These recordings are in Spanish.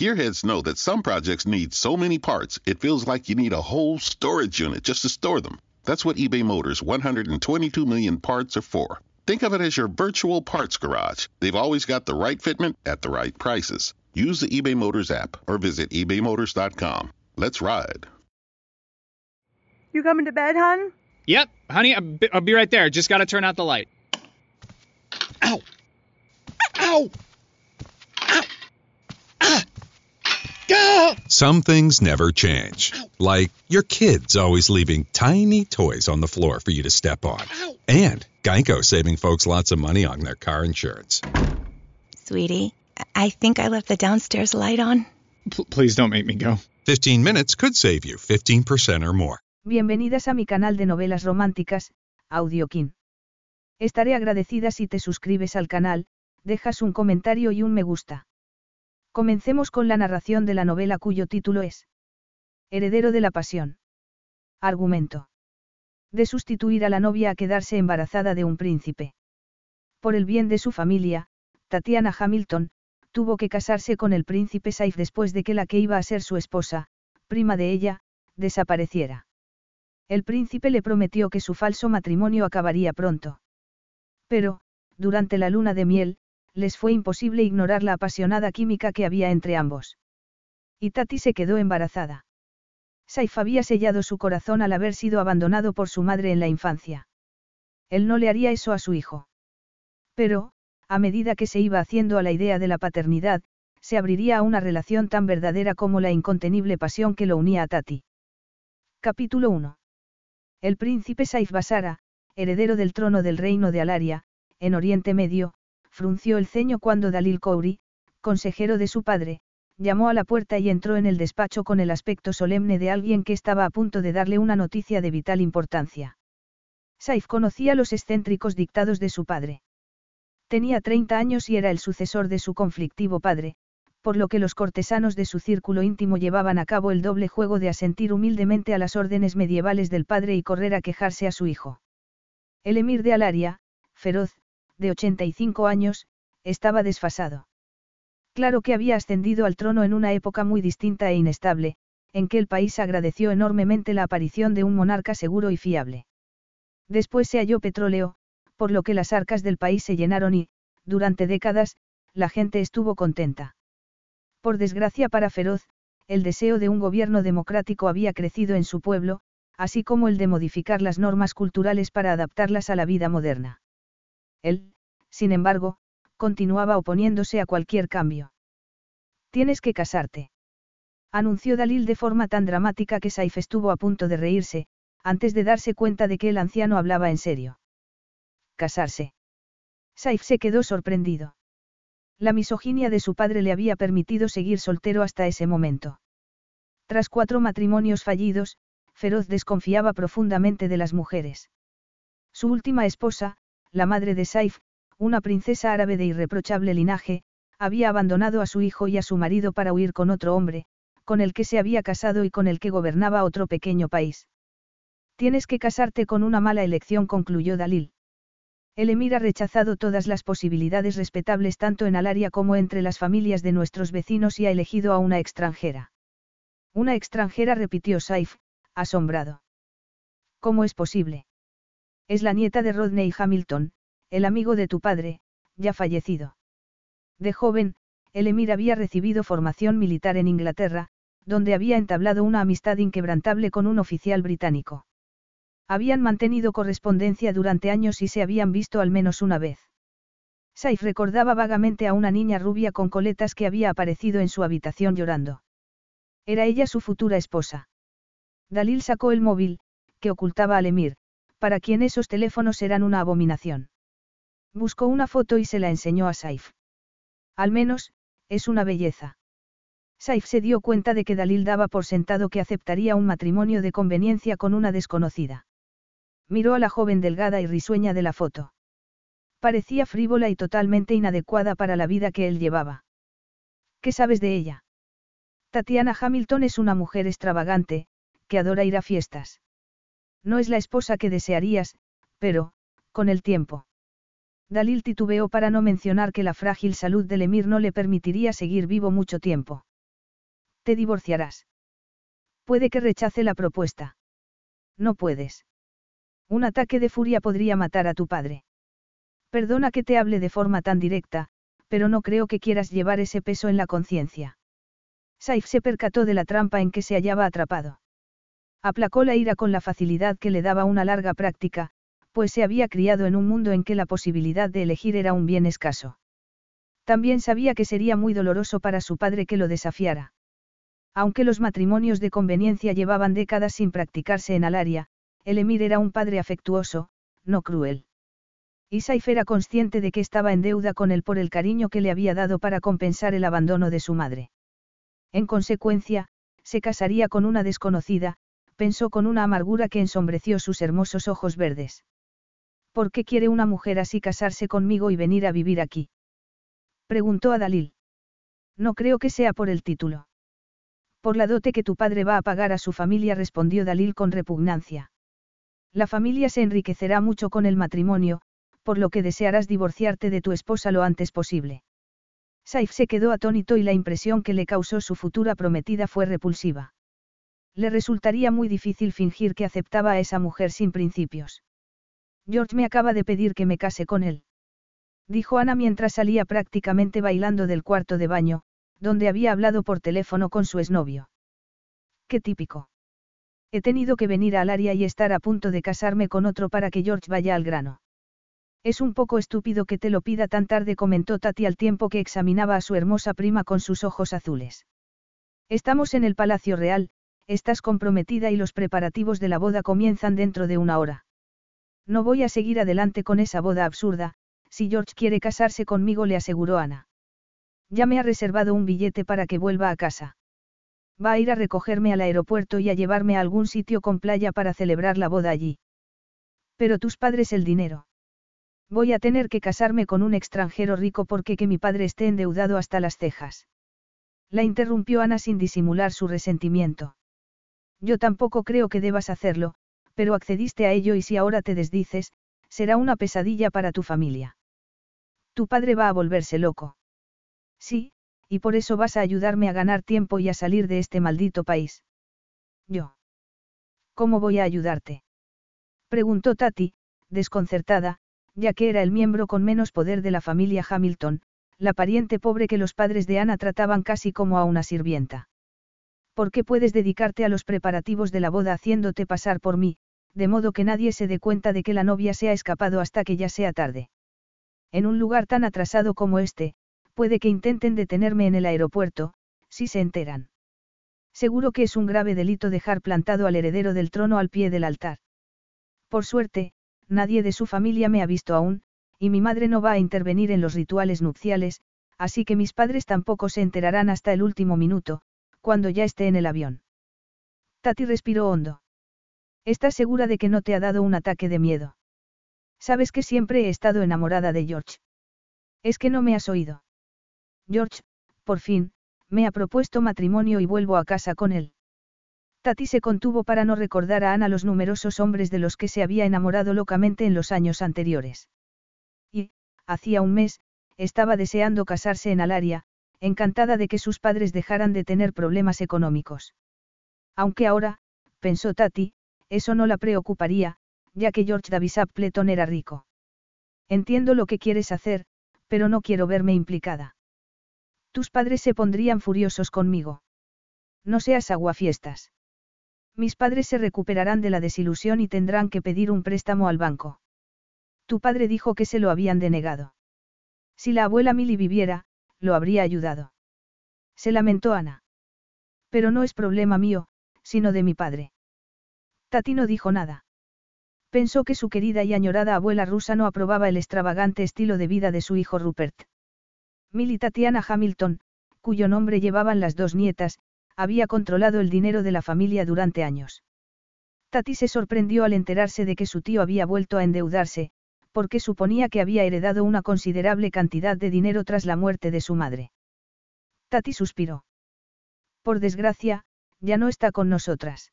Gearheads know that some projects need so many parts, it feels like you need a whole storage unit just to store them. That's what eBay Motors' 122 million parts are for. Think of it as your virtual parts garage. They've always got the right fitment at the right prices. Use the eBay Motors app or visit ebaymotors.com. Let's ride. You coming to bed, hon? Yep, honey, I'll be, right there. Just gotta turn out the light. Ow! Ow! Ow! Ah! Gah! Some things never change. Like your kids always leaving tiny toys on the floor for you to step on. And Geico saving folks lots of money on their car insurance. Sweetie, I think I left the downstairs light on. P- please don't make me go. 15 minutes could save you 15% or more. Bienvenidas a mi canal de novelas románticas, Audiokin. Estaré agradecida si te suscribes al canal, dejas un comentario y un me gusta. Comencemos con la narración de la novela cuyo título es Heredero de la Pasión. Argumento. De sustituir a la novia a quedarse embarazada de un príncipe. Por el bien de su familia, Tatiana Hamilton, tuvo que casarse con el príncipe Saif después de que la que iba a ser su esposa, prima de ella, desapareciera. El príncipe le prometió que su falso matrimonio acabaría pronto. Pero, durante la luna de miel, les fue imposible ignorar la apasionada química que había entre ambos. Y Tati se quedó embarazada. Saif había sellado su corazón al haber sido abandonado por su madre en la infancia. Él no le haría eso a su hijo. Pero, a medida que se iba haciendo a la idea de la paternidad, se abriría a una relación tan verdadera como la incontenible pasión que lo unía a Tati. Capítulo 1. El príncipe Saif Basara, heredero del trono del reino de Alaria, en Oriente Medio, frunció el ceño cuando Dalil Kouri, consejero de su padre, llamó a la puerta y entró en el despacho con el aspecto solemne de alguien que estaba a punto de darle una noticia de vital importancia. Saif conocía los excéntricos dictados de su padre. Tenía 30 años y era el sucesor de su conflictivo padre, por lo que los cortesanos de su círculo íntimo llevaban a cabo el doble juego de asentir humildemente a las órdenes medievales del padre y correr a quejarse a su hijo. El emir de Alaria, feroz, de 85 años, estaba desfasado. Claro que había ascendido al trono en una época muy distinta e inestable, en que el país agradeció enormemente la aparición de un monarca seguro y fiable. Después se halló petróleo, por lo que las arcas del país se llenaron y, durante décadas, la gente estuvo contenta. Por desgracia para Feroz, el deseo de un gobierno democrático había crecido en su pueblo, así como el de modificar las normas culturales para adaptarlas a la vida moderna. Él, sin embargo, continuaba oponiéndose a cualquier cambio. Tienes que casarte. Anunció Dalil de forma tan dramática que Saif estuvo a punto de reírse, antes de darse cuenta de que el anciano hablaba en serio. Casarse. Saif se quedó sorprendido. La misoginia de su padre le había permitido seguir soltero hasta ese momento. Tras cuatro matrimonios fallidos, Feroz desconfiaba profundamente de las mujeres. Su última esposa, la madre de Saif, una princesa árabe de irreprochable linaje, había abandonado a su hijo y a su marido para huir con otro hombre, con el que se había casado y con el que gobernaba otro pequeño país. Tienes que casarte con una mala elección, concluyó Dalil. El emir ha rechazado todas las posibilidades respetables tanto en Alaria como entre las familias de nuestros vecinos y ha elegido a una extranjera. Una extranjera, repitió Saif, asombrado. ¿Cómo es posible? Es la nieta de Rodney Hamilton, el amigo de tu padre, ya fallecido. De joven, el emir había recibido formación militar en Inglaterra, donde había entablado una amistad inquebrantable con un oficial británico. Habían mantenido correspondencia durante años y se habían visto al menos una vez. Saif recordaba vagamente a una niña rubia con coletas que había aparecido en su habitación llorando. Era ella su futura esposa. Dalil sacó el móvil, que ocultaba al emir, para quien esos teléfonos eran una abominación. Buscó una foto y se la enseñó a Saif. Al menos, es una belleza. Saif se dio cuenta de que Dalil daba por sentado que aceptaría un matrimonio de conveniencia con una desconocida. Miró a la joven delgada y risueña de la foto. Parecía frívola y totalmente inadecuada para la vida que él llevaba. ¿Qué sabes de ella? Tatiana Hamilton es una mujer extravagante, que adora ir a fiestas. No es la esposa que desearías, pero, con el tiempo. Dalil titubeó para no mencionar que la frágil salud del emir no le permitiría seguir vivo mucho tiempo. Te divorciarás. Puede que rechace la propuesta. No puedes. Un ataque de furia podría matar a tu padre. Perdona que te hable de forma tan directa, pero no creo que quieras llevar ese peso en la conciencia. Saif se percató de la trampa en que se hallaba atrapado. Aplacó la ira con la facilidad que le daba una larga práctica, pues se había criado en un mundo en que la posibilidad de elegir era un bien escaso. También sabía que sería muy doloroso para su padre que lo desafiara. Aunque los matrimonios de conveniencia llevaban décadas sin practicarse en Alaria, el emir era un padre afectuoso, no cruel. Y Saif era consciente de que estaba en deuda con él por el cariño que le había dado para compensar el abandono de su madre. En consecuencia, se casaría con una desconocida, pensó con una amargura que ensombreció sus hermosos ojos verdes. ¿Por qué quiere una mujer así casarse conmigo y venir a vivir aquí? Preguntó a Dalil. No creo que sea por el título. Por la dote que tu padre va a pagar a su familia, respondió Dalil con repugnancia. La familia se enriquecerá mucho con el matrimonio, por lo que desearás divorciarte de tu esposa lo antes posible. Saif se quedó atónito y la impresión que le causó su futura prometida fue repulsiva. Le resultaría muy difícil fingir que aceptaba a esa mujer sin principios. George me acaba de pedir que me case con él dijo Ana mientras salía prácticamente bailando del cuarto de baño, donde había hablado por teléfono con su exnovio. Qué típico. He tenido que venir al área y estar a punto de casarme con otro para que George vaya al grano. Es un poco estúpido que te lo pida tan tarde, comentó Tati al tiempo que examinaba a su hermosa prima con sus ojos azules. Estamos en el Palacio Real, estás comprometida y los preparativos de la boda comienzan dentro de una hora. No voy a seguir adelante con esa boda absurda, si George quiere casarse conmigo, le aseguró Ana. Ya me ha reservado un billete para que vuelva a casa. Va a ir a recogerme al aeropuerto y a llevarme a algún sitio con playa para celebrar la boda allí. Pero tus padres el dinero. Voy a tener que casarme con un extranjero rico porque que mi padre esté endeudado hasta las cejas. La interrumpió Ana sin disimular su resentimiento. Yo tampoco creo que debas hacerlo, pero accediste a ello y si ahora te desdices, será una pesadilla para tu familia. Tu padre va a volverse loco. Sí, y por eso vas a ayudarme a ganar tiempo y a salir de este maldito país. Yo. ¿Cómo voy a ayudarte? Preguntó Tati, desconcertada, ya que era el miembro con menos poder de la familia Hamilton, la pariente pobre que los padres de Ana trataban casi como a una sirvienta. ¿Por qué puedes dedicarte a los preparativos de la boda haciéndote pasar por mí, de modo que nadie se dé cuenta de que la novia se ha escapado hasta que ya sea tarde? En un lugar tan atrasado como este, puede que intenten detenerme en el aeropuerto, si se enteran. Seguro que es un grave delito dejar plantado al heredero del trono al pie del altar. Por suerte, nadie de su familia me ha visto aún, y mi madre no va a intervenir en los rituales nupciales, así que mis padres tampoco se enterarán hasta el último minuto, cuando ya esté en el avión. Tati respiró hondo. ¿Estás segura de que no te ha dado un ataque de miedo? Sabes que siempre he estado enamorada de George. Es que no me has oído. George, por fin, me ha propuesto matrimonio y vuelvo a casa con él. Tati se contuvo para no recordar a Ana los numerosos hombres de los que se había enamorado locamente en los años anteriores. Y, hacía un mes, estaba deseando casarse en Alaria, encantada de que sus padres dejaran de tener problemas económicos. Aunque ahora, pensó Tati, eso no la preocuparía, ya que George Davis Appleton era rico. Entiendo lo que quieres hacer, pero no quiero verme implicada. Tus padres se pondrían furiosos conmigo. No seas aguafiestas. Mis padres se recuperarán de la desilusión y tendrán que pedir un préstamo al banco. Tu padre dijo que se lo habían denegado. Si la abuela Milly viviera, lo habría ayudado. Se lamentó Ana. Pero no es problema mío, sino de mi padre. Tati no dijo nada. Pensó que su querida y añorada abuela rusa no aprobaba el extravagante estilo de vida de su hijo Rupert. Milly Tatiana Hamilton, cuyo nombre llevaban las dos nietas, había controlado el dinero de la familia durante años. Tati se sorprendió al enterarse de que su tío había vuelto a endeudarse, porque suponía que había heredado una considerable cantidad de dinero tras la muerte de su madre. Tati suspiró. Por desgracia, ya no está con nosotras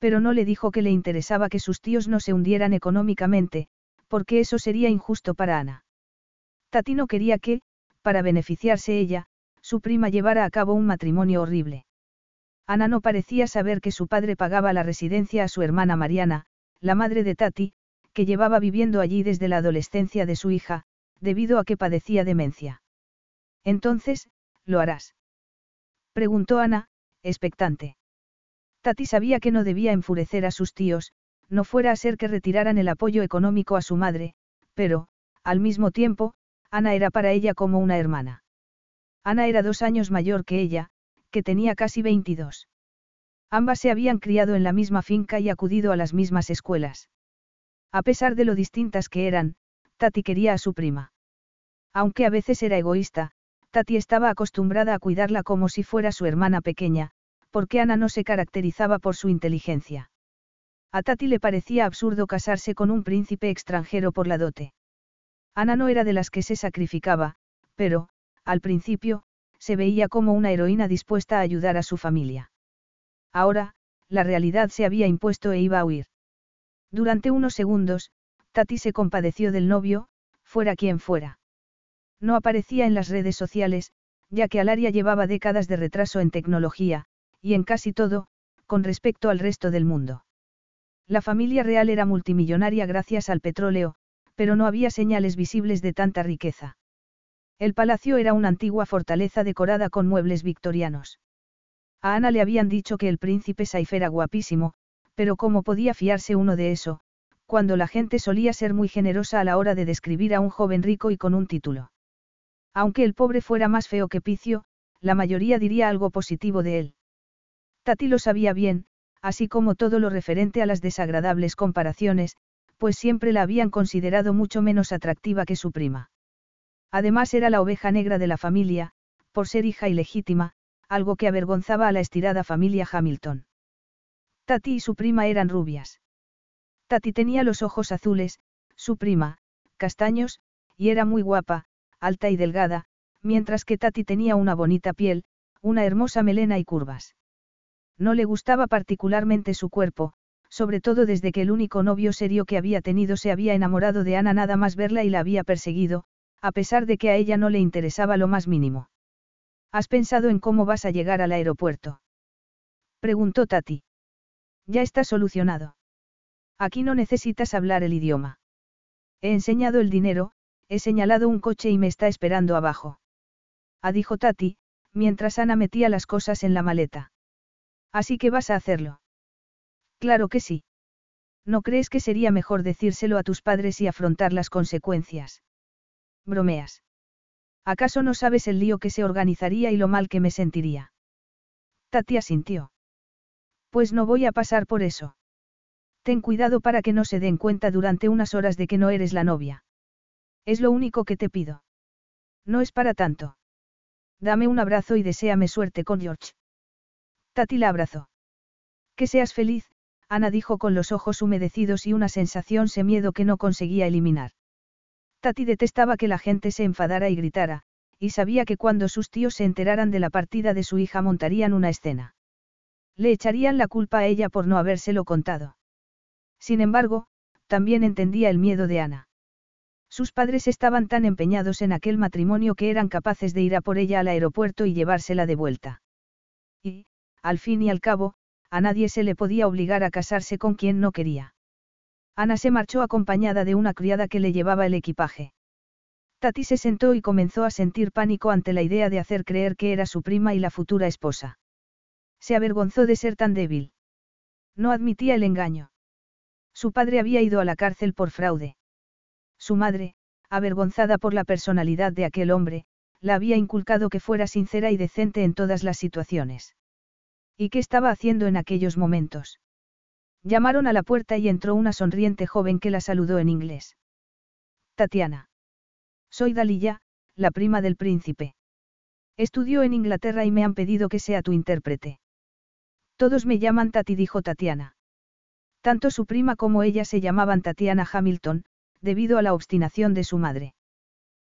pero no le dijo que le interesaba que sus tíos no se hundieran económicamente, porque eso sería injusto para Ana. Tati no quería que, para beneficiarse ella, su prima llevara a cabo un matrimonio horrible. Ana no parecía saber que su padre pagaba la residencia a su hermana Mariana, la madre de Tati, que llevaba viviendo allí desde la adolescencia de su hija, debido a que padecía demencia. Entonces, ¿lo harás? Preguntó Ana, expectante. Tati sabía que no debía enfurecer a sus tíos, no fuera a ser que retiraran el apoyo económico a su madre, pero, al mismo tiempo, Ana era para ella como una hermana. Ana era dos años mayor que ella, que tenía casi 22. Ambas se habían criado en la misma finca y acudido a las mismas escuelas. A pesar de lo distintas que eran, Tati quería a su prima. Aunque a veces era egoísta, Tati estaba acostumbrada a cuidarla como si fuera su hermana pequeña, porque Ana no se caracterizaba por su inteligencia. A Tati le parecía absurdo casarse con un príncipe extranjero por la dote. Ana no era de las que se sacrificaba, pero, al principio, se veía como una heroína dispuesta a ayudar a su familia. Ahora, la realidad se había impuesto e iba a huir. Durante unos segundos, Tati se compadeció del novio, fuera quien fuera. No aparecía en las redes sociales, ya que Alaria llevaba décadas de retraso en tecnología, y en casi todo, con respecto al resto del mundo. La familia real era multimillonaria gracias al petróleo, pero no había señales visibles de tanta riqueza. El palacio era una antigua fortaleza decorada con muebles victorianos. A Ana le habían dicho que el príncipe Saif era guapísimo, pero ¿cómo podía fiarse uno de eso, cuando la gente solía ser muy generosa a la hora de describir a un joven rico y con un título? Aunque el pobre fuera más feo que Picio, la mayoría diría algo positivo de él. Tati lo sabía bien, así como todo lo referente a las desagradables comparaciones, pues siempre la habían considerado mucho menos atractiva que su prima. Además era la oveja negra de la familia, por ser hija ilegítima, algo que avergonzaba a la estirada familia Hamilton. Tati y su prima eran rubias. Tati tenía los ojos azules, su prima, castaños, y era muy guapa, alta y delgada, mientras que Tati tenía una bonita piel, una hermosa melena y curvas. No le gustaba particularmente su cuerpo, sobre todo desde que el único novio serio que había tenido se había enamorado de Ana nada más verla y la había perseguido, a pesar de que a ella no le interesaba lo más mínimo. ¿Has pensado en cómo vas a llegar al aeropuerto? Preguntó Tati. Ya está solucionado. Aquí no necesitas hablar el idioma. He enseñado el dinero, He señalado un coche y me está esperando abajo. Ah, dijo Tati, mientras Ana metía las cosas en la maleta. Así que vas a hacerlo. Claro que sí. ¿No crees que sería mejor decírselo a tus padres y afrontar las consecuencias? Bromeas. ¿Acaso no sabes el lío que se organizaría y lo mal que me sentiría? Tati asintió. Pues no voy a pasar por eso. Ten cuidado para que no se den cuenta durante unas horas de que no eres la novia. Es lo único que te pido. No es para tanto. Dame un abrazo y deséame suerte con George. Tati la abrazó. Que seas feliz, Ana dijo con los ojos humedecidos y una sensación semiedo que no conseguía eliminar. Tati detestaba que la gente se enfadara y gritara, y sabía que cuando sus tíos se enteraran de la partida de su hija montarían una escena. Le echarían la culpa a ella por no habérselo contado. Sin embargo, también entendía el miedo de Ana. Sus padres estaban tan empeñados en aquel matrimonio que eran capaces de ir a por ella al aeropuerto y llevársela de vuelta. Y, al fin y al cabo, a nadie se le podía obligar a casarse con quien no quería. Ana se marchó acompañada de una criada que le llevaba el equipaje. Tati se sentó y comenzó a sentir pánico ante la idea de hacer creer que era su prima y la futura esposa. Se avergonzó de ser tan débil. No admitía el engaño. Su padre había ido a la cárcel por fraude. Su madre, avergonzada por la personalidad de aquel hombre, la había inculcado que fuera sincera y decente en todas las situaciones. ¿Y qué estaba haciendo en aquellos momentos? Llamaron a la puerta y entró una sonriente joven que la saludó en inglés. Tatiana. Soy Dalilla, la prima del príncipe. Estudió en Inglaterra y me han pedido que sea tu intérprete. Todos me llaman Tati, dijo Tatiana. Tanto su prima como ella se llamaban Tatiana Hamilton, debido a la obstinación de su madre.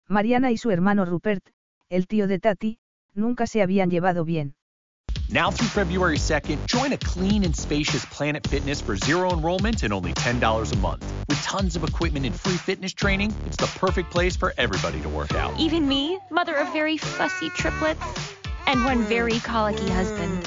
Mariana y su hermano Rupert, el tío de Tati, nunca se habían llevado bien. Now through February 2nd, join a clean and spacious Planet Fitness for zero enrollment and only $10 a month. With tons of equipment and free fitness training, it's the perfect place for everybody to work out. Even me, mother of very fussy triplets. and one very colicky husband.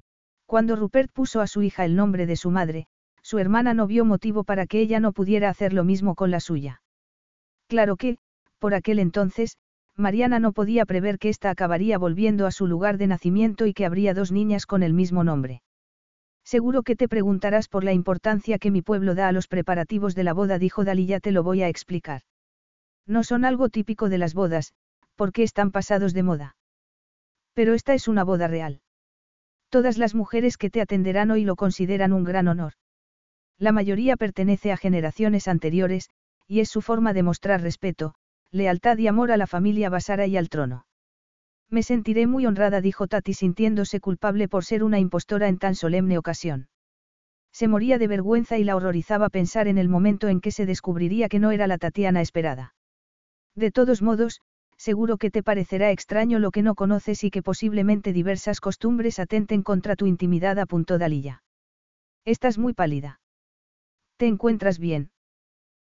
Cuando Rupert puso a su hija el nombre de su madre, su hermana no vio motivo para que ella no pudiera hacer lo mismo con la suya. Claro que, por aquel entonces, Mariana no podía prever que ésta acabaría volviendo a su lugar de nacimiento y que habría dos niñas con el mismo nombre. Seguro que te preguntarás por la importancia que mi pueblo da a los preparativos de la boda, dijo Dalí, ya te lo voy a explicar. No son algo típico de las bodas, porque están pasados de moda. Pero esta es una boda real. Todas las mujeres que te atenderán hoy lo consideran un gran honor. La mayoría pertenece a generaciones anteriores, y es su forma de mostrar respeto, lealtad y amor a la familia Basara y al trono. Me sentiré muy honrada, dijo Tati sintiéndose culpable por ser una impostora en tan solemne ocasión. Se moría de vergüenza y la horrorizaba pensar en el momento en que se descubriría que no era la Tatiana esperada. De todos modos, seguro que te parecerá extraño lo que no conoces y que posiblemente diversas costumbres atenten contra tu intimidad, apuntó Dalilla. Estás muy pálida. ¿Te encuentras bien?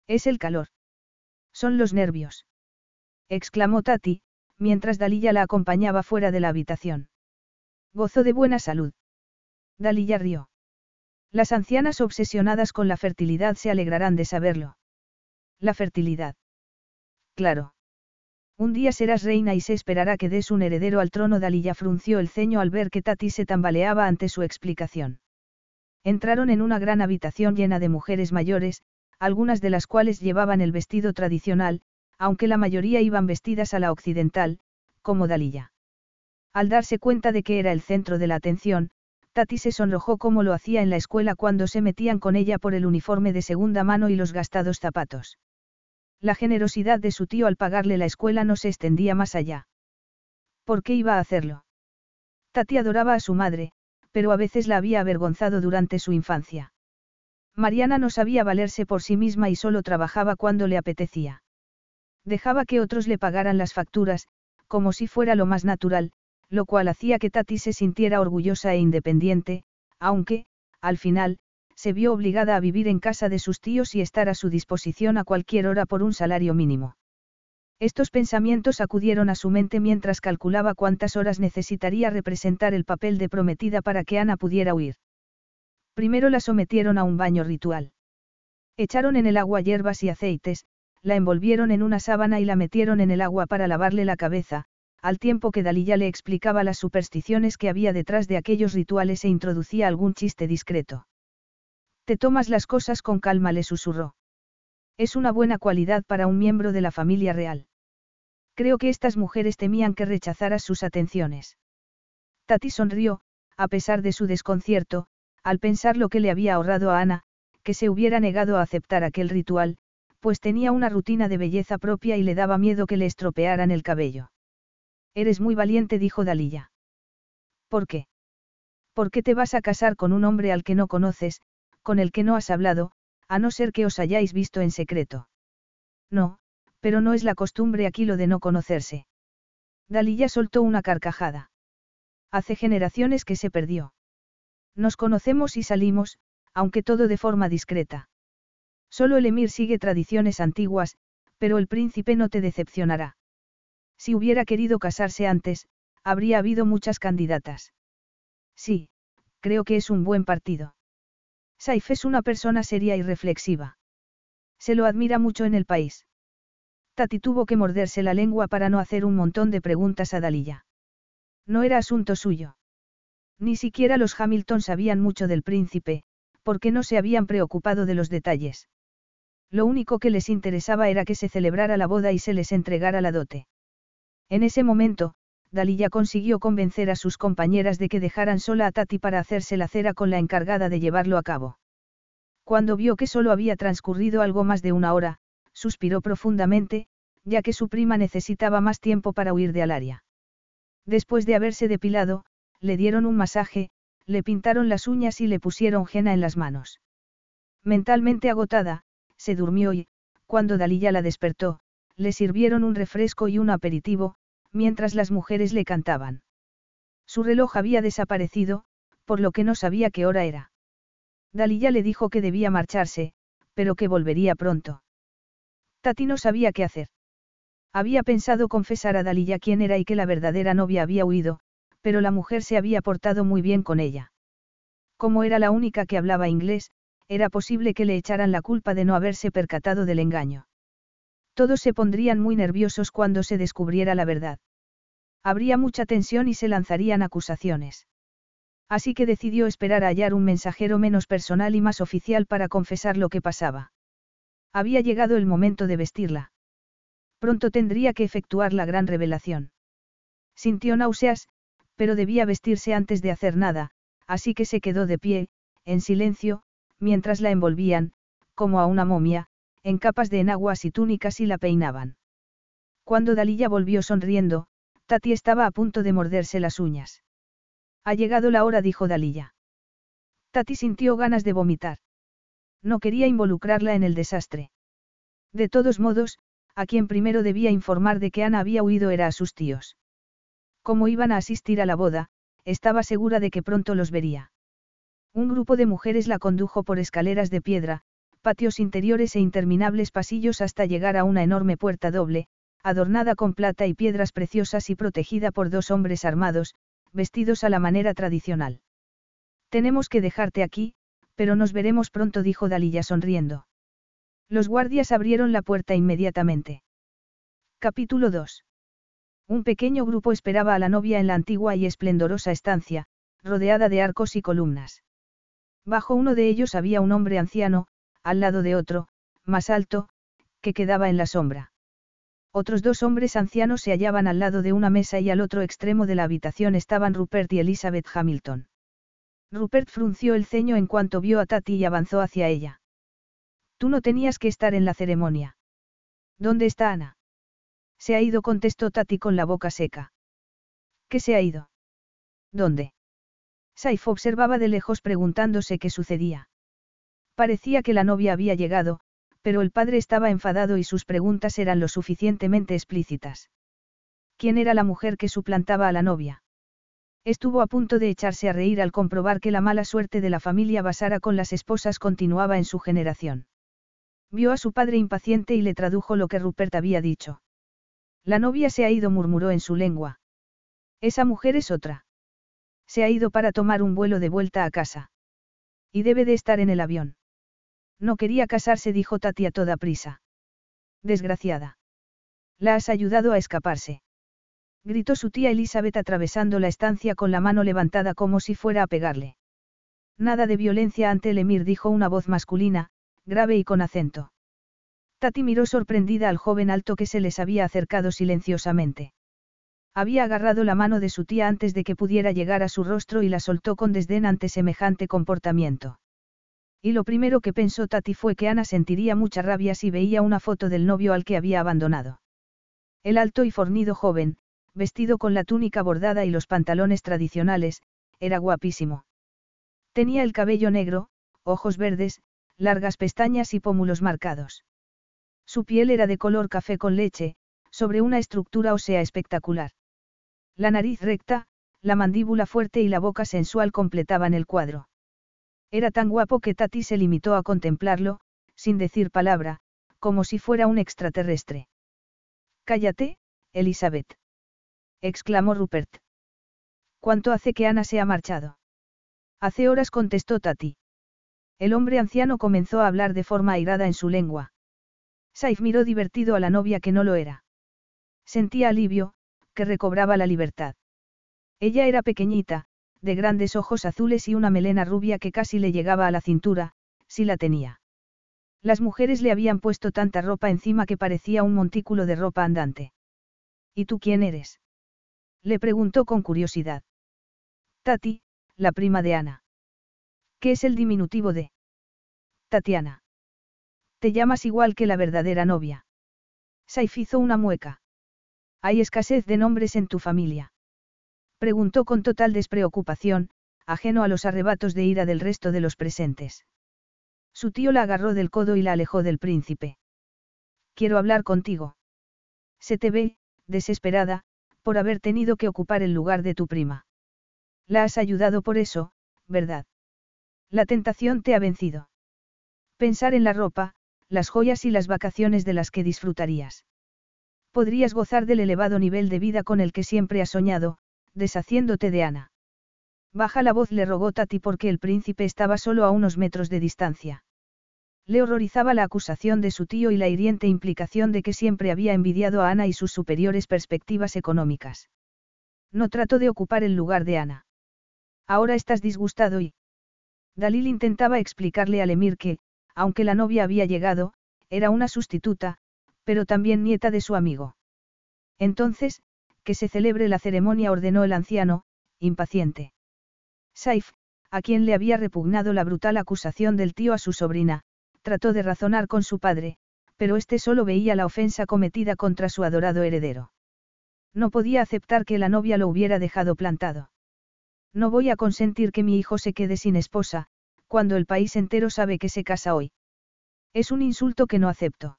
Es el calor. Son los nervios. exclamó Tati, mientras Dalilla la acompañaba fuera de la habitación. Gozo de buena salud. Dalilla rió. Las ancianas obsesionadas con la fertilidad se alegrarán de saberlo. La fertilidad. Claro. Un día serás reina y se esperará que des un heredero al trono. Dalilla frunció el ceño al ver que Tati se tambaleaba ante su explicación. Entraron en una gran habitación llena de mujeres mayores, algunas de las cuales llevaban el vestido tradicional, aunque la mayoría iban vestidas a la occidental, como Dalilla. Al darse cuenta de que era el centro de la atención, Tati se sonrojó como lo hacía en la escuela cuando se metían con ella por el uniforme de segunda mano y los gastados zapatos. La generosidad de su tío al pagarle la escuela no se extendía más allá. ¿Por qué iba a hacerlo? Tati adoraba a su madre, pero a veces la había avergonzado durante su infancia. Mariana no sabía valerse por sí misma y solo trabajaba cuando le apetecía. Dejaba que otros le pagaran las facturas, como si fuera lo más natural, lo cual hacía que Tati se sintiera orgullosa e independiente, aunque, al final, se vio obligada a vivir en casa de sus tíos y estar a su disposición a cualquier hora por un salario mínimo. Estos pensamientos acudieron a su mente mientras calculaba cuántas horas necesitaría representar el papel de prometida para que Ana pudiera huir. Primero la sometieron a un baño ritual. Echaron en el agua hierbas y aceites, la envolvieron en una sábana y la metieron en el agua para lavarle la cabeza, al tiempo que Dalilla le explicaba las supersticiones que había detrás de aquellos rituales e introducía algún chiste discreto. Te tomas las cosas con calma, le susurró. Es una buena cualidad para un miembro de la familia real. Creo que estas mujeres temían que rechazaras sus atenciones. Tati sonrió, a pesar de su desconcierto, al pensar lo que le había ahorrado a Ana, que se hubiera negado a aceptar aquel ritual, pues tenía una rutina de belleza propia y le daba miedo que le estropearan el cabello. Eres muy valiente, dijo Dalilla. ¿Por qué? ¿Por qué te vas a casar con un hombre al que no conoces, con el que no has hablado, a no ser que os hayáis visto en secreto. No, pero no es la costumbre aquí lo de no conocerse. Dalilla soltó una carcajada. Hace generaciones que se perdió. Nos conocemos y salimos, aunque todo de forma discreta. Solo el emir sigue tradiciones antiguas, pero el príncipe no te decepcionará. Si hubiera querido casarse antes, habría habido muchas candidatas. Sí, creo que es un buen partido. Saif es una persona seria y reflexiva. Se lo admira mucho en el país. Tati tuvo que morderse la lengua para no hacer un montón de preguntas a Dalilla. No era asunto suyo. Ni siquiera los Hamilton sabían mucho del príncipe, porque no se habían preocupado de los detalles. Lo único que les interesaba era que se celebrara la boda y se les entregara la dote. En ese momento, Dalilla consiguió convencer a sus compañeras de que dejaran sola a Tati para hacerse la cera con la encargada de llevarlo a cabo. Cuando vio que solo había transcurrido algo más de una hora, suspiró profundamente, ya que su prima necesitaba más tiempo para huir de Alaria. Después de haberse depilado, le dieron un masaje, le pintaron las uñas y le pusieron jena en las manos. Mentalmente agotada, se durmió y, cuando Dalilla la despertó, le sirvieron un refresco y un aperitivo, mientras las mujeres le cantaban. Su reloj había desaparecido, por lo que no sabía qué hora era. Dalilla le dijo que debía marcharse, pero que volvería pronto. Tati no sabía qué hacer. Había pensado confesar a Dalilla quién era y que la verdadera novia había huido, pero la mujer se había portado muy bien con ella. Como era la única que hablaba inglés, era posible que le echaran la culpa de no haberse percatado del engaño. Todos se pondrían muy nerviosos cuando se descubriera la verdad. Habría mucha tensión y se lanzarían acusaciones. Así que decidió esperar a hallar un mensajero menos personal y más oficial para confesar lo que pasaba. Había llegado el momento de vestirla. Pronto tendría que efectuar la gran revelación. Sintió náuseas, pero debía vestirse antes de hacer nada, así que se quedó de pie, en silencio, mientras la envolvían, como a una momia, en capas de enaguas y túnicas y la peinaban. Cuando Dalilla volvió sonriendo, Tati estaba a punto de morderse las uñas. Ha llegado la hora, dijo Dalilla. Tati sintió ganas de vomitar. No quería involucrarla en el desastre. De todos modos, a quien primero debía informar de que Ana había huido era a sus tíos. Como iban a asistir a la boda, estaba segura de que pronto los vería. Un grupo de mujeres la condujo por escaleras de piedra, patios interiores e interminables pasillos hasta llegar a una enorme puerta doble, adornada con plata y piedras preciosas y protegida por dos hombres armados, vestidos a la manera tradicional. Tenemos que dejarte aquí, pero nos veremos pronto, dijo Dalilla sonriendo. Los guardias abrieron la puerta inmediatamente. Capítulo 2. Un pequeño grupo esperaba a la novia en la antigua y esplendorosa estancia, rodeada de arcos y columnas. Bajo uno de ellos había un hombre anciano, al lado de otro, más alto, que quedaba en la sombra. Otros dos hombres ancianos se hallaban al lado de una mesa y al otro extremo de la habitación estaban Rupert y Elizabeth Hamilton. Rupert frunció el ceño en cuanto vio a Tati y avanzó hacia ella. Tú no tenías que estar en la ceremonia. ¿Dónde está Ana? Se ha ido, contestó Tati con la boca seca. ¿Qué se ha ido? ¿Dónde? Saif observaba de lejos preguntándose qué sucedía. Parecía que la novia había llegado, pero el padre estaba enfadado y sus preguntas eran lo suficientemente explícitas. ¿Quién era la mujer que suplantaba a la novia? Estuvo a punto de echarse a reír al comprobar que la mala suerte de la familia Basara con las esposas continuaba en su generación. Vio a su padre impaciente y le tradujo lo que Rupert había dicho. La novia se ha ido, murmuró en su lengua. Esa mujer es otra. Se ha ido para tomar un vuelo de vuelta a casa. Y debe de estar en el avión. No quería casarse, dijo Tati a toda prisa. Desgraciada. La has ayudado a escaparse. Gritó su tía Elizabeth atravesando la estancia con la mano levantada como si fuera a pegarle. Nada de violencia ante el emir, dijo una voz masculina, grave y con acento. Tati miró sorprendida al joven alto que se les había acercado silenciosamente. Había agarrado la mano de su tía antes de que pudiera llegar a su rostro y la soltó con desdén ante semejante comportamiento. Y lo primero que pensó Tati fue que Ana sentiría mucha rabia si veía una foto del novio al que había abandonado. El alto y fornido joven, vestido con la túnica bordada y los pantalones tradicionales, era guapísimo. Tenía el cabello negro, ojos verdes, largas pestañas y pómulos marcados. Su piel era de color café con leche, sobre una estructura ósea espectacular. La nariz recta, la mandíbula fuerte y la boca sensual completaban el cuadro. Era tan guapo que Tati se limitó a contemplarlo, sin decir palabra, como si fuera un extraterrestre. Cállate, Elizabeth. exclamó Rupert. ¿Cuánto hace que Ana se ha marchado? Hace horas contestó Tati. El hombre anciano comenzó a hablar de forma airada en su lengua. Saif miró divertido a la novia que no lo era. Sentía alivio, que recobraba la libertad. Ella era pequeñita, de grandes ojos azules y una melena rubia que casi le llegaba a la cintura, si la tenía. Las mujeres le habían puesto tanta ropa encima que parecía un montículo de ropa andante. ¿Y tú quién eres? Le preguntó con curiosidad. Tati, la prima de Ana. ¿Qué es el diminutivo de? Tatiana. Te llamas igual que la verdadera novia. Saif hizo una mueca. ¿Hay escasez de nombres en tu familia? Preguntó con total despreocupación, ajeno a los arrebatos de ira del resto de los presentes. Su tío la agarró del codo y la alejó del príncipe. Quiero hablar contigo. Se te ve, desesperada, por haber tenido que ocupar el lugar de tu prima. La has ayudado por eso, ¿verdad? La tentación te ha vencido. Pensar en la ropa, las joyas y las vacaciones de las que disfrutarías. Podrías gozar del elevado nivel de vida con el que siempre has soñado, deshaciéndote de Ana. Baja la voz le rogó Tati porque el príncipe estaba solo a unos metros de distancia. Le horrorizaba la acusación de su tío y la hiriente implicación de que siempre había envidiado a Ana y sus superiores perspectivas económicas. No trato de ocupar el lugar de Ana. Ahora estás disgustado y... Dalil intentaba explicarle al emir que, aunque la novia había llegado, era una sustituta, pero también nieta de su amigo. Entonces, que se celebre la ceremonia ordenó el anciano, impaciente. Saif, a quien le había repugnado la brutal acusación del tío a su sobrina, trató de razonar con su padre, pero éste solo veía la ofensa cometida contra su adorado heredero. No podía aceptar que la novia lo hubiera dejado plantado. No voy a consentir que mi hijo se quede sin esposa, cuando el país entero sabe que se casa hoy. Es un insulto que no acepto.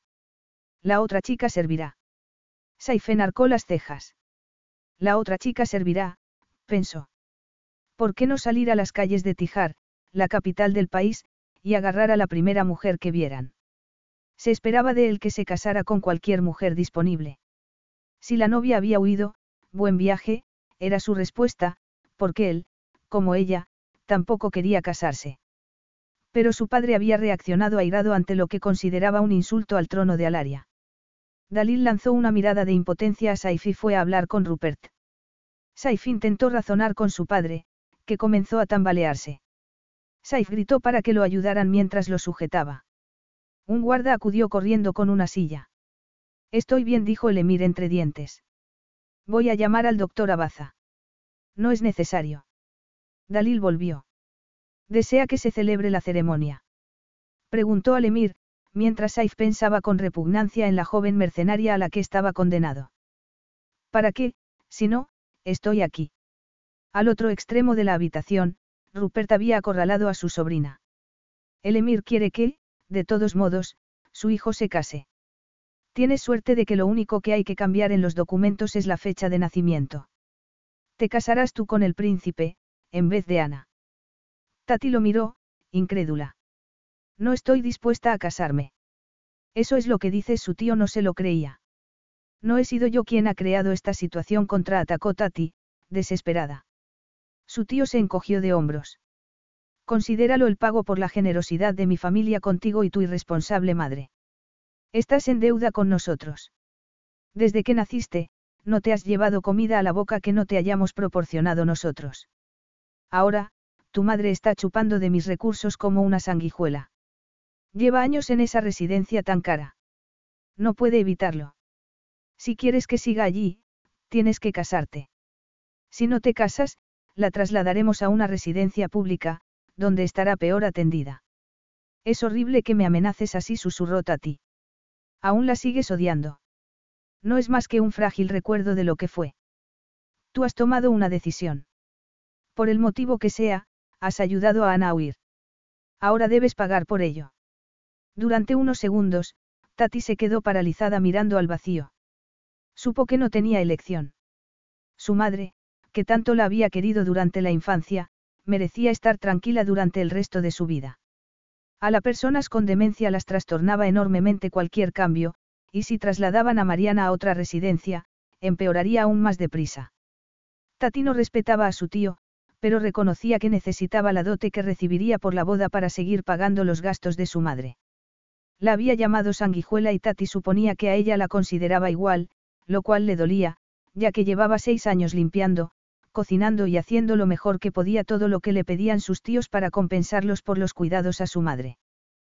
La otra chica servirá. Saif enarcó las cejas. La otra chica servirá, pensó. ¿Por qué no salir a las calles de Tijar, la capital del país, y agarrar a la primera mujer que vieran? Se esperaba de él que se casara con cualquier mujer disponible. Si la novia había huido, buen viaje, era su respuesta, porque él, como ella, tampoco quería casarse. Pero su padre había reaccionado airado ante lo que consideraba un insulto al trono de Alaria. Dalil lanzó una mirada de impotencia a Saif y fue a hablar con Rupert. Saif intentó razonar con su padre, que comenzó a tambalearse. Saif gritó para que lo ayudaran mientras lo sujetaba. Un guarda acudió corriendo con una silla. Estoy bien, dijo el emir entre dientes. Voy a llamar al doctor Abaza. No es necesario. Dalil volvió. ¿Desea que se celebre la ceremonia? Preguntó al emir, mientras Saif pensaba con repugnancia en la joven mercenaria a la que estaba condenado. ¿Para qué, si no, estoy aquí? Al otro extremo de la habitación, Rupert había acorralado a su sobrina. El emir quiere que, de todos modos, su hijo se case. Tienes suerte de que lo único que hay que cambiar en los documentos es la fecha de nacimiento. Te casarás tú con el príncipe, en vez de Ana. Tati lo miró, incrédula. No estoy dispuesta a casarme. Eso es lo que dice su tío, no se lo creía. No he sido yo quien ha creado esta situación, contraatacó Tati, desesperada. Su tío se encogió de hombros. Considéralo el pago por la generosidad de mi familia contigo y tu irresponsable madre. Estás en deuda con nosotros. Desde que naciste, no te has llevado comida a la boca que no te hayamos proporcionado nosotros. Ahora, tu madre está chupando de mis recursos como una sanguijuela. Lleva años en esa residencia tan cara. No puede evitarlo. Si quieres que siga allí, tienes que casarte. Si no te casas, la trasladaremos a una residencia pública, donde estará peor atendida. Es horrible que me amenaces así, susurró Tati. Aún la sigues odiando. No es más que un frágil recuerdo de lo que fue. Tú has tomado una decisión. Por el motivo que sea, has ayudado a Ana a huir. Ahora debes pagar por ello. Durante unos segundos, Tati se quedó paralizada mirando al vacío. Supo que no tenía elección. Su madre, que tanto la había querido durante la infancia, merecía estar tranquila durante el resto de su vida. A las personas con demencia las trastornaba enormemente cualquier cambio, y si trasladaban a Mariana a otra residencia, empeoraría aún más deprisa. Tatino respetaba a su tío, pero reconocía que necesitaba la dote que recibiría por la boda para seguir pagando los gastos de su madre. La había llamado sanguijuela y Tati suponía que a ella la consideraba igual, lo cual le dolía, ya que llevaba seis años limpiando, cocinando y haciendo lo mejor que podía todo lo que le pedían sus tíos para compensarlos por los cuidados a su madre.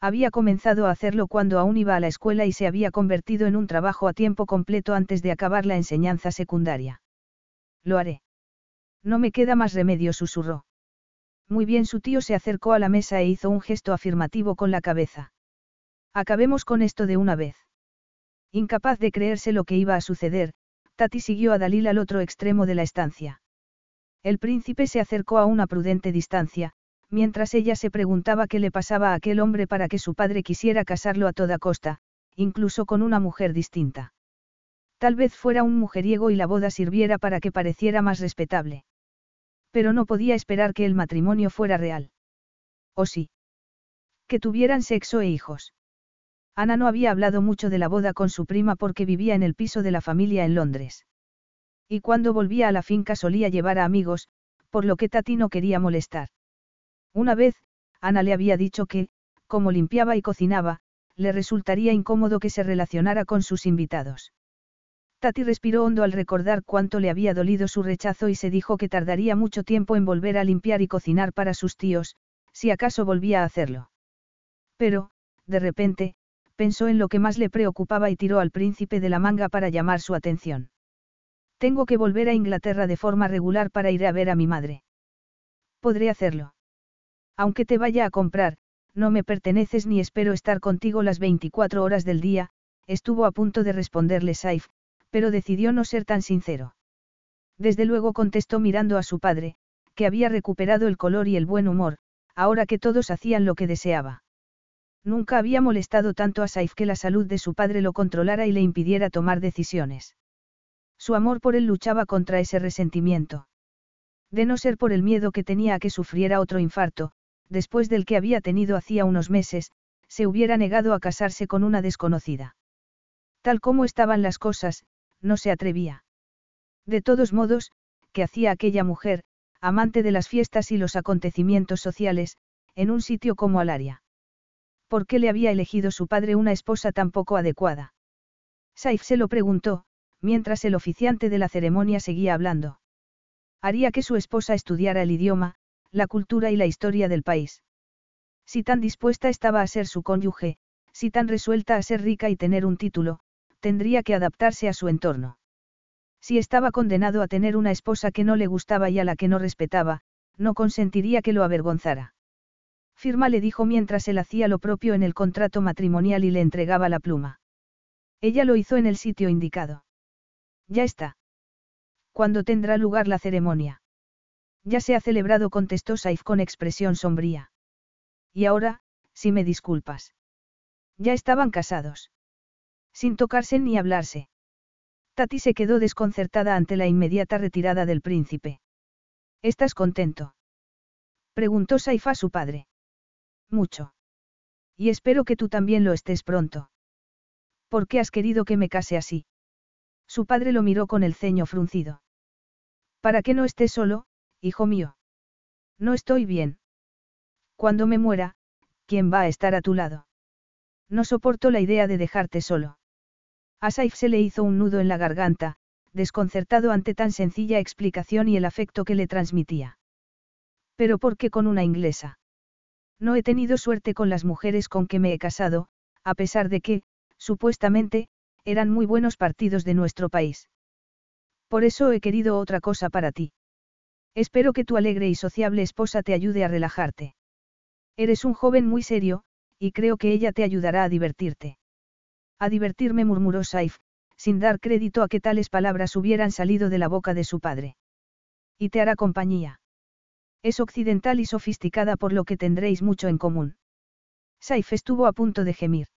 Había comenzado a hacerlo cuando aún iba a la escuela y se había convertido en un trabajo a tiempo completo antes de acabar la enseñanza secundaria. Lo haré. No me queda más remedio, susurró. Muy bien, su tío se acercó a la mesa e hizo un gesto afirmativo con la cabeza. Acabemos con esto de una vez. Incapaz de creerse lo que iba a suceder, Tati siguió a Dalil al otro extremo de la estancia. El príncipe se acercó a una prudente distancia, mientras ella se preguntaba qué le pasaba a aquel hombre para que su padre quisiera casarlo a toda costa, incluso con una mujer distinta. Tal vez fuera un mujeriego y la boda sirviera para que pareciera más respetable. Pero no podía esperar que el matrimonio fuera real. ¿O sí? Que tuvieran sexo e hijos. Ana no había hablado mucho de la boda con su prima porque vivía en el piso de la familia en Londres. Y cuando volvía a la finca solía llevar a amigos, por lo que Tati no quería molestar. Una vez, Ana le había dicho que, como limpiaba y cocinaba, le resultaría incómodo que se relacionara con sus invitados. Tati respiró hondo al recordar cuánto le había dolido su rechazo y se dijo que tardaría mucho tiempo en volver a limpiar y cocinar para sus tíos, si acaso volvía a hacerlo. Pero, de repente, pensó en lo que más le preocupaba y tiró al príncipe de la manga para llamar su atención. Tengo que volver a Inglaterra de forma regular para ir a ver a mi madre. Podré hacerlo. Aunque te vaya a comprar, no me perteneces ni espero estar contigo las 24 horas del día, estuvo a punto de responderle Saif, pero decidió no ser tan sincero. Desde luego contestó mirando a su padre, que había recuperado el color y el buen humor, ahora que todos hacían lo que deseaba. Nunca había molestado tanto a Saif que la salud de su padre lo controlara y le impidiera tomar decisiones. Su amor por él luchaba contra ese resentimiento. De no ser por el miedo que tenía a que sufriera otro infarto, después del que había tenido hacía unos meses, se hubiera negado a casarse con una desconocida. Tal como estaban las cosas, no se atrevía. De todos modos, ¿qué hacía aquella mujer, amante de las fiestas y los acontecimientos sociales, en un sitio como Alaria? ¿Por qué le había elegido su padre una esposa tan poco adecuada? Saif se lo preguntó, mientras el oficiante de la ceremonia seguía hablando. Haría que su esposa estudiara el idioma, la cultura y la historia del país. Si tan dispuesta estaba a ser su cónyuge, si tan resuelta a ser rica y tener un título, tendría que adaptarse a su entorno. Si estaba condenado a tener una esposa que no le gustaba y a la que no respetaba, no consentiría que lo avergonzara. Firma le dijo mientras él hacía lo propio en el contrato matrimonial y le entregaba la pluma. Ella lo hizo en el sitio indicado. Ya está. ¿Cuándo tendrá lugar la ceremonia? Ya se ha celebrado, contestó Saif con expresión sombría. Y ahora, si me disculpas. Ya estaban casados. Sin tocarse ni hablarse. Tati se quedó desconcertada ante la inmediata retirada del príncipe. ¿Estás contento? Preguntó Saif a su padre. Mucho. Y espero que tú también lo estés pronto. ¿Por qué has querido que me case así? Su padre lo miró con el ceño fruncido. Para que no estés solo, hijo mío. No estoy bien. Cuando me muera, ¿quién va a estar a tu lado? No soporto la idea de dejarte solo. A Saif se le hizo un nudo en la garganta, desconcertado ante tan sencilla explicación y el afecto que le transmitía. Pero ¿por qué con una inglesa? No he tenido suerte con las mujeres con que me he casado, a pesar de que, supuestamente, eran muy buenos partidos de nuestro país. Por eso he querido otra cosa para ti. Espero que tu alegre y sociable esposa te ayude a relajarte. Eres un joven muy serio, y creo que ella te ayudará a divertirte. A divertirme, murmuró Saif, sin dar crédito a que tales palabras hubieran salido de la boca de su padre. Y te hará compañía. Es occidental y sofisticada por lo que tendréis mucho en común. Saif estuvo a punto de gemir.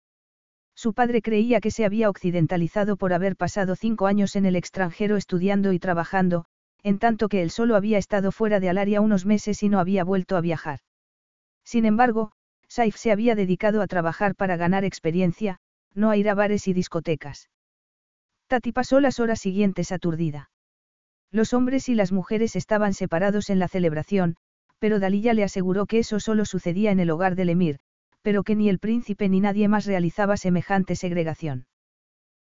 Su padre creía que se había occidentalizado por haber pasado cinco años en el extranjero estudiando y trabajando, en tanto que él solo había estado fuera de Alaria unos meses y no había vuelto a viajar. Sin embargo, Saif se había dedicado a trabajar para ganar experiencia, no a ir a bares y discotecas. Tati pasó las horas siguientes aturdida. Los hombres y las mujeres estaban separados en la celebración, pero Dalilla le aseguró que eso solo sucedía en el hogar del emir, pero que ni el príncipe ni nadie más realizaba semejante segregación.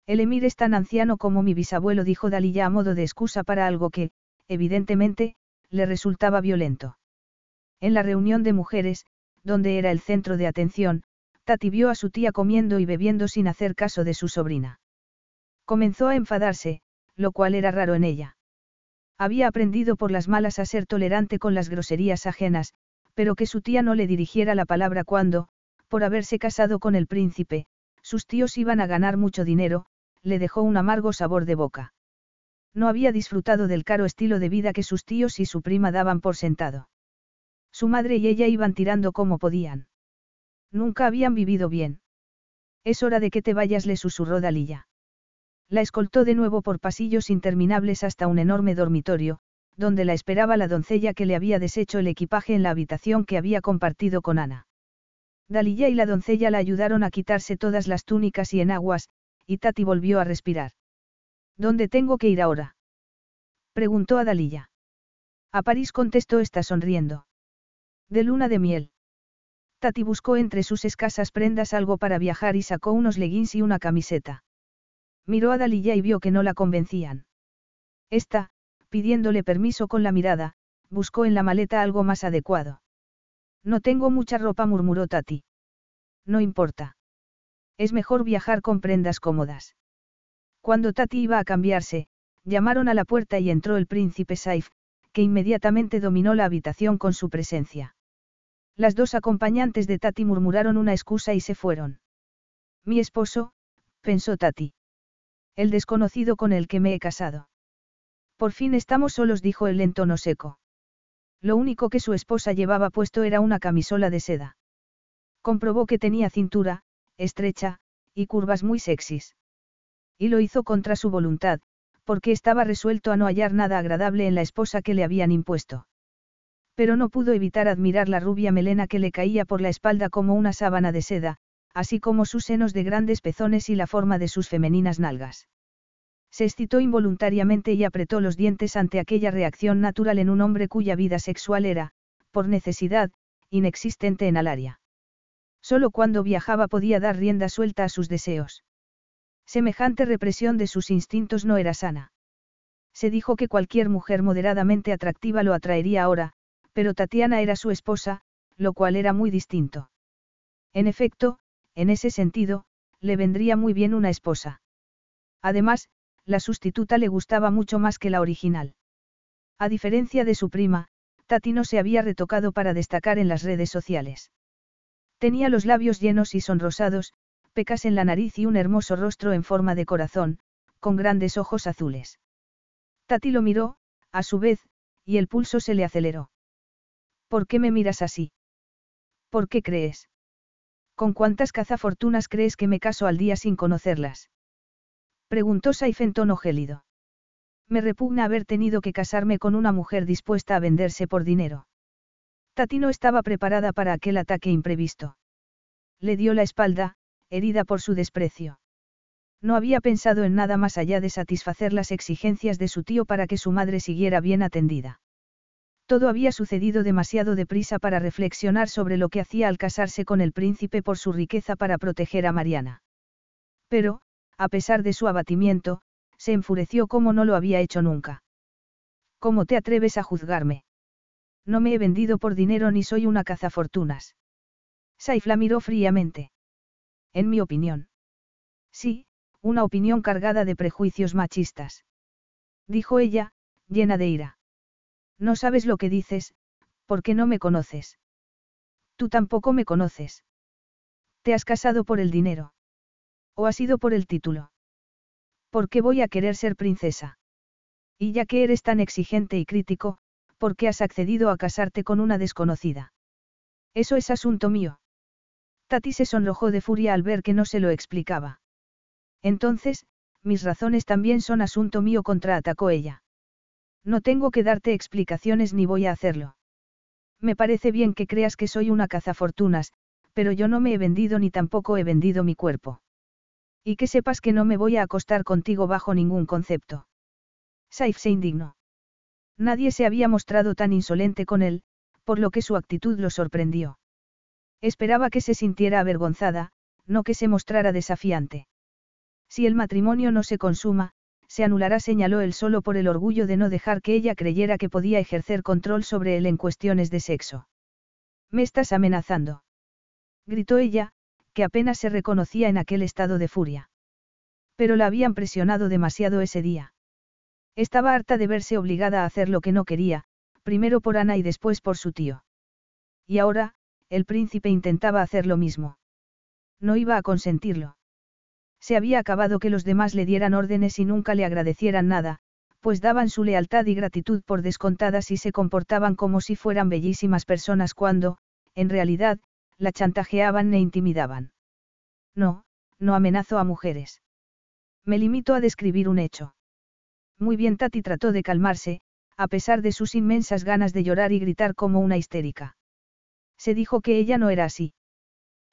El emir es tan anciano como mi bisabuelo, dijo Dalilla a modo de excusa para algo que, evidentemente, le resultaba violento. En la reunión de mujeres, donde era el centro de atención, Tati vio a su tía comiendo y bebiendo sin hacer caso de su sobrina. Comenzó a enfadarse, lo cual era raro en ella. Había aprendido por las malas a ser tolerante con las groserías ajenas, pero que su tía no le dirigiera la palabra cuando, por haberse casado con el príncipe, sus tíos iban a ganar mucho dinero, le dejó un amargo sabor de boca. No había disfrutado del caro estilo de vida que sus tíos y su prima daban por sentado. Su madre y ella iban tirando como podían. Nunca habían vivido bien. Es hora de que te vayas, le susurró Dalilla. La escoltó de nuevo por pasillos interminables hasta un enorme dormitorio, donde la esperaba la doncella que le había deshecho el equipaje en la habitación que había compartido con Ana. Dalilla y la doncella la ayudaron a quitarse todas las túnicas y enaguas, y Tati volvió a respirar. ¿Dónde tengo que ir ahora? Preguntó a Dalilla. A París contestó esta sonriendo. De luna de miel. Tati buscó entre sus escasas prendas algo para viajar y sacó unos leggings y una camiseta. Miró a Dalilla y vio que no la convencían. Esta, pidiéndole permiso con la mirada, buscó en la maleta algo más adecuado. No tengo mucha ropa, murmuró Tati. No importa. Es mejor viajar con prendas cómodas. Cuando Tati iba a cambiarse, llamaron a la puerta y entró el príncipe Saif, que inmediatamente dominó la habitación con su presencia. Las dos acompañantes de Tati murmuraron una excusa y se fueron. Mi esposo, pensó Tati. El desconocido con el que me he casado. Por fin estamos solos, dijo él en tono seco. Lo único que su esposa llevaba puesto era una camisola de seda. Comprobó que tenía cintura, estrecha, y curvas muy sexys. Y lo hizo contra su voluntad, porque estaba resuelto a no hallar nada agradable en la esposa que le habían impuesto. Pero no pudo evitar admirar la rubia melena que le caía por la espalda como una sábana de seda, así como sus senos de grandes pezones y la forma de sus femeninas nalgas. Se excitó involuntariamente y apretó los dientes ante aquella reacción natural en un hombre cuya vida sexual era, por necesidad, inexistente en Alaria. Solo cuando viajaba podía dar rienda suelta a sus deseos. Semejante represión de sus instintos no era sana. Se dijo que cualquier mujer moderadamente atractiva lo atraería ahora, pero Tatiana era su esposa, lo cual era muy distinto. En efecto, en ese sentido, le vendría muy bien una esposa. Además, la sustituta le gustaba mucho más que la original. A diferencia de su prima, Tati no se había retocado para destacar en las redes sociales. Tenía los labios llenos y sonrosados, pecas en la nariz y un hermoso rostro en forma de corazón, con grandes ojos azules. Tati lo miró, a su vez, y el pulso se le aceleró. ¿Por qué me miras así? ¿Por qué crees? ¿Con cuántas cazafortunas crees que me caso al día sin conocerlas? Preguntó Saif en tono gélido. Me repugna haber tenido que casarme con una mujer dispuesta a venderse por dinero. Tati no estaba preparada para aquel ataque imprevisto. Le dio la espalda, herida por su desprecio. No había pensado en nada más allá de satisfacer las exigencias de su tío para que su madre siguiera bien atendida. Todo había sucedido demasiado deprisa para reflexionar sobre lo que hacía al casarse con el príncipe por su riqueza para proteger a Mariana. Pero, a pesar de su abatimiento, se enfureció como no lo había hecho nunca. ¿Cómo te atreves a juzgarme? No me he vendido por dinero ni soy una cazafortunas. Saif la miró fríamente. En mi opinión. Sí, una opinión cargada de prejuicios machistas. Dijo ella, llena de ira. No sabes lo que dices, porque no me conoces. Tú tampoco me conoces. ¿Te has casado por el dinero? ¿O ha sido por el título? ¿Por qué voy a querer ser princesa? Y ya que eres tan exigente y crítico, ¿por qué has accedido a casarte con una desconocida? Eso es asunto mío. Tati se sonrojó de furia al ver que no se lo explicaba. Entonces, mis razones también son asunto mío, contraatacó ella. No tengo que darte explicaciones ni voy a hacerlo. Me parece bien que creas que soy una cazafortunas, pero yo no me he vendido ni tampoco he vendido mi cuerpo. Y que sepas que no me voy a acostar contigo bajo ningún concepto. Saif se indignó. Nadie se había mostrado tan insolente con él, por lo que su actitud lo sorprendió. Esperaba que se sintiera avergonzada, no que se mostrara desafiante. Si el matrimonio no se consuma, se anulará, señaló él solo por el orgullo de no dejar que ella creyera que podía ejercer control sobre él en cuestiones de sexo. Me estás amenazando. Gritó ella, que apenas se reconocía en aquel estado de furia. Pero la habían presionado demasiado ese día. Estaba harta de verse obligada a hacer lo que no quería, primero por Ana y después por su tío. Y ahora, el príncipe intentaba hacer lo mismo. No iba a consentirlo. Se había acabado que los demás le dieran órdenes y nunca le agradecieran nada, pues daban su lealtad y gratitud por descontadas y se comportaban como si fueran bellísimas personas cuando, en realidad, la chantajeaban e intimidaban. No, no amenazo a mujeres. Me limito a describir un hecho. Muy bien, Tati trató de calmarse, a pesar de sus inmensas ganas de llorar y gritar como una histérica. Se dijo que ella no era así.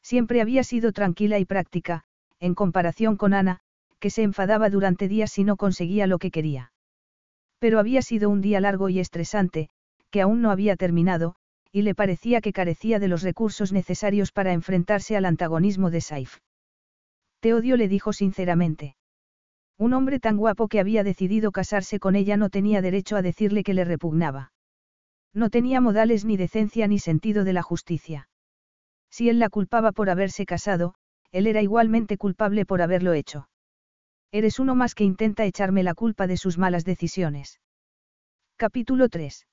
Siempre había sido tranquila y práctica, en comparación con Ana, que se enfadaba durante días si no conseguía lo que quería. Pero había sido un día largo y estresante, que aún no había terminado, y le parecía que carecía de los recursos necesarios para enfrentarse al antagonismo de Saif. Te odio, le dijo sinceramente. Un hombre tan guapo que había decidido casarse con ella no tenía derecho a decirle que le repugnaba. No tenía modales ni decencia ni sentido de la justicia. Si él la culpaba por haberse casado, él era igualmente culpable por haberlo hecho. Eres uno más que intenta echarme la culpa de sus malas decisiones. Capítulo 3.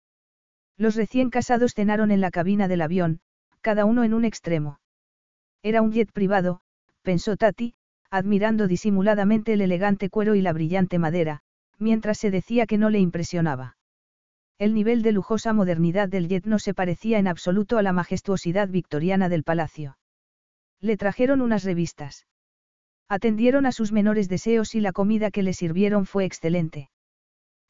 Los recién casados cenaron en la cabina del avión, cada uno en un extremo. Era un jet privado, pensó Tati, admirando disimuladamente el elegante cuero y la brillante madera, mientras se decía que no le impresionaba. El nivel de lujosa modernidad del jet no se parecía en absoluto a la majestuosidad victoriana del palacio. Le trajeron unas revistas. Atendieron a sus menores deseos y la comida que le sirvieron fue excelente.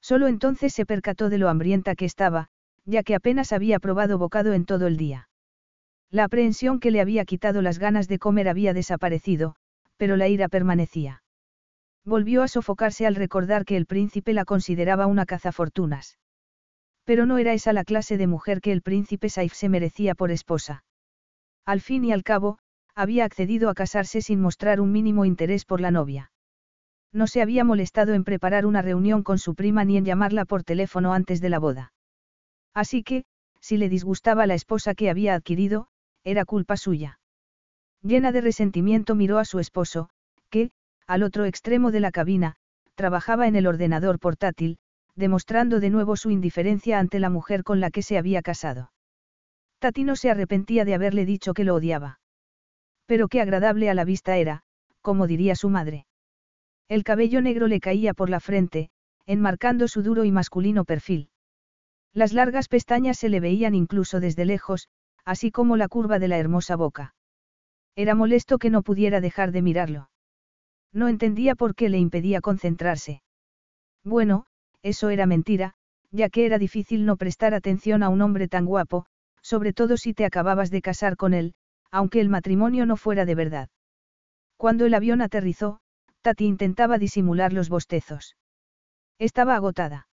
Solo entonces se percató de lo hambrienta que estaba, ya que apenas había probado bocado en todo el día. La aprehensión que le había quitado las ganas de comer había desaparecido, pero la ira permanecía. Volvió a sofocarse al recordar que el príncipe la consideraba una cazafortunas. Pero no era esa la clase de mujer que el príncipe Saif se merecía por esposa. Al fin y al cabo, había accedido a casarse sin mostrar un mínimo interés por la novia. No se había molestado en preparar una reunión con su prima ni en llamarla por teléfono antes de la boda. Así que, si le disgustaba la esposa que había adquirido, era culpa suya. Llena de resentimiento miró a su esposo, que, al otro extremo de la cabina, trabajaba en el ordenador portátil, demostrando de nuevo su indiferencia ante la mujer con la que se había casado. Tati no se arrepentía de haberle dicho que lo odiaba. Pero qué agradable a la vista era, como diría su madre. El cabello negro le caía por la frente, enmarcando su duro y masculino perfil. Las largas pestañas se le veían incluso desde lejos, así como la curva de la hermosa boca. Era molesto que no pudiera dejar de mirarlo. No entendía por qué le impedía concentrarse. Bueno, eso era mentira, ya que era difícil no prestar atención a un hombre tan guapo, sobre todo si te acababas de casar con él, aunque el matrimonio no fuera de verdad. Cuando el avión aterrizó, Tati intentaba disimular los bostezos. Estaba agotada.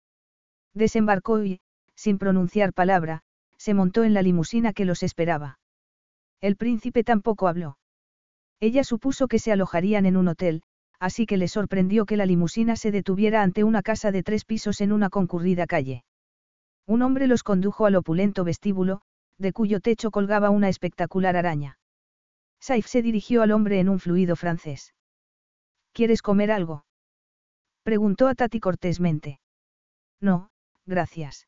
Desembarcó y, sin pronunciar palabra, se montó en la limusina que los esperaba. El príncipe tampoco habló. Ella supuso que se alojarían en un hotel, así que le sorprendió que la limusina se detuviera ante una casa de tres pisos en una concurrida calle. Un hombre los condujo al opulento vestíbulo, de cuyo techo colgaba una espectacular araña. Saif se dirigió al hombre en un fluido francés. ¿Quieres comer algo? Preguntó a Tati cortésmente. No, gracias.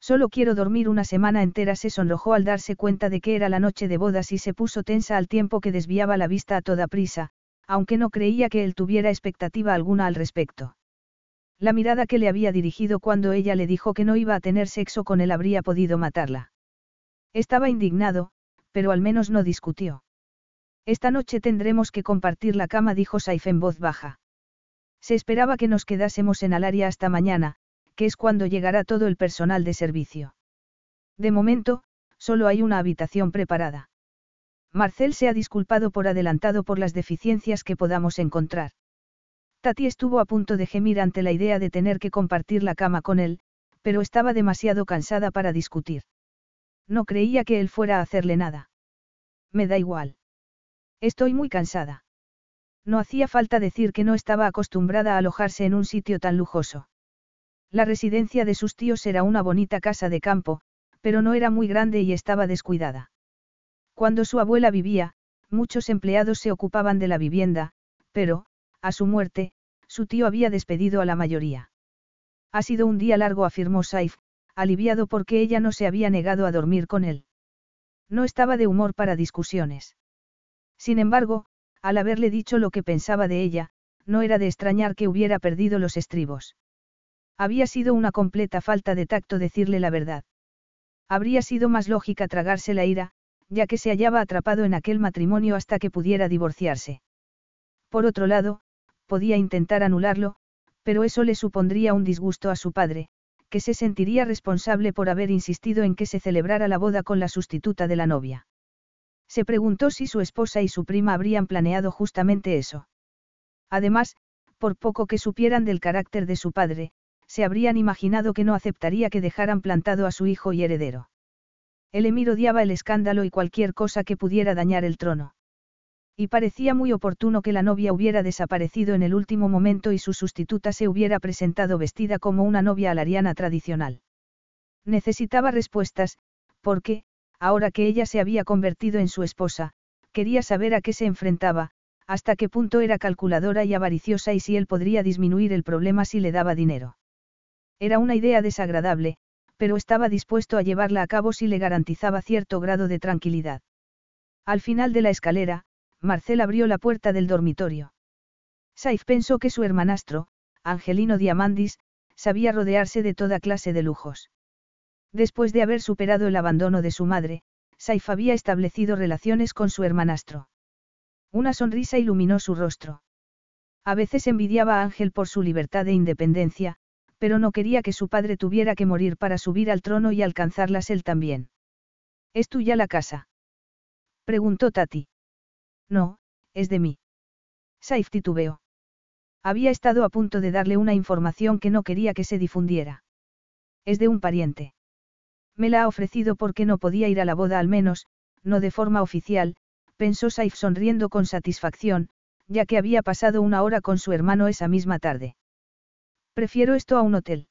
Solo quiero dormir una semana entera, se sonrojó al darse cuenta de que era la noche de bodas y se puso tensa al tiempo que desviaba la vista a toda prisa, aunque no creía que él tuviera expectativa alguna al respecto. La mirada que le había dirigido cuando ella le dijo que no iba a tener sexo con él habría podido matarla. Estaba indignado, pero al menos no discutió. Esta noche tendremos que compartir la cama, dijo Saif en voz baja. Se esperaba que nos quedásemos en Alaria hasta mañana, que es cuando llegará todo el personal de servicio. De momento, solo hay una habitación preparada. Marcel se ha disculpado por adelantado por las deficiencias que podamos encontrar. Tati estuvo a punto de gemir ante la idea de tener que compartir la cama con él, pero estaba demasiado cansada para discutir. No creía que él fuera a hacerle nada. Me da igual. Estoy muy cansada. No hacía falta decir que no estaba acostumbrada a alojarse en un sitio tan lujoso. La residencia de sus tíos era una bonita casa de campo, pero no era muy grande y estaba descuidada. Cuando su abuela vivía, muchos empleados se ocupaban de la vivienda, pero, a su muerte, su tío había despedido a la mayoría. Ha sido un día largo, afirmó Saif, aliviado porque ella no se había negado a dormir con él. No estaba de humor para discusiones. Sin embargo, al haberle dicho lo que pensaba de ella, no era de extrañar que hubiera perdido los estribos. Había sido una completa falta de tacto decirle la verdad. Habría sido más lógica tragarse la ira, ya que se hallaba atrapado en aquel matrimonio hasta que pudiera divorciarse. Por otro lado, podía intentar anularlo, pero eso le supondría un disgusto a su padre, que se sentiría responsable por haber insistido en que se celebrara la boda con la sustituta de la novia. Se preguntó si su esposa y su prima habrían planeado justamente eso. Además, por poco que supieran del carácter de su padre, se habrían imaginado que no aceptaría que dejaran plantado a su hijo y heredero. El emir odiaba el escándalo y cualquier cosa que pudiera dañar el trono. Y parecía muy oportuno que la novia hubiera desaparecido en el último momento y su sustituta se hubiera presentado vestida como una novia alariana tradicional. Necesitaba respuestas, porque, ahora que ella se había convertido en su esposa, quería saber a qué se enfrentaba, hasta qué punto era calculadora y avariciosa y si él podría disminuir el problema si le daba dinero. Era una idea desagradable, pero estaba dispuesto a llevarla a cabo si le garantizaba cierto grado de tranquilidad. Al final de la escalera, Marcel abrió la puerta del dormitorio. Saif pensó que su hermanastro, Angelino Diamandis, sabía rodearse de toda clase de lujos. Después de haber superado el abandono de su madre, Saif había establecido relaciones con su hermanastro. Una sonrisa iluminó su rostro. A veces envidiaba a Ángel por su libertad e independencia, pero no quería que su padre tuviera que morir para subir al trono y alcanzarlas él también. ¿Es tuya la casa? Preguntó Tati. No, es de mí. Saif titubeó. Había estado a punto de darle una información que no quería que se difundiera. Es de un pariente. Me la ha ofrecido porque no podía ir a la boda al menos, no de forma oficial, pensó Saif sonriendo con satisfacción, ya que había pasado una hora con su hermano esa misma tarde. Prefiero esto a un hotel.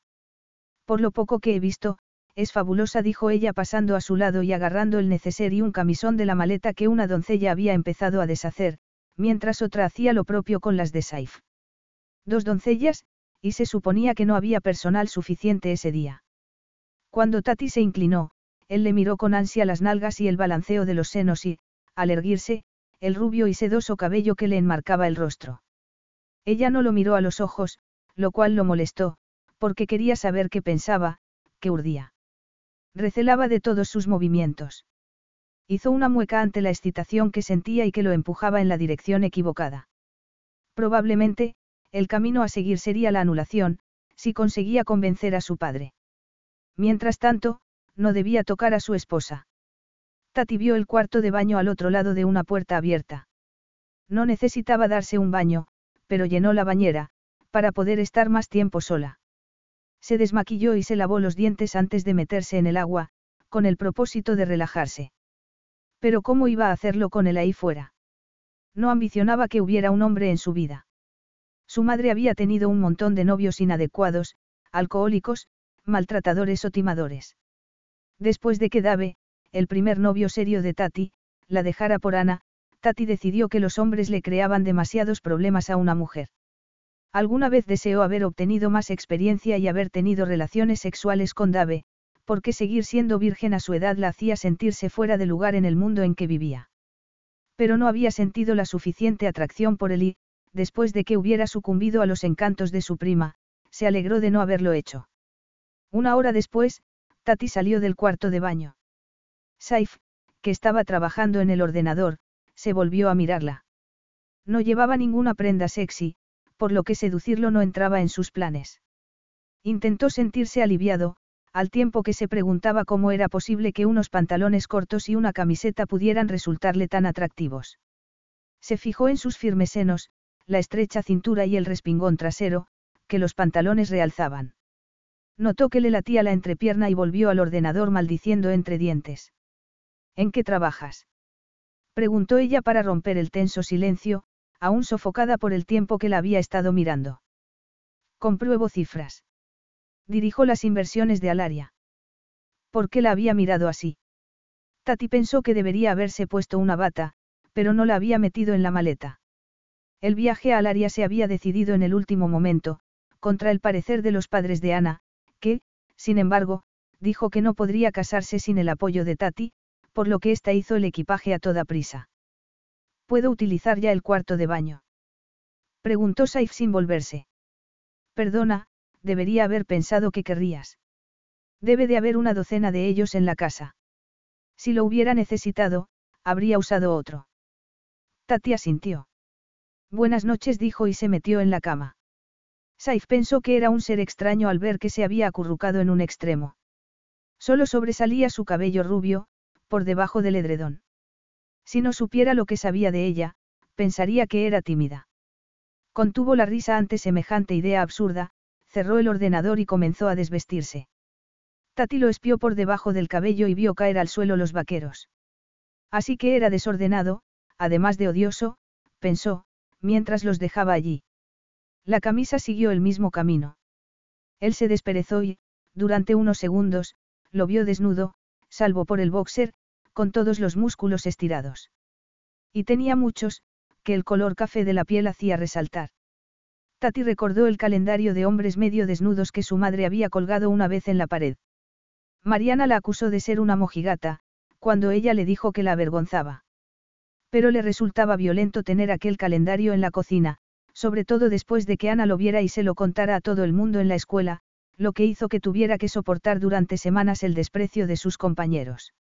Por lo poco que he visto, es fabulosa, dijo ella pasando a su lado y agarrando el neceser y un camisón de la maleta que una doncella había empezado a deshacer, mientras otra hacía lo propio con las de Saif. Dos doncellas, y se suponía que no había personal suficiente ese día. Cuando Tati se inclinó, él le miró con ansia las nalgas y el balanceo de los senos y, al erguirse, el rubio y sedoso cabello que le enmarcaba el rostro. Ella no lo miró a los ojos, lo cual lo molestó, porque quería saber qué pensaba, qué urdía. Recelaba de todos sus movimientos. Hizo una mueca ante la excitación que sentía y que lo empujaba en la dirección equivocada. Probablemente, el camino a seguir sería la anulación, si conseguía convencer a su padre. Mientras tanto, no debía tocar a su esposa. Tati vio el cuarto de baño al otro lado de una puerta abierta. No necesitaba darse un baño, pero llenó la bañera, para poder estar más tiempo sola. Se desmaquilló y se lavó los dientes antes de meterse en el agua, con el propósito de relajarse. Pero ¿cómo iba a hacerlo con él ahí fuera? No ambicionaba que hubiera un hombre en su vida. Su madre había tenido un montón de novios inadecuados, alcohólicos, maltratadores o timadores. Después de que Dave, el primer novio serio de Tati, la dejara por Ana, Tati decidió que los hombres le creaban demasiados problemas a una mujer. Alguna vez deseó haber obtenido más experiencia y haber tenido relaciones sexuales con Dave, porque seguir siendo virgen a su edad la hacía sentirse fuera de lugar en el mundo en que vivía. Pero no había sentido la suficiente atracción por él y, después de que hubiera sucumbido a los encantos de su prima, se alegró de no haberlo hecho. Una hora después, Tati salió del cuarto de baño. Saif, que estaba trabajando en el ordenador, se volvió a mirarla. No llevaba ninguna prenda sexy, por lo que seducirlo no entraba en sus planes. Intentó sentirse aliviado, al tiempo que se preguntaba cómo era posible que unos pantalones cortos y una camiseta pudieran resultarle tan atractivos. Se fijó en sus firmes senos, la estrecha cintura y el respingón trasero, que los pantalones realzaban. Notó que le latía la entrepierna y volvió al ordenador maldiciendo entre dientes. ¿En qué trabajas? Preguntó ella para romper el tenso silencio, aún sofocada por el tiempo que la había estado mirando. Compruebo cifras. Dirijo las inversiones de Alaria. ¿Por qué la había mirado así? Tati pensó que debería haberse puesto una bata, pero no la había metido en la maleta. El viaje a Alaria se había decidido en el último momento, contra el parecer de los padres de Ana, que, sin embargo, dijo que no podría casarse sin el apoyo de Tati, por lo que ésta hizo el equipaje a toda prisa. ¿Puedo utilizar ya el cuarto de baño? Preguntó Saif sin volverse. Perdona, debería haber pensado que querrías. Debe de haber una docena de ellos en la casa. Si lo hubiera necesitado, habría usado otro. Tati asintió. Buenas noches dijo y se metió en la cama. Saif pensó que era un ser extraño al ver que se había acurrucado en un extremo. Solo sobresalía su cabello rubio, por debajo del edredón. Si no supiera lo que sabía de ella, pensaría que era tímida. Contuvo la risa ante semejante idea absurda, cerró el ordenador y comenzó a desvestirse. Tati lo espió por debajo del cabello y vio caer al suelo los vaqueros. Así que era desordenado, además de odioso, pensó, mientras los dejaba allí. La camisa siguió el mismo camino. Él se desperezó y, durante unos segundos, lo vio desnudo, salvo por el boxer, con todos los músculos estirados. Y tenía muchos, que el color café de la piel hacía resaltar. Tati recordó el calendario de hombres medio desnudos que su madre había colgado una vez en la pared. Mariana la acusó de ser una mojigata, cuando ella le dijo que la avergonzaba. Pero le resultaba violento tener aquel calendario en la cocina, sobre todo después de que Ana lo viera y se lo contara a todo el mundo en la escuela, lo que hizo que tuviera que soportar durante semanas el desprecio de sus compañeros.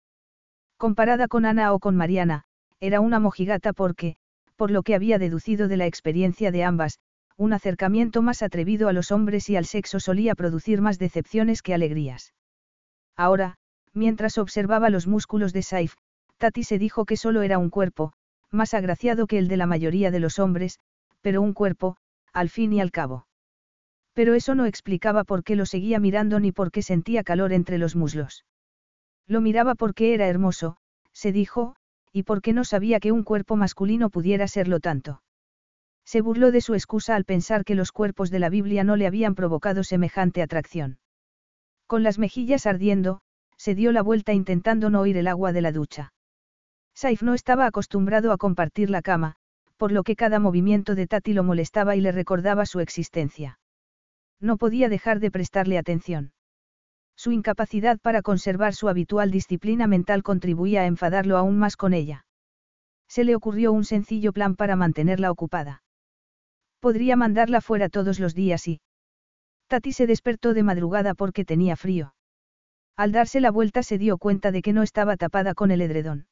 Comparada con Ana o con Mariana, era una mojigata porque, por lo que había deducido de la experiencia de ambas, un acercamiento más atrevido a los hombres y al sexo solía producir más decepciones que alegrías. Ahora, mientras observaba los músculos de Saif, Tati se dijo que solo era un cuerpo, más agraciado que el de la mayoría de los hombres, pero un cuerpo, al fin y al cabo. Pero eso no explicaba por qué lo seguía mirando ni por qué sentía calor entre los muslos. Lo miraba porque era hermoso, se dijo, y porque no sabía que un cuerpo masculino pudiera serlo tanto. Se burló de su excusa al pensar que los cuerpos de la Biblia no le habían provocado semejante atracción. Con las mejillas ardiendo, se dio la vuelta intentando no oír el agua de la ducha. Saif no estaba acostumbrado a compartir la cama, por lo que cada movimiento de Tati lo molestaba y le recordaba su existencia. No podía dejar de prestarle atención. Su incapacidad para conservar su habitual disciplina mental contribuía a enfadarlo aún más con ella. Se le ocurrió un sencillo plan para mantenerla ocupada. Podría mandarla fuera todos los días y... Tati se despertó de madrugada porque tenía frío. Al darse la vuelta se dio cuenta de que no estaba tapada con el edredón.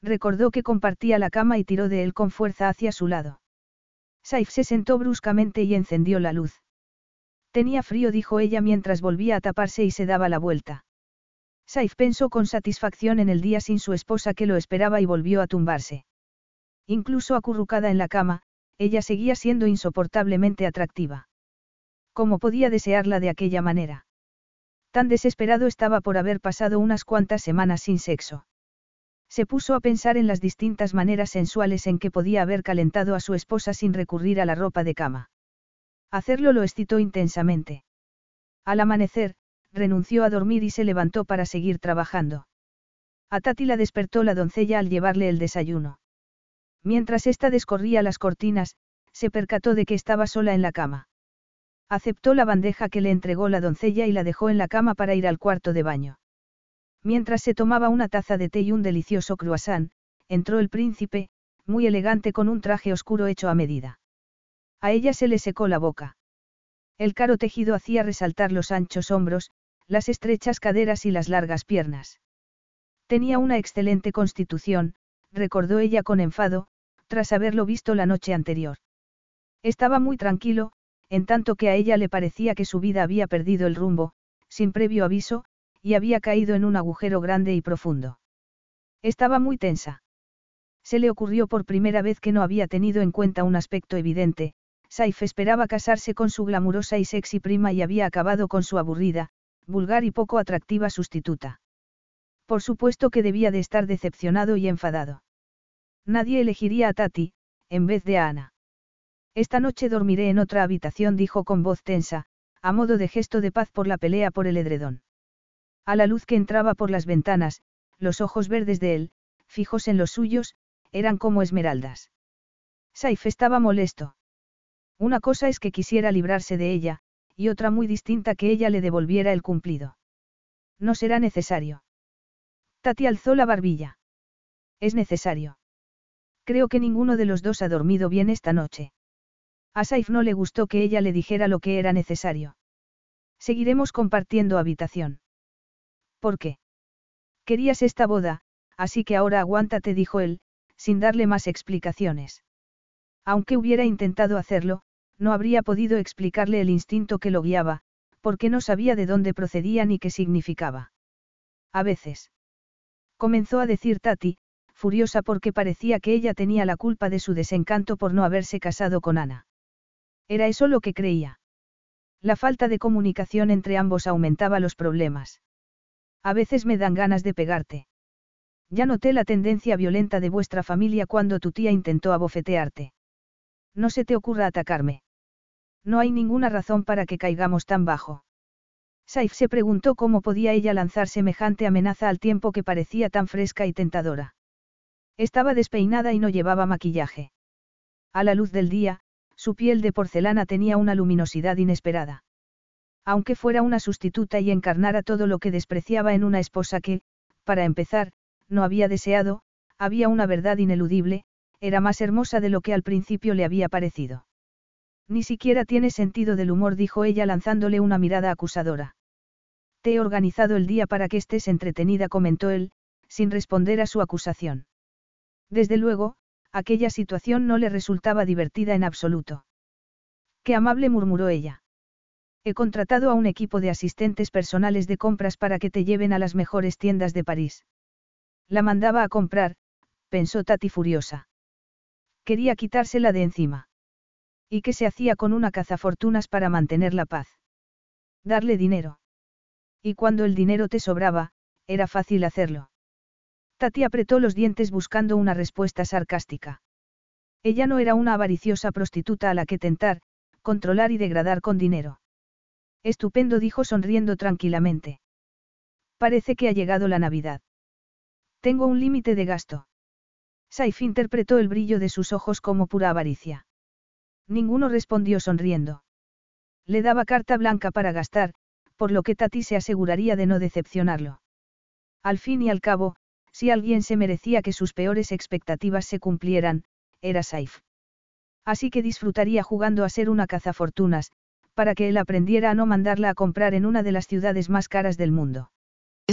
Recordó que compartía la cama y tiró de él con fuerza hacia su lado. Saif se sentó bruscamente y encendió la luz. Tenía frío, dijo ella mientras volvía a taparse y se daba la vuelta. Saif pensó con satisfacción en el día sin su esposa que lo esperaba y volvió a tumbarse. Incluso acurrucada en la cama, ella seguía siendo insoportablemente atractiva. ¿Cómo podía desearla de aquella manera? Tan desesperado estaba por haber pasado unas cuantas semanas sin sexo. Se puso a pensar en las distintas maneras sensuales en que podía haber calentado a su esposa sin recurrir a la ropa de cama. Hacerlo lo excitó intensamente. Al amanecer, renunció a dormir y se levantó para seguir trabajando. A Tati la despertó la doncella al llevarle el desayuno. Mientras ésta descorría las cortinas, se percató de que estaba sola en la cama. Aceptó la bandeja que le entregó la doncella y la dejó en la cama para ir al cuarto de baño. Mientras se tomaba una taza de té y un delicioso croissant, entró el príncipe, muy elegante con un traje oscuro hecho a medida. A ella se le secó la boca. El caro tejido hacía resaltar los anchos hombros, las estrechas caderas y las largas piernas. Tenía una excelente constitución, recordó ella con enfado, tras haberlo visto la noche anterior. Estaba muy tranquilo, en tanto que a ella le parecía que su vida había perdido el rumbo, sin previo aviso, y había caído en un agujero grande y profundo. Estaba muy tensa. Se le ocurrió por primera vez que no había tenido en cuenta un aspecto evidente, Saif esperaba casarse con su glamurosa y sexy prima y había acabado con su aburrida, vulgar y poco atractiva sustituta. Por supuesto que debía de estar decepcionado y enfadado. Nadie elegiría a Tati, en vez de a Ana. Esta noche dormiré en otra habitación, dijo con voz tensa, a modo de gesto de paz por la pelea por el edredón. A la luz que entraba por las ventanas, los ojos verdes de él, fijos en los suyos, eran como esmeraldas. Saif estaba molesto. Una cosa es que quisiera librarse de ella, y otra muy distinta que ella le devolviera el cumplido. No será necesario. Tati alzó la barbilla. Es necesario. Creo que ninguno de los dos ha dormido bien esta noche. A Saif no le gustó que ella le dijera lo que era necesario. Seguiremos compartiendo habitación. ¿Por qué? Querías esta boda, así que ahora aguántate, dijo él, sin darle más explicaciones. Aunque hubiera intentado hacerlo, no habría podido explicarle el instinto que lo guiaba, porque no sabía de dónde procedía ni qué significaba. A veces. Comenzó a decir Tati, furiosa porque parecía que ella tenía la culpa de su desencanto por no haberse casado con Ana. Era eso lo que creía. La falta de comunicación entre ambos aumentaba los problemas. A veces me dan ganas de pegarte. Ya noté la tendencia violenta de vuestra familia cuando tu tía intentó abofetearte. No se te ocurra atacarme. No hay ninguna razón para que caigamos tan bajo. Saif se preguntó cómo podía ella lanzar semejante amenaza al tiempo que parecía tan fresca y tentadora. Estaba despeinada y no llevaba maquillaje. A la luz del día, su piel de porcelana tenía una luminosidad inesperada. Aunque fuera una sustituta y encarnara todo lo que despreciaba en una esposa que, para empezar, no había deseado, había una verdad ineludible, era más hermosa de lo que al principio le había parecido. Ni siquiera tiene sentido del humor, dijo ella lanzándole una mirada acusadora. Te he organizado el día para que estés entretenida, comentó él, sin responder a su acusación. Desde luego, aquella situación no le resultaba divertida en absoluto. Qué amable murmuró ella. He contratado a un equipo de asistentes personales de compras para que te lleven a las mejores tiendas de París. La mandaba a comprar, pensó Tati furiosa. Quería quitársela de encima. ¿Y qué se hacía con una cazafortunas para mantener la paz? Darle dinero. Y cuando el dinero te sobraba, era fácil hacerlo. Tati apretó los dientes buscando una respuesta sarcástica. Ella no era una avariciosa prostituta a la que tentar, controlar y degradar con dinero. Estupendo dijo sonriendo tranquilamente. Parece que ha llegado la Navidad. Tengo un límite de gasto. Saif interpretó el brillo de sus ojos como pura avaricia. Ninguno respondió sonriendo. Le daba carta blanca para gastar, por lo que Tati se aseguraría de no decepcionarlo. Al fin y al cabo, si alguien se merecía que sus peores expectativas se cumplieran, era Saif. Así que disfrutaría jugando a ser una cazafortunas, para que él aprendiera a no mandarla a comprar en una de las ciudades más caras del mundo.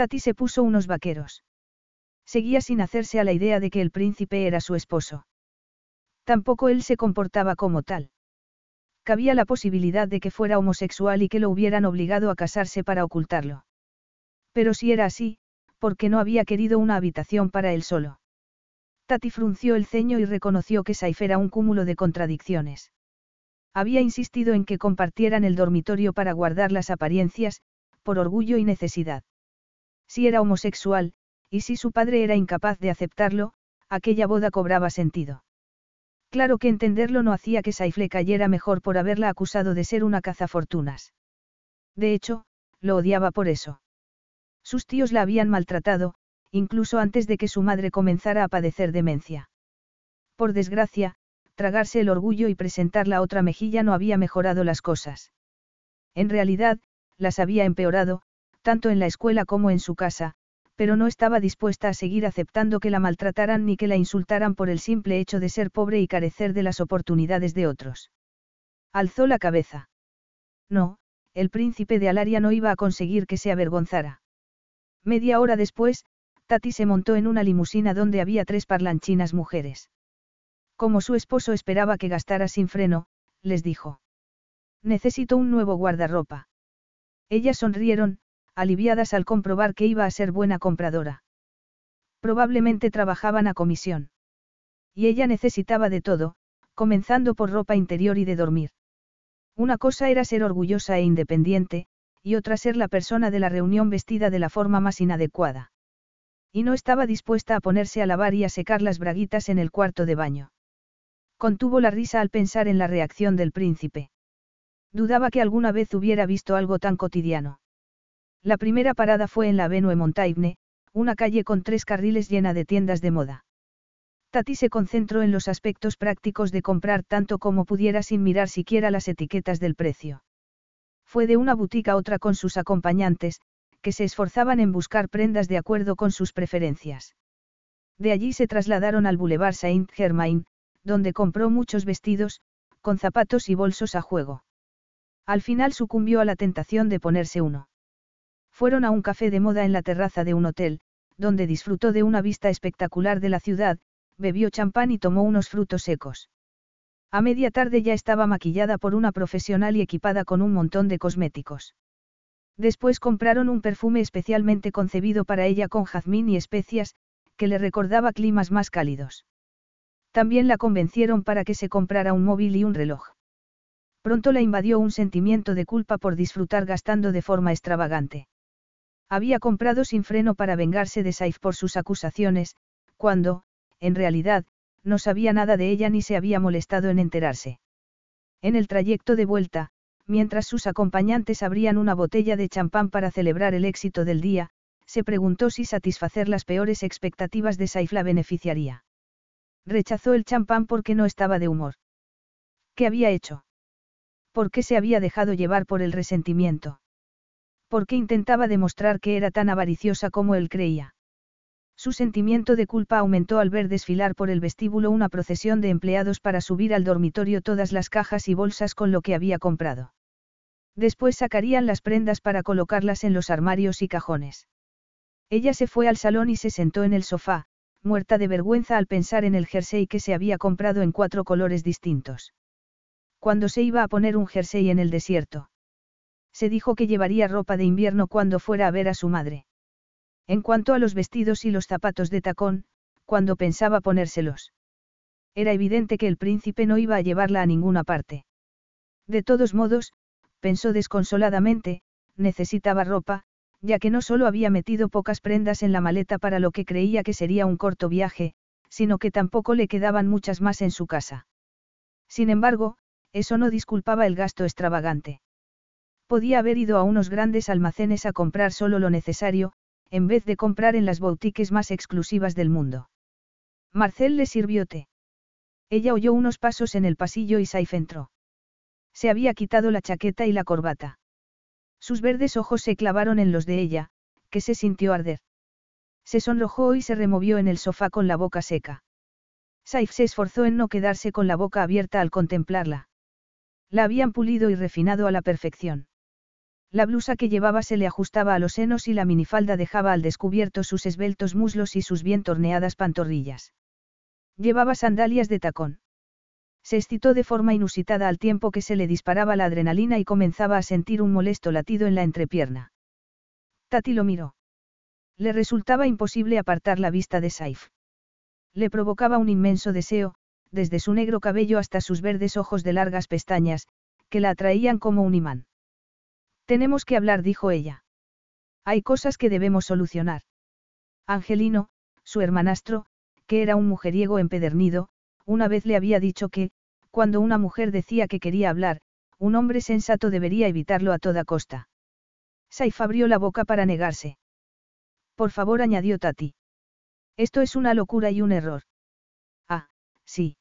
Tati se puso unos vaqueros. Seguía sin hacerse a la idea de que el príncipe era su esposo. Tampoco él se comportaba como tal. Cabía la posibilidad de que fuera homosexual y que lo hubieran obligado a casarse para ocultarlo. Pero si era así, ¿por qué no había querido una habitación para él solo? Tati frunció el ceño y reconoció que Saif era un cúmulo de contradicciones. Había insistido en que compartieran el dormitorio para guardar las apariencias, por orgullo y necesidad. Si era homosexual, y si su padre era incapaz de aceptarlo, aquella boda cobraba sentido. Claro que entenderlo no hacía que Saif le cayera mejor por haberla acusado de ser una cazafortunas. De hecho, lo odiaba por eso. Sus tíos la habían maltratado, incluso antes de que su madre comenzara a padecer demencia. Por desgracia, tragarse el orgullo y presentar la otra mejilla no había mejorado las cosas. En realidad, las había empeorado, tanto en la escuela como en su casa, pero no estaba dispuesta a seguir aceptando que la maltrataran ni que la insultaran por el simple hecho de ser pobre y carecer de las oportunidades de otros. Alzó la cabeza. No, el príncipe de Alaria no iba a conseguir que se avergonzara. Media hora después, Tati se montó en una limusina donde había tres parlanchinas mujeres. Como su esposo esperaba que gastara sin freno, les dijo. Necesito un nuevo guardarropa. Ellas sonrieron, aliviadas al comprobar que iba a ser buena compradora. Probablemente trabajaban a comisión. Y ella necesitaba de todo, comenzando por ropa interior y de dormir. Una cosa era ser orgullosa e independiente, y otra ser la persona de la reunión vestida de la forma más inadecuada. Y no estaba dispuesta a ponerse a lavar y a secar las braguitas en el cuarto de baño. Contuvo la risa al pensar en la reacción del príncipe. Dudaba que alguna vez hubiera visto algo tan cotidiano. La primera parada fue en la Avenue Montaigne, una calle con tres carriles llena de tiendas de moda. Tati se concentró en los aspectos prácticos de comprar tanto como pudiera sin mirar siquiera las etiquetas del precio. Fue de una boutique a otra con sus acompañantes, que se esforzaban en buscar prendas de acuerdo con sus preferencias. De allí se trasladaron al Boulevard Saint-Germain, donde compró muchos vestidos, con zapatos y bolsos a juego. Al final sucumbió a la tentación de ponerse uno. Fueron a un café de moda en la terraza de un hotel, donde disfrutó de una vista espectacular de la ciudad, bebió champán y tomó unos frutos secos. A media tarde ya estaba maquillada por una profesional y equipada con un montón de cosméticos. Después compraron un perfume especialmente concebido para ella con jazmín y especias, que le recordaba climas más cálidos. También la convencieron para que se comprara un móvil y un reloj. Pronto la invadió un sentimiento de culpa por disfrutar gastando de forma extravagante. Había comprado sin freno para vengarse de Saif por sus acusaciones, cuando, en realidad, no sabía nada de ella ni se había molestado en enterarse. En el trayecto de vuelta, mientras sus acompañantes abrían una botella de champán para celebrar el éxito del día, se preguntó si satisfacer las peores expectativas de Saif la beneficiaría. Rechazó el champán porque no estaba de humor. ¿Qué había hecho? ¿Por qué se había dejado llevar por el resentimiento? Porque intentaba demostrar que era tan avariciosa como él creía. Su sentimiento de culpa aumentó al ver desfilar por el vestíbulo una procesión de empleados para subir al dormitorio todas las cajas y bolsas con lo que había comprado. Después sacarían las prendas para colocarlas en los armarios y cajones. Ella se fue al salón y se sentó en el sofá, muerta de vergüenza al pensar en el jersey que se había comprado en cuatro colores distintos. Cuando se iba a poner un jersey en el desierto. Se dijo que llevaría ropa de invierno cuando fuera a ver a su madre. En cuanto a los vestidos y los zapatos de tacón, cuando pensaba ponérselos. Era evidente que el príncipe no iba a llevarla a ninguna parte. De todos modos, pensó desconsoladamente, necesitaba ropa, ya que no solo había metido pocas prendas en la maleta para lo que creía que sería un corto viaje, sino que tampoco le quedaban muchas más en su casa. Sin embargo, eso no disculpaba el gasto extravagante. Podía haber ido a unos grandes almacenes a comprar solo lo necesario, en vez de comprar en las boutiques más exclusivas del mundo. Marcel le sirvió té. Ella oyó unos pasos en el pasillo y Saif entró. Se había quitado la chaqueta y la corbata. Sus verdes ojos se clavaron en los de ella, que se sintió arder. Se sonrojó y se removió en el sofá con la boca seca. Saif se esforzó en no quedarse con la boca abierta al contemplarla. La habían pulido y refinado a la perfección. La blusa que llevaba se le ajustaba a los senos y la minifalda dejaba al descubierto sus esbeltos muslos y sus bien torneadas pantorrillas. Llevaba sandalias de tacón. Se excitó de forma inusitada al tiempo que se le disparaba la adrenalina y comenzaba a sentir un molesto latido en la entrepierna. Tati lo miró. Le resultaba imposible apartar la vista de Saif. Le provocaba un inmenso deseo, desde su negro cabello hasta sus verdes ojos de largas pestañas, que la atraían como un imán. Tenemos que hablar, dijo ella. Hay cosas que debemos solucionar. Angelino, su hermanastro, que era un mujeriego empedernido, una vez le había dicho que, cuando una mujer decía que quería hablar, un hombre sensato debería evitarlo a toda costa. Saif abrió la boca para negarse. Por favor, añadió Tati. Esto es una locura y un error. Ah, sí.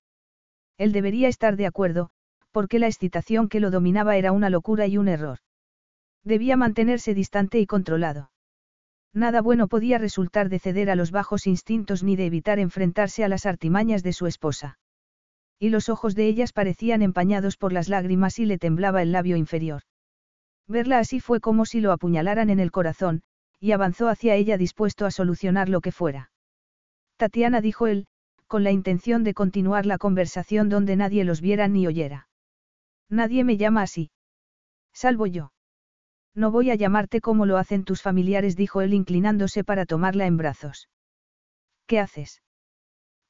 Él debería estar de acuerdo, porque la excitación que lo dominaba era una locura y un error. Debía mantenerse distante y controlado. Nada bueno podía resultar de ceder a los bajos instintos ni de evitar enfrentarse a las artimañas de su esposa. Y los ojos de ellas parecían empañados por las lágrimas y le temblaba el labio inferior. Verla así fue como si lo apuñalaran en el corazón, y avanzó hacia ella dispuesto a solucionar lo que fuera. Tatiana dijo él, con la intención de continuar la conversación donde nadie los viera ni oyera. Nadie me llama así. Salvo yo. No voy a llamarte como lo hacen tus familiares, dijo él inclinándose para tomarla en brazos. ¿Qué haces?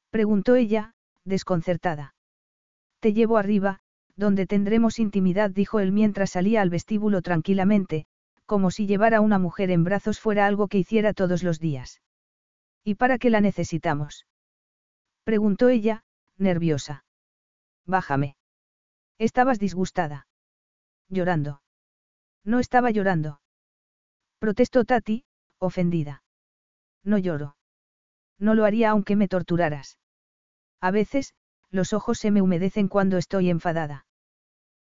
preguntó ella, desconcertada. Te llevo arriba, donde tendremos intimidad, dijo él mientras salía al vestíbulo tranquilamente, como si llevar a una mujer en brazos fuera algo que hiciera todos los días. ¿Y para qué la necesitamos? preguntó ella, nerviosa. Bájame. Estabas disgustada. Llorando. No estaba llorando. Protestó Tati, ofendida. No lloro. No lo haría aunque me torturaras. A veces, los ojos se me humedecen cuando estoy enfadada.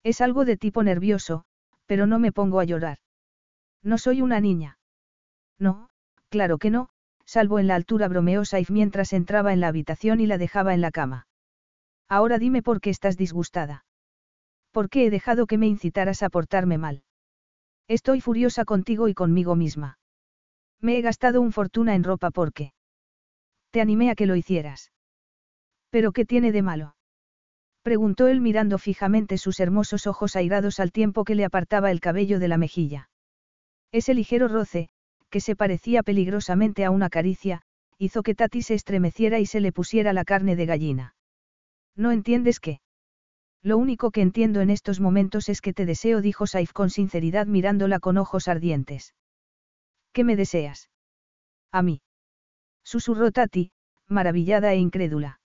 Es algo de tipo nervioso, pero no me pongo a llorar. No soy una niña. No, claro que no, salvo en la altura bromeosa y mientras entraba en la habitación y la dejaba en la cama. Ahora dime por qué estás disgustada. ¿Por qué he dejado que me incitaras a portarme mal? Estoy furiosa contigo y conmigo misma. Me he gastado un fortuna en ropa porque... Te animé a que lo hicieras. ¿Pero qué tiene de malo? Preguntó él mirando fijamente sus hermosos ojos airados al tiempo que le apartaba el cabello de la mejilla. Ese ligero roce, que se parecía peligrosamente a una caricia, hizo que Tati se estremeciera y se le pusiera la carne de gallina. ¿No entiendes qué? Lo único que entiendo en estos momentos es que te deseo, dijo Saif con sinceridad mirándola con ojos ardientes. ¿Qué me deseas? A mí. Susurró Tati, maravillada e incrédula.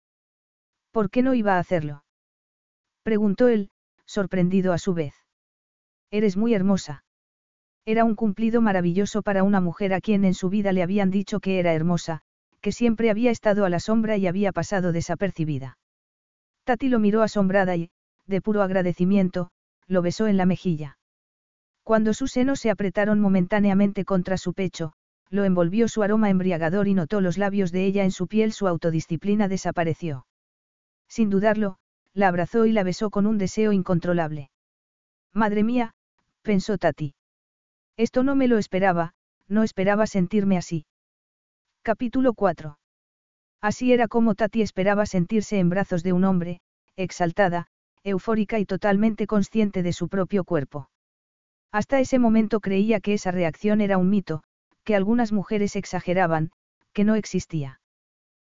¿Por qué no iba a hacerlo? Preguntó él, sorprendido a su vez. Eres muy hermosa. Era un cumplido maravilloso para una mujer a quien en su vida le habían dicho que era hermosa, que siempre había estado a la sombra y había pasado desapercibida. Tati lo miró asombrada y, de puro agradecimiento, lo besó en la mejilla. Cuando sus senos se apretaron momentáneamente contra su pecho, lo envolvió su aroma embriagador y notó los labios de ella en su piel, su autodisciplina desapareció. Sin dudarlo, la abrazó y la besó con un deseo incontrolable. Madre mía, pensó Tati. Esto no me lo esperaba, no esperaba sentirme así. Capítulo 4. Así era como Tati esperaba sentirse en brazos de un hombre, exaltada, eufórica y totalmente consciente de su propio cuerpo. Hasta ese momento creía que esa reacción era un mito, que algunas mujeres exageraban, que no existía.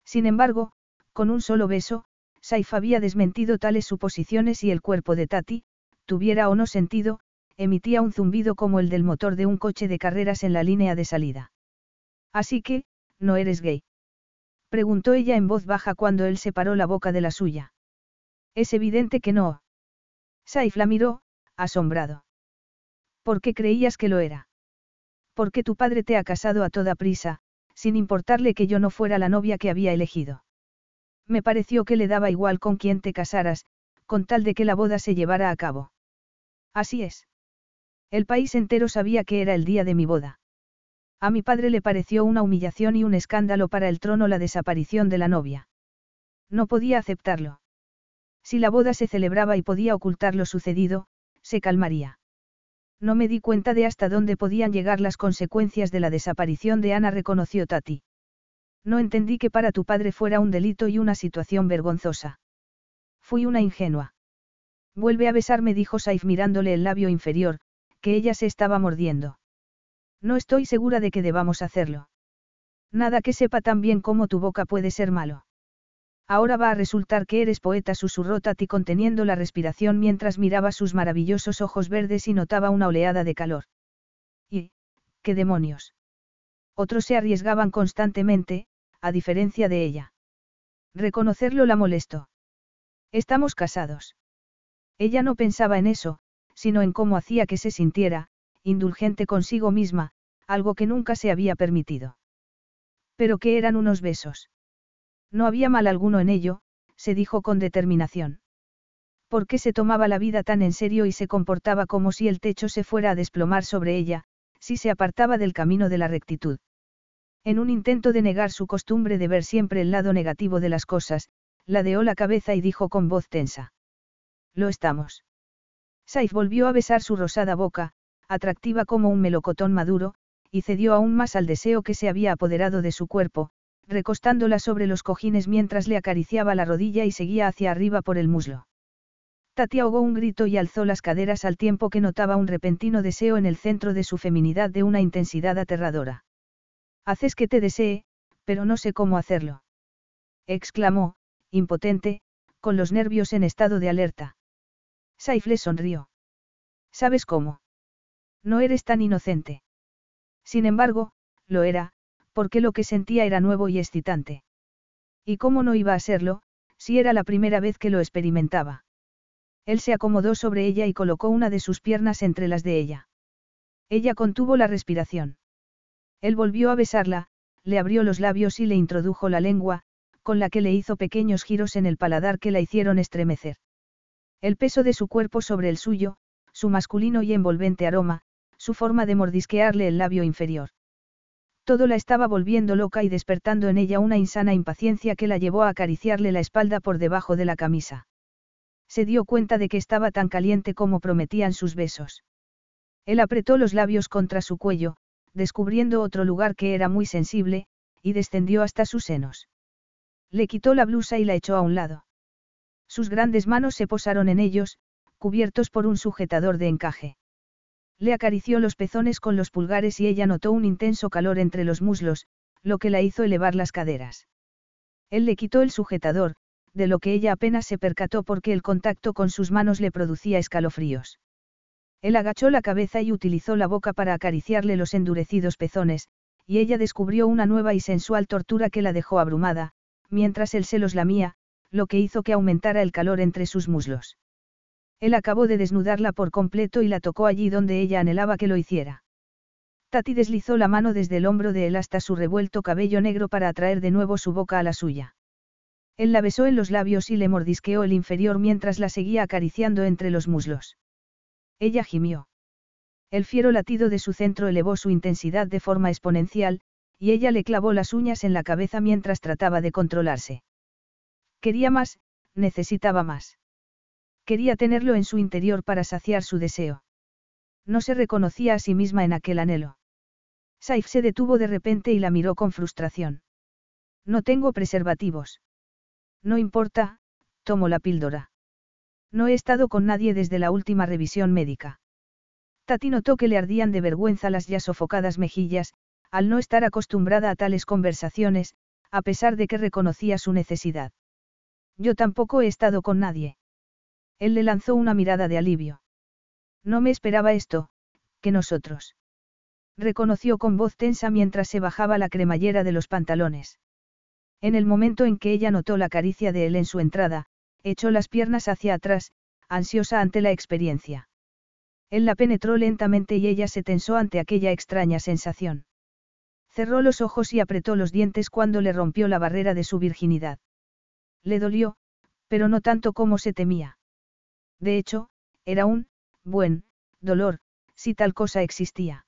Sin embargo, con un solo beso, Saif había desmentido tales suposiciones y el cuerpo de Tati, tuviera o no sentido, emitía un zumbido como el del motor de un coche de carreras en la línea de salida. Así que, ¿no eres gay? Preguntó ella en voz baja cuando él separó la boca de la suya. Es evidente que no. Saif la miró, asombrado. ¿Por qué creías que lo era? Porque tu padre te ha casado a toda prisa, sin importarle que yo no fuera la novia que había elegido. Me pareció que le daba igual con quién te casaras, con tal de que la boda se llevara a cabo. Así es. El país entero sabía que era el día de mi boda. A mi padre le pareció una humillación y un escándalo para el trono la desaparición de la novia. No podía aceptarlo. Si la boda se celebraba y podía ocultar lo sucedido, se calmaría. No me di cuenta de hasta dónde podían llegar las consecuencias de la desaparición de Ana, reconoció Tati. No entendí que para tu padre fuera un delito y una situación vergonzosa. Fui una ingenua. Vuelve a besarme, dijo Saif mirándole el labio inferior, que ella se estaba mordiendo. No estoy segura de que debamos hacerlo. Nada que sepa tan bien cómo tu boca puede ser malo. Ahora va a resultar que eres poeta, susurró Tati conteniendo la respiración mientras miraba sus maravillosos ojos verdes y notaba una oleada de calor. ¿Y, qué demonios? Otros se arriesgaban constantemente, a diferencia de ella. Reconocerlo la molestó. Estamos casados. Ella no pensaba en eso, sino en cómo hacía que se sintiera, indulgente consigo misma, algo que nunca se había permitido. Pero que eran unos besos. No había mal alguno en ello, se dijo con determinación. ¿Por qué se tomaba la vida tan en serio y se comportaba como si el techo se fuera a desplomar sobre ella, si se apartaba del camino de la rectitud? En un intento de negar su costumbre de ver siempre el lado negativo de las cosas, ladeó la cabeza y dijo con voz tensa. Lo estamos. Saif volvió a besar su rosada boca, atractiva como un melocotón maduro, y cedió aún más al deseo que se había apoderado de su cuerpo, recostándola sobre los cojines mientras le acariciaba la rodilla y seguía hacia arriba por el muslo. Tati ahogó un grito y alzó las caderas al tiempo que notaba un repentino deseo en el centro de su feminidad de una intensidad aterradora. Haces que te desee, pero no sé cómo hacerlo. exclamó, impotente, con los nervios en estado de alerta. Saif le sonrió. ¿Sabes cómo? No eres tan inocente. Sin embargo, lo era, porque lo que sentía era nuevo y excitante. ¿Y cómo no iba a serlo, si era la primera vez que lo experimentaba? Él se acomodó sobre ella y colocó una de sus piernas entre las de ella. Ella contuvo la respiración. Él volvió a besarla, le abrió los labios y le introdujo la lengua, con la que le hizo pequeños giros en el paladar que la hicieron estremecer. El peso de su cuerpo sobre el suyo, su masculino y envolvente aroma, su forma de mordisquearle el labio inferior. Todo la estaba volviendo loca y despertando en ella una insana impaciencia que la llevó a acariciarle la espalda por debajo de la camisa. Se dio cuenta de que estaba tan caliente como prometían sus besos. Él apretó los labios contra su cuello, descubriendo otro lugar que era muy sensible, y descendió hasta sus senos. Le quitó la blusa y la echó a un lado. Sus grandes manos se posaron en ellos, cubiertos por un sujetador de encaje. Le acarició los pezones con los pulgares y ella notó un intenso calor entre los muslos, lo que la hizo elevar las caderas. Él le quitó el sujetador, de lo que ella apenas se percató porque el contacto con sus manos le producía escalofríos. Él agachó la cabeza y utilizó la boca para acariciarle los endurecidos pezones, y ella descubrió una nueva y sensual tortura que la dejó abrumada, mientras él se los lamía, lo que hizo que aumentara el calor entre sus muslos. Él acabó de desnudarla por completo y la tocó allí donde ella anhelaba que lo hiciera. Tati deslizó la mano desde el hombro de él hasta su revuelto cabello negro para atraer de nuevo su boca a la suya. Él la besó en los labios y le mordisqueó el inferior mientras la seguía acariciando entre los muslos. Ella gimió. El fiero latido de su centro elevó su intensidad de forma exponencial, y ella le clavó las uñas en la cabeza mientras trataba de controlarse. Quería más, necesitaba más. Quería tenerlo en su interior para saciar su deseo. No se reconocía a sí misma en aquel anhelo. Saif se detuvo de repente y la miró con frustración. No tengo preservativos. No importa, tomo la píldora. No he estado con nadie desde la última revisión médica. Tati notó que le ardían de vergüenza las ya sofocadas mejillas, al no estar acostumbrada a tales conversaciones, a pesar de que reconocía su necesidad. Yo tampoco he estado con nadie. Él le lanzó una mirada de alivio. No me esperaba esto, que nosotros. Reconoció con voz tensa mientras se bajaba la cremallera de los pantalones. En el momento en que ella notó la caricia de él en su entrada, echó las piernas hacia atrás, ansiosa ante la experiencia. Él la penetró lentamente y ella se tensó ante aquella extraña sensación. Cerró los ojos y apretó los dientes cuando le rompió la barrera de su virginidad. Le dolió, pero no tanto como se temía. De hecho, era un, buen, dolor, si tal cosa existía.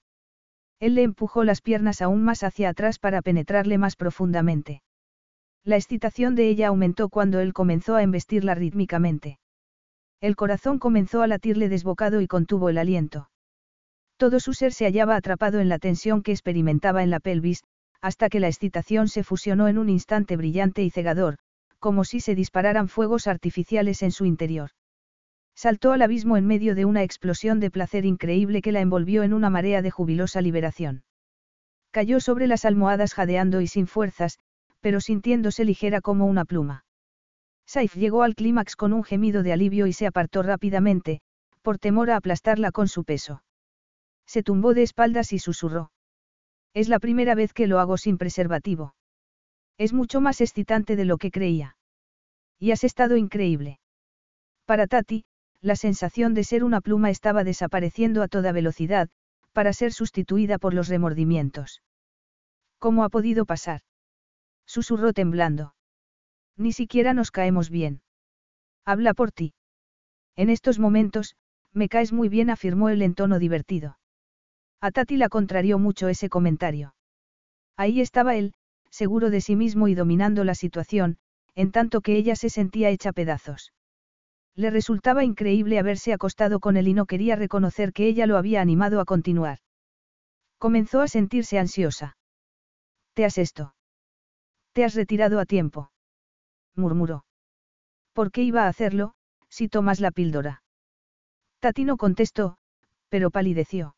Él le empujó las piernas aún más hacia atrás para penetrarle más profundamente. La excitación de ella aumentó cuando él comenzó a embestirla rítmicamente. El corazón comenzó a latirle desbocado y contuvo el aliento. Todo su ser se hallaba atrapado en la tensión que experimentaba en la pelvis, hasta que la excitación se fusionó en un instante brillante y cegador, como si se dispararan fuegos artificiales en su interior. Saltó al abismo en medio de una explosión de placer increíble que la envolvió en una marea de jubilosa liberación. Cayó sobre las almohadas jadeando y sin fuerzas, pero sintiéndose ligera como una pluma. Saif llegó al clímax con un gemido de alivio y se apartó rápidamente, por temor a aplastarla con su peso. Se tumbó de espaldas y susurró. Es la primera vez que lo hago sin preservativo. Es mucho más excitante de lo que creía. Y has estado increíble. Para Tati, la sensación de ser una pluma estaba desapareciendo a toda velocidad, para ser sustituida por los remordimientos. ¿Cómo ha podido pasar? Susurró temblando. Ni siquiera nos caemos bien. Habla por ti. En estos momentos, me caes muy bien, afirmó él en tono divertido. A Tati la contrarió mucho ese comentario. Ahí estaba él, seguro de sí mismo y dominando la situación, en tanto que ella se sentía hecha pedazos. Le resultaba increíble haberse acostado con él y no quería reconocer que ella lo había animado a continuar. Comenzó a sentirse ansiosa. ¿Te has esto? ¿Te has retirado a tiempo? murmuró. ¿Por qué iba a hacerlo, si tomas la píldora? Tati no contestó, pero palideció.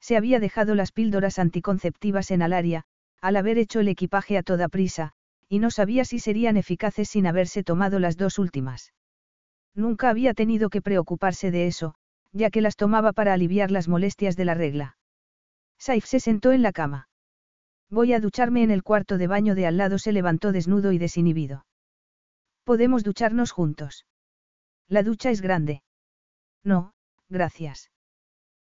Se había dejado las píldoras anticonceptivas en Alaria, al haber hecho el equipaje a toda prisa, y no sabía si serían eficaces sin haberse tomado las dos últimas. Nunca había tenido que preocuparse de eso, ya que las tomaba para aliviar las molestias de la regla. Saif se sentó en la cama. Voy a ducharme en el cuarto de baño de al lado se levantó desnudo y desinhibido. Podemos ducharnos juntos. La ducha es grande. No, gracias.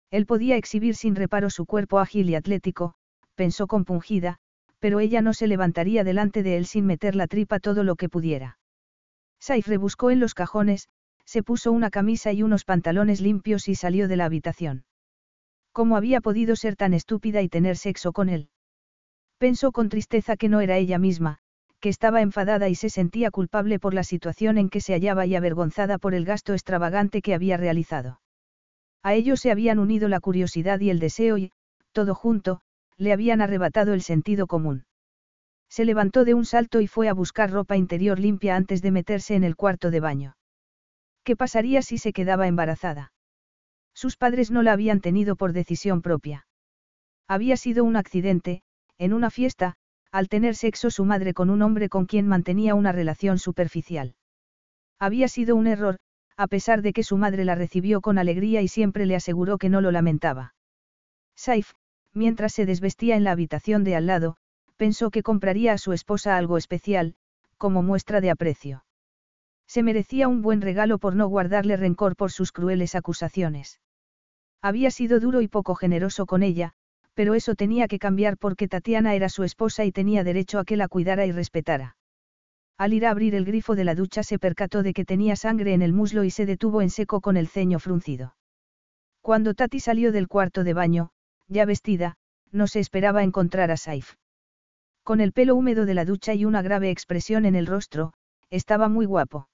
Él podía exhibir sin reparo su cuerpo ágil y atlético, pensó compungida, pero ella no se levantaría delante de él sin meter la tripa todo lo que pudiera. Saif rebuscó en los cajones, se puso una camisa y unos pantalones limpios y salió de la habitación. ¿Cómo había podido ser tan estúpida y tener sexo con él? Pensó con tristeza que no era ella misma, que estaba enfadada y se sentía culpable por la situación en que se hallaba y avergonzada por el gasto extravagante que había realizado. A ello se habían unido la curiosidad y el deseo y, todo junto, le habían arrebatado el sentido común. Se levantó de un salto y fue a buscar ropa interior limpia antes de meterse en el cuarto de baño. ¿Qué pasaría si se quedaba embarazada? Sus padres no la habían tenido por decisión propia. Había sido un accidente, en una fiesta, al tener sexo su madre con un hombre con quien mantenía una relación superficial. Había sido un error, a pesar de que su madre la recibió con alegría y siempre le aseguró que no lo lamentaba. Saif, mientras se desvestía en la habitación de al lado, pensó que compraría a su esposa algo especial, como muestra de aprecio. Se merecía un buen regalo por no guardarle rencor por sus crueles acusaciones. Había sido duro y poco generoso con ella, pero eso tenía que cambiar porque Tatiana era su esposa y tenía derecho a que la cuidara y respetara. Al ir a abrir el grifo de la ducha se percató de que tenía sangre en el muslo y se detuvo en seco con el ceño fruncido. Cuando Tati salió del cuarto de baño, ya vestida, no se esperaba encontrar a Saif. Con el pelo húmedo de la ducha y una grave expresión en el rostro, estaba muy guapo.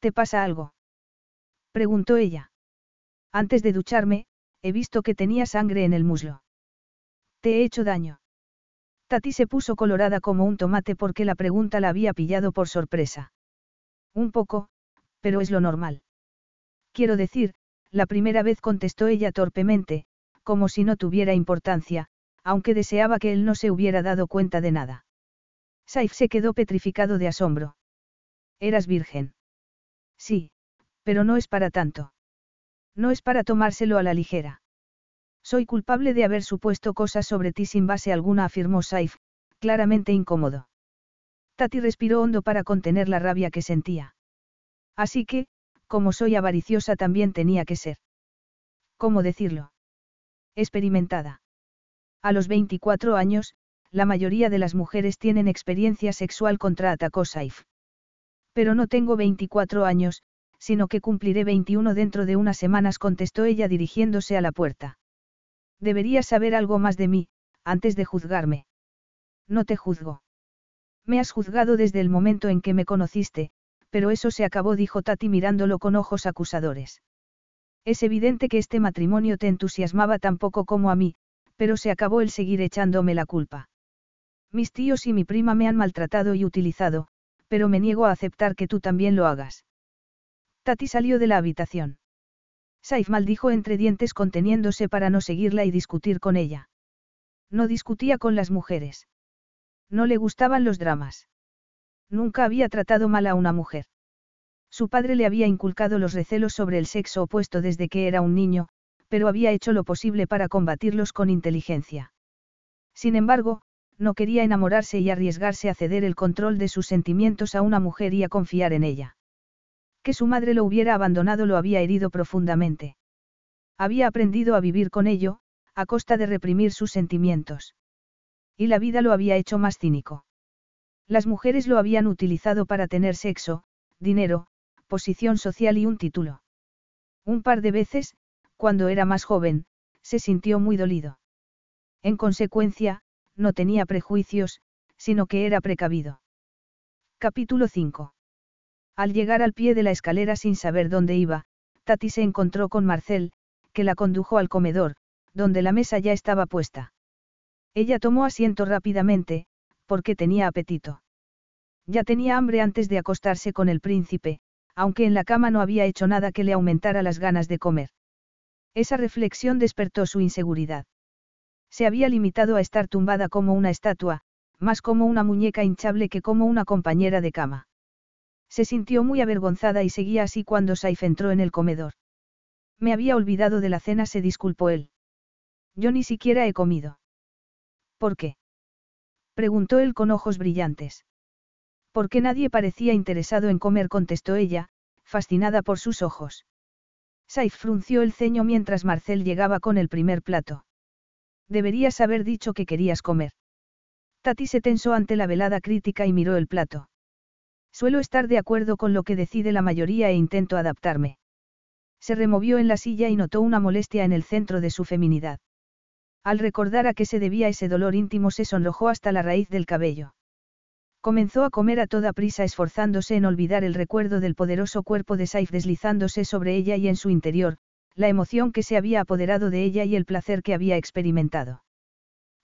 ¿Te pasa algo? Preguntó ella. Antes de ducharme, he visto que tenía sangre en el muslo. ¿Te he hecho daño? Tati se puso colorada como un tomate porque la pregunta la había pillado por sorpresa. Un poco, pero es lo normal. Quiero decir, la primera vez contestó ella torpemente, como si no tuviera importancia, aunque deseaba que él no se hubiera dado cuenta de nada. Saif se quedó petrificado de asombro. Eras virgen. Sí, pero no es para tanto. No es para tomárselo a la ligera. Soy culpable de haber supuesto cosas sobre ti sin base alguna, afirmó Saif, claramente incómodo. Tati respiró hondo para contener la rabia que sentía. Así que, como soy avariciosa también tenía que ser. ¿Cómo decirlo? Experimentada. A los 24 años, la mayoría de las mujeres tienen experiencia sexual contra atacó Saif. Pero no tengo 24 años, sino que cumpliré 21 dentro de unas semanas, contestó ella dirigiéndose a la puerta. Deberías saber algo más de mí, antes de juzgarme. No te juzgo. Me has juzgado desde el momento en que me conociste, pero eso se acabó, dijo Tati mirándolo con ojos acusadores. Es evidente que este matrimonio te entusiasmaba tan poco como a mí, pero se acabó el seguir echándome la culpa. Mis tíos y mi prima me han maltratado y utilizado, pero me niego a aceptar que tú también lo hagas. Tati salió de la habitación. Saif maldijo entre dientes conteniéndose para no seguirla y discutir con ella. No discutía con las mujeres. No le gustaban los dramas. Nunca había tratado mal a una mujer. Su padre le había inculcado los recelos sobre el sexo opuesto desde que era un niño, pero había hecho lo posible para combatirlos con inteligencia. Sin embargo, no quería enamorarse y arriesgarse a ceder el control de sus sentimientos a una mujer y a confiar en ella. Que su madre lo hubiera abandonado lo había herido profundamente. Había aprendido a vivir con ello, a costa de reprimir sus sentimientos. Y la vida lo había hecho más cínico. Las mujeres lo habían utilizado para tener sexo, dinero, posición social y un título. Un par de veces, cuando era más joven, se sintió muy dolido. En consecuencia, no tenía prejuicios, sino que era precavido. Capítulo 5. Al llegar al pie de la escalera sin saber dónde iba, Tati se encontró con Marcel, que la condujo al comedor, donde la mesa ya estaba puesta. Ella tomó asiento rápidamente, porque tenía apetito. Ya tenía hambre antes de acostarse con el príncipe, aunque en la cama no había hecho nada que le aumentara las ganas de comer. Esa reflexión despertó su inseguridad. Se había limitado a estar tumbada como una estatua, más como una muñeca hinchable que como una compañera de cama. Se sintió muy avergonzada y seguía así cuando Saif entró en el comedor. Me había olvidado de la cena, se disculpó él. Yo ni siquiera he comido. ¿Por qué? Preguntó él con ojos brillantes. Porque nadie parecía interesado en comer, contestó ella, fascinada por sus ojos. Saif frunció el ceño mientras Marcel llegaba con el primer plato. Deberías haber dicho que querías comer. Tati se tensó ante la velada crítica y miró el plato. Suelo estar de acuerdo con lo que decide la mayoría e intento adaptarme. Se removió en la silla y notó una molestia en el centro de su feminidad. Al recordar a qué se debía ese dolor íntimo se sonrojó hasta la raíz del cabello. Comenzó a comer a toda prisa esforzándose en olvidar el recuerdo del poderoso cuerpo de Saif deslizándose sobre ella y en su interior, la emoción que se había apoderado de ella y el placer que había experimentado.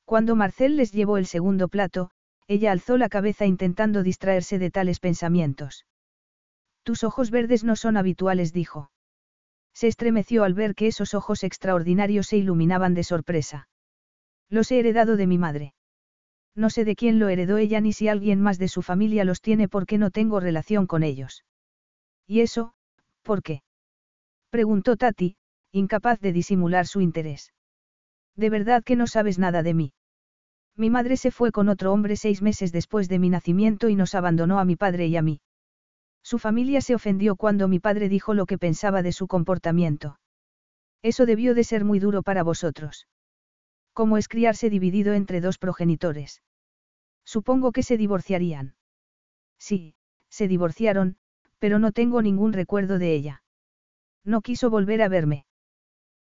Cuando Marcel les llevó el segundo plato, ella alzó la cabeza intentando distraerse de tales pensamientos. Tus ojos verdes no son habituales, dijo. Se estremeció al ver que esos ojos extraordinarios se iluminaban de sorpresa. Los he heredado de mi madre. No sé de quién lo heredó ella ni si alguien más de su familia los tiene porque no tengo relación con ellos. ¿Y eso, por qué? Preguntó Tati, incapaz de disimular su interés. De verdad que no sabes nada de mí. Mi madre se fue con otro hombre seis meses después de mi nacimiento y nos abandonó a mi padre y a mí. Su familia se ofendió cuando mi padre dijo lo que pensaba de su comportamiento. Eso debió de ser muy duro para vosotros. ¿Cómo es criarse dividido entre dos progenitores? Supongo que se divorciarían. Sí, se divorciaron, pero no tengo ningún recuerdo de ella. No quiso volver a verme.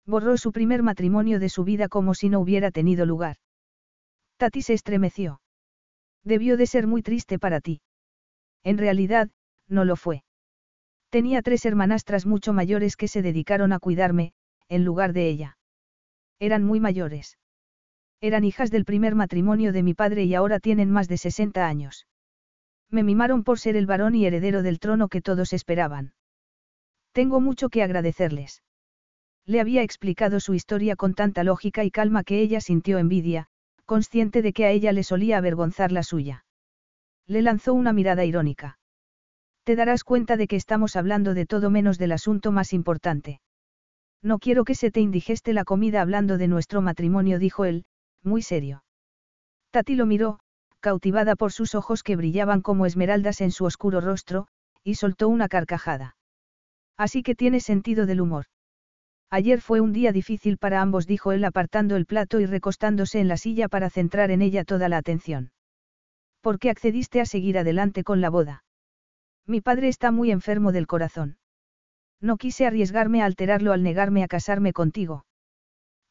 Borró su primer matrimonio de su vida como si no hubiera tenido lugar. Tati se estremeció. Debió de ser muy triste para ti. En realidad, no lo fue. Tenía tres hermanastras mucho mayores que se dedicaron a cuidarme, en lugar de ella. Eran muy mayores. Eran hijas del primer matrimonio de mi padre y ahora tienen más de 60 años. Me mimaron por ser el varón y heredero del trono que todos esperaban. Tengo mucho que agradecerles. Le había explicado su historia con tanta lógica y calma que ella sintió envidia, consciente de que a ella le solía avergonzar la suya. Le lanzó una mirada irónica. Te darás cuenta de que estamos hablando de todo menos del asunto más importante. No quiero que se te indigeste la comida hablando de nuestro matrimonio, dijo él, muy serio. Tati lo miró, cautivada por sus ojos que brillaban como esmeraldas en su oscuro rostro, y soltó una carcajada. Así que tiene sentido del humor. Ayer fue un día difícil para ambos, dijo él apartando el plato y recostándose en la silla para centrar en ella toda la atención. ¿Por qué accediste a seguir adelante con la boda? Mi padre está muy enfermo del corazón. No quise arriesgarme a alterarlo al negarme a casarme contigo.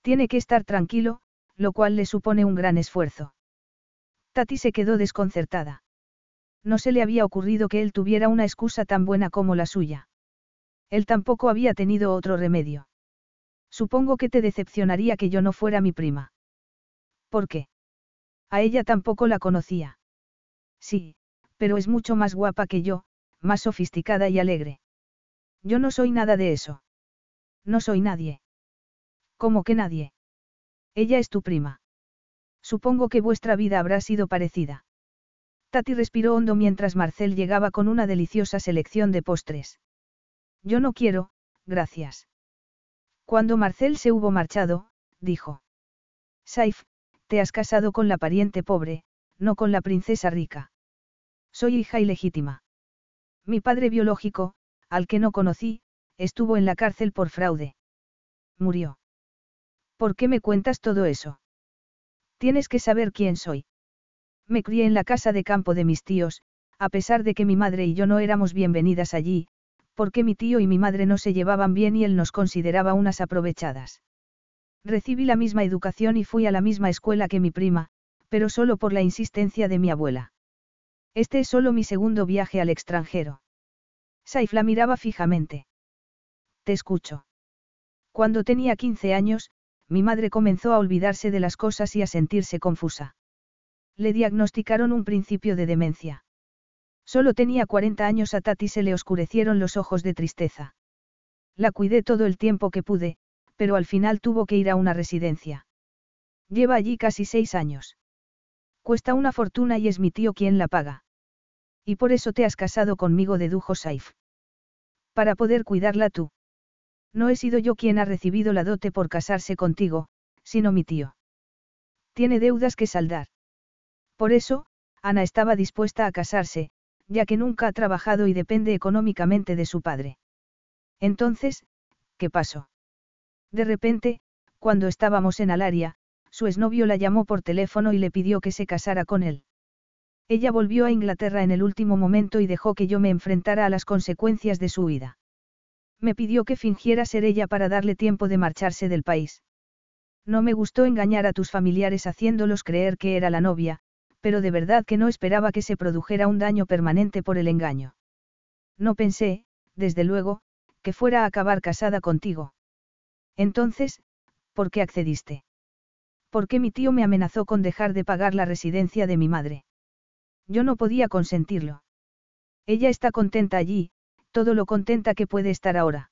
Tiene que estar tranquilo, lo cual le supone un gran esfuerzo. Tati se quedó desconcertada. No se le había ocurrido que él tuviera una excusa tan buena como la suya. Él tampoco había tenido otro remedio. Supongo que te decepcionaría que yo no fuera mi prima. ¿Por qué? A ella tampoco la conocía. Sí, pero es mucho más guapa que yo, más sofisticada y alegre. Yo no soy nada de eso. No soy nadie. ¿Cómo que nadie? Ella es tu prima. Supongo que vuestra vida habrá sido parecida. Tati respiró hondo mientras Marcel llegaba con una deliciosa selección de postres. Yo no quiero, gracias. Cuando Marcel se hubo marchado, dijo. Saif, te has casado con la pariente pobre, no con la princesa rica. Soy hija ilegítima. Mi padre biológico, al que no conocí, estuvo en la cárcel por fraude. Murió. ¿Por qué me cuentas todo eso? Tienes que saber quién soy. Me crié en la casa de campo de mis tíos, a pesar de que mi madre y yo no éramos bienvenidas allí, porque mi tío y mi madre no se llevaban bien y él nos consideraba unas aprovechadas. Recibí la misma educación y fui a la misma escuela que mi prima, pero solo por la insistencia de mi abuela. Este es solo mi segundo viaje al extranjero. Saif la miraba fijamente. Te escucho. Cuando tenía 15 años, mi madre comenzó a olvidarse de las cosas y a sentirse confusa. Le diagnosticaron un principio de demencia. Solo tenía 40 años a Tati se le oscurecieron los ojos de tristeza. La cuidé todo el tiempo que pude, pero al final tuvo que ir a una residencia. Lleva allí casi seis años. Cuesta una fortuna y es mi tío quien la paga. Y por eso te has casado conmigo, dedujo Saif. Para poder cuidarla tú. No he sido yo quien ha recibido la dote por casarse contigo, sino mi tío. Tiene deudas que saldar. Por eso, Ana estaba dispuesta a casarse, ya que nunca ha trabajado y depende económicamente de su padre. Entonces, ¿qué pasó? De repente, cuando estábamos en Alaria, su exnovio la llamó por teléfono y le pidió que se casara con él. Ella volvió a Inglaterra en el último momento y dejó que yo me enfrentara a las consecuencias de su huida. Me pidió que fingiera ser ella para darle tiempo de marcharse del país. No me gustó engañar a tus familiares haciéndolos creer que era la novia, pero de verdad que no esperaba que se produjera un daño permanente por el engaño. No pensé, desde luego, que fuera a acabar casada contigo. Entonces, ¿por qué accediste? ¿Por qué mi tío me amenazó con dejar de pagar la residencia de mi madre? Yo no podía consentirlo. Ella está contenta allí, todo lo contenta que puede estar ahora.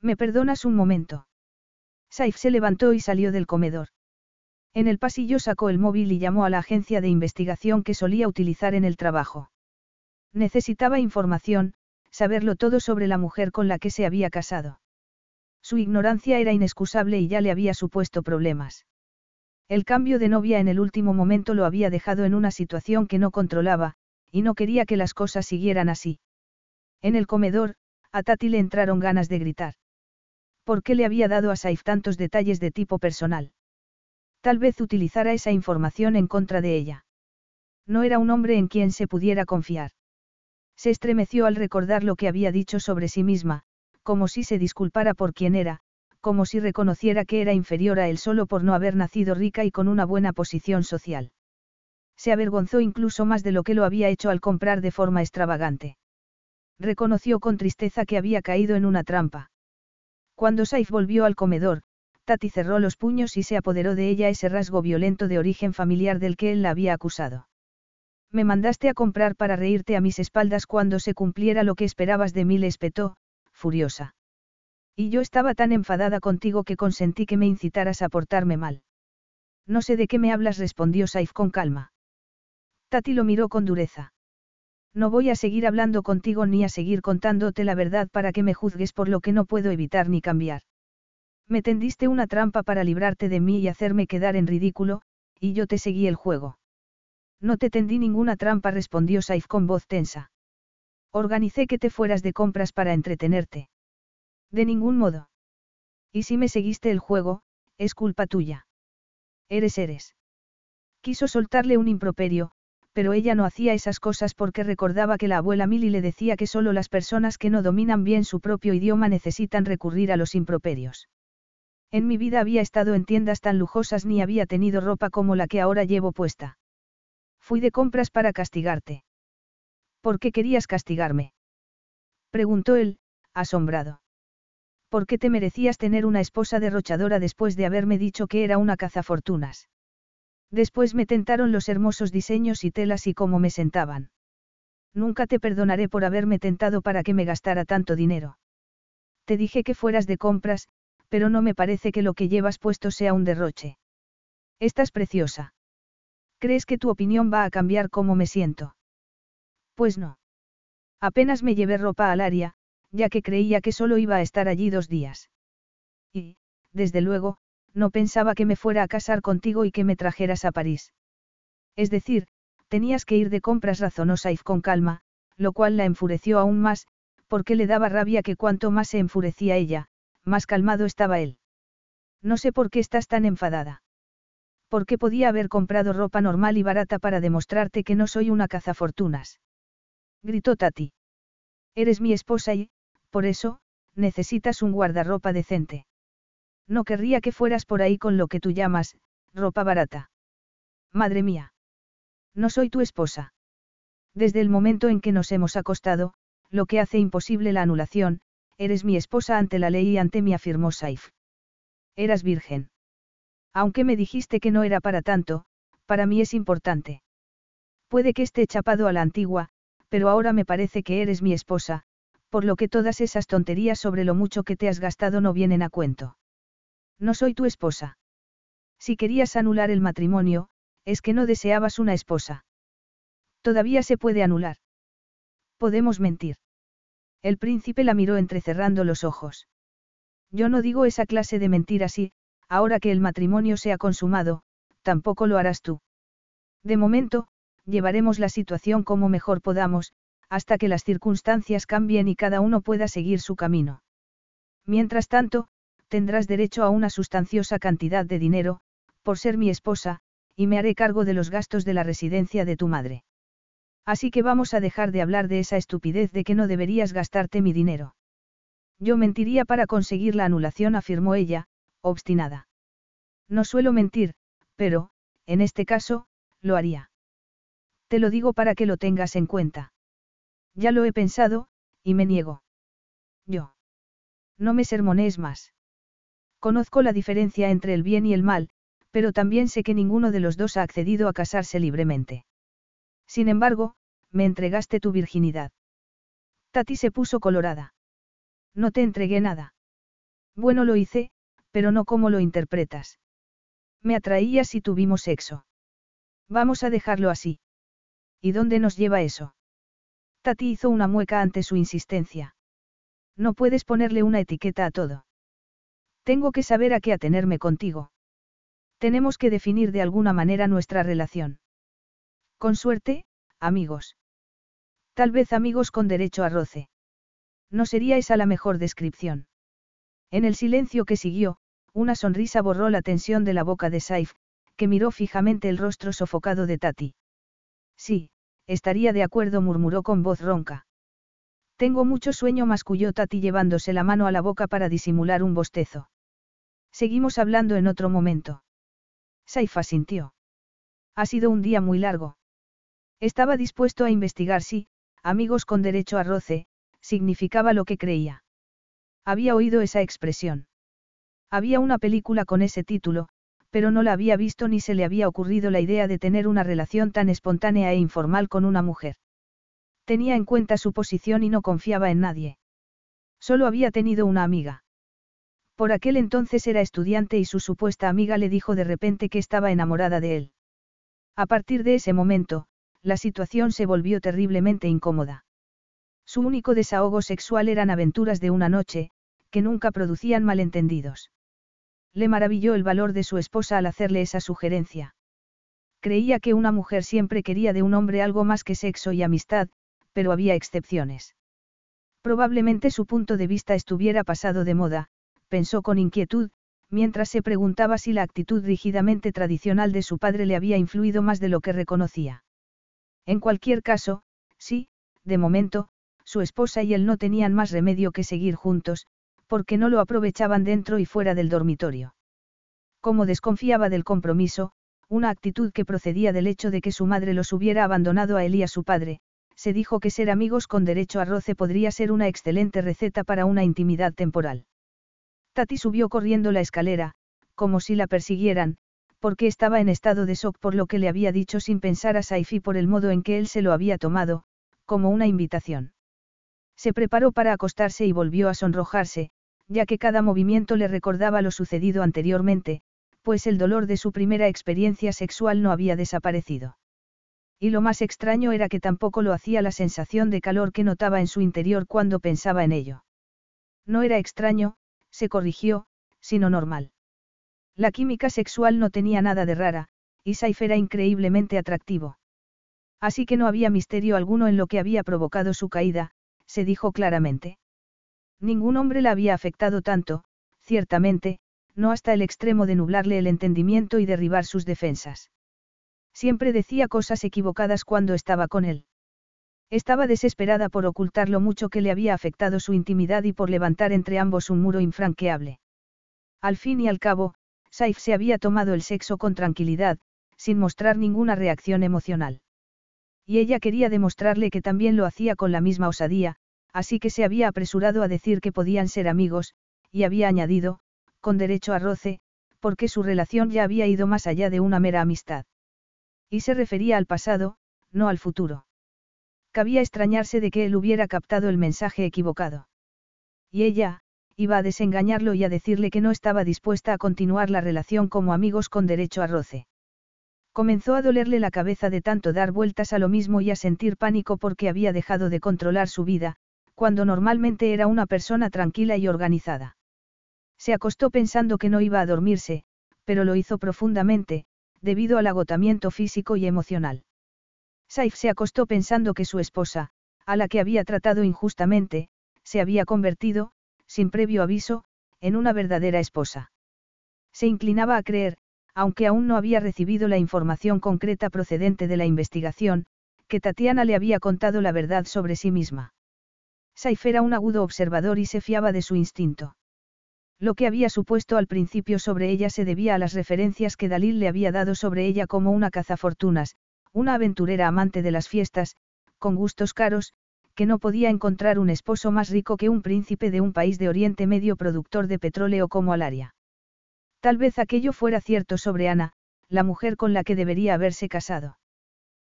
¿Me perdonas un momento? Saif se levantó y salió del comedor. En el pasillo sacó el móvil y llamó a la agencia de investigación que solía utilizar en el trabajo. Necesitaba información, saberlo todo sobre la mujer con la que se había casado. Su ignorancia era inexcusable y ya le había supuesto problemas. El cambio de novia en el último momento lo había dejado en una situación que no controlaba, y no quería que las cosas siguieran así. En el comedor, a Tati le entraron ganas de gritar. ¿Por qué le había dado a Saif tantos detalles de tipo personal? Tal vez utilizara esa información en contra de ella. No era un hombre en quien se pudiera confiar. Se estremeció al recordar lo que había dicho sobre sí misma, como si se disculpara por quien era, como si reconociera que era inferior a él solo por no haber nacido rica y con una buena posición social. Se avergonzó incluso más de lo que lo había hecho al comprar de forma extravagante. Reconoció con tristeza que había caído en una trampa. Cuando Saif volvió al comedor, Tati cerró los puños y se apoderó de ella ese rasgo violento de origen familiar del que él la había acusado. Me mandaste a comprar para reírte a mis espaldas cuando se cumpliera lo que esperabas de mí, le espetó, furiosa. Y yo estaba tan enfadada contigo que consentí que me incitaras a portarme mal. No sé de qué me hablas, respondió Saif con calma. Tati lo miró con dureza. No voy a seguir hablando contigo ni a seguir contándote la verdad para que me juzgues por lo que no puedo evitar ni cambiar. Me tendiste una trampa para librarte de mí y hacerme quedar en ridículo, y yo te seguí el juego. No te tendí ninguna trampa, respondió Saif con voz tensa. Organicé que te fueras de compras para entretenerte. De ningún modo. Y si me seguiste el juego, es culpa tuya. Eres eres. Quiso soltarle un improperio, pero ella no hacía esas cosas porque recordaba que la abuela Milly le decía que solo las personas que no dominan bien su propio idioma necesitan recurrir a los improperios. En mi vida había estado en tiendas tan lujosas ni había tenido ropa como la que ahora llevo puesta. Fui de compras para castigarte. ¿Por qué querías castigarme? Preguntó él, asombrado. ¿Por qué te merecías tener una esposa derrochadora después de haberme dicho que era una cazafortunas? Después me tentaron los hermosos diseños y telas y cómo me sentaban. Nunca te perdonaré por haberme tentado para que me gastara tanto dinero. Te dije que fueras de compras, pero no me parece que lo que llevas puesto sea un derroche. Estás preciosa. ¿Crees que tu opinión va a cambiar cómo me siento? Pues no. Apenas me llevé ropa al área, ya que creía que solo iba a estar allí dos días. Y, desde luego, no pensaba que me fuera a casar contigo y que me trajeras a París. Es decir, tenías que ir de compras, razonó Saif con calma, lo cual la enfureció aún más, porque le daba rabia que cuanto más se enfurecía ella, más calmado estaba él. No sé por qué estás tan enfadada. Porque podía haber comprado ropa normal y barata para demostrarte que no soy una cazafortunas. Gritó Tati. Eres mi esposa y, por eso, necesitas un guardarropa decente. No querría que fueras por ahí con lo que tú llamas, ropa barata. Madre mía. No soy tu esposa. Desde el momento en que nos hemos acostado, lo que hace imposible la anulación, eres mi esposa ante la ley y ante mí, afirmó Saif. Eras virgen. Aunque me dijiste que no era para tanto, para mí es importante. Puede que esté chapado a la antigua, pero ahora me parece que eres mi esposa, por lo que todas esas tonterías sobre lo mucho que te has gastado no vienen a cuento. No soy tu esposa. Si querías anular el matrimonio, es que no deseabas una esposa. Todavía se puede anular. Podemos mentir. El príncipe la miró entrecerrando los ojos. Yo no digo esa clase de mentiras y, ahora que el matrimonio se ha consumado, tampoco lo harás tú. De momento, llevaremos la situación como mejor podamos, hasta que las circunstancias cambien y cada uno pueda seguir su camino. Mientras tanto, tendrás derecho a una sustanciosa cantidad de dinero, por ser mi esposa, y me haré cargo de los gastos de la residencia de tu madre. Así que vamos a dejar de hablar de esa estupidez de que no deberías gastarte mi dinero. Yo mentiría para conseguir la anulación, afirmó ella, obstinada. No suelo mentir, pero, en este caso, lo haría. Te lo digo para que lo tengas en cuenta. Ya lo he pensado, y me niego. Yo. No me sermonees más. Conozco la diferencia entre el bien y el mal, pero también sé que ninguno de los dos ha accedido a casarse libremente. Sin embargo, me entregaste tu virginidad. Tati se puso colorada. No te entregué nada. Bueno, lo hice, pero no como lo interpretas. Me atraías y tuvimos sexo. Vamos a dejarlo así. ¿Y dónde nos lleva eso? Tati hizo una mueca ante su insistencia. No puedes ponerle una etiqueta a todo. Tengo que saber a qué atenerme contigo. Tenemos que definir de alguna manera nuestra relación. Con suerte, amigos. Tal vez amigos con derecho a roce. No sería esa la mejor descripción. En el silencio que siguió, una sonrisa borró la tensión de la boca de Saif, que miró fijamente el rostro sofocado de Tati. Sí, Estaría de acuerdo, murmuró con voz ronca. Tengo mucho sueño, masculló Tati llevándose la mano a la boca para disimular un bostezo. Seguimos hablando en otro momento. Saifa sintió. Ha sido un día muy largo. Estaba dispuesto a investigar si, amigos con derecho a roce, significaba lo que creía. Había oído esa expresión. Había una película con ese título, pero no la había visto ni se le había ocurrido la idea de tener una relación tan espontánea e informal con una mujer. Tenía en cuenta su posición y no confiaba en nadie. Solo había tenido una amiga. Por aquel entonces era estudiante y su supuesta amiga le dijo de repente que estaba enamorada de él. A partir de ese momento, la situación se volvió terriblemente incómoda. Su único desahogo sexual eran aventuras de una noche, que nunca producían malentendidos. Le maravilló el valor de su esposa al hacerle esa sugerencia. Creía que una mujer siempre quería de un hombre algo más que sexo y amistad, pero había excepciones. Probablemente su punto de vista estuviera pasado de moda, pensó con inquietud, mientras se preguntaba si la actitud rígidamente tradicional de su padre le había influido más de lo que reconocía. En cualquier caso, sí, de momento, su esposa y él no tenían más remedio que seguir juntos, porque no lo aprovechaban dentro y fuera del dormitorio. Como desconfiaba del compromiso, una actitud que procedía del hecho de que su madre los hubiera abandonado a él y a su padre, se dijo que ser amigos con derecho a roce podría ser una excelente receta para una intimidad temporal. Tati subió corriendo la escalera, como si la persiguieran, porque estaba en estado de shock por lo que le había dicho sin pensar a Saifi por el modo en que él se lo había tomado, como una invitación. Se preparó para acostarse y volvió a sonrojarse, ya que cada movimiento le recordaba lo sucedido anteriormente, pues el dolor de su primera experiencia sexual no había desaparecido. Y lo más extraño era que tampoco lo hacía la sensación de calor que notaba en su interior cuando pensaba en ello. No era extraño, se corrigió, sino normal. La química sexual no tenía nada de rara, y Saif era increíblemente atractivo. Así que no había misterio alguno en lo que había provocado su caída, se dijo claramente. Ningún hombre la había afectado tanto, ciertamente, no hasta el extremo de nublarle el entendimiento y derribar sus defensas. Siempre decía cosas equivocadas cuando estaba con él. Estaba desesperada por ocultar lo mucho que le había afectado su intimidad y por levantar entre ambos un muro infranqueable. Al fin y al cabo, Saif se había tomado el sexo con tranquilidad, sin mostrar ninguna reacción emocional. Y ella quería demostrarle que también lo hacía con la misma osadía, así que se había apresurado a decir que podían ser amigos, y había añadido, con derecho a roce, porque su relación ya había ido más allá de una mera amistad. Y se refería al pasado, no al futuro. Cabía extrañarse de que él hubiera captado el mensaje equivocado. Y ella, iba a desengañarlo y a decirle que no estaba dispuesta a continuar la relación como amigos con derecho a roce. Comenzó a dolerle la cabeza de tanto dar vueltas a lo mismo y a sentir pánico porque había dejado de controlar su vida, cuando normalmente era una persona tranquila y organizada. Se acostó pensando que no iba a dormirse, pero lo hizo profundamente, debido al agotamiento físico y emocional. Saif se acostó pensando que su esposa, a la que había tratado injustamente, se había convertido, sin previo aviso, en una verdadera esposa. Se inclinaba a creer, aunque aún no había recibido la información concreta procedente de la investigación, que Tatiana le había contado la verdad sobre sí misma. Saif era un agudo observador y se fiaba de su instinto. Lo que había supuesto al principio sobre ella se debía a las referencias que Dalil le había dado sobre ella como una cazafortunas, una aventurera amante de las fiestas, con gustos caros, que no podía encontrar un esposo más rico que un príncipe de un país de Oriente Medio productor de petróleo como Alaria. Tal vez aquello fuera cierto sobre Ana, la mujer con la que debería haberse casado.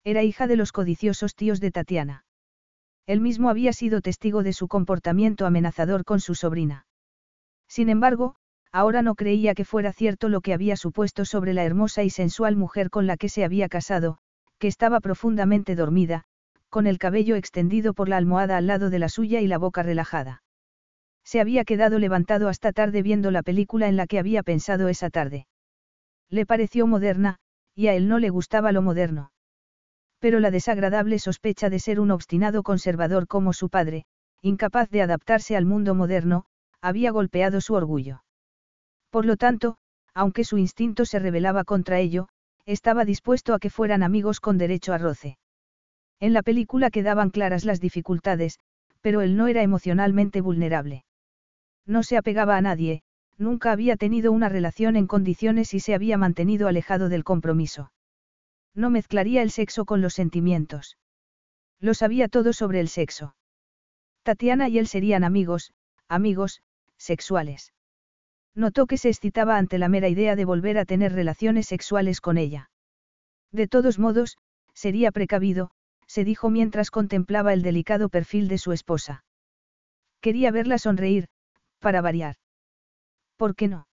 Era hija de los codiciosos tíos de Tatiana. Él mismo había sido testigo de su comportamiento amenazador con su sobrina. Sin embargo, ahora no creía que fuera cierto lo que había supuesto sobre la hermosa y sensual mujer con la que se había casado, que estaba profundamente dormida, con el cabello extendido por la almohada al lado de la suya y la boca relajada. Se había quedado levantado hasta tarde viendo la película en la que había pensado esa tarde. Le pareció moderna, y a él no le gustaba lo moderno. Pero la desagradable sospecha de ser un obstinado conservador como su padre, incapaz de adaptarse al mundo moderno, había golpeado su orgullo. Por lo tanto, aunque su instinto se rebelaba contra ello, estaba dispuesto a que fueran amigos con derecho a roce. En la película quedaban claras las dificultades, pero él no era emocionalmente vulnerable. No se apegaba a nadie, Nunca había tenido una relación en condiciones y se había mantenido alejado del compromiso. No mezclaría el sexo con los sentimientos. Lo sabía todo sobre el sexo. Tatiana y él serían amigos, amigos, sexuales. Notó que se excitaba ante la mera idea de volver a tener relaciones sexuales con ella. De todos modos, sería precavido, se dijo mientras contemplaba el delicado perfil de su esposa. Quería verla sonreír, para variar. ¿Por qué no?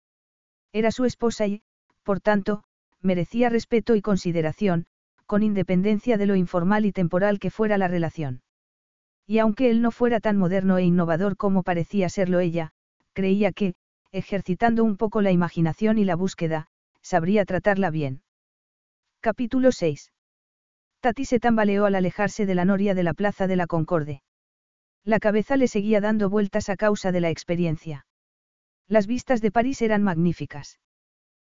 Era su esposa y, por tanto, merecía respeto y consideración, con independencia de lo informal y temporal que fuera la relación. Y aunque él no fuera tan moderno e innovador como parecía serlo ella, creía que, ejercitando un poco la imaginación y la búsqueda, sabría tratarla bien. Capítulo 6. Tati se tambaleó al alejarse de la noria de la plaza de la Concorde. La cabeza le seguía dando vueltas a causa de la experiencia. Las vistas de París eran magníficas.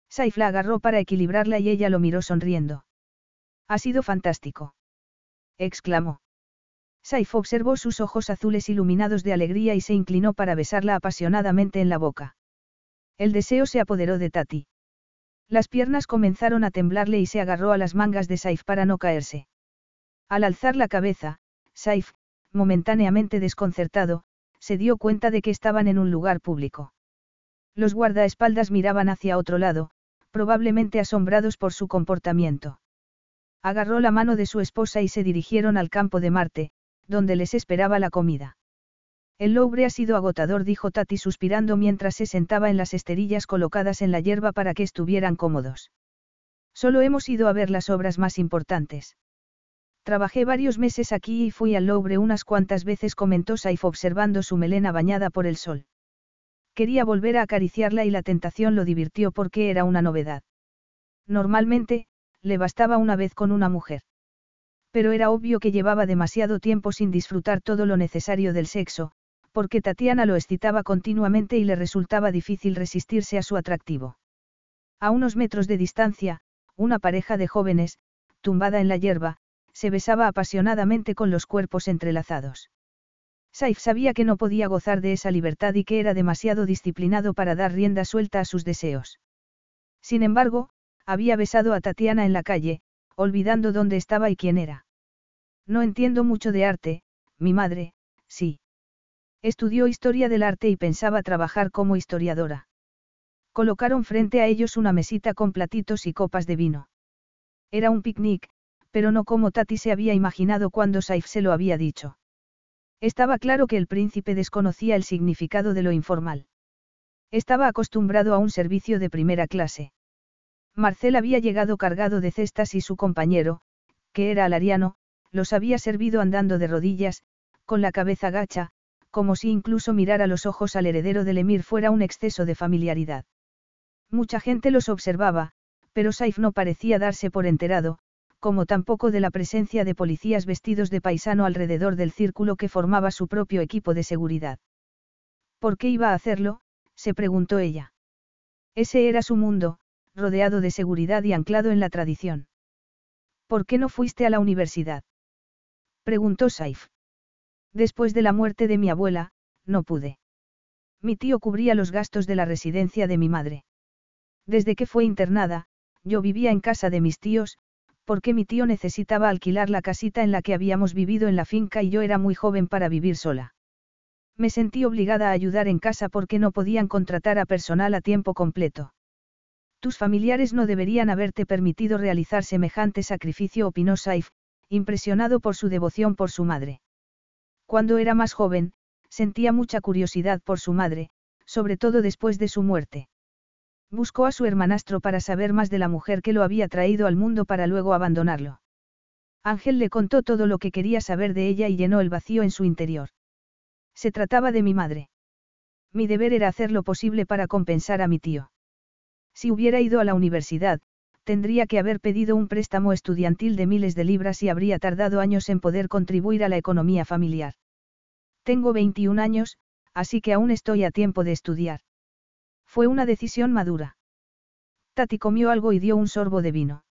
Saif la agarró para equilibrarla y ella lo miró sonriendo. Ha sido fantástico. exclamó. Saif observó sus ojos azules iluminados de alegría y se inclinó para besarla apasionadamente en la boca. El deseo se apoderó de Tati. Las piernas comenzaron a temblarle y se agarró a las mangas de Saif para no caerse. Al alzar la cabeza, Saif, momentáneamente desconcertado, se dio cuenta de que estaban en un lugar público. Los guardaespaldas miraban hacia otro lado, probablemente asombrados por su comportamiento. Agarró la mano de su esposa y se dirigieron al campo de Marte, donde les esperaba la comida. El Louvre ha sido agotador, dijo Tati suspirando mientras se sentaba en las esterillas colocadas en la hierba para que estuvieran cómodos. Solo hemos ido a ver las obras más importantes. Trabajé varios meses aquí y fui al Louvre unas cuantas veces, comentó Saif observando su melena bañada por el sol. Quería volver a acariciarla y la tentación lo divirtió porque era una novedad. Normalmente, le bastaba una vez con una mujer. Pero era obvio que llevaba demasiado tiempo sin disfrutar todo lo necesario del sexo, porque Tatiana lo excitaba continuamente y le resultaba difícil resistirse a su atractivo. A unos metros de distancia, una pareja de jóvenes, tumbada en la hierba, se besaba apasionadamente con los cuerpos entrelazados. Saif sabía que no podía gozar de esa libertad y que era demasiado disciplinado para dar rienda suelta a sus deseos. Sin embargo, había besado a Tatiana en la calle, olvidando dónde estaba y quién era. No entiendo mucho de arte, mi madre, sí. Estudió historia del arte y pensaba trabajar como historiadora. Colocaron frente a ellos una mesita con platitos y copas de vino. Era un picnic, pero no como Tati se había imaginado cuando Saif se lo había dicho. Estaba claro que el príncipe desconocía el significado de lo informal. Estaba acostumbrado a un servicio de primera clase. Marcel había llegado cargado de cestas y su compañero, que era alariano, los había servido andando de rodillas, con la cabeza gacha, como si incluso mirar a los ojos al heredero del emir fuera un exceso de familiaridad. Mucha gente los observaba, pero Saif no parecía darse por enterado, como tampoco de la presencia de policías vestidos de paisano alrededor del círculo que formaba su propio equipo de seguridad. ¿Por qué iba a hacerlo? se preguntó ella. Ese era su mundo, rodeado de seguridad y anclado en la tradición. ¿Por qué no fuiste a la universidad? preguntó Saif. Después de la muerte de mi abuela, no pude. Mi tío cubría los gastos de la residencia de mi madre. Desde que fue internada, yo vivía en casa de mis tíos, porque mi tío necesitaba alquilar la casita en la que habíamos vivido en la finca y yo era muy joven para vivir sola. Me sentí obligada a ayudar en casa porque no podían contratar a personal a tiempo completo. Tus familiares no deberían haberte permitido realizar semejante sacrificio, opinó Saif, impresionado por su devoción por su madre. Cuando era más joven, sentía mucha curiosidad por su madre, sobre todo después de su muerte. Buscó a su hermanastro para saber más de la mujer que lo había traído al mundo para luego abandonarlo. Ángel le contó todo lo que quería saber de ella y llenó el vacío en su interior. Se trataba de mi madre. Mi deber era hacer lo posible para compensar a mi tío. Si hubiera ido a la universidad, tendría que haber pedido un préstamo estudiantil de miles de libras y habría tardado años en poder contribuir a la economía familiar. Tengo 21 años, así que aún estoy a tiempo de estudiar. Fue una decisión madura. Tati comió algo y dio un sorbo de vino.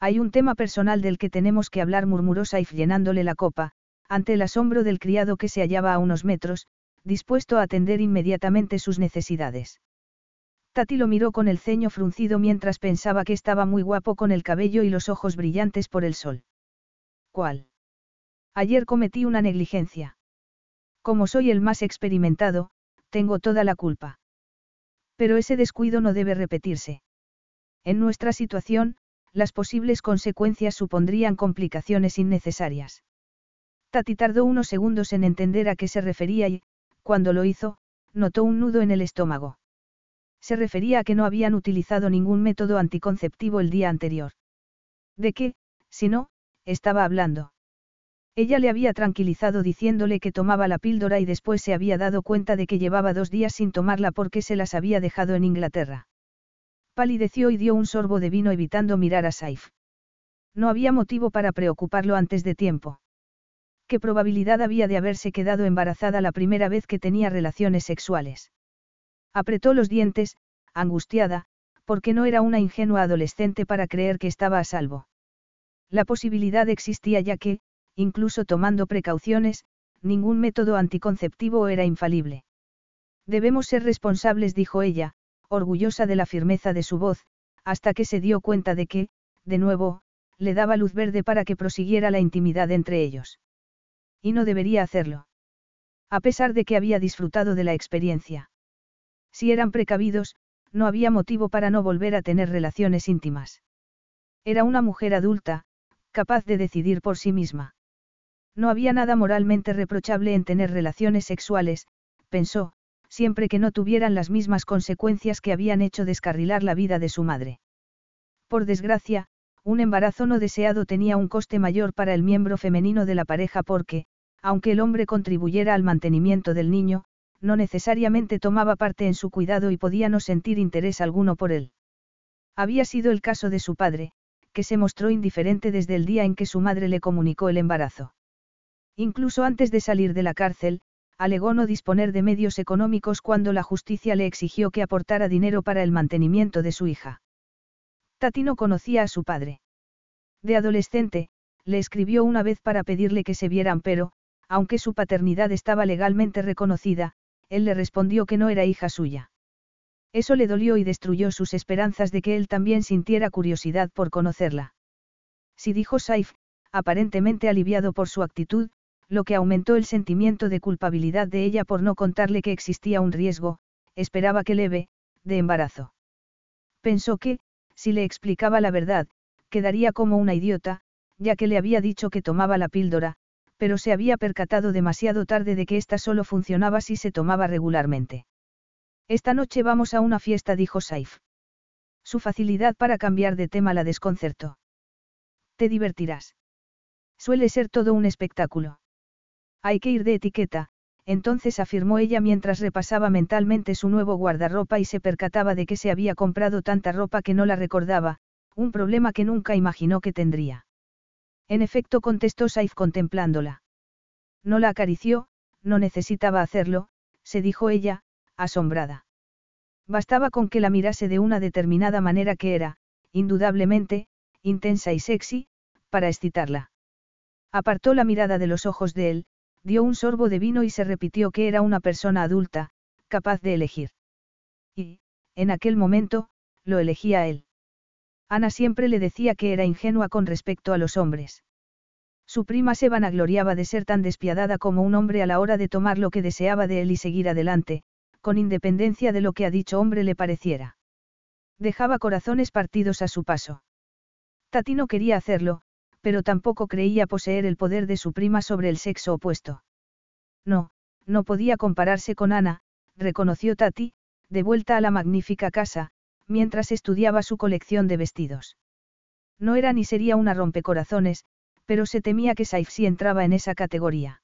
Hay un tema personal del que tenemos que hablar, murmuró Saif llenándole la copa, ante el asombro del criado que se hallaba a unos metros, dispuesto a atender inmediatamente sus necesidades. Tati lo miró con el ceño fruncido mientras pensaba que estaba muy guapo con el cabello y los ojos brillantes por el sol. ¿Cuál? Ayer cometí una negligencia. Como soy el más experimentado, tengo toda la culpa. Pero ese descuido no debe repetirse. En nuestra situación, las posibles consecuencias supondrían complicaciones innecesarias. Tati tardó unos segundos en entender a qué se refería y, cuando lo hizo, notó un nudo en el estómago. Se refería a que no habían utilizado ningún método anticonceptivo el día anterior. ¿De qué, si no, estaba hablando? Ella le había tranquilizado diciéndole que tomaba la píldora y después se había dado cuenta de que llevaba dos días sin tomarla porque se las había dejado en Inglaterra. Palideció y dio un sorbo de vino evitando mirar a Saif. No había motivo para preocuparlo antes de tiempo. ¿Qué probabilidad había de haberse quedado embarazada la primera vez que tenía relaciones sexuales? Apretó los dientes, angustiada, porque no era una ingenua adolescente para creer que estaba a salvo. La posibilidad existía ya que, incluso tomando precauciones, ningún método anticonceptivo era infalible. Debemos ser responsables, dijo ella, orgullosa de la firmeza de su voz, hasta que se dio cuenta de que, de nuevo, le daba luz verde para que prosiguiera la intimidad entre ellos. Y no debería hacerlo. A pesar de que había disfrutado de la experiencia. Si eran precavidos, no había motivo para no volver a tener relaciones íntimas. Era una mujer adulta, capaz de decidir por sí misma. No había nada moralmente reprochable en tener relaciones sexuales, pensó, siempre que no tuvieran las mismas consecuencias que habían hecho descarrilar la vida de su madre. Por desgracia, un embarazo no deseado tenía un coste mayor para el miembro femenino de la pareja porque, aunque el hombre contribuyera al mantenimiento del niño, no necesariamente tomaba parte en su cuidado y podía no sentir interés alguno por él. Había sido el caso de su padre, que se mostró indiferente desde el día en que su madre le comunicó el embarazo. Incluso antes de salir de la cárcel, alegó no disponer de medios económicos cuando la justicia le exigió que aportara dinero para el mantenimiento de su hija. Tati no conocía a su padre. De adolescente, le escribió una vez para pedirle que se vieran pero, aunque su paternidad estaba legalmente reconocida, él le respondió que no era hija suya. Eso le dolió y destruyó sus esperanzas de que él también sintiera curiosidad por conocerla. Si dijo Saif, aparentemente aliviado por su actitud, lo que aumentó el sentimiento de culpabilidad de ella por no contarle que existía un riesgo, esperaba que leve, de embarazo. Pensó que, si le explicaba la verdad, quedaría como una idiota, ya que le había dicho que tomaba la píldora, pero se había percatado demasiado tarde de que ésta solo funcionaba si se tomaba regularmente. Esta noche vamos a una fiesta, dijo Saif. Su facilidad para cambiar de tema la desconcertó. Te divertirás. Suele ser todo un espectáculo. Hay que ir de etiqueta, entonces afirmó ella mientras repasaba mentalmente su nuevo guardarropa y se percataba de que se había comprado tanta ropa que no la recordaba, un problema que nunca imaginó que tendría. En efecto, contestó Saif contemplándola. No la acarició, no necesitaba hacerlo, se dijo ella, asombrada. Bastaba con que la mirase de una determinada manera que era, indudablemente, intensa y sexy, para excitarla. Apartó la mirada de los ojos de él, dio un sorbo de vino y se repitió que era una persona adulta, capaz de elegir. Y, en aquel momento, lo elegía él. Ana siempre le decía que era ingenua con respecto a los hombres. Su prima se vanagloriaba de ser tan despiadada como un hombre a la hora de tomar lo que deseaba de él y seguir adelante, con independencia de lo que a dicho hombre le pareciera. Dejaba corazones partidos a su paso. Tati no quería hacerlo, pero tampoco creía poseer el poder de su prima sobre el sexo opuesto. No, no podía compararse con Ana, reconoció Tati, de vuelta a la magnífica casa, mientras estudiaba su colección de vestidos. No era ni sería una rompecorazones, pero se temía que Saif sí entraba en esa categoría.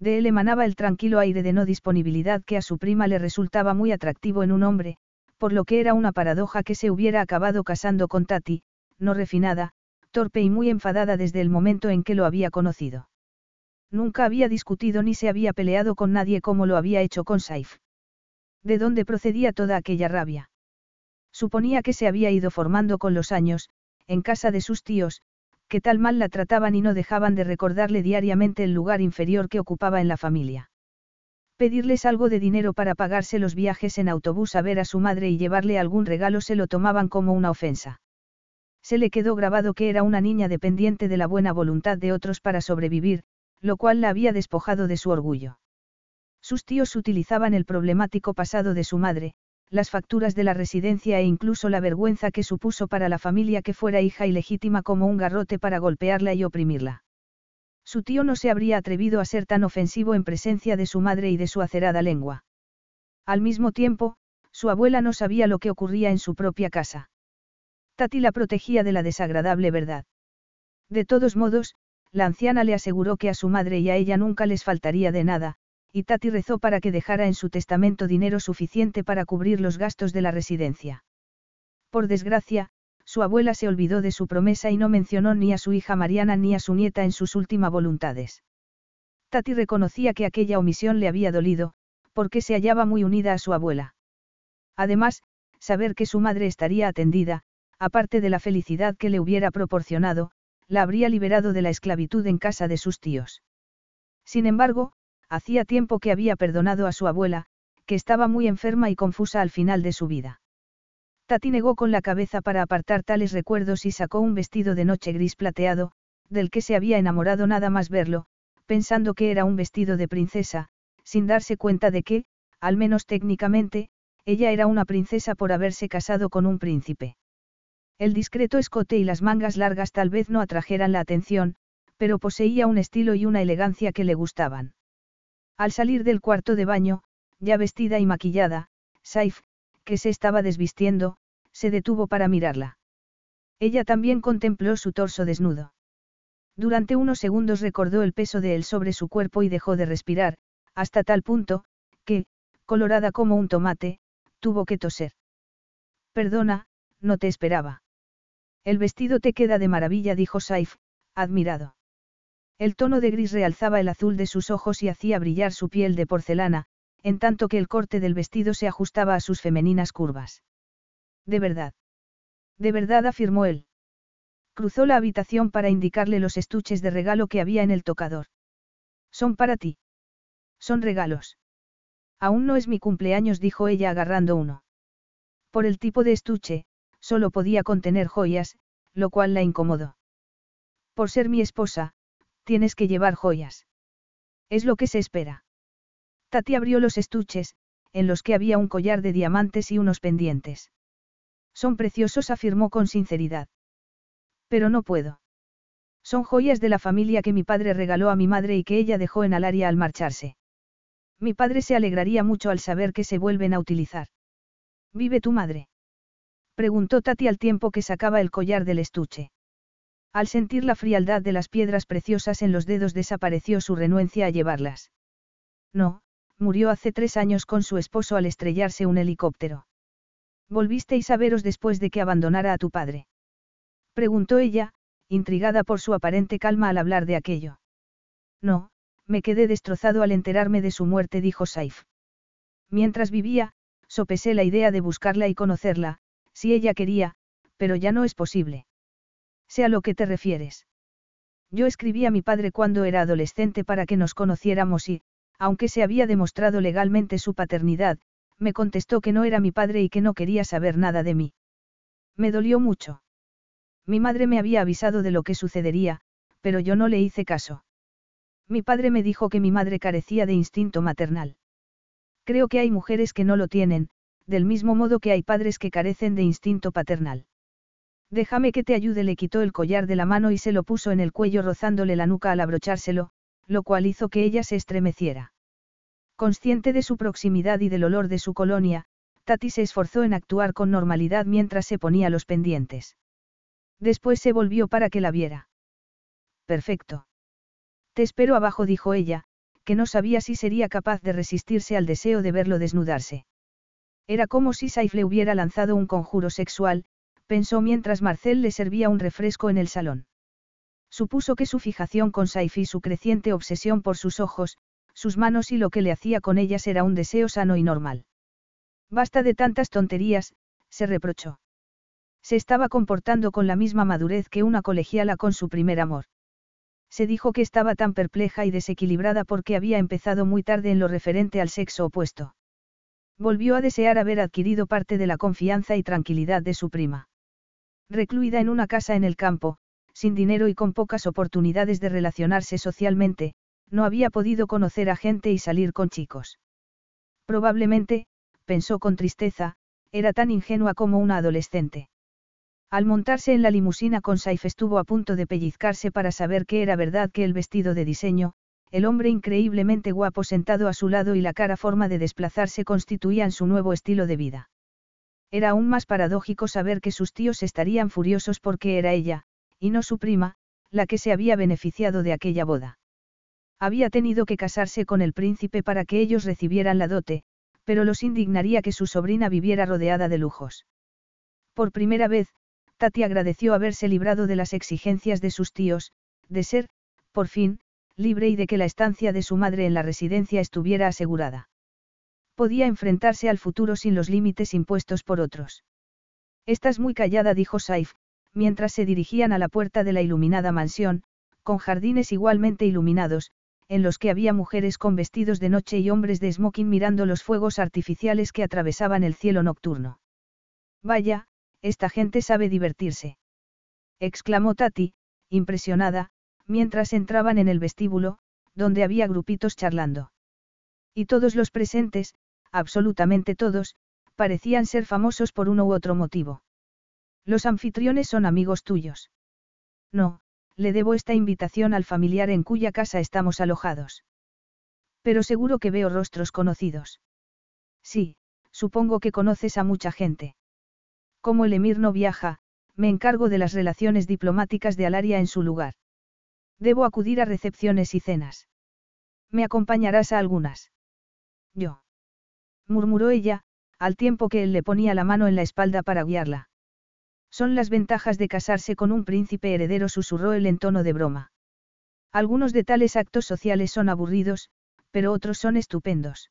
De él emanaba el tranquilo aire de no disponibilidad que a su prima le resultaba muy atractivo en un hombre, por lo que era una paradoja que se hubiera acabado casando con Tati, no refinada, torpe y muy enfadada desde el momento en que lo había conocido. Nunca había discutido ni se había peleado con nadie como lo había hecho con Saif. ¿De dónde procedía toda aquella rabia? Suponía que se había ido formando con los años, en casa de sus tíos, que tal mal la trataban y no dejaban de recordarle diariamente el lugar inferior que ocupaba en la familia. Pedirles algo de dinero para pagarse los viajes en autobús a ver a su madre y llevarle algún regalo se lo tomaban como una ofensa. Se le quedó grabado que era una niña dependiente de la buena voluntad de otros para sobrevivir, lo cual la había despojado de su orgullo. Sus tíos utilizaban el problemático pasado de su madre, las facturas de la residencia e incluso la vergüenza que supuso para la familia que fuera hija ilegítima como un garrote para golpearla y oprimirla. Su tío no se habría atrevido a ser tan ofensivo en presencia de su madre y de su acerada lengua. Al mismo tiempo, su abuela no sabía lo que ocurría en su propia casa. Tati la protegía de la desagradable verdad. De todos modos, la anciana le aseguró que a su madre y a ella nunca les faltaría de nada, y Tati rezó para que dejara en su testamento dinero suficiente para cubrir los gastos de la residencia. Por desgracia, su abuela se olvidó de su promesa y no mencionó ni a su hija Mariana ni a su nieta en sus últimas voluntades. Tati reconocía que aquella omisión le había dolido, porque se hallaba muy unida a su abuela. Además, saber que su madre estaría atendida, aparte de la felicidad que le hubiera proporcionado, la habría liberado de la esclavitud en casa de sus tíos. Sin embargo, hacía tiempo que había perdonado a su abuela, que estaba muy enferma y confusa al final de su vida. Tati negó con la cabeza para apartar tales recuerdos y sacó un vestido de noche gris plateado, del que se había enamorado nada más verlo, pensando que era un vestido de princesa, sin darse cuenta de que, al menos técnicamente, ella era una princesa por haberse casado con un príncipe. El discreto escote y las mangas largas tal vez no atrajeran la atención, pero poseía un estilo y una elegancia que le gustaban. Al salir del cuarto de baño, ya vestida y maquillada, Saif, que se estaba desvistiendo, se detuvo para mirarla. Ella también contempló su torso desnudo. Durante unos segundos recordó el peso de él sobre su cuerpo y dejó de respirar, hasta tal punto, que, colorada como un tomate, tuvo que toser. Perdona, no te esperaba. El vestido te queda de maravilla, dijo Saif, admirado. El tono de gris realzaba el azul de sus ojos y hacía brillar su piel de porcelana, en tanto que el corte del vestido se ajustaba a sus femeninas curvas. De verdad. De verdad, afirmó él. Cruzó la habitación para indicarle los estuches de regalo que había en el tocador. Son para ti. Son regalos. Aún no es mi cumpleaños, dijo ella agarrando uno. Por el tipo de estuche, solo podía contener joyas, lo cual la incomodó. Por ser mi esposa, tienes que llevar joyas. Es lo que se espera. Tati abrió los estuches, en los que había un collar de diamantes y unos pendientes. Son preciosos, afirmó con sinceridad. Pero no puedo. Son joyas de la familia que mi padre regaló a mi madre y que ella dejó en Alaria al marcharse. Mi padre se alegraría mucho al saber que se vuelven a utilizar. ¿Vive tu madre? Preguntó Tati al tiempo que sacaba el collar del estuche. Al sentir la frialdad de las piedras preciosas en los dedos desapareció su renuencia a llevarlas. No, murió hace tres años con su esposo al estrellarse un helicóptero. ¿Volvisteis a veros después de que abandonara a tu padre? Preguntó ella, intrigada por su aparente calma al hablar de aquello. No, me quedé destrozado al enterarme de su muerte, dijo Saif. Mientras vivía, sopesé la idea de buscarla y conocerla, si ella quería, pero ya no es posible. Sé a lo que te refieres. Yo escribí a mi padre cuando era adolescente para que nos conociéramos y, aunque se había demostrado legalmente su paternidad, me contestó que no era mi padre y que no quería saber nada de mí. Me dolió mucho. Mi madre me había avisado de lo que sucedería, pero yo no le hice caso. Mi padre me dijo que mi madre carecía de instinto maternal. Creo que hay mujeres que no lo tienen, del mismo modo que hay padres que carecen de instinto paternal. Déjame que te ayude, le quitó el collar de la mano y se lo puso en el cuello rozándole la nuca al abrochárselo, lo cual hizo que ella se estremeciera. Consciente de su proximidad y del olor de su colonia, Tati se esforzó en actuar con normalidad mientras se ponía los pendientes. Después se volvió para que la viera. Perfecto. Te espero abajo, dijo ella, que no sabía si sería capaz de resistirse al deseo de verlo desnudarse. Era como si Saif le hubiera lanzado un conjuro sexual, pensó mientras Marcel le servía un refresco en el salón. Supuso que su fijación con Saif y su creciente obsesión por sus ojos, sus manos y lo que le hacía con ellas era un deseo sano y normal. Basta de tantas tonterías, se reprochó. Se estaba comportando con la misma madurez que una colegiala con su primer amor. Se dijo que estaba tan perpleja y desequilibrada porque había empezado muy tarde en lo referente al sexo opuesto. Volvió a desear haber adquirido parte de la confianza y tranquilidad de su prima. Recluida en una casa en el campo, sin dinero y con pocas oportunidades de relacionarse socialmente, no había podido conocer a gente y salir con chicos. Probablemente, pensó con tristeza, era tan ingenua como una adolescente. Al montarse en la limusina con Saif estuvo a punto de pellizcarse para saber que era verdad que el vestido de diseño, el hombre increíblemente guapo sentado a su lado y la cara forma de desplazarse constituían su nuevo estilo de vida. Era aún más paradójico saber que sus tíos estarían furiosos porque era ella, y no su prima, la que se había beneficiado de aquella boda. Había tenido que casarse con el príncipe para que ellos recibieran la dote, pero los indignaría que su sobrina viviera rodeada de lujos. Por primera vez, Tati agradeció haberse librado de las exigencias de sus tíos, de ser, por fin, libre y de que la estancia de su madre en la residencia estuviera asegurada. Podía enfrentarse al futuro sin los límites impuestos por otros. Estás muy callada, dijo Saif, mientras se dirigían a la puerta de la iluminada mansión, con jardines igualmente iluminados, en los que había mujeres con vestidos de noche y hombres de smoking mirando los fuegos artificiales que atravesaban el cielo nocturno. Vaya, esta gente sabe divertirse. exclamó Tati, impresionada, mientras entraban en el vestíbulo, donde había grupitos charlando. Y todos los presentes, absolutamente todos, parecían ser famosos por uno u otro motivo. Los anfitriones son amigos tuyos. No, le debo esta invitación al familiar en cuya casa estamos alojados. Pero seguro que veo rostros conocidos. Sí, supongo que conoces a mucha gente. Como el emir no viaja, me encargo de las relaciones diplomáticas de Alaria en su lugar. Debo acudir a recepciones y cenas. ¿Me acompañarás a algunas? Yo. murmuró ella, al tiempo que él le ponía la mano en la espalda para guiarla. Son las ventajas de casarse con un príncipe heredero, susurró él en tono de broma. Algunos de tales actos sociales son aburridos, pero otros son estupendos.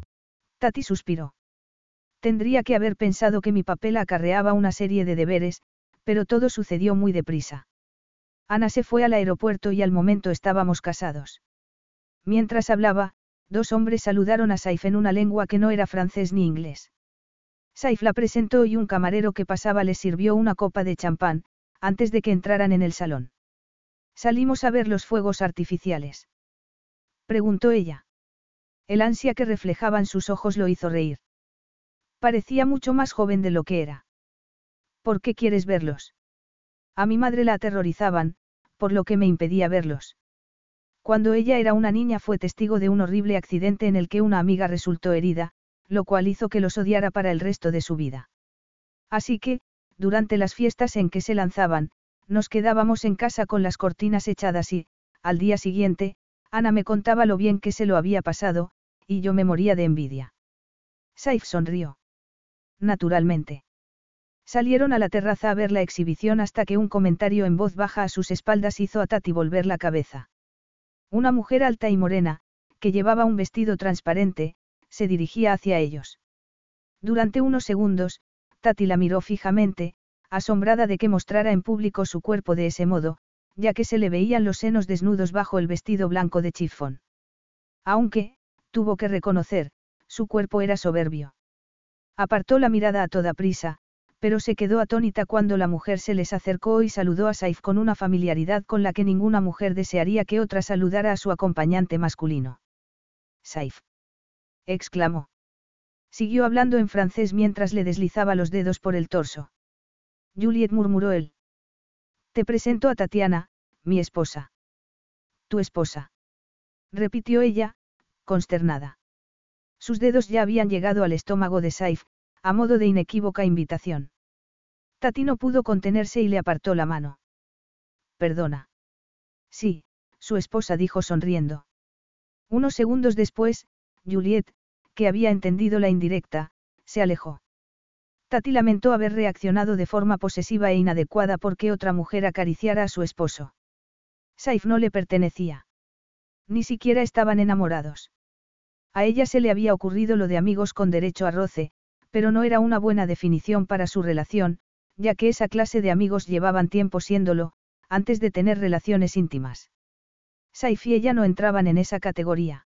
Tati suspiró. Tendría que haber pensado que mi papel acarreaba una serie de deberes, pero todo sucedió muy deprisa. Ana se fue al aeropuerto y al momento estábamos casados. Mientras hablaba, dos hombres saludaron a Saif en una lengua que no era francés ni inglés. Saif la presentó y un camarero que pasaba les sirvió una copa de champán, antes de que entraran en el salón. Salimos a ver los fuegos artificiales. Preguntó ella. El ansia que reflejaban sus ojos lo hizo reír. Parecía mucho más joven de lo que era. ¿Por qué quieres verlos? A mi madre la aterrorizaban, por lo que me impedía verlos. Cuando ella era una niña fue testigo de un horrible accidente en el que una amiga resultó herida, lo cual hizo que los odiara para el resto de su vida. Así que, durante las fiestas en que se lanzaban, nos quedábamos en casa con las cortinas echadas y, al día siguiente, Ana me contaba lo bien que se lo había pasado, y yo me moría de envidia. Saif sonrió. Naturalmente. Salieron a la terraza a ver la exhibición hasta que un comentario en voz baja a sus espaldas hizo a Tati volver la cabeza. Una mujer alta y morena, que llevaba un vestido transparente, se dirigía hacia ellos. Durante unos segundos, Tati la miró fijamente, asombrada de que mostrara en público su cuerpo de ese modo, ya que se le veían los senos desnudos bajo el vestido blanco de chifón. Aunque, tuvo que reconocer, su cuerpo era soberbio. Apartó la mirada a toda prisa, pero se quedó atónita cuando la mujer se les acercó y saludó a Saif con una familiaridad con la que ninguna mujer desearía que otra saludara a su acompañante masculino. Saif. exclamó. Siguió hablando en francés mientras le deslizaba los dedos por el torso. Juliet murmuró él. Te presento a Tatiana, mi esposa. Tu esposa. Repitió ella, consternada. Sus dedos ya habían llegado al estómago de Saif, a modo de inequívoca invitación. Tati no pudo contenerse y le apartó la mano. Perdona. Sí, su esposa dijo sonriendo. Unos segundos después, Juliet, que había entendido la indirecta, se alejó. Tati lamentó haber reaccionado de forma posesiva e inadecuada porque otra mujer acariciara a su esposo. Saif no le pertenecía. Ni siquiera estaban enamorados. A ella se le había ocurrido lo de amigos con derecho a roce, pero no era una buena definición para su relación, ya que esa clase de amigos llevaban tiempo siéndolo, antes de tener relaciones íntimas. Saif y ella no entraban en esa categoría.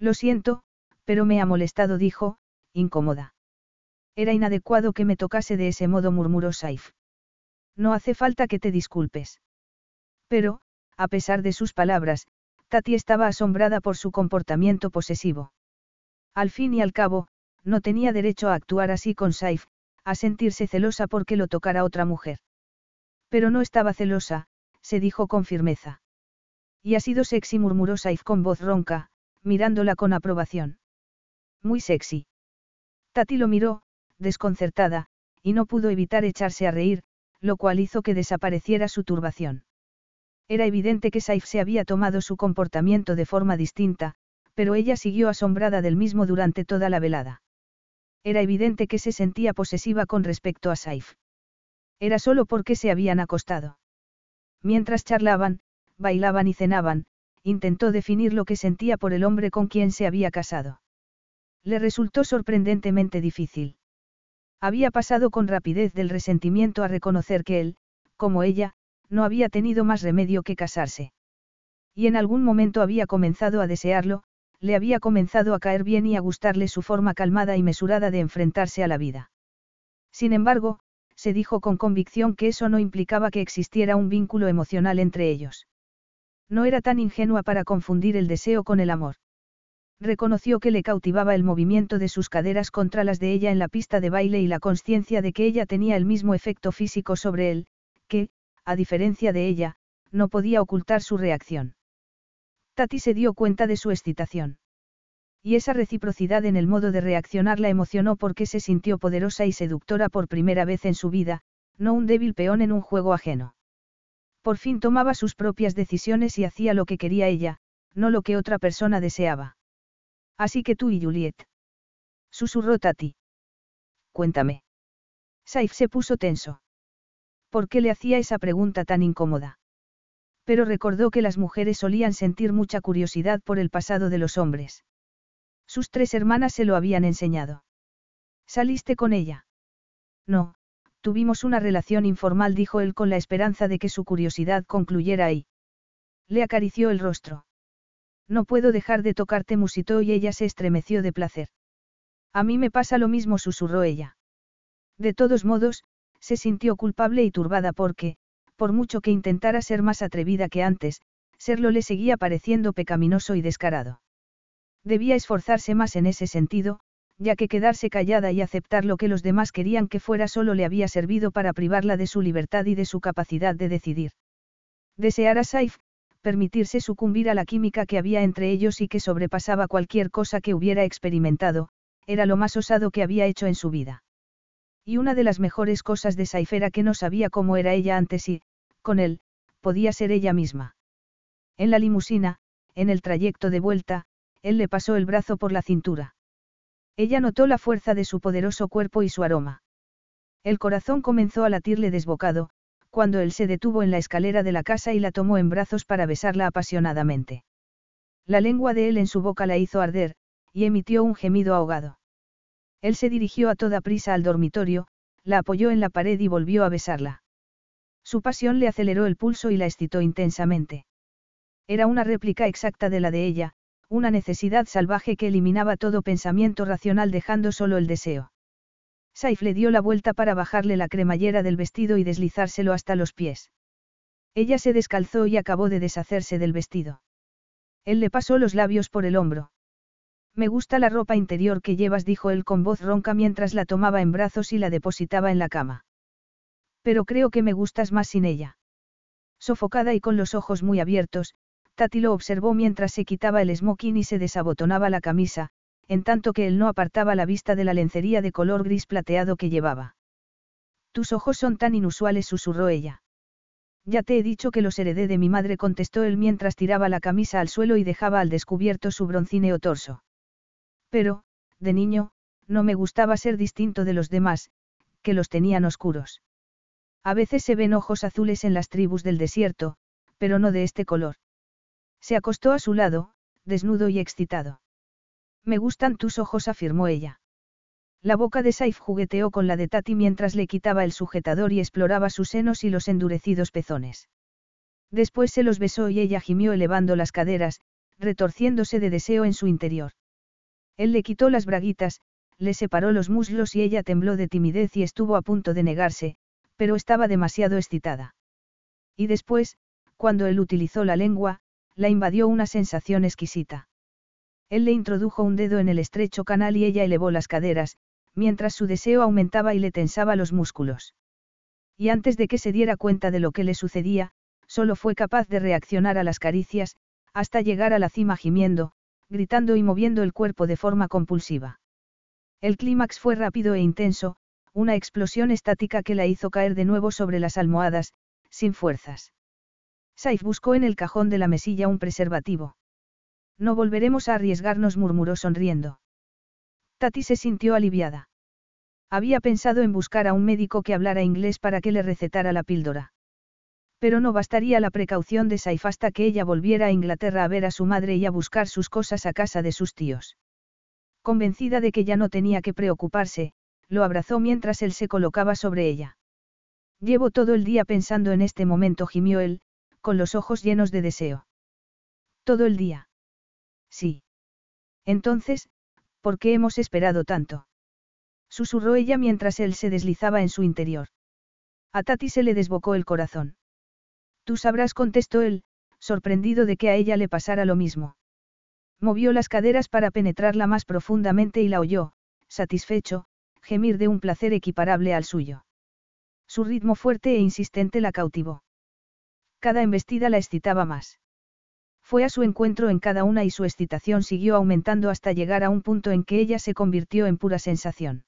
Lo siento, pero me ha molestado, dijo, incómoda. Era inadecuado que me tocase de ese modo, murmuró Saif. No hace falta que te disculpes. Pero, a pesar de sus palabras, Tati estaba asombrada por su comportamiento posesivo. Al fin y al cabo, no tenía derecho a actuar así con Saif, a sentirse celosa porque lo tocara otra mujer. Pero no estaba celosa, se dijo con firmeza. Y ha sido sexy, murmuró Saif con voz ronca, mirándola con aprobación. Muy sexy. Tati lo miró, desconcertada, y no pudo evitar echarse a reír, lo cual hizo que desapareciera su turbación. Era evidente que Saif se había tomado su comportamiento de forma distinta, pero ella siguió asombrada del mismo durante toda la velada. Era evidente que se sentía posesiva con respecto a Saif. Era solo porque se habían acostado. Mientras charlaban, bailaban y cenaban, intentó definir lo que sentía por el hombre con quien se había casado. Le resultó sorprendentemente difícil. Había pasado con rapidez del resentimiento a reconocer que él, como ella, no había tenido más remedio que casarse. Y en algún momento había comenzado a desearlo, le había comenzado a caer bien y a gustarle su forma calmada y mesurada de enfrentarse a la vida. Sin embargo, se dijo con convicción que eso no implicaba que existiera un vínculo emocional entre ellos. No era tan ingenua para confundir el deseo con el amor. Reconoció que le cautivaba el movimiento de sus caderas contra las de ella en la pista de baile y la conciencia de que ella tenía el mismo efecto físico sobre él, que, a diferencia de ella, no podía ocultar su reacción. Tati se dio cuenta de su excitación. Y esa reciprocidad en el modo de reaccionar la emocionó porque se sintió poderosa y seductora por primera vez en su vida, no un débil peón en un juego ajeno. Por fin tomaba sus propias decisiones y hacía lo que quería ella, no lo que otra persona deseaba. Así que tú y Juliet. Susurró Tati. Cuéntame. Saif se puso tenso. ¿Por qué le hacía esa pregunta tan incómoda? Pero recordó que las mujeres solían sentir mucha curiosidad por el pasado de los hombres. Sus tres hermanas se lo habían enseñado. ¿Saliste con ella? No, Tuvimos una relación informal, dijo él con la esperanza de que su curiosidad concluyera ahí. Le acarició el rostro. No puedo dejar de tocarte, musitó y ella se estremeció de placer. A mí me pasa lo mismo, susurró ella. De todos modos, se sintió culpable y turbada porque, por mucho que intentara ser más atrevida que antes, serlo le seguía pareciendo pecaminoso y descarado. Debía esforzarse más en ese sentido, ya que quedarse callada y aceptar lo que los demás querían que fuera solo le había servido para privarla de su libertad y de su capacidad de decidir. Desear a Saif, permitirse sucumbir a la química que había entre ellos y que sobrepasaba cualquier cosa que hubiera experimentado, era lo más osado que había hecho en su vida. Y una de las mejores cosas de Saif era que no sabía cómo era ella antes y, con él, podía ser ella misma. En la limusina, en el trayecto de vuelta, él le pasó el brazo por la cintura. Ella notó la fuerza de su poderoso cuerpo y su aroma. El corazón comenzó a latirle desbocado, cuando él se detuvo en la escalera de la casa y la tomó en brazos para besarla apasionadamente. La lengua de él en su boca la hizo arder, y emitió un gemido ahogado. Él se dirigió a toda prisa al dormitorio, la apoyó en la pared y volvió a besarla. Su pasión le aceleró el pulso y la excitó intensamente. Era una réplica exacta de la de ella, una necesidad salvaje que eliminaba todo pensamiento racional dejando solo el deseo. Saif le dio la vuelta para bajarle la cremallera del vestido y deslizárselo hasta los pies. Ella se descalzó y acabó de deshacerse del vestido. Él le pasó los labios por el hombro. Me gusta la ropa interior que llevas, dijo él con voz ronca mientras la tomaba en brazos y la depositaba en la cama. Pero creo que me gustas más sin ella. Sofocada y con los ojos muy abiertos, Tati lo observó mientras se quitaba el smoking y se desabotonaba la camisa, en tanto que él no apartaba la vista de la lencería de color gris plateado que llevaba. Tus ojos son tan inusuales, susurró ella. Ya te he dicho que los heredé de mi madre, contestó él mientras tiraba la camisa al suelo y dejaba al descubierto su broncíneo torso. Pero, de niño, no me gustaba ser distinto de los demás, que los tenían oscuros. A veces se ven ojos azules en las tribus del desierto, pero no de este color. Se acostó a su lado, desnudo y excitado. Me gustan tus ojos, afirmó ella. La boca de Saif jugueteó con la de Tati mientras le quitaba el sujetador y exploraba sus senos y los endurecidos pezones. Después se los besó y ella gimió elevando las caderas, retorciéndose de deseo en su interior. Él le quitó las braguitas, le separó los muslos y ella tembló de timidez y estuvo a punto de negarse, pero estaba demasiado excitada. Y después, cuando él utilizó la lengua, la invadió una sensación exquisita. Él le introdujo un dedo en el estrecho canal y ella elevó las caderas, mientras su deseo aumentaba y le tensaba los músculos. Y antes de que se diera cuenta de lo que le sucedía, solo fue capaz de reaccionar a las caricias, hasta llegar a la cima gimiendo, gritando y moviendo el cuerpo de forma compulsiva. El clímax fue rápido e intenso, una explosión estática que la hizo caer de nuevo sobre las almohadas, sin fuerzas. Saif buscó en el cajón de la mesilla un preservativo. No volveremos a arriesgarnos, murmuró sonriendo. Tati se sintió aliviada. Había pensado en buscar a un médico que hablara inglés para que le recetara la píldora. Pero no bastaría la precaución de Saif hasta que ella volviera a Inglaterra a ver a su madre y a buscar sus cosas a casa de sus tíos. Convencida de que ya no tenía que preocuparse, lo abrazó mientras él se colocaba sobre ella. Llevo todo el día pensando en este momento, gimió él, con los ojos llenos de deseo. Todo el día. Sí. Entonces, ¿por qué hemos esperado tanto? Susurró ella mientras él se deslizaba en su interior. A Tati se le desbocó el corazón. Tú sabrás, contestó él, sorprendido de que a ella le pasara lo mismo. Movió las caderas para penetrarla más profundamente y la oyó, satisfecho, gemir de un placer equiparable al suyo. Su ritmo fuerte e insistente la cautivó. Cada embestida la excitaba más. Fue a su encuentro en cada una y su excitación siguió aumentando hasta llegar a un punto en que ella se convirtió en pura sensación.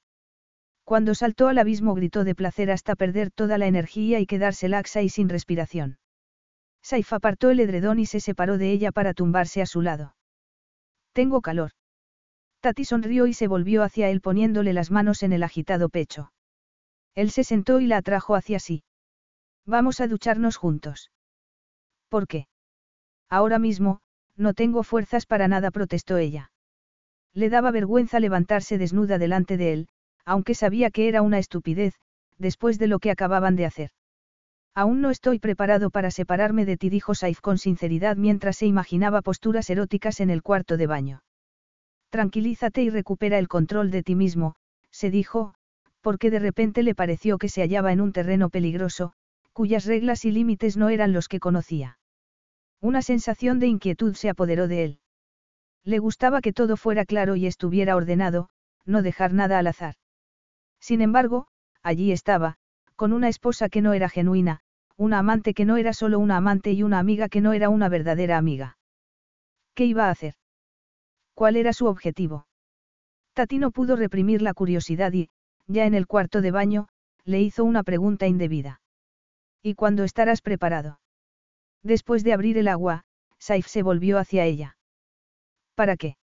Cuando saltó al abismo gritó de placer hasta perder toda la energía y quedarse laxa y sin respiración. Saif apartó el edredón y se separó de ella para tumbarse a su lado. Tengo calor. Tati sonrió y se volvió hacia él poniéndole las manos en el agitado pecho. Él se sentó y la atrajo hacia sí. Vamos a ducharnos juntos. ¿Por qué? Ahora mismo, no tengo fuerzas para nada, protestó ella. Le daba vergüenza levantarse desnuda delante de él, aunque sabía que era una estupidez, después de lo que acababan de hacer. Aún no estoy preparado para separarme de ti, dijo Saif con sinceridad mientras se imaginaba posturas eróticas en el cuarto de baño. Tranquilízate y recupera el control de ti mismo, se dijo, porque de repente le pareció que se hallaba en un terreno peligroso, cuyas reglas y límites no eran los que conocía. Una sensación de inquietud se apoderó de él. Le gustaba que todo fuera claro y estuviera ordenado, no dejar nada al azar. Sin embargo, allí estaba, con una esposa que no era genuina, una amante que no era solo una amante y una amiga que no era una verdadera amiga. ¿Qué iba a hacer? ¿Cuál era su objetivo? Tati no pudo reprimir la curiosidad y, ya en el cuarto de baño, le hizo una pregunta indebida. ¿Y cuándo estarás preparado? Después de abrir el agua, Saif se volvió hacia ella. ¿Para qué?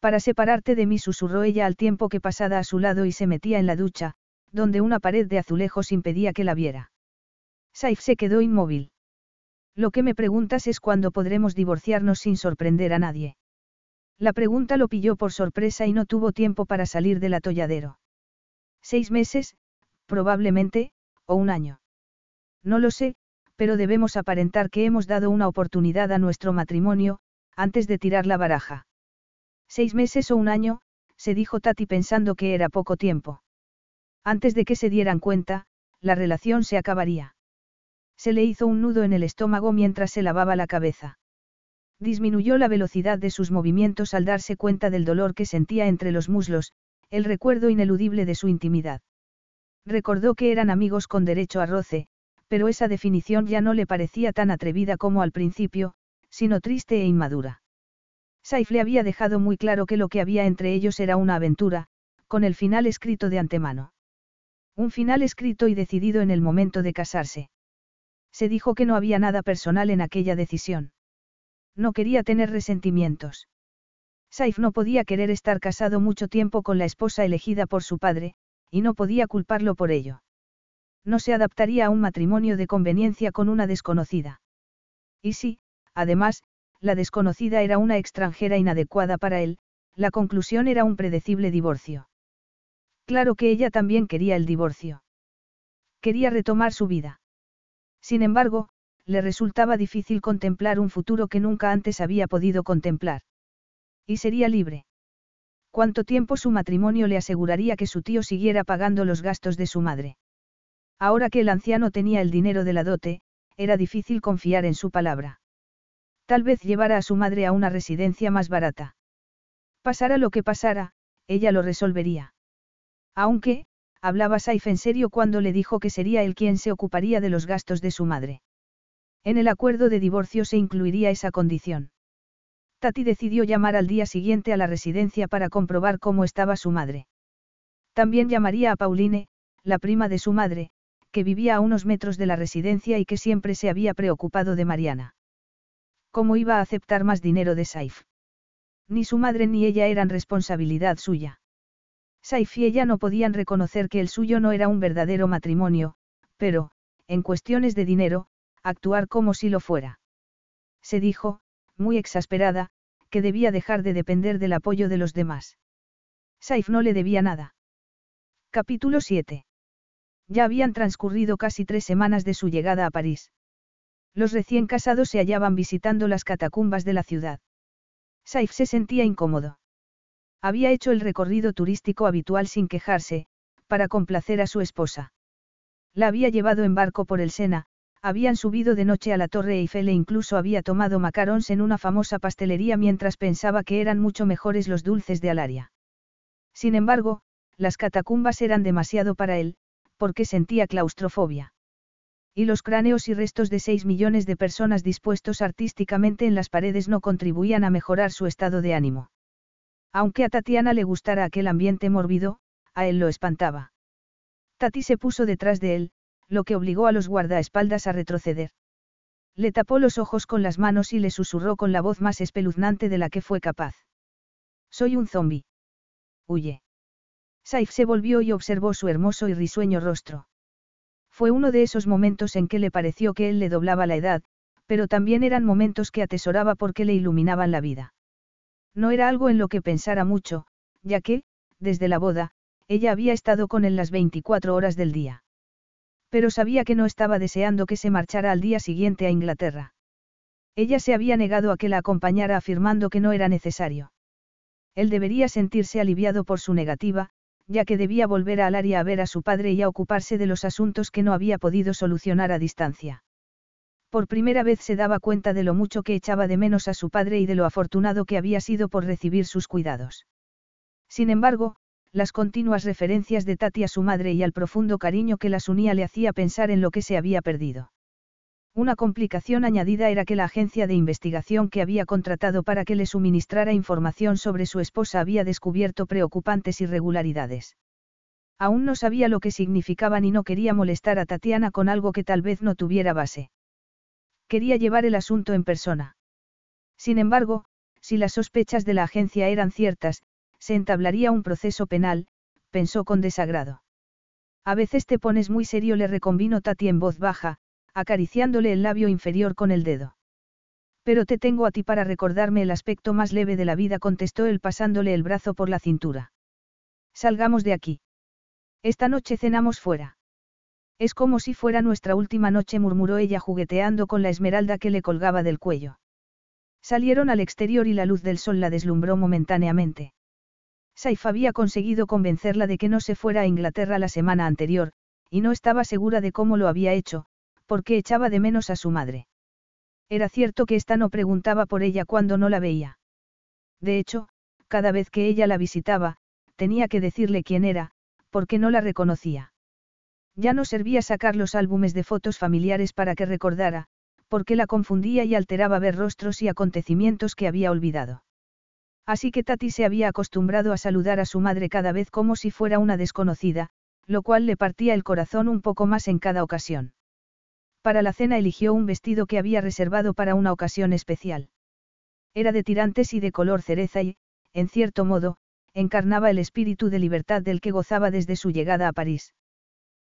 Para separarte de mí, susurró ella al tiempo que pasada a su lado y se metía en la ducha, donde una pared de azulejos impedía que la viera. Saif se quedó inmóvil. Lo que me preguntas es cuándo podremos divorciarnos sin sorprender a nadie. La pregunta lo pilló por sorpresa y no tuvo tiempo para salir del atolladero. Seis meses, probablemente, o un año. No lo sé, pero debemos aparentar que hemos dado una oportunidad a nuestro matrimonio, antes de tirar la baraja. Seis meses o un año, se dijo Tati pensando que era poco tiempo. Antes de que se dieran cuenta, la relación se acabaría. Se le hizo un nudo en el estómago mientras se lavaba la cabeza. Disminuyó la velocidad de sus movimientos al darse cuenta del dolor que sentía entre los muslos, el recuerdo ineludible de su intimidad. Recordó que eran amigos con derecho a roce, pero esa definición ya no le parecía tan atrevida como al principio, sino triste e inmadura. Saif le había dejado muy claro que lo que había entre ellos era una aventura, con el final escrito de antemano. Un final escrito y decidido en el momento de casarse. Se dijo que no había nada personal en aquella decisión. No quería tener resentimientos. Saif no podía querer estar casado mucho tiempo con la esposa elegida por su padre, y no podía culparlo por ello. No se adaptaría a un matrimonio de conveniencia con una desconocida. Y si, además, la desconocida era una extranjera inadecuada para él, la conclusión era un predecible divorcio. Claro que ella también quería el divorcio. Quería retomar su vida. Sin embargo, le resultaba difícil contemplar un futuro que nunca antes había podido contemplar. Y sería libre. ¿Cuánto tiempo su matrimonio le aseguraría que su tío siguiera pagando los gastos de su madre? Ahora que el anciano tenía el dinero de la dote, era difícil confiar en su palabra. Tal vez llevara a su madre a una residencia más barata. Pasara lo que pasara, ella lo resolvería. Aunque, hablaba Saif en serio cuando le dijo que sería él quien se ocuparía de los gastos de su madre. En el acuerdo de divorcio se incluiría esa condición. Tati decidió llamar al día siguiente a la residencia para comprobar cómo estaba su madre. También llamaría a Pauline, la prima de su madre, que vivía a unos metros de la residencia y que siempre se había preocupado de Mariana. ¿Cómo iba a aceptar más dinero de Saif? Ni su madre ni ella eran responsabilidad suya. Saif y ella no podían reconocer que el suyo no era un verdadero matrimonio, pero, en cuestiones de dinero, actuar como si lo fuera. Se dijo, muy exasperada, que debía dejar de depender del apoyo de los demás. Saif no le debía nada. Capítulo 7. Ya habían transcurrido casi tres semanas de su llegada a París. Los recién casados se hallaban visitando las catacumbas de la ciudad. Saif se sentía incómodo. Había hecho el recorrido turístico habitual sin quejarse, para complacer a su esposa. La había llevado en barco por el Sena, habían subido de noche a la Torre Eiffel e incluso había tomado macarons en una famosa pastelería mientras pensaba que eran mucho mejores los dulces de Alaria. Sin embargo, las catacumbas eran demasiado para él, porque sentía claustrofobia. Y los cráneos y restos de seis millones de personas dispuestos artísticamente en las paredes no contribuían a mejorar su estado de ánimo. Aunque a Tatiana le gustara aquel ambiente mórbido, a él lo espantaba. Tati se puso detrás de él, lo que obligó a los guardaespaldas a retroceder. Le tapó los ojos con las manos y le susurró con la voz más espeluznante de la que fue capaz. Soy un zombi. Huye. Saif se volvió y observó su hermoso y risueño rostro. Fue uno de esos momentos en que le pareció que él le doblaba la edad, pero también eran momentos que atesoraba porque le iluminaban la vida. No era algo en lo que pensara mucho, ya que, desde la boda, ella había estado con él las 24 horas del día. Pero sabía que no estaba deseando que se marchara al día siguiente a Inglaterra. Ella se había negado a que la acompañara afirmando que no era necesario. Él debería sentirse aliviado por su negativa, ya que debía volver a Alaria a ver a su padre y a ocuparse de los asuntos que no había podido solucionar a distancia. Por primera vez se daba cuenta de lo mucho que echaba de menos a su padre y de lo afortunado que había sido por recibir sus cuidados. Sin embargo, las continuas referencias de Tati a su madre y al profundo cariño que las unía le hacía pensar en lo que se había perdido. Una complicación añadida era que la agencia de investigación que había contratado para que le suministrara información sobre su esposa había descubierto preocupantes irregularidades. Aún no sabía lo que significaban y no quería molestar a Tatiana con algo que tal vez no tuviera base. Quería llevar el asunto en persona. Sin embargo, si las sospechas de la agencia eran ciertas, se entablaría un proceso penal, pensó con desagrado. A veces te pones muy serio, le reconvino Tati en voz baja, acariciándole el labio inferior con el dedo. Pero te tengo a ti para recordarme el aspecto más leve de la vida, contestó él pasándole el brazo por la cintura. Salgamos de aquí. Esta noche cenamos fuera. Es como si fuera nuestra última noche, murmuró ella jugueteando con la esmeralda que le colgaba del cuello. Salieron al exterior y la luz del sol la deslumbró momentáneamente. Saif había conseguido convencerla de que no se fuera a Inglaterra la semana anterior, y no estaba segura de cómo lo había hecho, porque echaba de menos a su madre. Era cierto que ésta no preguntaba por ella cuando no la veía. De hecho, cada vez que ella la visitaba, tenía que decirle quién era, porque no la reconocía. Ya no servía sacar los álbumes de fotos familiares para que recordara, porque la confundía y alteraba ver rostros y acontecimientos que había olvidado. Así que Tati se había acostumbrado a saludar a su madre cada vez como si fuera una desconocida, lo cual le partía el corazón un poco más en cada ocasión. Para la cena eligió un vestido que había reservado para una ocasión especial. Era de tirantes y de color cereza y, en cierto modo, encarnaba el espíritu de libertad del que gozaba desde su llegada a París.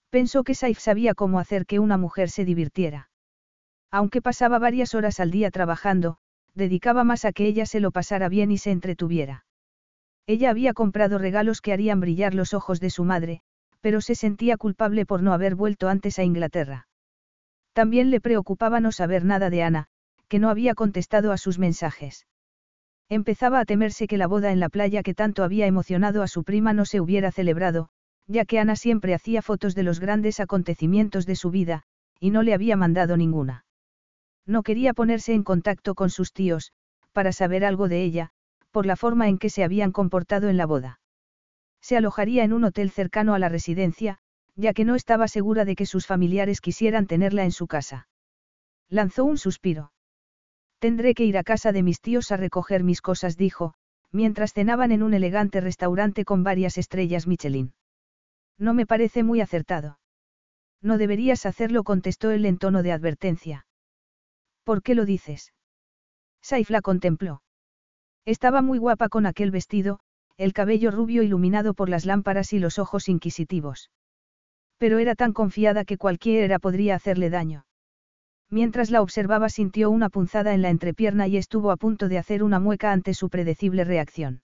Pensó que Saif sabía cómo hacer que una mujer se divirtiera. Aunque pasaba varias horas al día trabajando, dedicaba más a que ella se lo pasara bien y se entretuviera. Ella había comprado regalos que harían brillar los ojos de su madre, pero se sentía culpable por no haber vuelto antes a Inglaterra. También le preocupaba no saber nada de Ana, que no había contestado a sus mensajes. Empezaba a temerse que la boda en la playa que tanto había emocionado a su prima no se hubiera celebrado, ya que Ana siempre hacía fotos de los grandes acontecimientos de su vida, y no le había mandado ninguna. No quería ponerse en contacto con sus tíos, para saber algo de ella, por la forma en que se habían comportado en la boda. Se alojaría en un hotel cercano a la residencia, ya que no estaba segura de que sus familiares quisieran tenerla en su casa. Lanzó un suspiro. Tendré que ir a casa de mis tíos a recoger mis cosas, dijo, mientras cenaban en un elegante restaurante con varias estrellas Michelin. No me parece muy acertado. No deberías hacerlo, contestó él en tono de advertencia. ¿Por qué lo dices? Saif la contempló. Estaba muy guapa con aquel vestido, el cabello rubio iluminado por las lámparas y los ojos inquisitivos. Pero era tan confiada que cualquiera podría hacerle daño. Mientras la observaba sintió una punzada en la entrepierna y estuvo a punto de hacer una mueca ante su predecible reacción.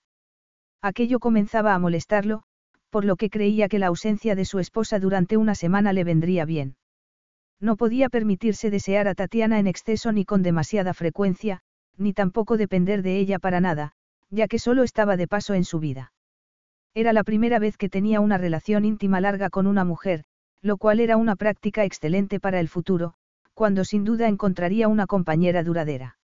Aquello comenzaba a molestarlo, por lo que creía que la ausencia de su esposa durante una semana le vendría bien. No podía permitirse desear a Tatiana en exceso ni con demasiada frecuencia, ni tampoco depender de ella para nada, ya que solo estaba de paso en su vida. Era la primera vez que tenía una relación íntima larga con una mujer, lo cual era una práctica excelente para el futuro, cuando sin duda encontraría una compañera duradera.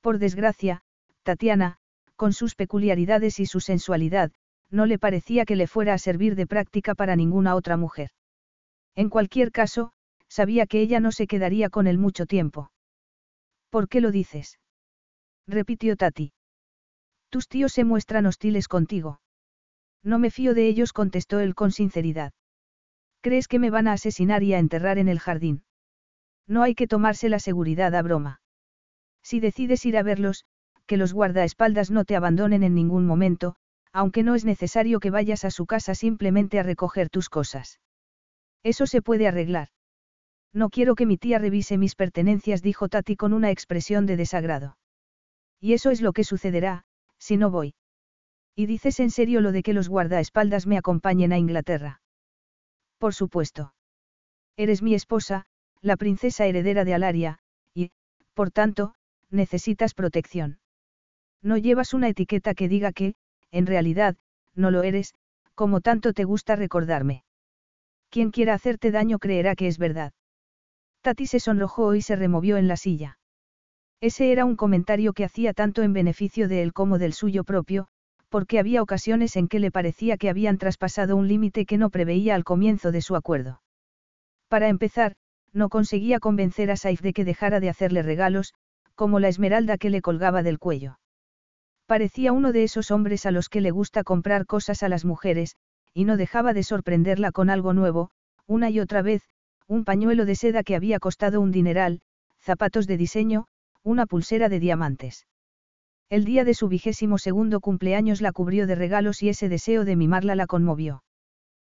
Por desgracia, Tatiana, con sus peculiaridades y su sensualidad, no le parecía que le fuera a servir de práctica para ninguna otra mujer. En cualquier caso, sabía que ella no se quedaría con él mucho tiempo. ¿Por qué lo dices? repitió Tati. Tus tíos se muestran hostiles contigo. No me fío de ellos, contestó él con sinceridad. ¿Crees que me van a asesinar y a enterrar en el jardín? No hay que tomarse la seguridad a broma. Si decides ir a verlos, que los guardaespaldas no te abandonen en ningún momento, aunque no es necesario que vayas a su casa simplemente a recoger tus cosas. Eso se puede arreglar. No quiero que mi tía revise mis pertenencias, dijo Tati con una expresión de desagrado. Y eso es lo que sucederá, si no voy. ¿Y dices en serio lo de que los guardaespaldas me acompañen a Inglaterra? Por supuesto. Eres mi esposa, la princesa heredera de Alaria, y, por tanto, necesitas protección. No llevas una etiqueta que diga que, en realidad, no lo eres, como tanto te gusta recordarme. Quien quiera hacerte daño creerá que es verdad. Tati se sonrojó y se removió en la silla. Ese era un comentario que hacía tanto en beneficio de él como del suyo propio, porque había ocasiones en que le parecía que habían traspasado un límite que no preveía al comienzo de su acuerdo. Para empezar, no conseguía convencer a Saif de que dejara de hacerle regalos, como la esmeralda que le colgaba del cuello. Parecía uno de esos hombres a los que le gusta comprar cosas a las mujeres, y no dejaba de sorprenderla con algo nuevo, una y otra vez, un pañuelo de seda que había costado un dineral, zapatos de diseño, una pulsera de diamantes. El día de su vigésimo segundo cumpleaños la cubrió de regalos y ese deseo de mimarla la conmovió.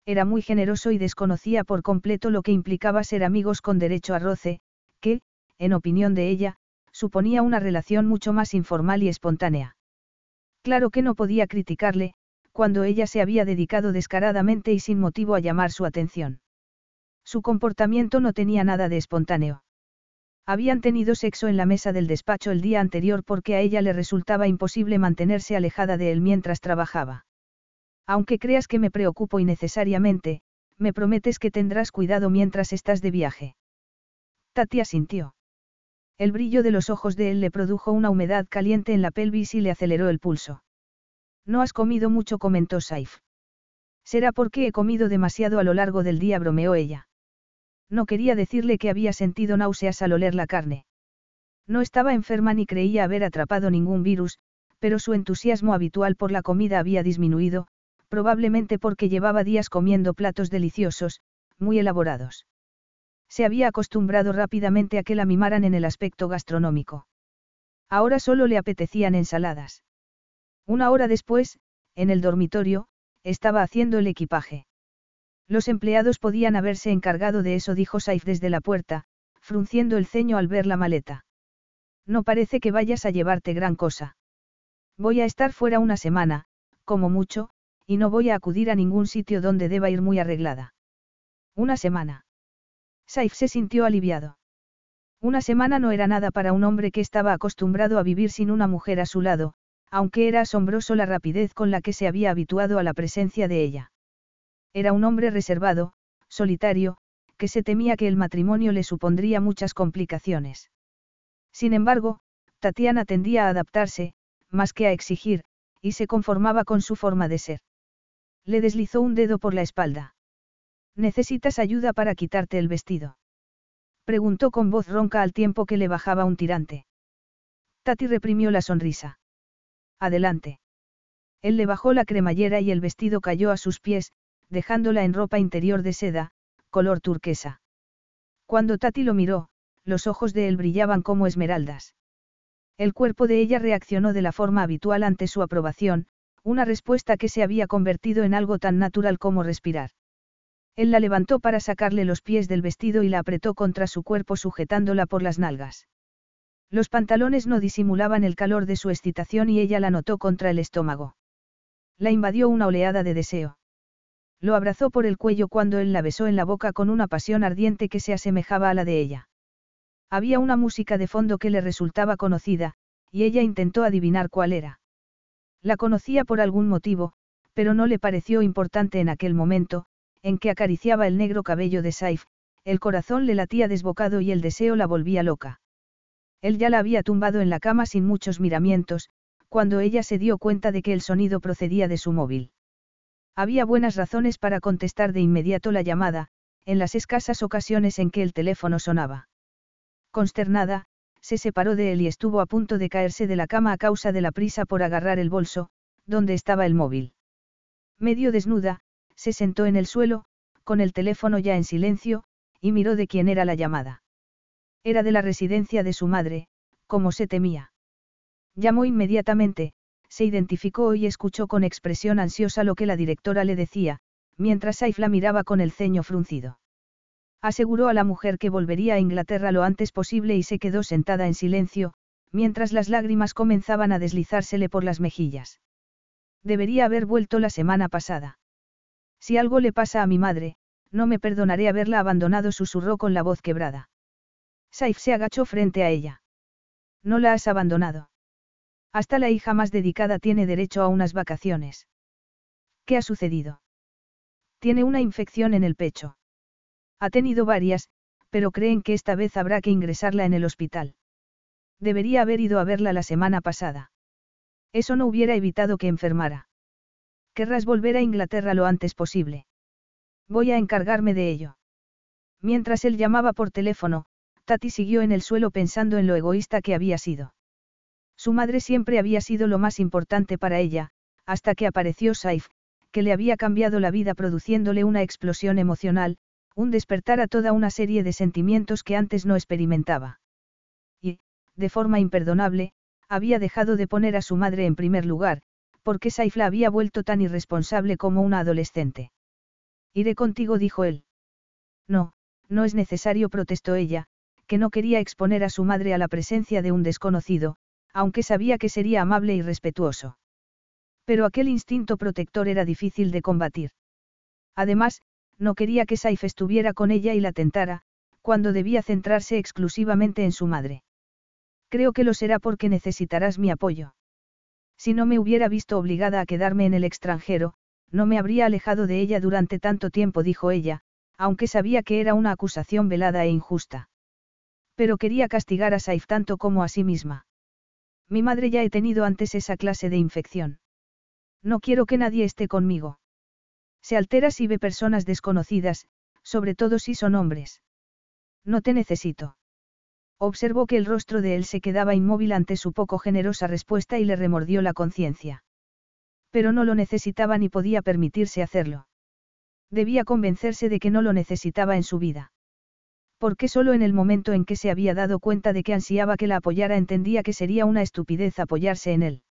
Era muy generoso y desconocía por completo lo que implicaba ser amigos con derecho a roce, que, en opinión de ella, suponía una relación mucho más informal y espontánea. Claro que no podía criticarle, cuando ella se había dedicado descaradamente y sin motivo a llamar su atención. Su comportamiento no tenía nada de espontáneo. Habían tenido sexo en la mesa del despacho el día anterior porque a ella le resultaba imposible mantenerse alejada de él mientras trabajaba. Aunque creas que me preocupo innecesariamente, me prometes que tendrás cuidado mientras estás de viaje. Tati asintió. El brillo de los ojos de él le produjo una humedad caliente en la pelvis y le aceleró el pulso. No has comido mucho, comentó Saif. Será porque he comido demasiado a lo largo del día, bromeó ella. No quería decirle que había sentido náuseas al oler la carne. No estaba enferma ni creía haber atrapado ningún virus, pero su entusiasmo habitual por la comida había disminuido, probablemente porque llevaba días comiendo platos deliciosos, muy elaborados. Se había acostumbrado rápidamente a que la mimaran en el aspecto gastronómico. Ahora solo le apetecían ensaladas. Una hora después, en el dormitorio, estaba haciendo el equipaje. Los empleados podían haberse encargado de eso, dijo Saif desde la puerta, frunciendo el ceño al ver la maleta. No parece que vayas a llevarte gran cosa. Voy a estar fuera una semana, como mucho, y no voy a acudir a ningún sitio donde deba ir muy arreglada. Una semana. Saif se sintió aliviado. Una semana no era nada para un hombre que estaba acostumbrado a vivir sin una mujer a su lado, aunque era asombroso la rapidez con la que se había habituado a la presencia de ella. Era un hombre reservado, solitario, que se temía que el matrimonio le supondría muchas complicaciones. Sin embargo, Tatiana tendía a adaptarse, más que a exigir, y se conformaba con su forma de ser. Le deslizó un dedo por la espalda. ¿Necesitas ayuda para quitarte el vestido? Preguntó con voz ronca al tiempo que le bajaba un tirante. Tati reprimió la sonrisa. Adelante. Él le bajó la cremallera y el vestido cayó a sus pies, dejándola en ropa interior de seda, color turquesa. Cuando Tati lo miró, los ojos de él brillaban como esmeraldas. El cuerpo de ella reaccionó de la forma habitual ante su aprobación, una respuesta que se había convertido en algo tan natural como respirar. Él la levantó para sacarle los pies del vestido y la apretó contra su cuerpo sujetándola por las nalgas. Los pantalones no disimulaban el calor de su excitación y ella la notó contra el estómago. La invadió una oleada de deseo. Lo abrazó por el cuello cuando él la besó en la boca con una pasión ardiente que se asemejaba a la de ella. Había una música de fondo que le resultaba conocida, y ella intentó adivinar cuál era. La conocía por algún motivo, pero no le pareció importante en aquel momento, en que acariciaba el negro cabello de Saif, el corazón le latía desbocado y el deseo la volvía loca. Él ya la había tumbado en la cama sin muchos miramientos, cuando ella se dio cuenta de que el sonido procedía de su móvil. Había buenas razones para contestar de inmediato la llamada, en las escasas ocasiones en que el teléfono sonaba. Consternada, se separó de él y estuvo a punto de caerse de la cama a causa de la prisa por agarrar el bolso, donde estaba el móvil. Medio desnuda, se sentó en el suelo, con el teléfono ya en silencio, y miró de quién era la llamada. Era de la residencia de su madre, como se temía. Llamó inmediatamente, se identificó y escuchó con expresión ansiosa lo que la directora le decía, mientras Saif la miraba con el ceño fruncido. Aseguró a la mujer que volvería a Inglaterra lo antes posible y se quedó sentada en silencio, mientras las lágrimas comenzaban a deslizársele por las mejillas. Debería haber vuelto la semana pasada. Si algo le pasa a mi madre, no me perdonaré haberla abandonado, susurró con la voz quebrada. Saif se agachó frente a ella. No la has abandonado. Hasta la hija más dedicada tiene derecho a unas vacaciones. ¿Qué ha sucedido? Tiene una infección en el pecho. Ha tenido varias, pero creen que esta vez habrá que ingresarla en el hospital. Debería haber ido a verla la semana pasada. Eso no hubiera evitado que enfermara. Querrás volver a Inglaterra lo antes posible. Voy a encargarme de ello. Mientras él llamaba por teléfono, Tati siguió en el suelo pensando en lo egoísta que había sido. Su madre siempre había sido lo más importante para ella, hasta que apareció Saif, que le había cambiado la vida produciéndole una explosión emocional, un despertar a toda una serie de sentimientos que antes no experimentaba. Y, de forma imperdonable, había dejado de poner a su madre en primer lugar, porque Saif la había vuelto tan irresponsable como una adolescente. Iré contigo, dijo él. No, no es necesario, protestó ella, que no quería exponer a su madre a la presencia de un desconocido, aunque sabía que sería amable y respetuoso. Pero aquel instinto protector era difícil de combatir. Además, no quería que Saif estuviera con ella y la tentara, cuando debía centrarse exclusivamente en su madre. Creo que lo será porque necesitarás mi apoyo. Si no me hubiera visto obligada a quedarme en el extranjero, no me habría alejado de ella durante tanto tiempo, dijo ella, aunque sabía que era una acusación velada e injusta. Pero quería castigar a Saif tanto como a sí misma. Mi madre ya he tenido antes esa clase de infección. No quiero que nadie esté conmigo. Se altera si ve personas desconocidas, sobre todo si son hombres. No te necesito. Observó que el rostro de él se quedaba inmóvil ante su poco generosa respuesta y le remordió la conciencia. Pero no lo necesitaba ni podía permitirse hacerlo. Debía convencerse de que no lo necesitaba en su vida. Porque solo en el momento en que se había dado cuenta de que ansiaba que la apoyara entendía que sería una estupidez apoyarse en él.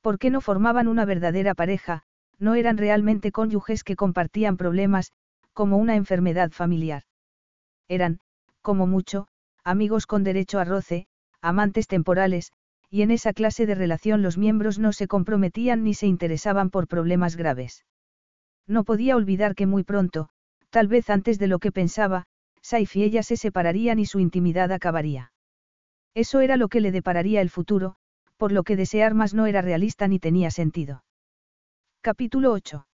¿Por qué no formaban una verdadera pareja? No eran realmente cónyuges que compartían problemas, como una enfermedad familiar. Eran, como mucho, amigos con derecho a roce, amantes temporales, y en esa clase de relación los miembros no se comprometían ni se interesaban por problemas graves. No podía olvidar que muy pronto, tal vez antes de lo que pensaba, Saif y ella se separarían y su intimidad acabaría. Eso era lo que le depararía el futuro, por lo que desear más no era realista ni tenía sentido. Capítulo 8.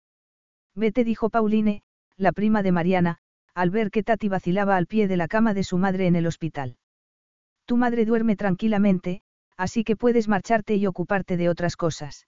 Vete dijo Pauline, la prima de Mariana, al ver que Tati vacilaba al pie de la cama de su madre en el hospital. Tu madre duerme tranquilamente, así que puedes marcharte y ocuparte de otras cosas.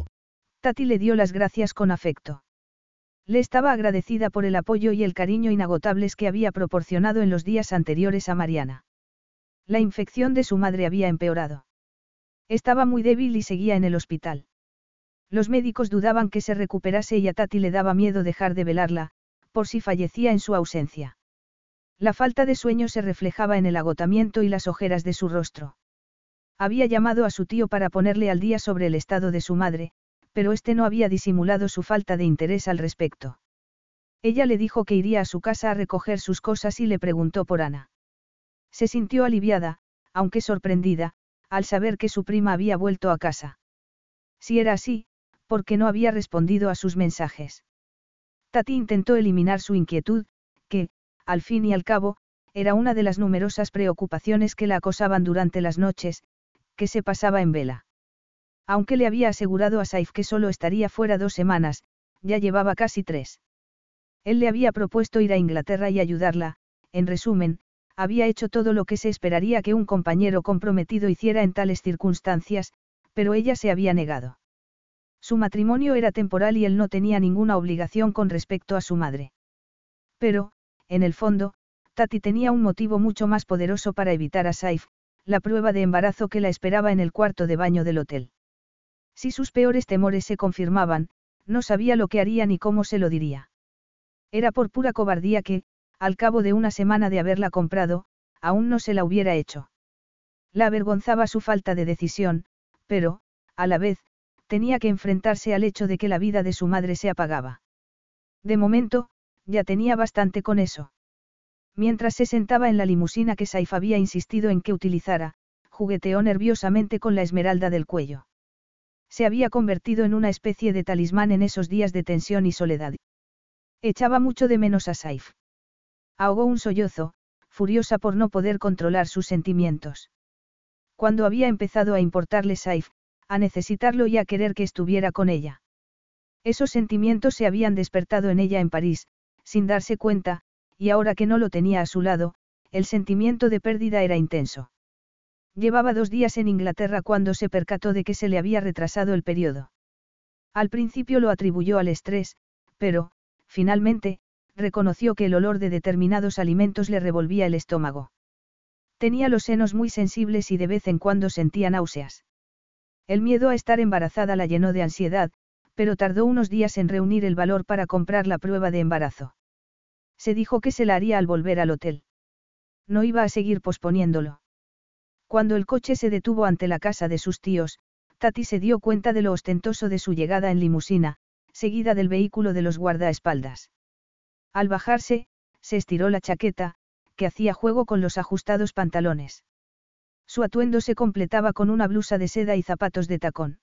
Tati le dio las gracias con afecto. Le estaba agradecida por el apoyo y el cariño inagotables que había proporcionado en los días anteriores a Mariana. La infección de su madre había empeorado. Estaba muy débil y seguía en el hospital. Los médicos dudaban que se recuperase y a Tati le daba miedo dejar de velarla, por si fallecía en su ausencia. La falta de sueño se reflejaba en el agotamiento y las ojeras de su rostro. Había llamado a su tío para ponerle al día sobre el estado de su madre, pero este no había disimulado su falta de interés al respecto. Ella le dijo que iría a su casa a recoger sus cosas y le preguntó por Ana. Se sintió aliviada, aunque sorprendida, al saber que su prima había vuelto a casa. Si era así, ¿por qué no había respondido a sus mensajes? Tati intentó eliminar su inquietud, que, al fin y al cabo, era una de las numerosas preocupaciones que la acosaban durante las noches, que se pasaba en vela. Aunque le había asegurado a Saif que solo estaría fuera dos semanas, ya llevaba casi tres. Él le había propuesto ir a Inglaterra y ayudarla, en resumen, había hecho todo lo que se esperaría que un compañero comprometido hiciera en tales circunstancias, pero ella se había negado. Su matrimonio era temporal y él no tenía ninguna obligación con respecto a su madre. Pero, en el fondo, Tati tenía un motivo mucho más poderoso para evitar a Saif, la prueba de embarazo que la esperaba en el cuarto de baño del hotel. Si sus peores temores se confirmaban, no sabía lo que haría ni cómo se lo diría. Era por pura cobardía que, al cabo de una semana de haberla comprado, aún no se la hubiera hecho. La avergonzaba su falta de decisión, pero, a la vez, tenía que enfrentarse al hecho de que la vida de su madre se apagaba. De momento, ya tenía bastante con eso. Mientras se sentaba en la limusina que Saif había insistido en que utilizara, jugueteó nerviosamente con la esmeralda del cuello. Se había convertido en una especie de talismán en esos días de tensión y soledad. Echaba mucho de menos a Saif. Ahogó un sollozo, furiosa por no poder controlar sus sentimientos. Cuando había empezado a importarle Saif, a necesitarlo y a querer que estuviera con ella. Esos sentimientos se habían despertado en ella en París, sin darse cuenta, y ahora que no lo tenía a su lado, el sentimiento de pérdida era intenso. Llevaba dos días en Inglaterra cuando se percató de que se le había retrasado el periodo. Al principio lo atribuyó al estrés, pero, finalmente, reconoció que el olor de determinados alimentos le revolvía el estómago. Tenía los senos muy sensibles y de vez en cuando sentía náuseas. El miedo a estar embarazada la llenó de ansiedad, pero tardó unos días en reunir el valor para comprar la prueba de embarazo. Se dijo que se la haría al volver al hotel. No iba a seguir posponiéndolo. Cuando el coche se detuvo ante la casa de sus tíos, Tati se dio cuenta de lo ostentoso de su llegada en limusina, seguida del vehículo de los guardaespaldas. Al bajarse, se estiró la chaqueta, que hacía juego con los ajustados pantalones. Su atuendo se completaba con una blusa de seda y zapatos de tacón.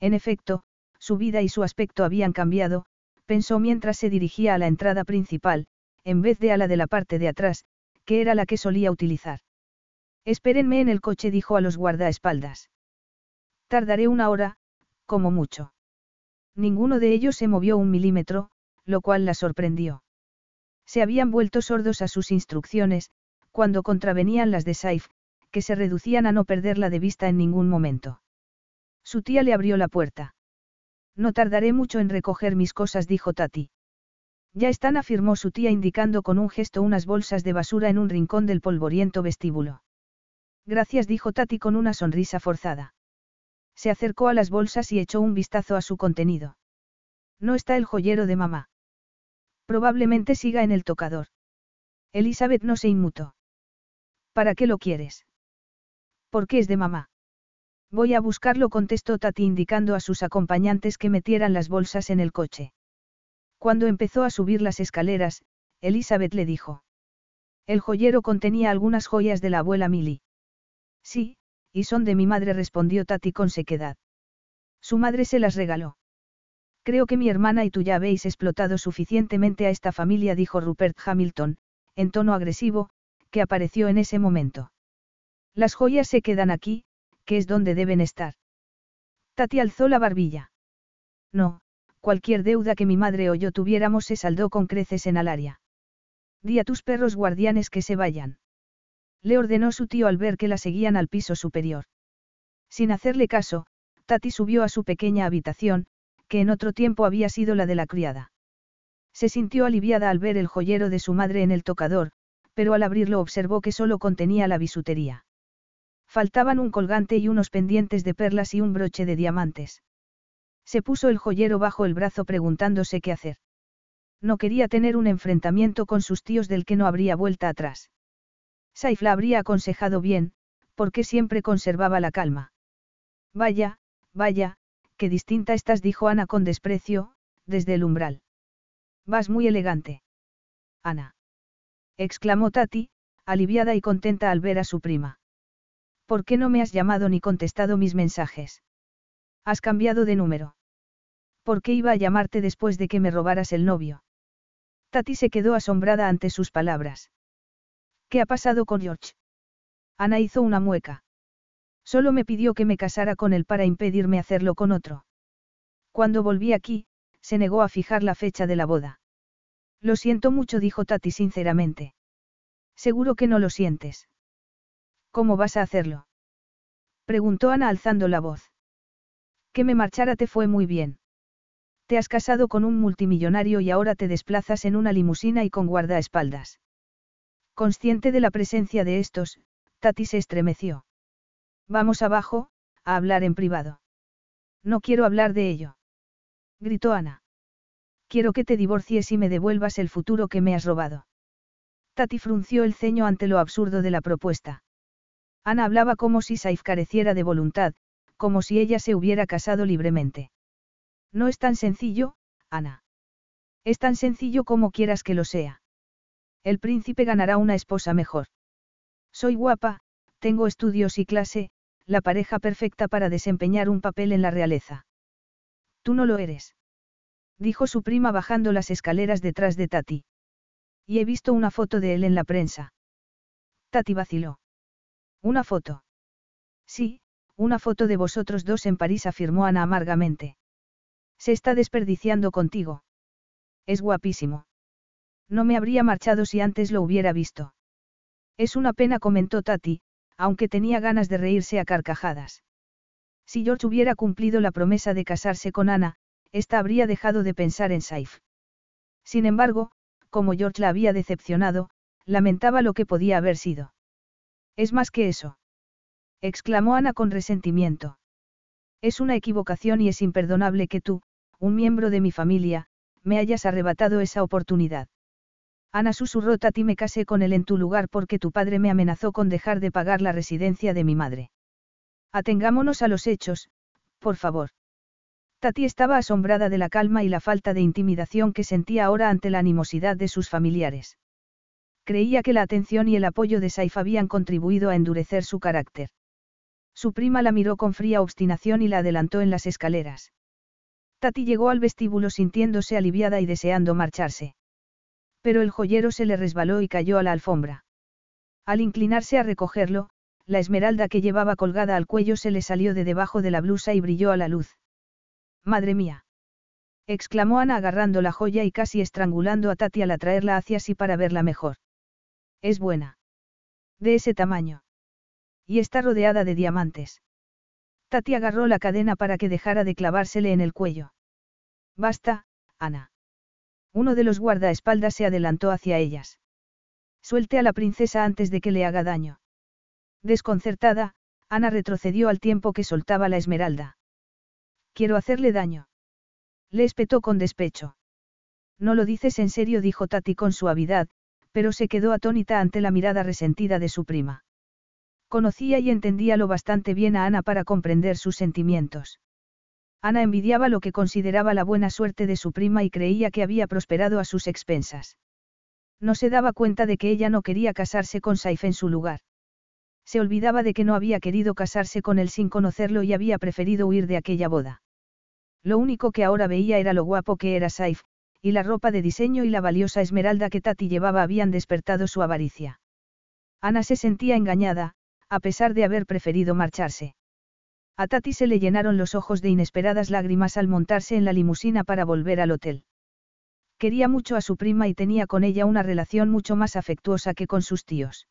En efecto, su vida y su aspecto habían cambiado, pensó mientras se dirigía a la entrada principal, en vez de a la de la parte de atrás, que era la que solía utilizar. Espérenme en el coche, dijo a los guardaespaldas. Tardaré una hora, como mucho. Ninguno de ellos se movió un milímetro, lo cual la sorprendió. Se habían vuelto sordos a sus instrucciones, cuando contravenían las de Saif, que se reducían a no perderla de vista en ningún momento. Su tía le abrió la puerta. No tardaré mucho en recoger mis cosas, dijo Tati. Ya están, afirmó su tía indicando con un gesto unas bolsas de basura en un rincón del polvoriento vestíbulo. Gracias, dijo Tati con una sonrisa forzada. Se acercó a las bolsas y echó un vistazo a su contenido. No está el joyero de mamá. Probablemente siga en el tocador. Elizabeth no se inmutó. ¿Para qué lo quieres? Porque es de mamá. Voy a buscarlo, contestó Tati indicando a sus acompañantes que metieran las bolsas en el coche. Cuando empezó a subir las escaleras, Elizabeth le dijo. El joyero contenía algunas joyas de la abuela Milly. Sí, y son de mi madre, respondió Tati con sequedad. Su madre se las regaló. Creo que mi hermana y tú ya habéis explotado suficientemente a esta familia, dijo Rupert Hamilton, en tono agresivo, que apareció en ese momento. Las joyas se quedan aquí, que es donde deben estar. Tati alzó la barbilla. No, cualquier deuda que mi madre o yo tuviéramos se saldó con creces en Alaria. Di a tus perros guardianes que se vayan. Le ordenó su tío al ver que la seguían al piso superior. Sin hacerle caso, Tati subió a su pequeña habitación, que en otro tiempo había sido la de la criada. Se sintió aliviada al ver el joyero de su madre en el tocador, pero al abrirlo observó que solo contenía la bisutería. Faltaban un colgante y unos pendientes de perlas y un broche de diamantes. Se puso el joyero bajo el brazo preguntándose qué hacer. No quería tener un enfrentamiento con sus tíos del que no habría vuelta atrás. Saif la habría aconsejado bien, porque siempre conservaba la calma. Vaya, vaya, qué distinta estás, dijo Ana con desprecio, desde el umbral. Vas muy elegante. Ana. exclamó Tati, aliviada y contenta al ver a su prima. ¿Por qué no me has llamado ni contestado mis mensajes? Has cambiado de número. ¿Por qué iba a llamarte después de que me robaras el novio? Tati se quedó asombrada ante sus palabras. ¿Qué ha pasado con George? Ana hizo una mueca. Solo me pidió que me casara con él para impedirme hacerlo con otro. Cuando volví aquí, se negó a fijar la fecha de la boda. Lo siento mucho, dijo Tati sinceramente. Seguro que no lo sientes. ¿Cómo vas a hacerlo? Preguntó Ana alzando la voz. Que me marchara te fue muy bien. Te has casado con un multimillonario y ahora te desplazas en una limusina y con guardaespaldas. Consciente de la presencia de estos, Tati se estremeció. Vamos abajo, a hablar en privado. No quiero hablar de ello. Gritó Ana. Quiero que te divorcies y me devuelvas el futuro que me has robado. Tati frunció el ceño ante lo absurdo de la propuesta. Ana hablaba como si Saif careciera de voluntad, como si ella se hubiera casado libremente. No es tan sencillo, Ana. Es tan sencillo como quieras que lo sea. El príncipe ganará una esposa mejor. Soy guapa, tengo estudios y clase, la pareja perfecta para desempeñar un papel en la realeza. Tú no lo eres. Dijo su prima bajando las escaleras detrás de Tati. Y he visto una foto de él en la prensa. Tati vaciló. ¿Una foto? Sí, una foto de vosotros dos en París, afirmó Ana amargamente. Se está desperdiciando contigo. Es guapísimo. No me habría marchado si antes lo hubiera visto. Es una pena, comentó Tati, aunque tenía ganas de reírse a carcajadas. Si George hubiera cumplido la promesa de casarse con Ana, ésta habría dejado de pensar en Saif. Sin embargo, como George la había decepcionado, lamentaba lo que podía haber sido. Es más que eso. exclamó Ana con resentimiento. Es una equivocación y es imperdonable que tú, un miembro de mi familia, me hayas arrebatado esa oportunidad. Ana susurró Tati me casé con él en tu lugar porque tu padre me amenazó con dejar de pagar la residencia de mi madre. Atengámonos a los hechos, por favor. Tati estaba asombrada de la calma y la falta de intimidación que sentía ahora ante la animosidad de sus familiares. Creía que la atención y el apoyo de Saif habían contribuido a endurecer su carácter. Su prima la miró con fría obstinación y la adelantó en las escaleras. Tati llegó al vestíbulo sintiéndose aliviada y deseando marcharse. Pero el joyero se le resbaló y cayó a la alfombra. Al inclinarse a recogerlo, la esmeralda que llevaba colgada al cuello se le salió de debajo de la blusa y brilló a la luz. Madre mía. exclamó Ana agarrando la joya y casi estrangulando a Tati al atraerla hacia sí para verla mejor. Es buena. De ese tamaño. Y está rodeada de diamantes. Tati agarró la cadena para que dejara de clavársele en el cuello. Basta, Ana. Uno de los guardaespaldas se adelantó hacia ellas. Suelte a la princesa antes de que le haga daño. Desconcertada, Ana retrocedió al tiempo que soltaba la esmeralda. Quiero hacerle daño. Le espetó con despecho. No lo dices en serio, dijo Tati con suavidad, pero se quedó atónita ante la mirada resentida de su prima. Conocía y entendía lo bastante bien a Ana para comprender sus sentimientos. Ana envidiaba lo que consideraba la buena suerte de su prima y creía que había prosperado a sus expensas. No se daba cuenta de que ella no quería casarse con Saif en su lugar. Se olvidaba de que no había querido casarse con él sin conocerlo y había preferido huir de aquella boda. Lo único que ahora veía era lo guapo que era Saif, y la ropa de diseño y la valiosa esmeralda que Tati llevaba habían despertado su avaricia. Ana se sentía engañada, a pesar de haber preferido marcharse. A Tati se le llenaron los ojos de inesperadas lágrimas al montarse en la limusina para volver al hotel. Quería mucho a su prima y tenía con ella una relación mucho más afectuosa que con sus tíos.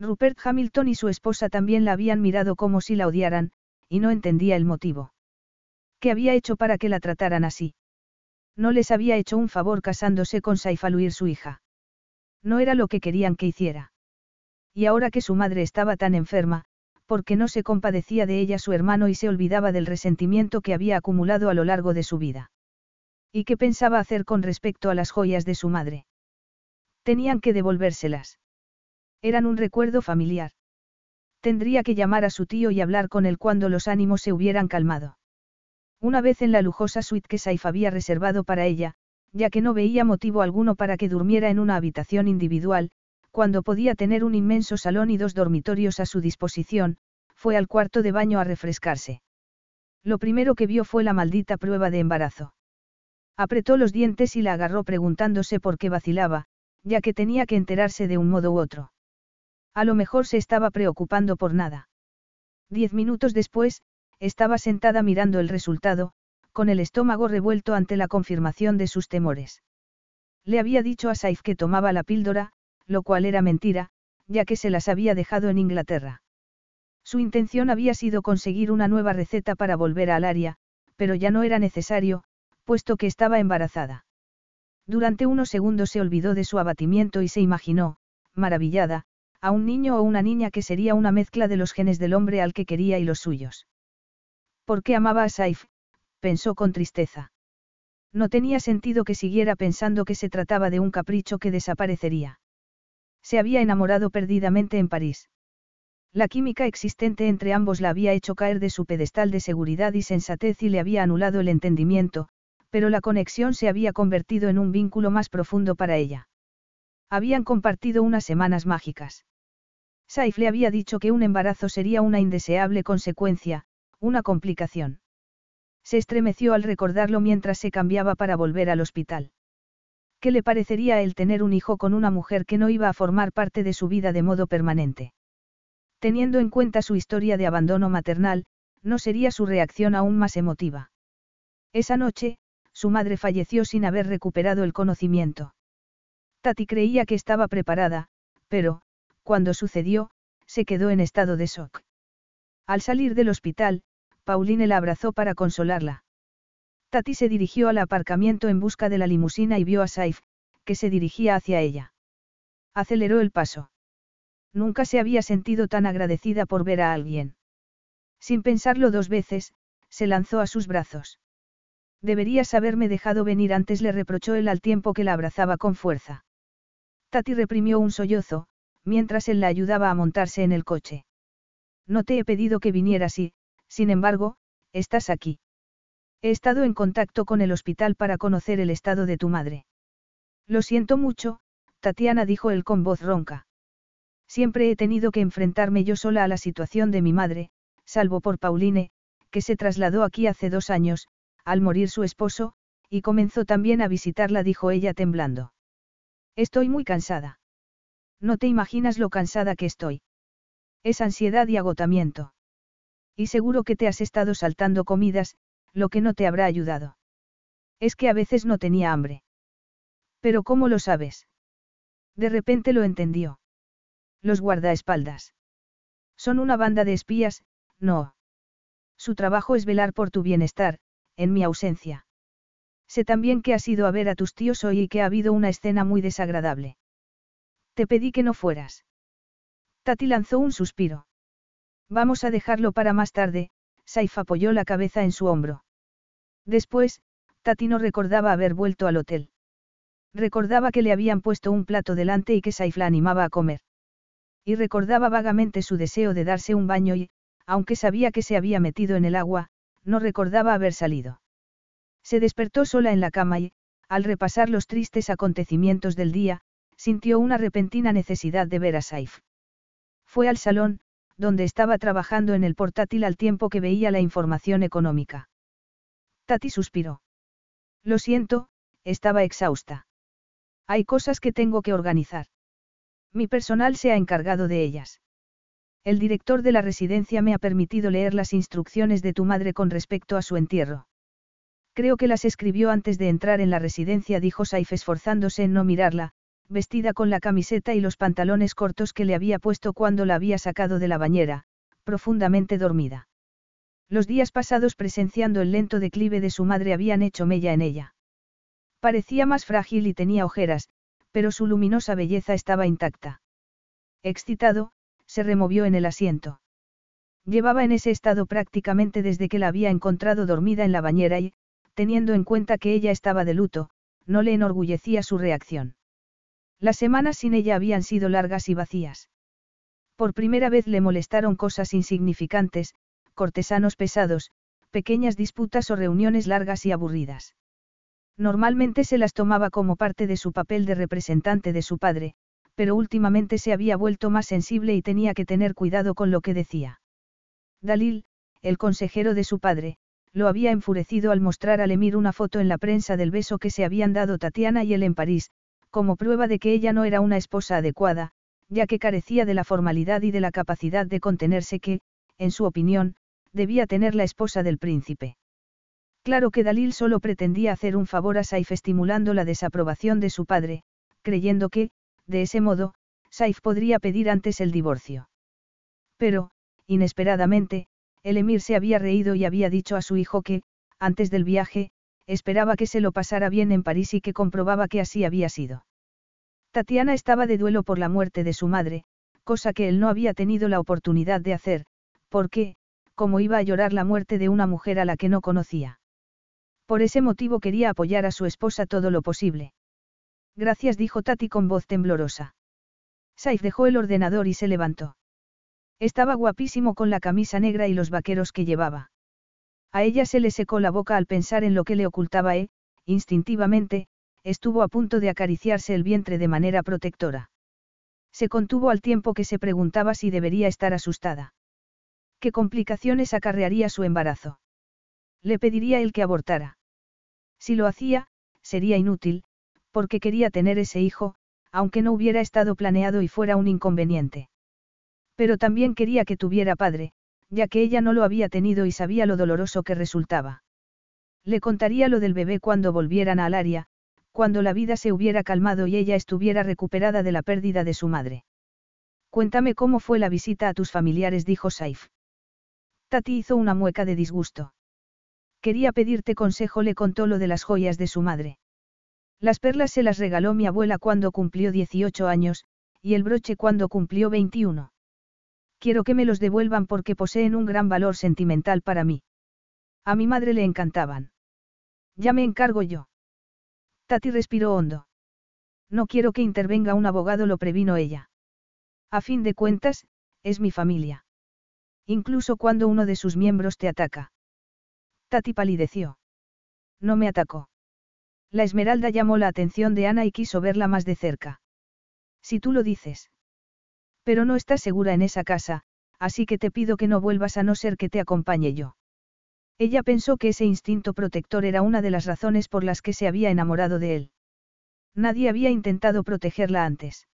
Rupert Hamilton y su esposa también la habían mirado como si la odiaran, y no entendía el motivo. ¿Qué había hecho para que la trataran así? No les había hecho un favor casándose con Saifaluir su hija. No era lo que querían que hiciera. Y ahora que su madre estaba tan enferma, porque no se compadecía de ella su hermano y se olvidaba del resentimiento que había acumulado a lo largo de su vida. ¿Y qué pensaba hacer con respecto a las joyas de su madre? Tenían que devolvérselas. Eran un recuerdo familiar. Tendría que llamar a su tío y hablar con él cuando los ánimos se hubieran calmado. Una vez en la lujosa suite que Saif había reservado para ella, ya que no veía motivo alguno para que durmiera en una habitación individual, cuando podía tener un inmenso salón y dos dormitorios a su disposición, fue al cuarto de baño a refrescarse. Lo primero que vio fue la maldita prueba de embarazo. Apretó los dientes y la agarró preguntándose por qué vacilaba, ya que tenía que enterarse de un modo u otro. A lo mejor se estaba preocupando por nada. Diez minutos después, estaba sentada mirando el resultado, con el estómago revuelto ante la confirmación de sus temores. Le había dicho a Saif que tomaba la píldora, lo cual era mentira, ya que se las había dejado en Inglaterra. Su intención había sido conseguir una nueva receta para volver al área, pero ya no era necesario, puesto que estaba embarazada. Durante unos segundos se olvidó de su abatimiento y se imaginó, maravillada, a un niño o una niña que sería una mezcla de los genes del hombre al que quería y los suyos. ¿Por qué amaba a Saif? pensó con tristeza. No tenía sentido que siguiera pensando que se trataba de un capricho que desaparecería. Se había enamorado perdidamente en París. La química existente entre ambos la había hecho caer de su pedestal de seguridad y sensatez y le había anulado el entendimiento, pero la conexión se había convertido en un vínculo más profundo para ella. Habían compartido unas semanas mágicas. Saif le había dicho que un embarazo sería una indeseable consecuencia, una complicación. Se estremeció al recordarlo mientras se cambiaba para volver al hospital. ¿Qué le parecería a él tener un hijo con una mujer que no iba a formar parte de su vida de modo permanente? Teniendo en cuenta su historia de abandono maternal, no sería su reacción aún más emotiva. Esa noche, su madre falleció sin haber recuperado el conocimiento. Tati creía que estaba preparada, pero, cuando sucedió, se quedó en estado de shock. Al salir del hospital, Pauline la abrazó para consolarla. Tati se dirigió al aparcamiento en busca de la limusina y vio a Saif, que se dirigía hacia ella. Aceleró el paso. Nunca se había sentido tan agradecida por ver a alguien. Sin pensarlo dos veces, se lanzó a sus brazos. Deberías haberme dejado venir antes, le reprochó él al tiempo que la abrazaba con fuerza. Tati reprimió un sollozo, mientras él la ayudaba a montarse en el coche. No te he pedido que vinieras y, sin embargo, estás aquí. He estado en contacto con el hospital para conocer el estado de tu madre. Lo siento mucho, Tatiana dijo él con voz ronca. Siempre he tenido que enfrentarme yo sola a la situación de mi madre, salvo por Pauline, que se trasladó aquí hace dos años, al morir su esposo, y comenzó también a visitarla, dijo ella temblando. Estoy muy cansada. No te imaginas lo cansada que estoy. Es ansiedad y agotamiento. Y seguro que te has estado saltando comidas, lo que no te habrá ayudado. Es que a veces no tenía hambre. Pero ¿cómo lo sabes? De repente lo entendió. Los guardaespaldas. Son una banda de espías, no. Su trabajo es velar por tu bienestar, en mi ausencia. Sé también que has ido a ver a tus tíos hoy y que ha habido una escena muy desagradable. Te pedí que no fueras. Tati lanzó un suspiro. Vamos a dejarlo para más tarde, Saif apoyó la cabeza en su hombro. Después, Tati no recordaba haber vuelto al hotel. Recordaba que le habían puesto un plato delante y que Saif la animaba a comer. Y recordaba vagamente su deseo de darse un baño y, aunque sabía que se había metido en el agua, no recordaba haber salido. Se despertó sola en la cama y, al repasar los tristes acontecimientos del día, sintió una repentina necesidad de ver a Saif. Fue al salón, donde estaba trabajando en el portátil al tiempo que veía la información económica. Tati suspiró. Lo siento, estaba exhausta. Hay cosas que tengo que organizar. Mi personal se ha encargado de ellas. El director de la residencia me ha permitido leer las instrucciones de tu madre con respecto a su entierro. Creo que las escribió antes de entrar en la residencia, dijo Saif esforzándose en no mirarla, vestida con la camiseta y los pantalones cortos que le había puesto cuando la había sacado de la bañera, profundamente dormida. Los días pasados presenciando el lento declive de su madre habían hecho mella en ella. Parecía más frágil y tenía ojeras, pero su luminosa belleza estaba intacta. Excitado, se removió en el asiento. Llevaba en ese estado prácticamente desde que la había encontrado dormida en la bañera y, teniendo en cuenta que ella estaba de luto, no le enorgullecía su reacción. Las semanas sin ella habían sido largas y vacías. Por primera vez le molestaron cosas insignificantes, cortesanos pesados, pequeñas disputas o reuniones largas y aburridas. Normalmente se las tomaba como parte de su papel de representante de su padre, pero últimamente se había vuelto más sensible y tenía que tener cuidado con lo que decía. Dalil, el consejero de su padre, lo había enfurecido al mostrar al Emir una foto en la prensa del beso que se habían dado Tatiana y él en París, como prueba de que ella no era una esposa adecuada, ya que carecía de la formalidad y de la capacidad de contenerse que, en su opinión, debía tener la esposa del príncipe. Claro que Dalil solo pretendía hacer un favor a Saif estimulando la desaprobación de su padre, creyendo que, de ese modo, Saif podría pedir antes el divorcio. Pero, inesperadamente, el emir se había reído y había dicho a su hijo que, antes del viaje, esperaba que se lo pasara bien en París y que comprobaba que así había sido. Tatiana estaba de duelo por la muerte de su madre, cosa que él no había tenido la oportunidad de hacer, porque, como iba a llorar la muerte de una mujer a la que no conocía. Por ese motivo quería apoyar a su esposa todo lo posible. Gracias, dijo Tati con voz temblorosa. Saif dejó el ordenador y se levantó. Estaba guapísimo con la camisa negra y los vaqueros que llevaba. A ella se le secó la boca al pensar en lo que le ocultaba e, instintivamente, estuvo a punto de acariciarse el vientre de manera protectora. Se contuvo al tiempo que se preguntaba si debería estar asustada. ¿Qué complicaciones acarrearía su embarazo? Le pediría él que abortara. Si lo hacía, sería inútil, porque quería tener ese hijo, aunque no hubiera estado planeado y fuera un inconveniente. Pero también quería que tuviera padre, ya que ella no lo había tenido y sabía lo doloroso que resultaba. Le contaría lo del bebé cuando volvieran a Alaria, cuando la vida se hubiera calmado y ella estuviera recuperada de la pérdida de su madre. Cuéntame cómo fue la visita a tus familiares, dijo Saif. Tati hizo una mueca de disgusto. Quería pedirte consejo, le contó lo de las joyas de su madre. Las perlas se las regaló mi abuela cuando cumplió 18 años, y el broche cuando cumplió 21. Quiero que me los devuelvan porque poseen un gran valor sentimental para mí. A mi madre le encantaban. Ya me encargo yo. Tati respiró hondo. No quiero que intervenga un abogado, lo previno ella. A fin de cuentas, es mi familia. Incluso cuando uno de sus miembros te ataca. Tati palideció. No me atacó. La esmeralda llamó la atención de Ana y quiso verla más de cerca. Si tú lo dices. Pero no estás segura en esa casa, así que te pido que no vuelvas a no ser que te acompañe yo. Ella pensó que ese instinto protector era una de las razones por las que se había enamorado de él. Nadie había intentado protegerla antes.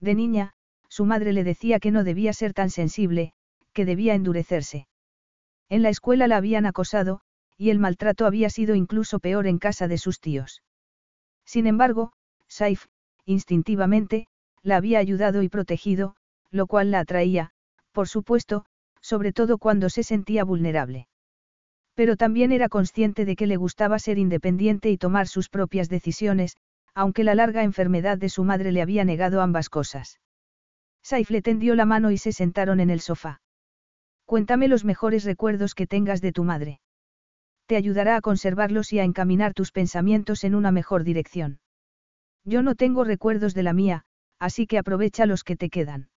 De niña, su madre le decía que no debía ser tan sensible, que debía endurecerse. En la escuela la habían acosado, y el maltrato había sido incluso peor en casa de sus tíos. Sin embargo, Saif, instintivamente, la había ayudado y protegido, lo cual la atraía, por supuesto, sobre todo cuando se sentía vulnerable. Pero también era consciente de que le gustaba ser independiente y tomar sus propias decisiones, aunque la larga enfermedad de su madre le había negado ambas cosas. Saif le tendió la mano y se sentaron en el sofá. Cuéntame los mejores recuerdos que tengas de tu madre. Te ayudará a conservarlos y a encaminar tus pensamientos en una mejor dirección. Yo no tengo recuerdos de la mía, así que aprovecha los que te quedan.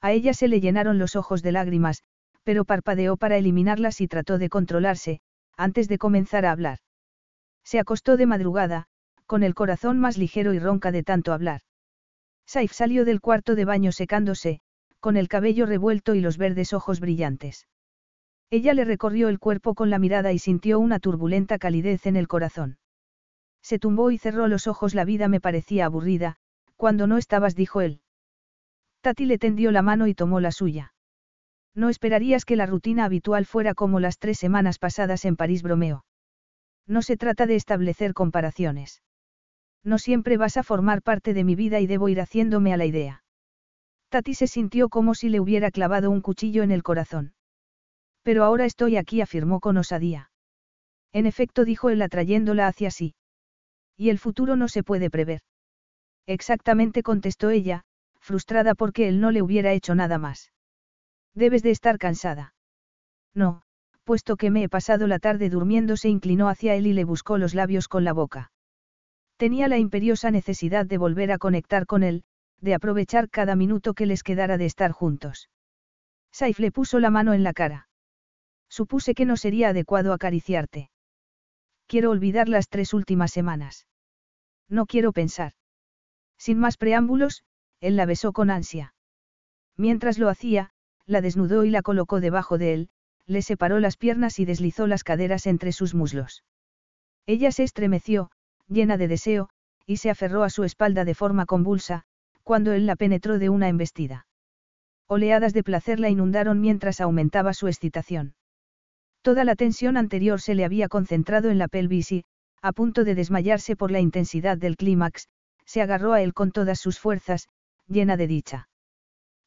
A ella se le llenaron los ojos de lágrimas, pero parpadeó para eliminarlas y trató de controlarse, antes de comenzar a hablar. Se acostó de madrugada, con el corazón más ligero y ronca de tanto hablar. Saif salió del cuarto de baño secándose, con el cabello revuelto y los verdes ojos brillantes. Ella le recorrió el cuerpo con la mirada y sintió una turbulenta calidez en el corazón. Se tumbó y cerró los ojos. La vida me parecía aburrida, cuando no estabas, dijo él. Tati le tendió la mano y tomó la suya. No esperarías que la rutina habitual fuera como las tres semanas pasadas en París, bromeo. No se trata de establecer comparaciones. No siempre vas a formar parte de mi vida y debo ir haciéndome a la idea. Tati se sintió como si le hubiera clavado un cuchillo en el corazón. Pero ahora estoy aquí, afirmó con osadía. En efecto, dijo él atrayéndola hacia sí. Y el futuro no se puede prever. Exactamente contestó ella, frustrada porque él no le hubiera hecho nada más. Debes de estar cansada. No, puesto que me he pasado la tarde durmiendo, se inclinó hacia él y le buscó los labios con la boca. Tenía la imperiosa necesidad de volver a conectar con él, de aprovechar cada minuto que les quedara de estar juntos. Saif le puso la mano en la cara. Supuse que no sería adecuado acariciarte. Quiero olvidar las tres últimas semanas. No quiero pensar. Sin más preámbulos, él la besó con ansia. Mientras lo hacía, la desnudó y la colocó debajo de él, le separó las piernas y deslizó las caderas entre sus muslos. Ella se estremeció, llena de deseo, y se aferró a su espalda de forma convulsa, cuando él la penetró de una embestida. Oleadas de placer la inundaron mientras aumentaba su excitación. Toda la tensión anterior se le había concentrado en la pelvis y, a punto de desmayarse por la intensidad del clímax, se agarró a él con todas sus fuerzas, llena de dicha.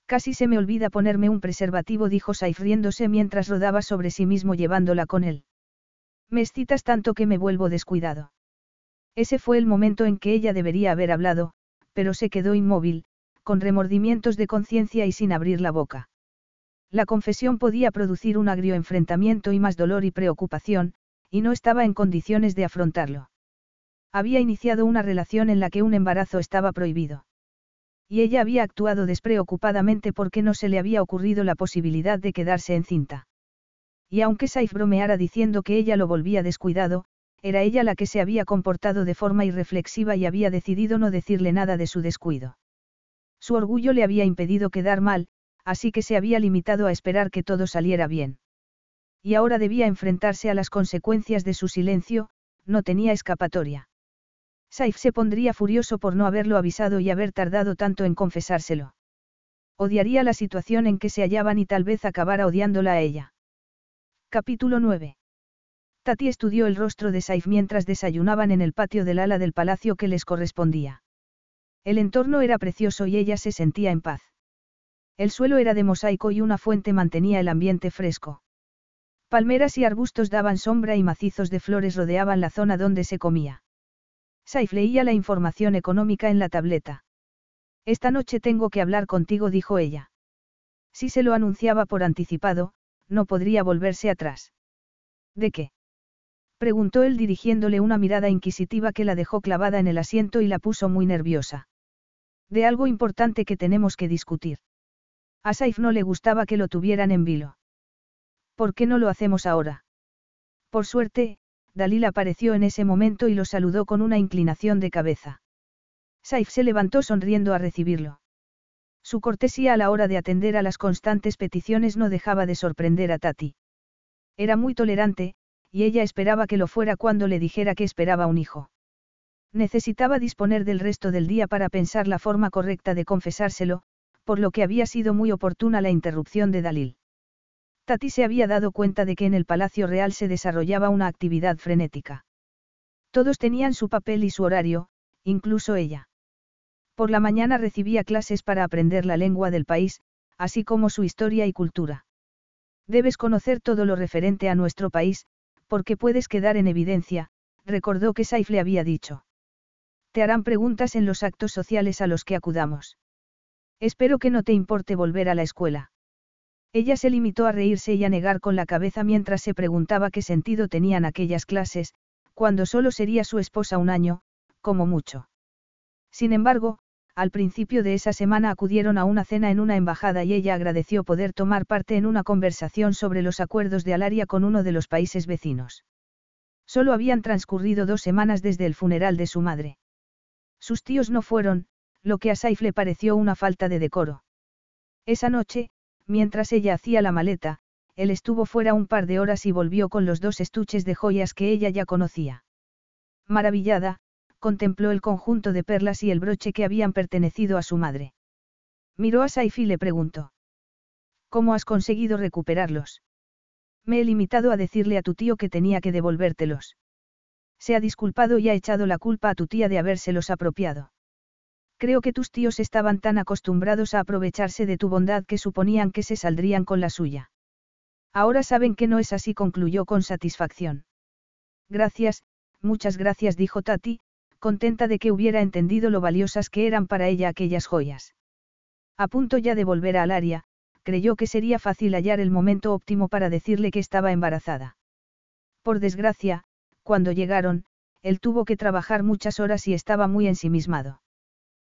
Casi se me olvida ponerme un preservativo, dijo Saif riéndose mientras rodaba sobre sí mismo llevándola con él. Me excitas tanto que me vuelvo descuidado. Ese fue el momento en que ella debería haber hablado, pero se quedó inmóvil, con remordimientos de conciencia y sin abrir la boca. La confesión podía producir un agrio enfrentamiento y más dolor y preocupación, y no estaba en condiciones de afrontarlo. Había iniciado una relación en la que un embarazo estaba prohibido. Y ella había actuado despreocupadamente porque no se le había ocurrido la posibilidad de quedarse encinta. Y aunque Saif bromeara diciendo que ella lo volvía descuidado, era ella la que se había comportado de forma irreflexiva y había decidido no decirle nada de su descuido. Su orgullo le había impedido quedar mal, así que se había limitado a esperar que todo saliera bien. Y ahora debía enfrentarse a las consecuencias de su silencio, no tenía escapatoria. Saif se pondría furioso por no haberlo avisado y haber tardado tanto en confesárselo. Odiaría la situación en que se hallaban y tal vez acabara odiándola a ella. Capítulo 9. Tati estudió el rostro de Saif mientras desayunaban en el patio del ala del palacio que les correspondía. El entorno era precioso y ella se sentía en paz. El suelo era de mosaico y una fuente mantenía el ambiente fresco. Palmeras y arbustos daban sombra y macizos de flores rodeaban la zona donde se comía. Saif leía la información económica en la tableta. Esta noche tengo que hablar contigo, dijo ella. Si se lo anunciaba por anticipado, no podría volverse atrás. ¿De qué? preguntó él dirigiéndole una mirada inquisitiva que la dejó clavada en el asiento y la puso muy nerviosa. De algo importante que tenemos que discutir. A Saif no le gustaba que lo tuvieran en vilo. ¿Por qué no lo hacemos ahora? Por suerte, Dalil apareció en ese momento y lo saludó con una inclinación de cabeza. Saif se levantó sonriendo a recibirlo. Su cortesía a la hora de atender a las constantes peticiones no dejaba de sorprender a Tati. Era muy tolerante, y ella esperaba que lo fuera cuando le dijera que esperaba un hijo. Necesitaba disponer del resto del día para pensar la forma correcta de confesárselo, por lo que había sido muy oportuna la interrupción de Dalil. Tati se había dado cuenta de que en el Palacio Real se desarrollaba una actividad frenética. Todos tenían su papel y su horario, incluso ella. Por la mañana recibía clases para aprender la lengua del país, así como su historia y cultura. Debes conocer todo lo referente a nuestro país, porque puedes quedar en evidencia, recordó que Saif le había dicho. Te harán preguntas en los actos sociales a los que acudamos. Espero que no te importe volver a la escuela. Ella se limitó a reírse y a negar con la cabeza mientras se preguntaba qué sentido tenían aquellas clases, cuando solo sería su esposa un año, como mucho. Sin embargo, al principio de esa semana acudieron a una cena en una embajada y ella agradeció poder tomar parte en una conversación sobre los acuerdos de Alaria con uno de los países vecinos. Solo habían transcurrido dos semanas desde el funeral de su madre. Sus tíos no fueron, lo que a Saif le pareció una falta de decoro. Esa noche, Mientras ella hacía la maleta, él estuvo fuera un par de horas y volvió con los dos estuches de joyas que ella ya conocía. Maravillada, contempló el conjunto de perlas y el broche que habían pertenecido a su madre. Miró a Saifi y le preguntó. ¿Cómo has conseguido recuperarlos? Me he limitado a decirle a tu tío que tenía que devolvértelos. Se ha disculpado y ha echado la culpa a tu tía de habérselos apropiado. Creo que tus tíos estaban tan acostumbrados a aprovecharse de tu bondad que suponían que se saldrían con la suya. Ahora saben que no es así, concluyó con satisfacción. Gracias, muchas gracias, dijo Tati, contenta de que hubiera entendido lo valiosas que eran para ella aquellas joyas. A punto ya de volver a Alaria, creyó que sería fácil hallar el momento óptimo para decirle que estaba embarazada. Por desgracia, cuando llegaron, él tuvo que trabajar muchas horas y estaba muy ensimismado.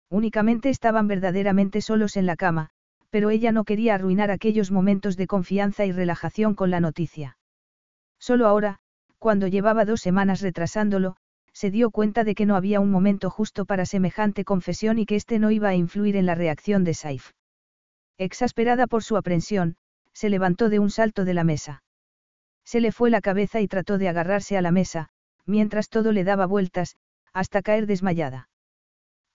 Únicamente estaban verdaderamente solos en la cama, pero ella no quería arruinar aquellos momentos de confianza y relajación con la noticia. Solo ahora, cuando llevaba dos semanas retrasándolo, se dio cuenta de que no había un momento justo para semejante confesión y que éste no iba a influir en la reacción de Saif. Exasperada por su aprensión, se levantó de un salto de la mesa. Se le fue la cabeza y trató de agarrarse a la mesa, mientras todo le daba vueltas, hasta caer desmayada.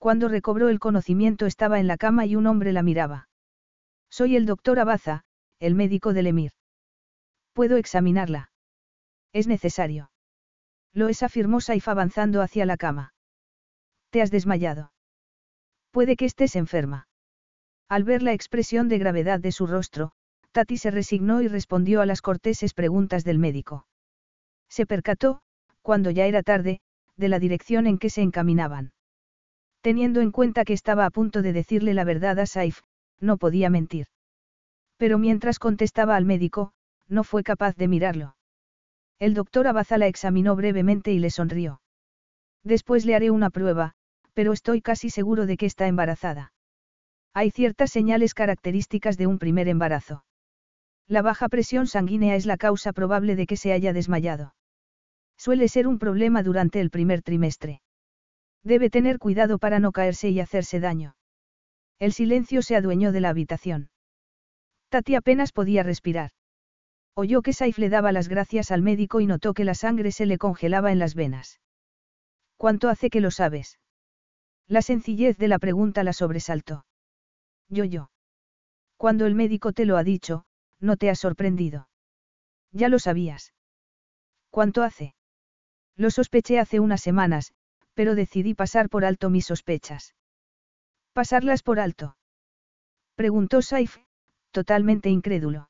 Cuando recobró el conocimiento estaba en la cama y un hombre la miraba. Soy el doctor Abaza, el médico del Emir. ¿Puedo examinarla? Es necesario. Lo es, afirmó Saif avanzando hacia la cama. Te has desmayado. Puede que estés enferma. Al ver la expresión de gravedad de su rostro, Tati se resignó y respondió a las corteses preguntas del médico. Se percató, cuando ya era tarde, de la dirección en que se encaminaban. Teniendo en cuenta que estaba a punto de decirle la verdad a Saif, no podía mentir. Pero mientras contestaba al médico, no fue capaz de mirarlo. El doctor Abaza la examinó brevemente y le sonrió. Después le haré una prueba, pero estoy casi seguro de que está embarazada. Hay ciertas señales características de un primer embarazo. La baja presión sanguínea es la causa probable de que se haya desmayado. Suele ser un problema durante el primer trimestre. Debe tener cuidado para no caerse y hacerse daño. El silencio se adueñó de la habitación. Tati apenas podía respirar. Oyó que Saif le daba las gracias al médico y notó que la sangre se le congelaba en las venas. ¿Cuánto hace que lo sabes? La sencillez de la pregunta la sobresaltó. Yo yo. Cuando el médico te lo ha dicho, no te ha sorprendido. Ya lo sabías. ¿Cuánto hace? Lo sospeché hace unas semanas, pero decidí pasar por alto mis sospechas. ¿Pasarlas por alto? Preguntó Saif, totalmente incrédulo.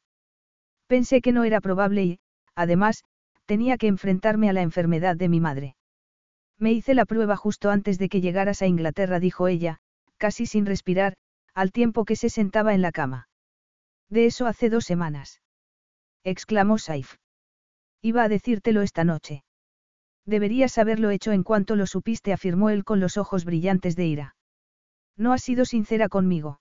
Pensé que no era probable y, además, tenía que enfrentarme a la enfermedad de mi madre. Me hice la prueba justo antes de que llegaras a Inglaterra, dijo ella, casi sin respirar, al tiempo que se sentaba en la cama. De eso hace dos semanas. Exclamó Saif. Iba a decírtelo esta noche. Deberías haberlo hecho en cuanto lo supiste, afirmó él con los ojos brillantes de ira. No has sido sincera conmigo.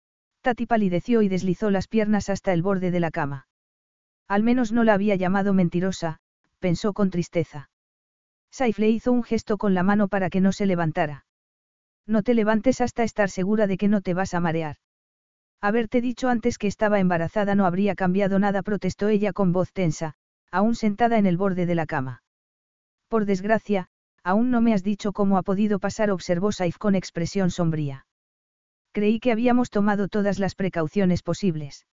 Tati palideció y deslizó las piernas hasta el borde de la cama. Al menos no la había llamado mentirosa, pensó con tristeza. Saif le hizo un gesto con la mano para que no se levantara. No te levantes hasta estar segura de que no te vas a marear. Haberte dicho antes que estaba embarazada no habría cambiado nada, protestó ella con voz tensa, aún sentada en el borde de la cama. Por desgracia, aún no me has dicho cómo ha podido pasar, observó Saif con expresión sombría. Creí que habíamos tomado todas las precauciones posibles.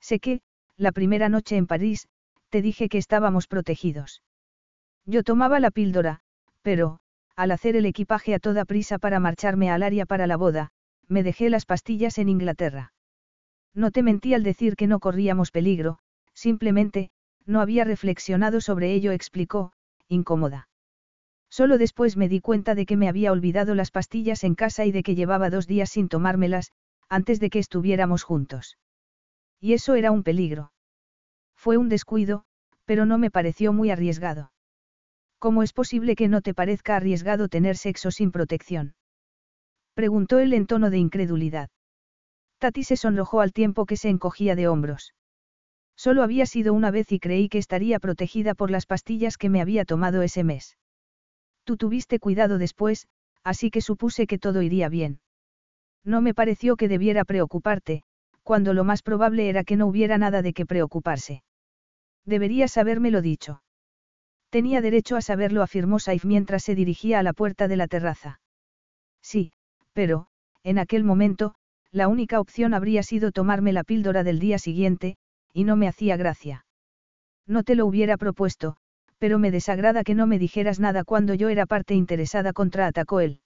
Sé que, la primera noche en París, te dije que estábamos protegidos. Yo tomaba la píldora, pero, al hacer el equipaje a toda prisa para marcharme al área para la boda, me dejé las pastillas en Inglaterra. No te mentí al decir que no corríamos peligro, simplemente, no había reflexionado sobre ello, explicó, incómoda. Solo después me di cuenta de que me había olvidado las pastillas en casa y de que llevaba dos días sin tomármelas, antes de que estuviéramos juntos. Y eso era un peligro. Fue un descuido, pero no me pareció muy arriesgado. ¿Cómo es posible que no te parezca arriesgado tener sexo sin protección? Preguntó él en tono de incredulidad. Tati se sonrojó al tiempo que se encogía de hombros. Solo había sido una vez y creí que estaría protegida por las pastillas que me había tomado ese mes. Tú tuviste cuidado después, así que supuse que todo iría bien. No me pareció que debiera preocuparte, cuando lo más probable era que no hubiera nada de qué preocuparse. Deberías habérmelo dicho. Tenía derecho a saberlo, afirmó Saif mientras se dirigía a la puerta de la terraza. Sí, pero, en aquel momento, la única opción habría sido tomarme la píldora del día siguiente, y no me hacía gracia. No te lo hubiera propuesto, pero me desagrada que no me dijeras nada cuando yo era parte interesada, contraatacó él.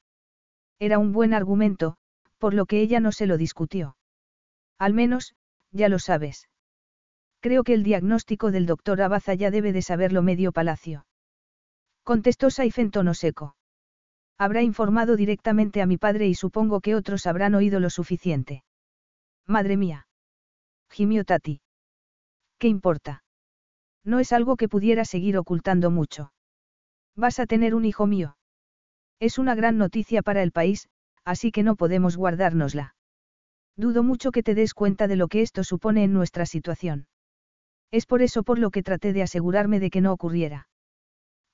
Era un buen argumento, por lo que ella no se lo discutió. Al menos, ya lo sabes. Creo que el diagnóstico del doctor Abaza ya debe de saberlo medio palacio. Contestó Saif en tono seco. Habrá informado directamente a mi padre y supongo que otros habrán oído lo suficiente. Madre mía. Gimió Tati. ¿Qué importa? No es algo que pudiera seguir ocultando mucho. Vas a tener un hijo mío. Es una gran noticia para el país, así que no podemos guardárnosla. Dudo mucho que te des cuenta de lo que esto supone en nuestra situación. Es por eso por lo que traté de asegurarme de que no ocurriera.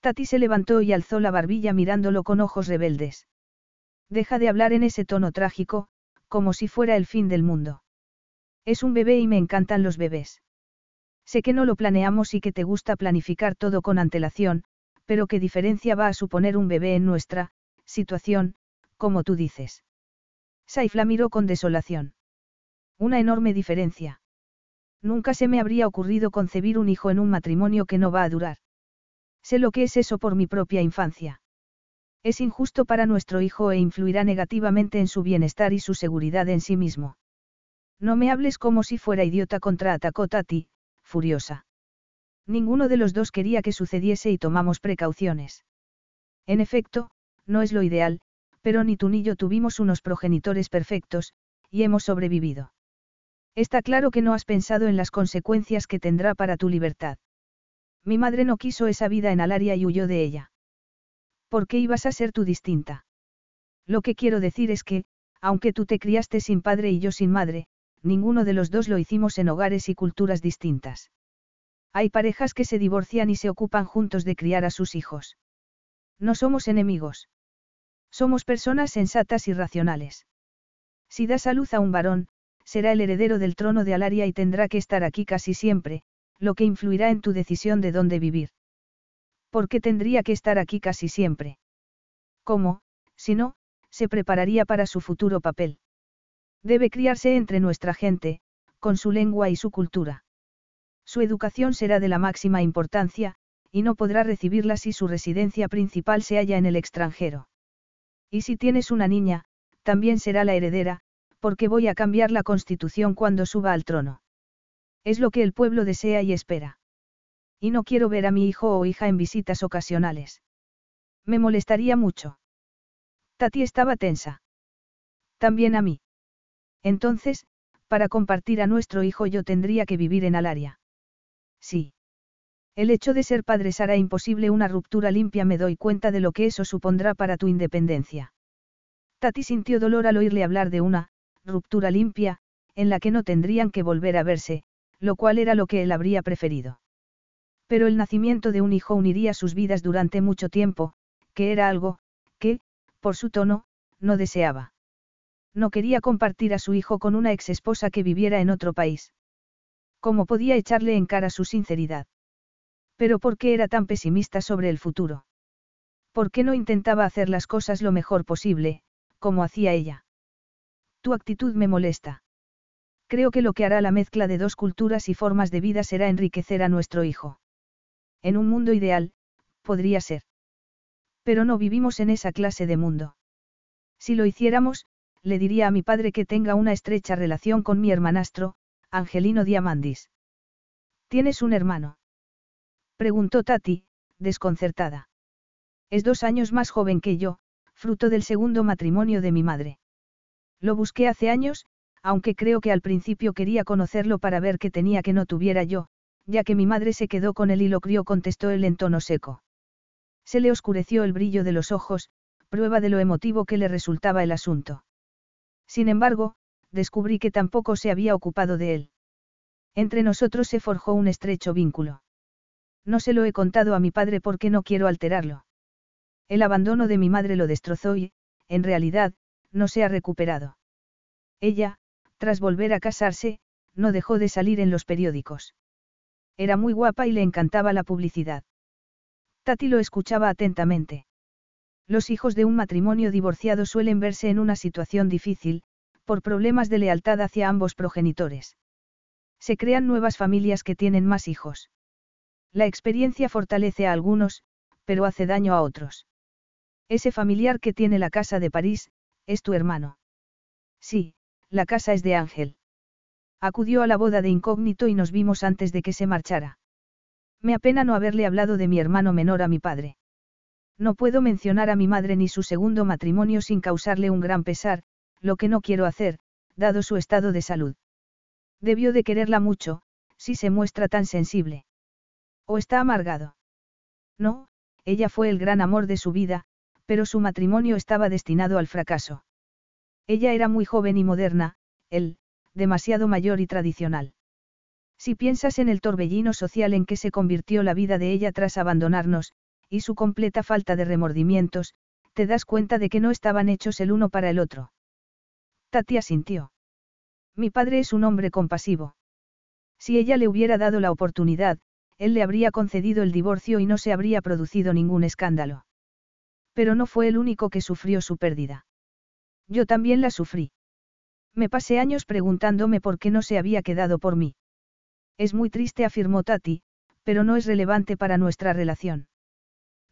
Tati se levantó y alzó la barbilla mirándolo con ojos rebeldes. Deja de hablar en ese tono trágico, como si fuera el fin del mundo. Es un bebé y me encantan los bebés. Sé que no lo planeamos y que te gusta planificar todo con antelación, pero ¿qué diferencia va a suponer un bebé en nuestra situación, como tú dices? Saif la miró con desolación. Una enorme diferencia. Nunca se me habría ocurrido concebir un hijo en un matrimonio que no va a durar. Sé lo que es eso por mi propia infancia. Es injusto para nuestro hijo e influirá negativamente en su bienestar y su seguridad en sí mismo. No me hables como si fuera idiota contra atacó Tati, furiosa. Ninguno de los dos quería que sucediese y tomamos precauciones. En efecto, no es lo ideal, pero ni tú ni yo tuvimos unos progenitores perfectos, y hemos sobrevivido. Está claro que no has pensado en las consecuencias que tendrá para tu libertad. Mi madre no quiso esa vida en Alaria y huyó de ella. ¿Por qué ibas a ser tú distinta? Lo que quiero decir es que, aunque tú te criaste sin padre y yo sin madre, ninguno de los dos lo hicimos en hogares y culturas distintas. Hay parejas que se divorcian y se ocupan juntos de criar a sus hijos. No somos enemigos. Somos personas sensatas y racionales. Si das a luz a un varón, será el heredero del trono de Alaria y tendrá que estar aquí casi siempre, lo que influirá en tu decisión de dónde vivir. ¿Por qué tendría que estar aquí casi siempre? ¿Cómo, si no, se prepararía para su futuro papel? Debe criarse entre nuestra gente, con su lengua y su cultura. Su educación será de la máxima importancia, y no podrá recibirla si su residencia principal se halla en el extranjero. Y si tienes una niña, también será la heredera, porque voy a cambiar la constitución cuando suba al trono. Es lo que el pueblo desea y espera. Y no quiero ver a mi hijo o hija en visitas ocasionales. Me molestaría mucho. Tati estaba tensa. También a mí. Entonces, para compartir a nuestro hijo yo tendría que vivir en Alaria. Sí. El hecho de ser padres hará imposible una ruptura limpia, me doy cuenta de lo que eso supondrá para tu independencia. Tati sintió dolor al oírle hablar de una, ruptura limpia, en la que no tendrían que volver a verse, lo cual era lo que él habría preferido. Pero el nacimiento de un hijo uniría sus vidas durante mucho tiempo, que era algo, que, por su tono, no deseaba. No quería compartir a su hijo con una ex esposa que viviera en otro país. ¿Cómo podía echarle en cara su sinceridad? Pero ¿por qué era tan pesimista sobre el futuro? ¿Por qué no intentaba hacer las cosas lo mejor posible, como hacía ella? Tu actitud me molesta. Creo que lo que hará la mezcla de dos culturas y formas de vida será enriquecer a nuestro hijo. En un mundo ideal, podría ser. Pero no vivimos en esa clase de mundo. Si lo hiciéramos, le diría a mi padre que tenga una estrecha relación con mi hermanastro, Angelino Diamandis. ¿Tienes un hermano? Preguntó Tati, desconcertada. Es dos años más joven que yo, fruto del segundo matrimonio de mi madre. Lo busqué hace años, aunque creo que al principio quería conocerlo para ver qué tenía que no tuviera yo, ya que mi madre se quedó con él y lo crió, contestó él en tono seco. Se le oscureció el brillo de los ojos, prueba de lo emotivo que le resultaba el asunto. Sin embargo, descubrí que tampoco se había ocupado de él. Entre nosotros se forjó un estrecho vínculo. No se lo he contado a mi padre porque no quiero alterarlo. El abandono de mi madre lo destrozó y, en realidad, no se ha recuperado. Ella, tras volver a casarse, no dejó de salir en los periódicos. Era muy guapa y le encantaba la publicidad. Tati lo escuchaba atentamente. Los hijos de un matrimonio divorciado suelen verse en una situación difícil, por problemas de lealtad hacia ambos progenitores. Se crean nuevas familias que tienen más hijos. La experiencia fortalece a algunos, pero hace daño a otros. Ese familiar que tiene la casa de París, es tu hermano. Sí, la casa es de Ángel. Acudió a la boda de incógnito y nos vimos antes de que se marchara. Me apena no haberle hablado de mi hermano menor a mi padre. No puedo mencionar a mi madre ni su segundo matrimonio sin causarle un gran pesar, lo que no quiero hacer, dado su estado de salud. Debió de quererla mucho, si se muestra tan sensible. ¿O está amargado? No, ella fue el gran amor de su vida, pero su matrimonio estaba destinado al fracaso. Ella era muy joven y moderna, él, demasiado mayor y tradicional. Si piensas en el torbellino social en que se convirtió la vida de ella tras abandonarnos, y su completa falta de remordimientos, te das cuenta de que no estaban hechos el uno para el otro. Tatia sintió. Mi padre es un hombre compasivo. Si ella le hubiera dado la oportunidad, él le habría concedido el divorcio y no se habría producido ningún escándalo. Pero no fue el único que sufrió su pérdida. Yo también la sufrí. Me pasé años preguntándome por qué no se había quedado por mí. Es muy triste, afirmó Tati, pero no es relevante para nuestra relación.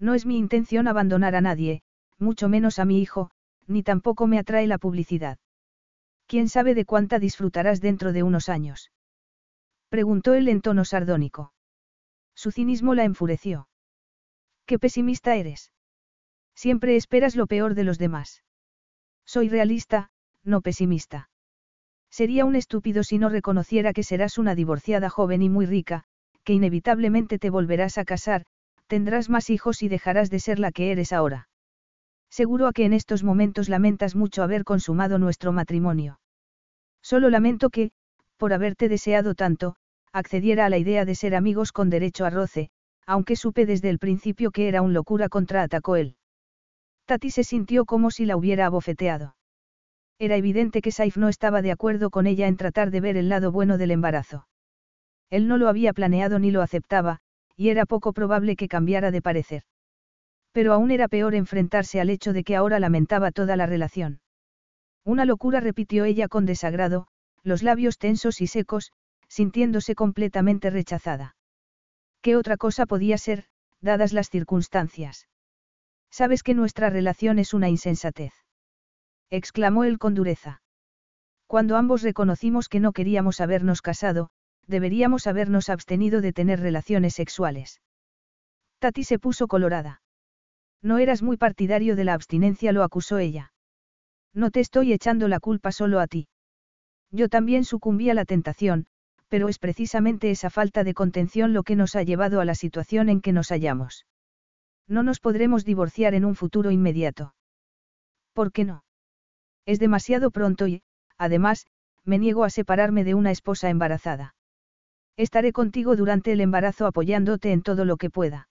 No es mi intención abandonar a nadie, mucho menos a mi hijo, ni tampoco me atrae la publicidad. ¿Quién sabe de cuánta disfrutarás dentro de unos años? Preguntó él en tono sardónico. Su cinismo la enfureció. Qué pesimista eres. Siempre esperas lo peor de los demás. Soy realista, no pesimista. Sería un estúpido si no reconociera que serás una divorciada joven y muy rica, que inevitablemente te volverás a casar, tendrás más hijos y dejarás de ser la que eres ahora. Seguro a que en estos momentos lamentas mucho haber consumado nuestro matrimonio. Solo lamento que, por haberte deseado tanto, accediera a la idea de ser amigos con derecho a roce, aunque supe desde el principio que era un locura contraatacó él. Tati se sintió como si la hubiera abofeteado. Era evidente que Saif no estaba de acuerdo con ella en tratar de ver el lado bueno del embarazo. Él no lo había planeado ni lo aceptaba, y era poco probable que cambiara de parecer. Pero aún era peor enfrentarse al hecho de que ahora lamentaba toda la relación. Una locura repitió ella con desagrado, los labios tensos y secos, sintiéndose completamente rechazada. ¿Qué otra cosa podía ser, dadas las circunstancias? Sabes que nuestra relación es una insensatez. exclamó él con dureza. Cuando ambos reconocimos que no queríamos habernos casado, deberíamos habernos abstenido de tener relaciones sexuales. Tati se puso colorada. No eras muy partidario de la abstinencia, lo acusó ella. No te estoy echando la culpa solo a ti. Yo también sucumbí a la tentación, pero es precisamente esa falta de contención lo que nos ha llevado a la situación en que nos hallamos. No nos podremos divorciar en un futuro inmediato. ¿Por qué no? Es demasiado pronto y, además, me niego a separarme de una esposa embarazada. Estaré contigo durante el embarazo apoyándote en todo lo que pueda.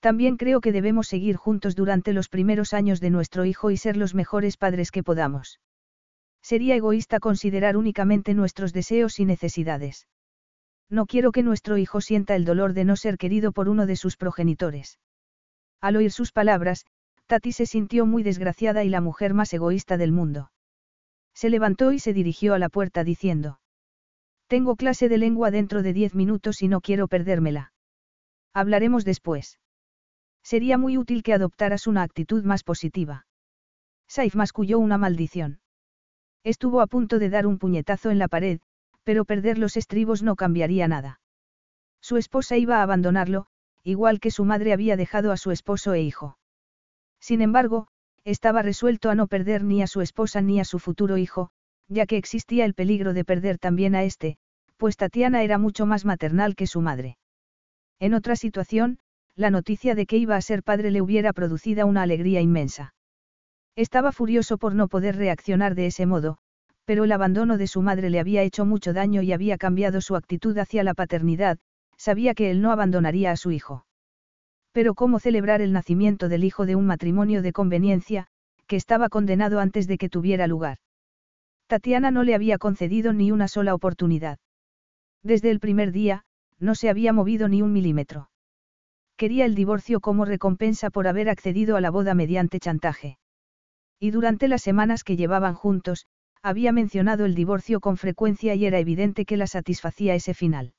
También creo que debemos seguir juntos durante los primeros años de nuestro hijo y ser los mejores padres que podamos. Sería egoísta considerar únicamente nuestros deseos y necesidades. No quiero que nuestro hijo sienta el dolor de no ser querido por uno de sus progenitores. Al oír sus palabras, Tati se sintió muy desgraciada y la mujer más egoísta del mundo. Se levantó y se dirigió a la puerta diciendo. Tengo clase de lengua dentro de diez minutos y no quiero perdérmela. Hablaremos después. Sería muy útil que adoptaras una actitud más positiva. Saif masculló una maldición. Estuvo a punto de dar un puñetazo en la pared, pero perder los estribos no cambiaría nada. Su esposa iba a abandonarlo, igual que su madre había dejado a su esposo e hijo. Sin embargo, estaba resuelto a no perder ni a su esposa ni a su futuro hijo, ya que existía el peligro de perder también a este, pues Tatiana era mucho más maternal que su madre. En otra situación, la noticia de que iba a ser padre le hubiera producido una alegría inmensa. Estaba furioso por no poder reaccionar de ese modo, pero el abandono de su madre le había hecho mucho daño y había cambiado su actitud hacia la paternidad, sabía que él no abandonaría a su hijo. Pero ¿cómo celebrar el nacimiento del hijo de un matrimonio de conveniencia, que estaba condenado antes de que tuviera lugar? Tatiana no le había concedido ni una sola oportunidad. Desde el primer día, no se había movido ni un milímetro. Quería el divorcio como recompensa por haber accedido a la boda mediante chantaje. Y durante las semanas que llevaban juntos, había mencionado el divorcio con frecuencia y era evidente que la satisfacía ese final.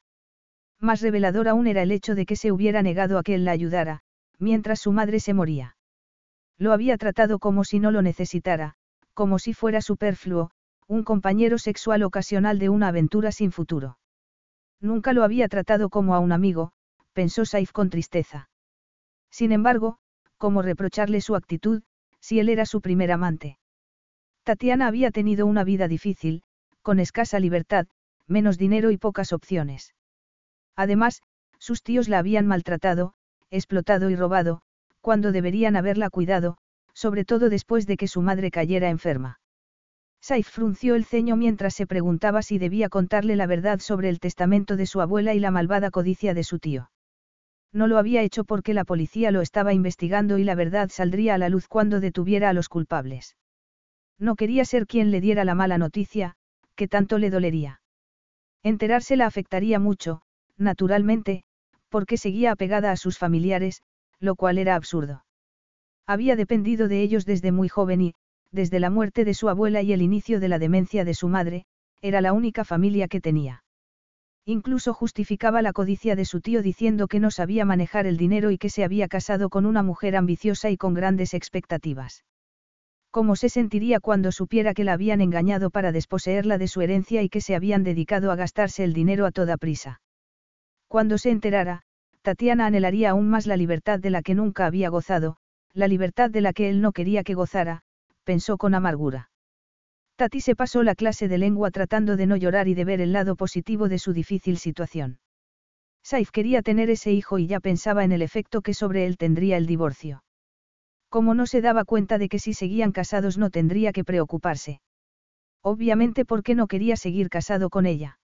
Más revelador aún era el hecho de que se hubiera negado a que él la ayudara, mientras su madre se moría. Lo había tratado como si no lo necesitara, como si fuera superfluo, un compañero sexual ocasional de una aventura sin futuro. Nunca lo había tratado como a un amigo, pensó Saif con tristeza. Sin embargo, ¿cómo reprocharle su actitud, si él era su primer amante? Tatiana había tenido una vida difícil, con escasa libertad, menos dinero y pocas opciones. Además, sus tíos la habían maltratado, explotado y robado, cuando deberían haberla cuidado, sobre todo después de que su madre cayera enferma. Saif frunció el ceño mientras se preguntaba si debía contarle la verdad sobre el testamento de su abuela y la malvada codicia de su tío. No lo había hecho porque la policía lo estaba investigando y la verdad saldría a la luz cuando detuviera a los culpables. No quería ser quien le diera la mala noticia, que tanto le dolería. Enterarse la afectaría mucho, naturalmente, porque seguía apegada a sus familiares, lo cual era absurdo. Había dependido de ellos desde muy joven y, desde la muerte de su abuela y el inicio de la demencia de su madre, era la única familia que tenía. Incluso justificaba la codicia de su tío diciendo que no sabía manejar el dinero y que se había casado con una mujer ambiciosa y con grandes expectativas. ¿Cómo se sentiría cuando supiera que la habían engañado para desposeerla de su herencia y que se habían dedicado a gastarse el dinero a toda prisa? Cuando se enterara, Tatiana anhelaría aún más la libertad de la que nunca había gozado, la libertad de la que él no quería que gozara, pensó con amargura. Tati se pasó la clase de lengua tratando de no llorar y de ver el lado positivo de su difícil situación. Saif quería tener ese hijo y ya pensaba en el efecto que sobre él tendría el divorcio. Como no se daba cuenta de que si seguían casados no tendría que preocuparse. Obviamente porque no quería seguir casado con ella.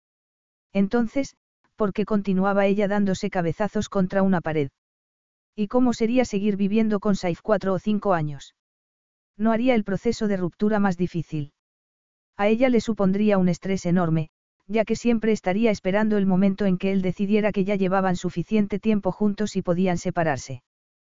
Entonces, porque continuaba ella dándose cabezazos contra una pared. ¿Y cómo sería seguir viviendo con Saif cuatro o cinco años? No haría el proceso de ruptura más difícil. A ella le supondría un estrés enorme, ya que siempre estaría esperando el momento en que él decidiera que ya llevaban suficiente tiempo juntos y podían separarse.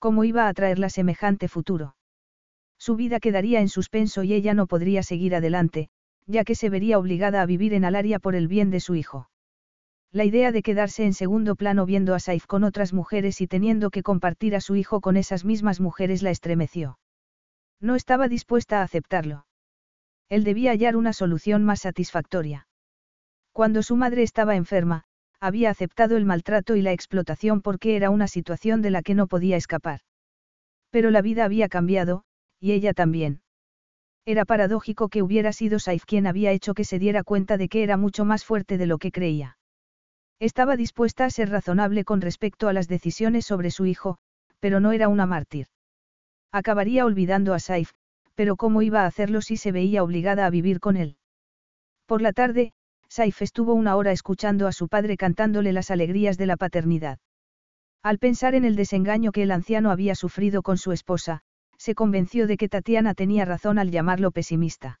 cómo iba a traerla semejante futuro. Su vida quedaría en suspenso y ella no podría seguir adelante, ya que se vería obligada a vivir en Alaria por el bien de su hijo. La idea de quedarse en segundo plano viendo a Saif con otras mujeres y teniendo que compartir a su hijo con esas mismas mujeres la estremeció. No estaba dispuesta a aceptarlo. Él debía hallar una solución más satisfactoria. Cuando su madre estaba enferma, había aceptado el maltrato y la explotación porque era una situación de la que no podía escapar. Pero la vida había cambiado, y ella también. Era paradójico que hubiera sido Saif quien había hecho que se diera cuenta de que era mucho más fuerte de lo que creía. Estaba dispuesta a ser razonable con respecto a las decisiones sobre su hijo, pero no era una mártir. Acabaría olvidando a Saif, pero ¿cómo iba a hacerlo si se veía obligada a vivir con él? Por la tarde, Saif estuvo una hora escuchando a su padre cantándole las alegrías de la paternidad. Al pensar en el desengaño que el anciano había sufrido con su esposa, se convenció de que Tatiana tenía razón al llamarlo pesimista.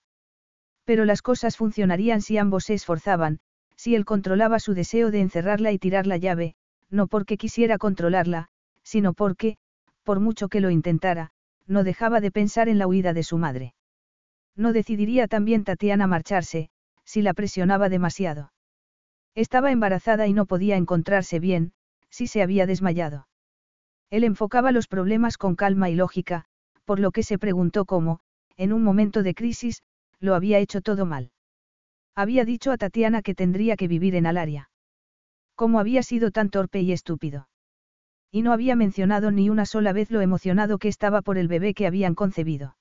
Pero las cosas funcionarían si ambos se esforzaban, si él controlaba su deseo de encerrarla y tirar la llave, no porque quisiera controlarla, sino porque, por mucho que lo intentara, no dejaba de pensar en la huida de su madre. No decidiría también Tatiana marcharse, si la presionaba demasiado. Estaba embarazada y no podía encontrarse bien, si se había desmayado. Él enfocaba los problemas con calma y lógica, por lo que se preguntó cómo, en un momento de crisis, lo había hecho todo mal. Había dicho a Tatiana que tendría que vivir en Alaria. ¿Cómo había sido tan torpe y estúpido? Y no había mencionado ni una sola vez lo emocionado que estaba por el bebé que habían concebido.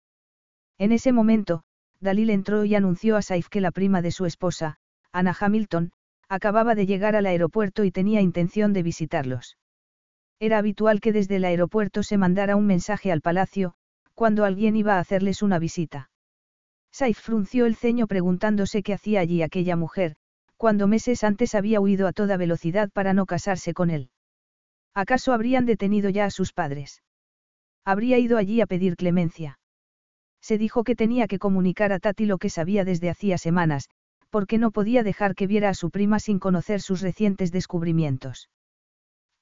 En ese momento, Dalil entró y anunció a Saif que la prima de su esposa, Anna Hamilton, acababa de llegar al aeropuerto y tenía intención de visitarlos. Era habitual que desde el aeropuerto se mandara un mensaje al palacio, cuando alguien iba a hacerles una visita. Saif frunció el ceño preguntándose qué hacía allí aquella mujer, cuando meses antes había huido a toda velocidad para no casarse con él. ¿Acaso habrían detenido ya a sus padres? Habría ido allí a pedir clemencia. Se dijo que tenía que comunicar a Tati lo que sabía desde hacía semanas, porque no podía dejar que viera a su prima sin conocer sus recientes descubrimientos.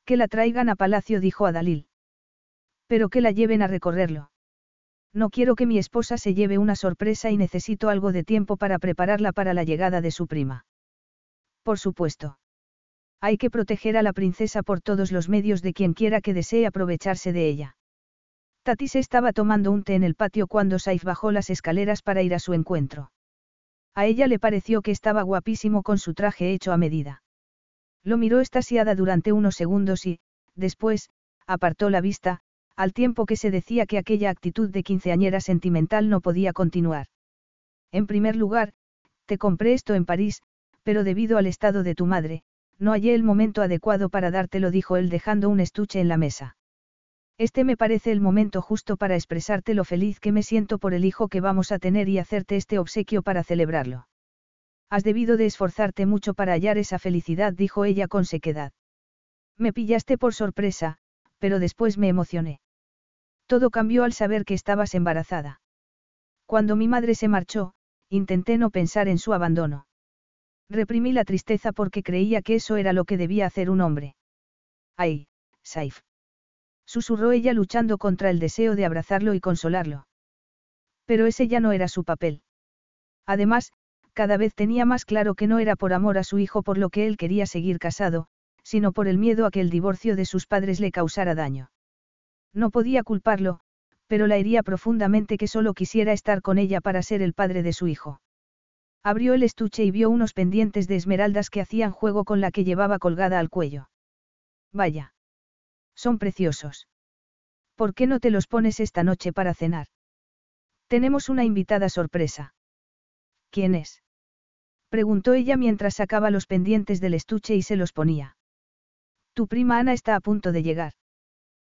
Que la traigan a palacio, dijo a Dalil. Pero que la lleven a recorrerlo. No quiero que mi esposa se lleve una sorpresa y necesito algo de tiempo para prepararla para la llegada de su prima. Por supuesto. Hay que proteger a la princesa por todos los medios de quien quiera que desee aprovecharse de ella. Tati se estaba tomando un té en el patio cuando Saif bajó las escaleras para ir a su encuentro. A ella le pareció que estaba guapísimo con su traje hecho a medida. Lo miró estasiada durante unos segundos y, después, apartó la vista, al tiempo que se decía que aquella actitud de quinceañera sentimental no podía continuar. En primer lugar, te compré esto en París, pero debido al estado de tu madre, no hallé el momento adecuado para dártelo, dijo él dejando un estuche en la mesa. Este me parece el momento justo para expresarte lo feliz que me siento por el hijo que vamos a tener y hacerte este obsequio para celebrarlo. Has debido de esforzarte mucho para hallar esa felicidad, dijo ella con sequedad. Me pillaste por sorpresa, pero después me emocioné. Todo cambió al saber que estabas embarazada. Cuando mi madre se marchó, intenté no pensar en su abandono. Reprimí la tristeza porque creía que eso era lo que debía hacer un hombre. Ay, Saif. Susurró ella luchando contra el deseo de abrazarlo y consolarlo. Pero ese ya no era su papel. Además, cada vez tenía más claro que no era por amor a su hijo por lo que él quería seguir casado, sino por el miedo a que el divorcio de sus padres le causara daño. No podía culparlo, pero la hería profundamente que solo quisiera estar con ella para ser el padre de su hijo. Abrió el estuche y vio unos pendientes de esmeraldas que hacían juego con la que llevaba colgada al cuello. Vaya. Son preciosos. ¿Por qué no te los pones esta noche para cenar? Tenemos una invitada sorpresa. ¿Quién es? Preguntó ella mientras sacaba los pendientes del estuche y se los ponía. Tu prima Ana está a punto de llegar.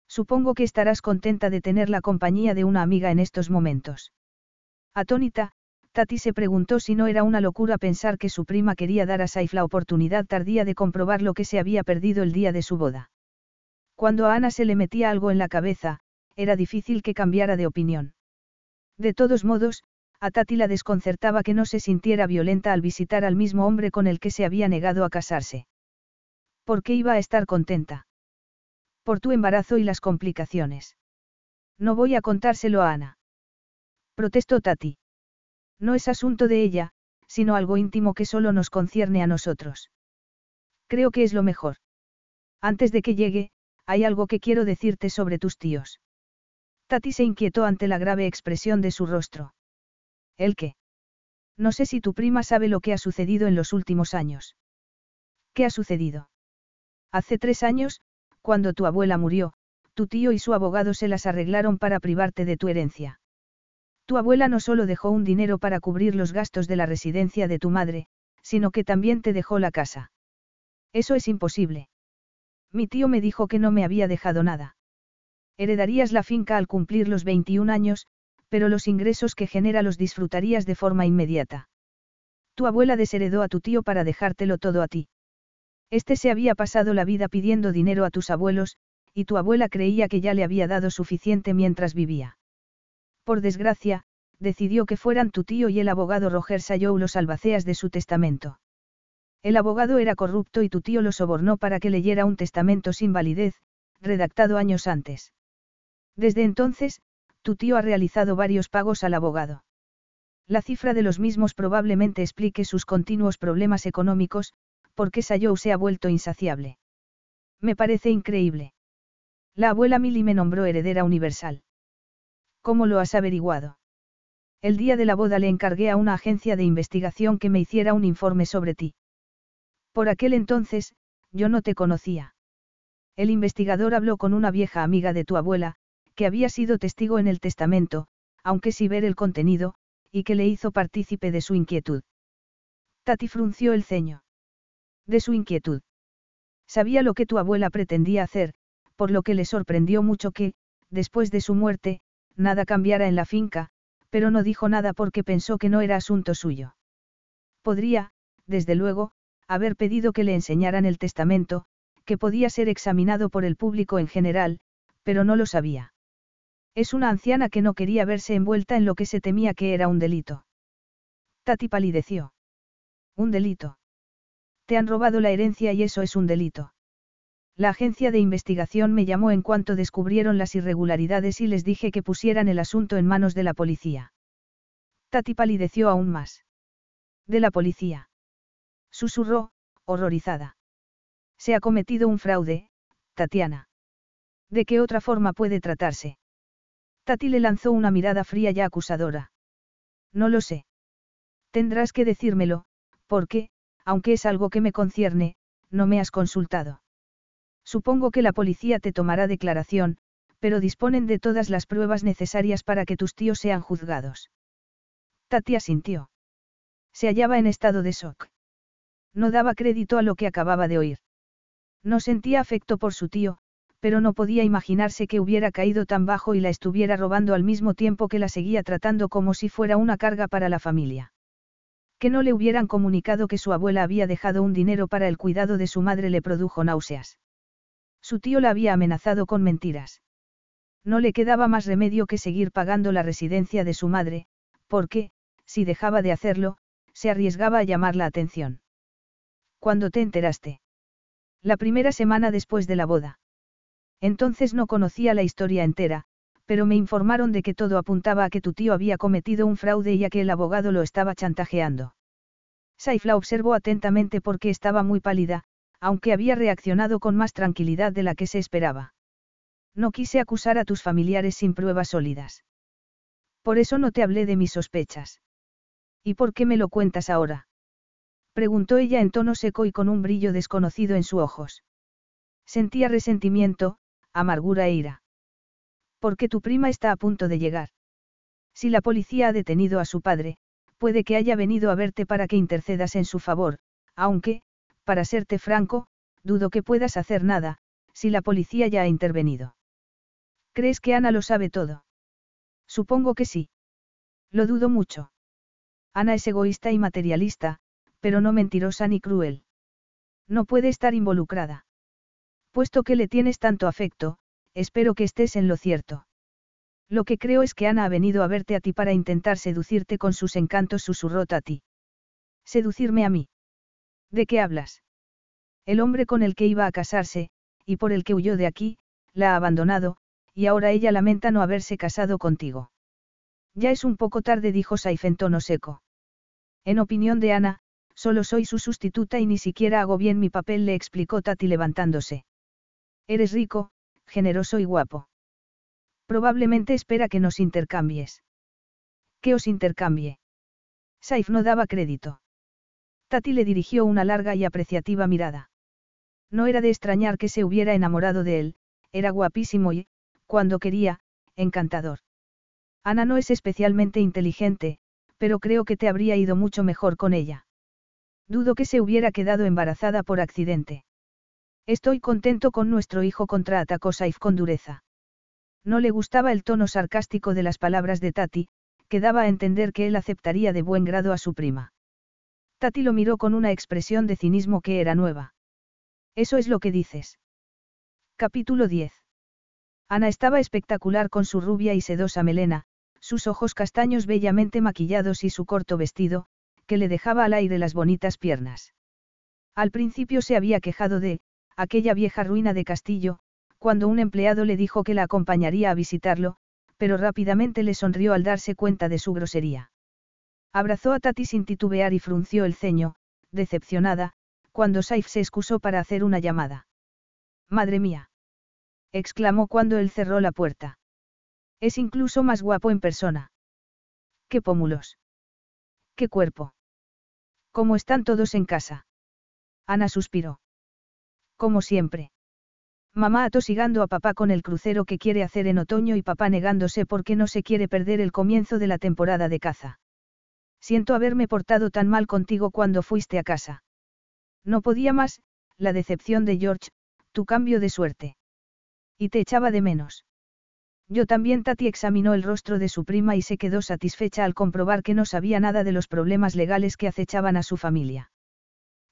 Supongo que estarás contenta de tener la compañía de una amiga en estos momentos. Atónita, Tati se preguntó si no era una locura pensar que su prima quería dar a Saif la oportunidad tardía de comprobar lo que se había perdido el día de su boda. Cuando a Ana se le metía algo en la cabeza, era difícil que cambiara de opinión. De todos modos, a Tati la desconcertaba que no se sintiera violenta al visitar al mismo hombre con el que se había negado a casarse. ¿Por qué iba a estar contenta? Por tu embarazo y las complicaciones. No voy a contárselo a Ana. Protestó Tati. No es asunto de ella, sino algo íntimo que solo nos concierne a nosotros. Creo que es lo mejor. Antes de que llegue, hay algo que quiero decirte sobre tus tíos. Tati se inquietó ante la grave expresión de su rostro. ¿El qué? No sé si tu prima sabe lo que ha sucedido en los últimos años. ¿Qué ha sucedido? Hace tres años, cuando tu abuela murió, tu tío y su abogado se las arreglaron para privarte de tu herencia. Tu abuela no solo dejó un dinero para cubrir los gastos de la residencia de tu madre, sino que también te dejó la casa. Eso es imposible. Mi tío me dijo que no me había dejado nada. Heredarías la finca al cumplir los 21 años, pero los ingresos que genera los disfrutarías de forma inmediata. Tu abuela desheredó a tu tío para dejártelo todo a ti. Este se había pasado la vida pidiendo dinero a tus abuelos, y tu abuela creía que ya le había dado suficiente mientras vivía. Por desgracia, decidió que fueran tu tío y el abogado Roger Sayou los albaceas de su testamento. El abogado era corrupto y tu tío lo sobornó para que leyera un testamento sin validez, redactado años antes. Desde entonces, tu tío ha realizado varios pagos al abogado. La cifra de los mismos probablemente explique sus continuos problemas económicos, porque Sayou se ha vuelto insaciable. Me parece increíble. La abuela Milly me nombró heredera universal. ¿Cómo lo has averiguado? El día de la boda le encargué a una agencia de investigación que me hiciera un informe sobre ti. Por aquel entonces, yo no te conocía. El investigador habló con una vieja amiga de tu abuela, que había sido testigo en el testamento, aunque sí ver el contenido, y que le hizo partícipe de su inquietud. Tati frunció el ceño. De su inquietud. Sabía lo que tu abuela pretendía hacer, por lo que le sorprendió mucho que, después de su muerte, nada cambiara en la finca, pero no dijo nada porque pensó que no era asunto suyo. Podría, desde luego, haber pedido que le enseñaran el testamento, que podía ser examinado por el público en general, pero no lo sabía. Es una anciana que no quería verse envuelta en lo que se temía que era un delito. Tati palideció. Un delito. Te han robado la herencia y eso es un delito. La agencia de investigación me llamó en cuanto descubrieron las irregularidades y les dije que pusieran el asunto en manos de la policía. Tati palideció aún más. De la policía. Susurró, horrorizada. Se ha cometido un fraude, Tatiana. ¿De qué otra forma puede tratarse? Tati le lanzó una mirada fría y acusadora. No lo sé. Tendrás que decírmelo, porque, aunque es algo que me concierne, no me has consultado. Supongo que la policía te tomará declaración, pero disponen de todas las pruebas necesarias para que tus tíos sean juzgados. Tatia sintió. Se hallaba en estado de shock. No daba crédito a lo que acababa de oír. No sentía afecto por su tío, pero no podía imaginarse que hubiera caído tan bajo y la estuviera robando al mismo tiempo que la seguía tratando como si fuera una carga para la familia. Que no le hubieran comunicado que su abuela había dejado un dinero para el cuidado de su madre le produjo náuseas. Su tío la había amenazado con mentiras. No le quedaba más remedio que seguir pagando la residencia de su madre, porque, si dejaba de hacerlo, se arriesgaba a llamar la atención. ¿Cuándo te enteraste? La primera semana después de la boda. Entonces no conocía la historia entera, pero me informaron de que todo apuntaba a que tu tío había cometido un fraude y a que el abogado lo estaba chantajeando. Saif la observó atentamente porque estaba muy pálida, aunque había reaccionado con más tranquilidad de la que se esperaba. No quise acusar a tus familiares sin pruebas sólidas. Por eso no te hablé de mis sospechas. ¿Y por qué me lo cuentas ahora? Preguntó ella en tono seco y con un brillo desconocido en sus ojos. Sentía resentimiento, amargura e ira. Porque tu prima está a punto de llegar. Si la policía ha detenido a su padre, puede que haya venido a verte para que intercedas en su favor, aunque, para serte franco, dudo que puedas hacer nada, si la policía ya ha intervenido. ¿Crees que Ana lo sabe todo? Supongo que sí. Lo dudo mucho. Ana es egoísta y materialista, pero no mentirosa ni cruel. No puede estar involucrada. Puesto que le tienes tanto afecto, espero que estés en lo cierto. Lo que creo es que Ana ha venido a verte a ti para intentar seducirte con sus encantos, susurró a ti. Seducirme a mí. ¿De qué hablas? El hombre con el que iba a casarse, y por el que huyó de aquí, la ha abandonado, y ahora ella lamenta no haberse casado contigo. Ya es un poco tarde, dijo Saif en tono seco. En opinión de Ana, solo soy su sustituta y ni siquiera hago bien mi papel, le explicó Tati levantándose. Eres rico, generoso y guapo. Probablemente espera que nos intercambies. ¿Qué os intercambie? Saif no daba crédito. Tati le dirigió una larga y apreciativa mirada. No era de extrañar que se hubiera enamorado de él, era guapísimo y, cuando quería, encantador. Ana no es especialmente inteligente, pero creo que te habría ido mucho mejor con ella. Dudo que se hubiera quedado embarazada por accidente. Estoy contento con nuestro hijo, contraatacó Saif con dureza. No le gustaba el tono sarcástico de las palabras de Tati, que daba a entender que él aceptaría de buen grado a su prima. Tati lo miró con una expresión de cinismo que era nueva. Eso es lo que dices. Capítulo 10. Ana estaba espectacular con su rubia y sedosa melena, sus ojos castaños bellamente maquillados y su corto vestido, que le dejaba al aire las bonitas piernas. Al principio se había quejado de, aquella vieja ruina de castillo, cuando un empleado le dijo que la acompañaría a visitarlo, pero rápidamente le sonrió al darse cuenta de su grosería. Abrazó a Tati sin titubear y frunció el ceño, decepcionada, cuando Saif se excusó para hacer una llamada. Madre mía. exclamó cuando él cerró la puerta. Es incluso más guapo en persona. ¡Qué pómulos! ¡Qué cuerpo! ¿Cómo están todos en casa? Ana suspiró. Como siempre. Mamá atosigando a papá con el crucero que quiere hacer en otoño y papá negándose porque no se quiere perder el comienzo de la temporada de caza. Siento haberme portado tan mal contigo cuando fuiste a casa. No podía más, la decepción de George, tu cambio de suerte. Y te echaba de menos. Yo también Tati examinó el rostro de su prima y se quedó satisfecha al comprobar que no sabía nada de los problemas legales que acechaban a su familia.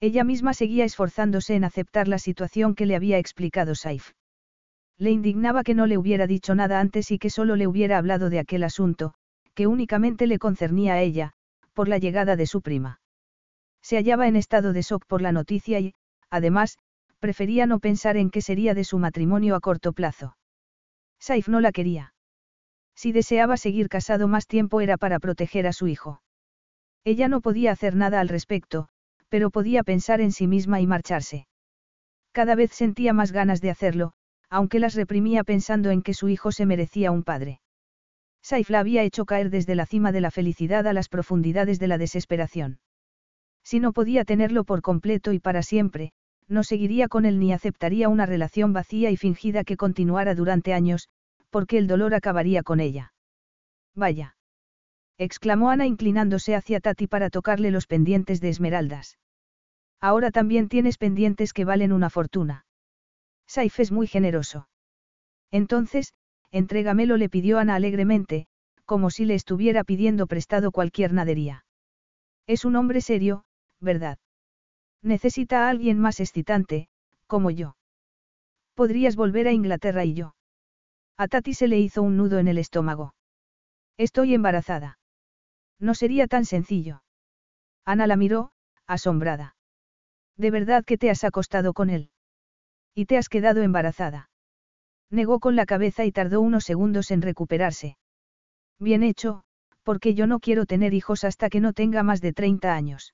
Ella misma seguía esforzándose en aceptar la situación que le había explicado Saif. Le indignaba que no le hubiera dicho nada antes y que solo le hubiera hablado de aquel asunto, que únicamente le concernía a ella, por la llegada de su prima. Se hallaba en estado de shock por la noticia y, además, prefería no pensar en qué sería de su matrimonio a corto plazo. Saif no la quería. Si deseaba seguir casado más tiempo era para proteger a su hijo. Ella no podía hacer nada al respecto, pero podía pensar en sí misma y marcharse. Cada vez sentía más ganas de hacerlo, aunque las reprimía pensando en que su hijo se merecía un padre. Saif la había hecho caer desde la cima de la felicidad a las profundidades de la desesperación. Si no podía tenerlo por completo y para siempre, no seguiría con él ni aceptaría una relación vacía y fingida que continuara durante años, porque el dolor acabaría con ella. Vaya. exclamó Ana inclinándose hacia Tati para tocarle los pendientes de esmeraldas. Ahora también tienes pendientes que valen una fortuna. Saif es muy generoso. Entonces, entrégamelo le pidió Ana alegremente, como si le estuviera pidiendo prestado cualquier nadería. Es un hombre serio, ¿verdad? Necesita a alguien más excitante, como yo. Podrías volver a Inglaterra y yo. A Tati se le hizo un nudo en el estómago. Estoy embarazada. No sería tan sencillo. Ana la miró, asombrada. ¿De verdad que te has acostado con él? Y te has quedado embarazada. Negó con la cabeza y tardó unos segundos en recuperarse. Bien hecho, porque yo no quiero tener hijos hasta que no tenga más de 30 años.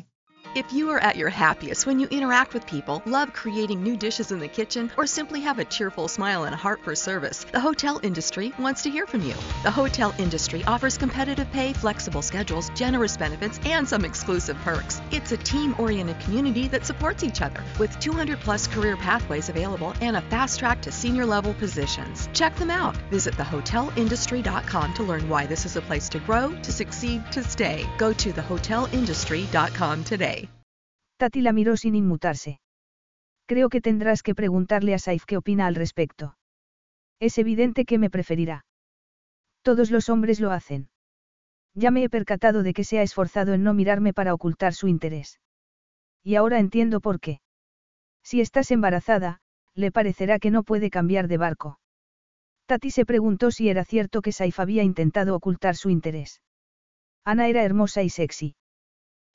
If you are at your happiest when you interact with people, love creating new dishes in the kitchen, or simply have a cheerful smile and a heart for service, the hotel industry wants to hear from you. The hotel industry offers competitive pay, flexible schedules, generous benefits, and some exclusive perks. It's a team oriented community that supports each other with 200 plus career pathways available and a fast track to senior level positions. Check them out. Visit thehotelindustry.com to learn why this is a place to grow, to succeed, to stay. Go to thehotelindustry.com today. Tati la miró sin inmutarse. Creo que tendrás que preguntarle a Saif qué opina al respecto. Es evidente que me preferirá. Todos los hombres lo hacen. Ya me he percatado de que se ha esforzado en no mirarme para ocultar su interés. Y ahora entiendo por qué. Si estás embarazada, le parecerá que no puede cambiar de barco. Tati se preguntó si era cierto que Saif había intentado ocultar su interés. Ana era hermosa y sexy.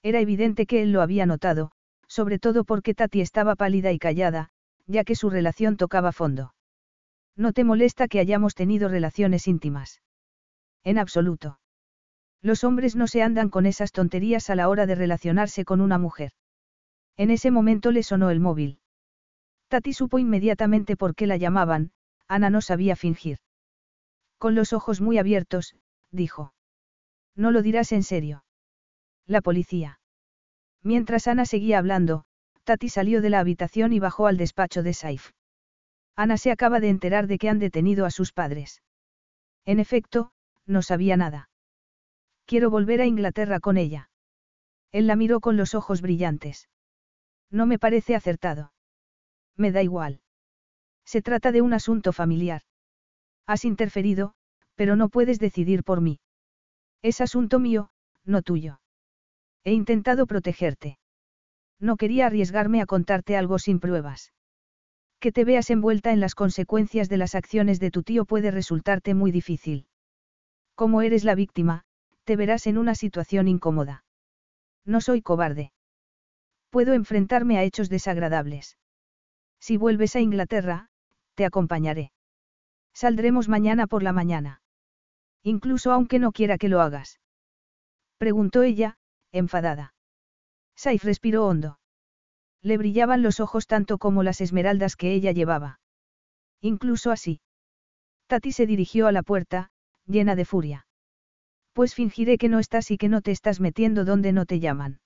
Era evidente que él lo había notado, sobre todo porque Tati estaba pálida y callada, ya que su relación tocaba fondo. ¿No te molesta que hayamos tenido relaciones íntimas? En absoluto. Los hombres no se andan con esas tonterías a la hora de relacionarse con una mujer. En ese momento le sonó el móvil. Tati supo inmediatamente por qué la llamaban, Ana no sabía fingir. Con los ojos muy abiertos, dijo. No lo dirás en serio. La policía. Mientras Ana seguía hablando, Tati salió de la habitación y bajó al despacho de Saif. Ana se acaba de enterar de que han detenido a sus padres. En efecto, no sabía nada. Quiero volver a Inglaterra con ella. Él la miró con los ojos brillantes. No me parece acertado. Me da igual. Se trata de un asunto familiar. Has interferido, pero no puedes decidir por mí. Es asunto mío, no tuyo. He intentado protegerte. No quería arriesgarme a contarte algo sin pruebas. Que te veas envuelta en las consecuencias de las acciones de tu tío puede resultarte muy difícil. Como eres la víctima, te verás en una situación incómoda. No soy cobarde. Puedo enfrentarme a hechos desagradables. Si vuelves a Inglaterra, te acompañaré. Saldremos mañana por la mañana. Incluso aunque no quiera que lo hagas. Preguntó ella, enfadada. Saif respiró hondo. Le brillaban los ojos tanto como las esmeraldas que ella llevaba. Incluso así. Tati se dirigió a la puerta, llena de furia. Pues fingiré que no estás y que no te estás metiendo donde no te llaman.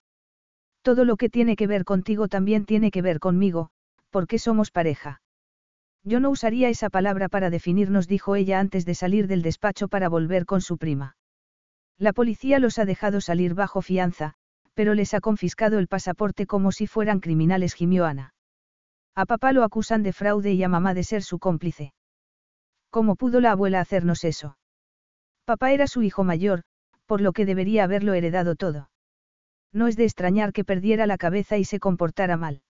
Todo lo que tiene que ver contigo también tiene que ver conmigo, porque somos pareja. Yo no usaría esa palabra para definirnos, dijo ella antes de salir del despacho para volver con su prima. La policía los ha dejado salir bajo fianza, pero les ha confiscado el pasaporte como si fueran criminales, gimió Ana. A papá lo acusan de fraude y a mamá de ser su cómplice. ¿Cómo pudo la abuela hacernos eso? Papá era su hijo mayor, por lo que debería haberlo heredado todo. No es de extrañar que perdiera la cabeza y se comportara mal.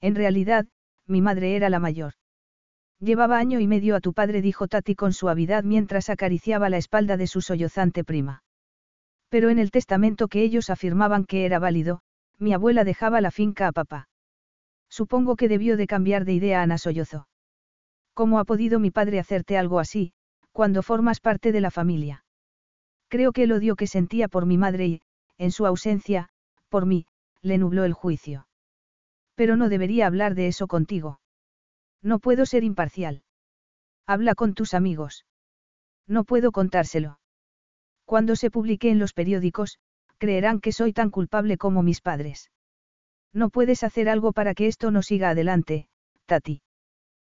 En realidad, mi madre era la mayor. Llevaba año y medio a tu padre, dijo Tati con suavidad mientras acariciaba la espalda de su sollozante prima. Pero en el testamento que ellos afirmaban que era válido, mi abuela dejaba la finca a papá. Supongo que debió de cambiar de idea Ana sollozó. ¿Cómo ha podido mi padre hacerte algo así, cuando formas parte de la familia? Creo que el odio que sentía por mi madre y, en su ausencia, por mí, le nubló el juicio. Pero no debería hablar de eso contigo. No puedo ser imparcial. Habla con tus amigos. No puedo contárselo. Cuando se publique en los periódicos, creerán que soy tan culpable como mis padres. No puedes hacer algo para que esto no siga adelante, Tati.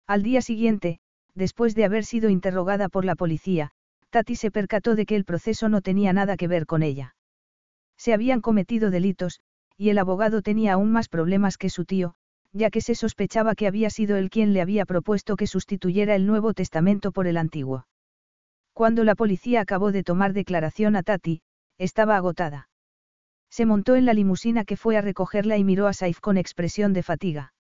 Al día siguiente, después de haber sido interrogada por la policía, Tati se percató de que el proceso no tenía nada que ver con ella. Se habían cometido delitos, y el abogado tenía aún más problemas que su tío, ya que se sospechaba que había sido él quien le había propuesto que sustituyera el Nuevo Testamento por el Antiguo. Cuando la policía acabó de tomar declaración a Tati, estaba agotada. Se montó en la limusina que fue a recogerla y miró a Saif con expresión de fatiga.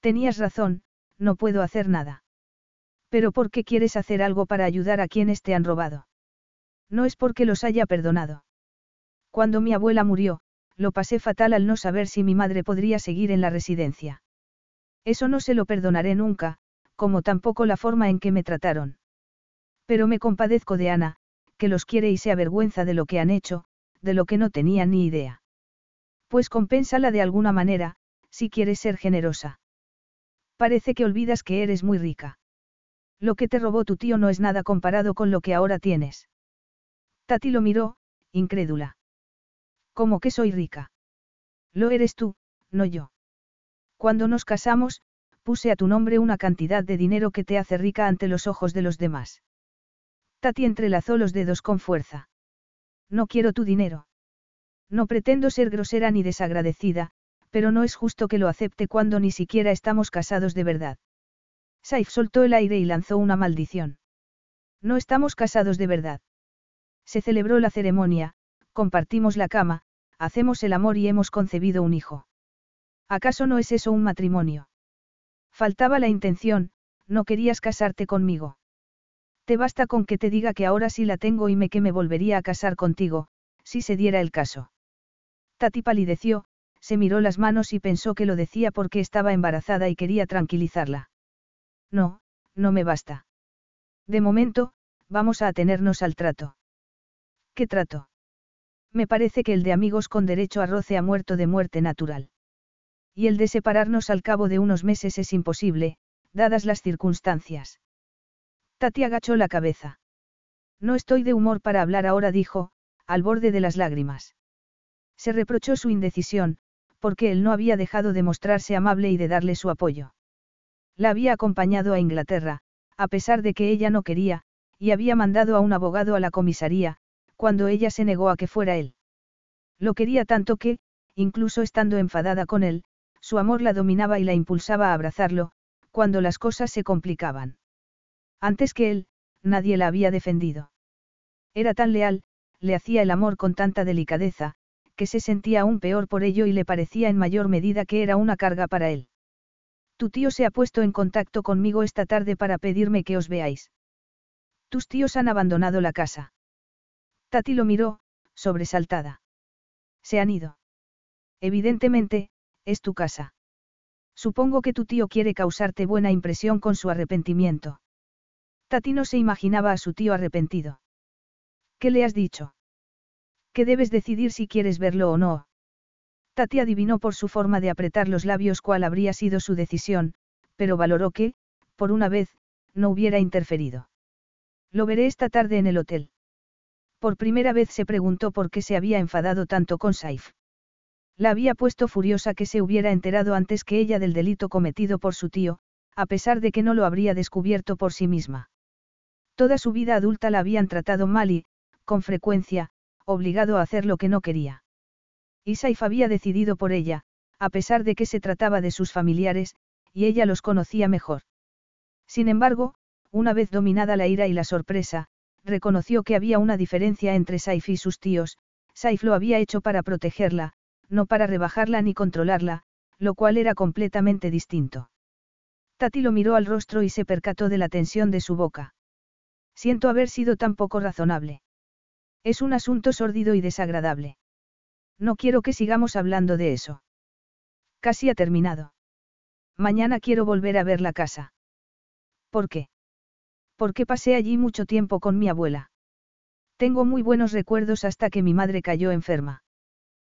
Tenías razón, no puedo hacer nada. Pero ¿por qué quieres hacer algo para ayudar a quienes te han robado? No es porque los haya perdonado. Cuando mi abuela murió, lo pasé fatal al no saber si mi madre podría seguir en la residencia. Eso no se lo perdonaré nunca, como tampoco la forma en que me trataron. Pero me compadezco de Ana, que los quiere y se avergüenza de lo que han hecho, de lo que no tenía ni idea. Pues compénsala de alguna manera, si quieres ser generosa. Parece que olvidas que eres muy rica. Lo que te robó tu tío no es nada comparado con lo que ahora tienes. Tati lo miró, incrédula. ¿Cómo que soy rica? Lo eres tú, no yo. Cuando nos casamos, puse a tu nombre una cantidad de dinero que te hace rica ante los ojos de los demás. Tati entrelazó los dedos con fuerza. No quiero tu dinero. No pretendo ser grosera ni desagradecida, pero no es justo que lo acepte cuando ni siquiera estamos casados de verdad. Saif soltó el aire y lanzó una maldición. No estamos casados de verdad. Se celebró la ceremonia, compartimos la cama, hacemos el amor y hemos concebido un hijo. ¿Acaso no es eso un matrimonio? Faltaba la intención, no querías casarte conmigo. Te basta con que te diga que ahora sí la tengo y me que me volvería a casar contigo, si se diera el caso. Tati palideció, se miró las manos y pensó que lo decía porque estaba embarazada y quería tranquilizarla. No, no me basta. De momento, vamos a atenernos al trato. ¿Qué trato? Me parece que el de amigos con derecho a roce ha muerto de muerte natural. Y el de separarnos al cabo de unos meses es imposible, dadas las circunstancias. Tati agachó la cabeza. No estoy de humor para hablar ahora, dijo, al borde de las lágrimas. Se reprochó su indecisión, porque él no había dejado de mostrarse amable y de darle su apoyo. La había acompañado a Inglaterra, a pesar de que ella no quería, y había mandado a un abogado a la comisaría, cuando ella se negó a que fuera él. Lo quería tanto que, incluso estando enfadada con él, su amor la dominaba y la impulsaba a abrazarlo, cuando las cosas se complicaban. Antes que él, nadie la había defendido. Era tan leal, le hacía el amor con tanta delicadeza, que se sentía aún peor por ello y le parecía en mayor medida que era una carga para él. Tu tío se ha puesto en contacto conmigo esta tarde para pedirme que os veáis. Tus tíos han abandonado la casa. Tati lo miró, sobresaltada. Se han ido. Evidentemente, es tu casa. Supongo que tu tío quiere causarte buena impresión con su arrepentimiento. Tati no se imaginaba a su tío arrepentido. ¿Qué le has dicho? Que debes decidir si quieres verlo o no. Tati adivinó por su forma de apretar los labios cuál habría sido su decisión, pero valoró que, por una vez, no hubiera interferido. Lo veré esta tarde en el hotel. Por primera vez se preguntó por qué se había enfadado tanto con Saif. La había puesto furiosa que se hubiera enterado antes que ella del delito cometido por su tío, a pesar de que no lo habría descubierto por sí misma. Toda su vida adulta la habían tratado mal y, con frecuencia, obligado a hacer lo que no quería. Y Saif había decidido por ella, a pesar de que se trataba de sus familiares, y ella los conocía mejor. Sin embargo, una vez dominada la ira y la sorpresa, reconoció que había una diferencia entre Saif y sus tíos, Saif lo había hecho para protegerla, no para rebajarla ni controlarla, lo cual era completamente distinto. Tati lo miró al rostro y se percató de la tensión de su boca. Siento haber sido tan poco razonable. Es un asunto sórdido y desagradable. No quiero que sigamos hablando de eso. Casi ha terminado. Mañana quiero volver a ver la casa. ¿Por qué? Porque pasé allí mucho tiempo con mi abuela. Tengo muy buenos recuerdos hasta que mi madre cayó enferma.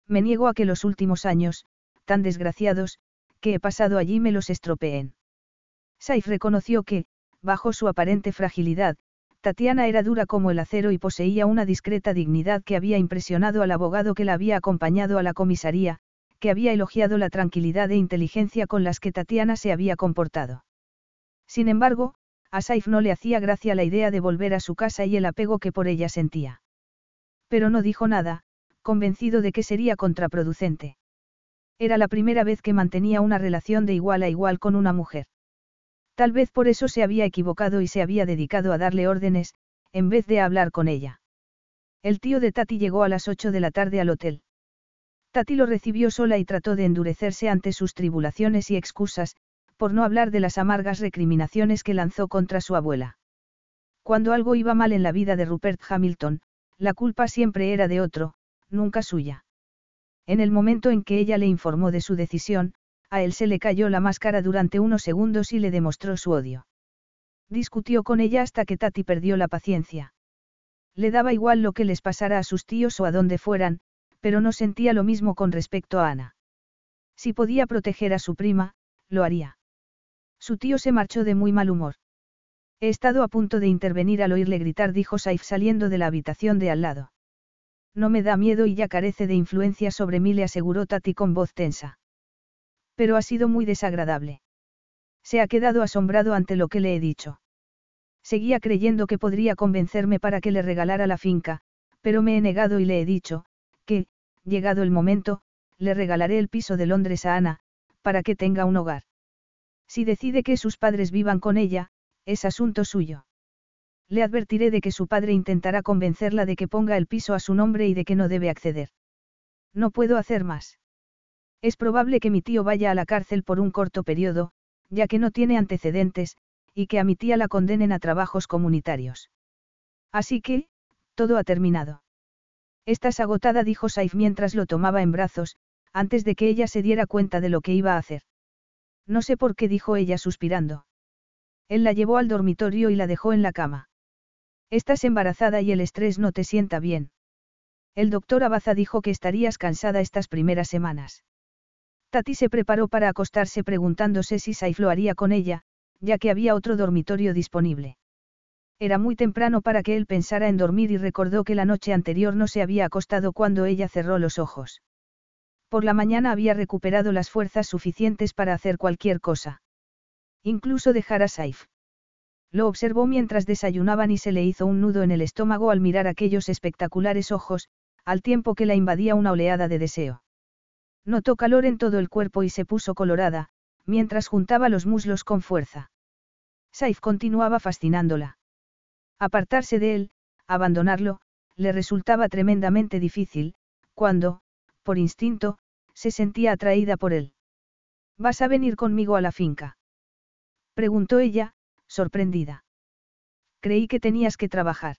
Me niego a que los últimos años, tan desgraciados, que he pasado allí me los estropeen. Saif reconoció que, bajo su aparente fragilidad, Tatiana era dura como el acero y poseía una discreta dignidad que había impresionado al abogado que la había acompañado a la comisaría, que había elogiado la tranquilidad e inteligencia con las que Tatiana se había comportado. Sin embargo, a Saif no le hacía gracia la idea de volver a su casa y el apego que por ella sentía. Pero no dijo nada, convencido de que sería contraproducente. Era la primera vez que mantenía una relación de igual a igual con una mujer. Tal vez por eso se había equivocado y se había dedicado a darle órdenes, en vez de hablar con ella. El tío de Tati llegó a las 8 de la tarde al hotel. Tati lo recibió sola y trató de endurecerse ante sus tribulaciones y excusas, por no hablar de las amargas recriminaciones que lanzó contra su abuela. Cuando algo iba mal en la vida de Rupert Hamilton, la culpa siempre era de otro, nunca suya. En el momento en que ella le informó de su decisión, a él se le cayó la máscara durante unos segundos y le demostró su odio. Discutió con ella hasta que Tati perdió la paciencia. Le daba igual lo que les pasara a sus tíos o a donde fueran, pero no sentía lo mismo con respecto a Ana. Si podía proteger a su prima, lo haría. Su tío se marchó de muy mal humor. He estado a punto de intervenir al oírle gritar, dijo Saif saliendo de la habitación de al lado. No me da miedo y ya carece de influencia sobre mí, le aseguró Tati con voz tensa. Pero ha sido muy desagradable. Se ha quedado asombrado ante lo que le he dicho. Seguía creyendo que podría convencerme para que le regalara la finca, pero me he negado y le he dicho, que, llegado el momento, le regalaré el piso de Londres a Ana, para que tenga un hogar. Si decide que sus padres vivan con ella, es asunto suyo. Le advertiré de que su padre intentará convencerla de que ponga el piso a su nombre y de que no debe acceder. No puedo hacer más. Es probable que mi tío vaya a la cárcel por un corto periodo, ya que no tiene antecedentes, y que a mi tía la condenen a trabajos comunitarios. Así que, todo ha terminado. Estás agotada, dijo Saif mientras lo tomaba en brazos, antes de que ella se diera cuenta de lo que iba a hacer. No sé por qué, dijo ella suspirando. Él la llevó al dormitorio y la dejó en la cama. Estás embarazada y el estrés no te sienta bien. El doctor Abaza dijo que estarías cansada estas primeras semanas. Tati se preparó para acostarse preguntándose si Saif lo haría con ella, ya que había otro dormitorio disponible. Era muy temprano para que él pensara en dormir y recordó que la noche anterior no se había acostado cuando ella cerró los ojos. Por la mañana había recuperado las fuerzas suficientes para hacer cualquier cosa. Incluso dejar a Saif. Lo observó mientras desayunaban y se le hizo un nudo en el estómago al mirar aquellos espectaculares ojos, al tiempo que la invadía una oleada de deseo. Notó calor en todo el cuerpo y se puso colorada, mientras juntaba los muslos con fuerza. Saif continuaba fascinándola. Apartarse de él, abandonarlo, le resultaba tremendamente difícil, cuando, por instinto, se sentía atraída por él. ¿Vas a venir conmigo a la finca? Preguntó ella, sorprendida. Creí que tenías que trabajar.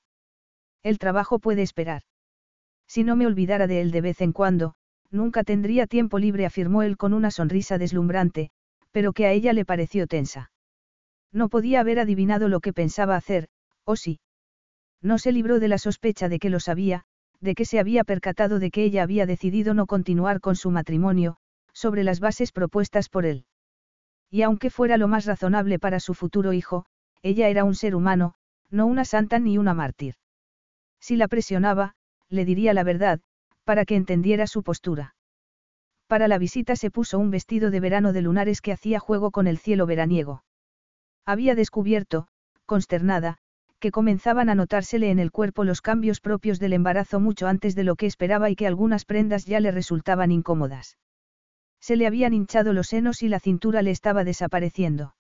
El trabajo puede esperar. Si no me olvidara de él de vez en cuando, Nunca tendría tiempo libre, afirmó él con una sonrisa deslumbrante, pero que a ella le pareció tensa. No podía haber adivinado lo que pensaba hacer, ¿o sí? No se libró de la sospecha de que lo sabía, de que se había percatado de que ella había decidido no continuar con su matrimonio, sobre las bases propuestas por él. Y aunque fuera lo más razonable para su futuro hijo, ella era un ser humano, no una santa ni una mártir. Si la presionaba, le diría la verdad, para que entendiera su postura. Para la visita se puso un vestido de verano de lunares que hacía juego con el cielo veraniego. Había descubierto, consternada, que comenzaban a notársele en el cuerpo los cambios propios del embarazo mucho antes de lo que esperaba y que algunas prendas ya le resultaban incómodas. Se le habían hinchado los senos y la cintura le estaba desapareciendo.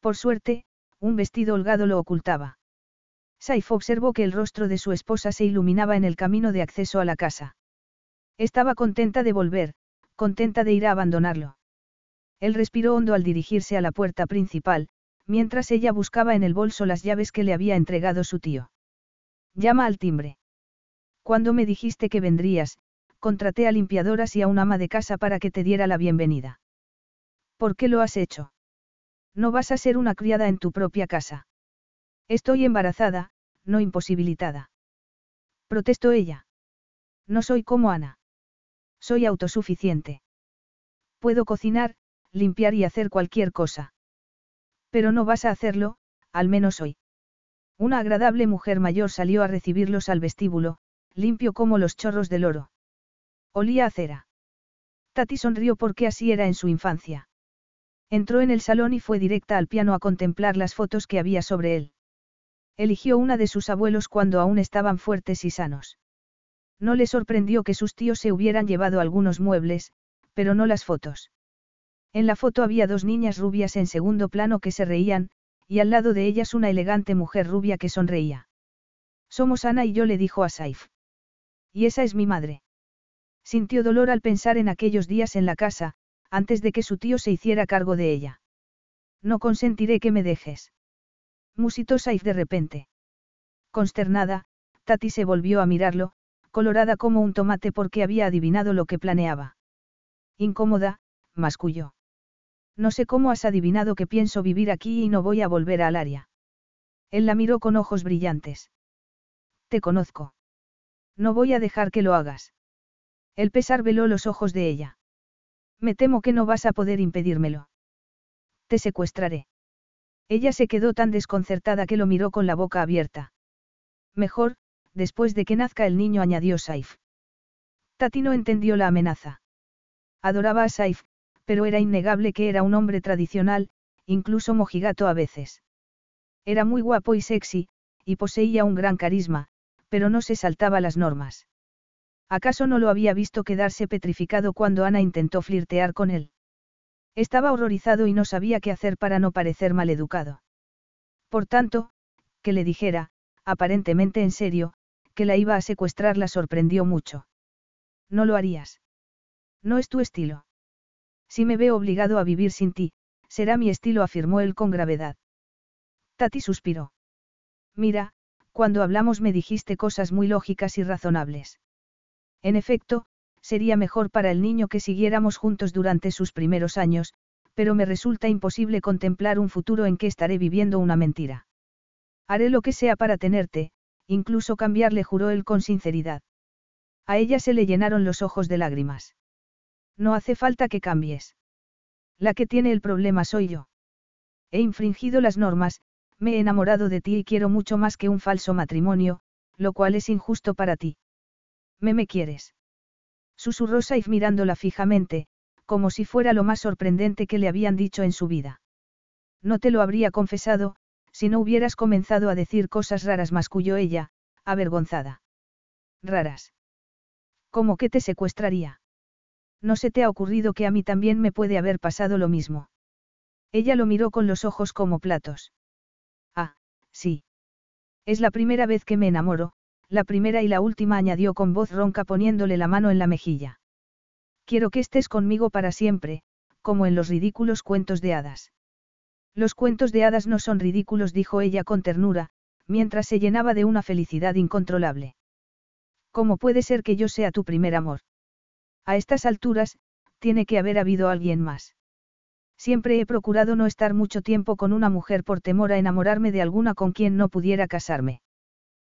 Por suerte, un vestido holgado lo ocultaba. Saif observó que el rostro de su esposa se iluminaba en el camino de acceso a la casa. Estaba contenta de volver, contenta de ir a abandonarlo. Él respiró hondo al dirigirse a la puerta principal, mientras ella buscaba en el bolso las llaves que le había entregado su tío. Llama al timbre. Cuando me dijiste que vendrías, contraté a limpiadoras y a un ama de casa para que te diera la bienvenida. ¿Por qué lo has hecho? No vas a ser una criada en tu propia casa. Estoy embarazada, no imposibilitada. Protestó ella. No soy como Ana. Soy autosuficiente. Puedo cocinar, limpiar y hacer cualquier cosa. Pero no vas a hacerlo, al menos hoy. Una agradable mujer mayor salió a recibirlos al vestíbulo, limpio como los chorros del oro. Olía a cera. Tati sonrió porque así era en su infancia. Entró en el salón y fue directa al piano a contemplar las fotos que había sobre él. Eligió una de sus abuelos cuando aún estaban fuertes y sanos. No le sorprendió que sus tíos se hubieran llevado algunos muebles, pero no las fotos. En la foto había dos niñas rubias en segundo plano que se reían, y al lado de ellas una elegante mujer rubia que sonreía. Somos Ana y yo le dijo a Saif. Y esa es mi madre. Sintió dolor al pensar en aquellos días en la casa, antes de que su tío se hiciera cargo de ella. No consentiré que me dejes. Musitó Saif de repente. Consternada, Tati se volvió a mirarlo, colorada como un tomate porque había adivinado lo que planeaba. Incómoda, masculló. No sé cómo has adivinado que pienso vivir aquí y no voy a volver al área. Él la miró con ojos brillantes. Te conozco. No voy a dejar que lo hagas. El pesar veló los ojos de ella. Me temo que no vas a poder impedírmelo. Te secuestraré. Ella se quedó tan desconcertada que lo miró con la boca abierta. Mejor, después de que nazca el niño, añadió Saif. Tati no entendió la amenaza. Adoraba a Saif, pero era innegable que era un hombre tradicional, incluso mojigato a veces. Era muy guapo y sexy, y poseía un gran carisma, pero no se saltaba las normas. ¿Acaso no lo había visto quedarse petrificado cuando Ana intentó flirtear con él? Estaba horrorizado y no sabía qué hacer para no parecer maleducado. Por tanto, que le dijera, aparentemente en serio, que la iba a secuestrar la sorprendió mucho. No lo harías. No es tu estilo. Si me veo obligado a vivir sin ti, será mi estilo, afirmó él con gravedad. Tati suspiró. Mira, cuando hablamos me dijiste cosas muy lógicas y razonables. En efecto, sería mejor para el niño que siguiéramos juntos durante sus primeros años, pero me resulta imposible contemplar un futuro en que estaré viviendo una mentira. Haré lo que sea para tenerte, incluso cambiarle, juró él con sinceridad. A ella se le llenaron los ojos de lágrimas. No hace falta que cambies. La que tiene el problema soy yo. He infringido las normas, me he enamorado de ti y quiero mucho más que un falso matrimonio, lo cual es injusto para ti. ¿Me me quieres? Susurró Saif mirándola fijamente, como si fuera lo más sorprendente que le habían dicho en su vida. No te lo habría confesado, si no hubieras comenzado a decir cosas raras, masculló ella, avergonzada. Raras. ¿Cómo que te secuestraría? ¿No se te ha ocurrido que a mí también me puede haber pasado lo mismo? Ella lo miró con los ojos como platos. Ah, sí. Es la primera vez que me enamoro, la primera y la última añadió con voz ronca poniéndole la mano en la mejilla. Quiero que estés conmigo para siempre, como en los ridículos cuentos de hadas. Los cuentos de hadas no son ridículos, dijo ella con ternura, mientras se llenaba de una felicidad incontrolable. ¿Cómo puede ser que yo sea tu primer amor? A estas alturas, tiene que haber habido alguien más. Siempre he procurado no estar mucho tiempo con una mujer por temor a enamorarme de alguna con quien no pudiera casarme.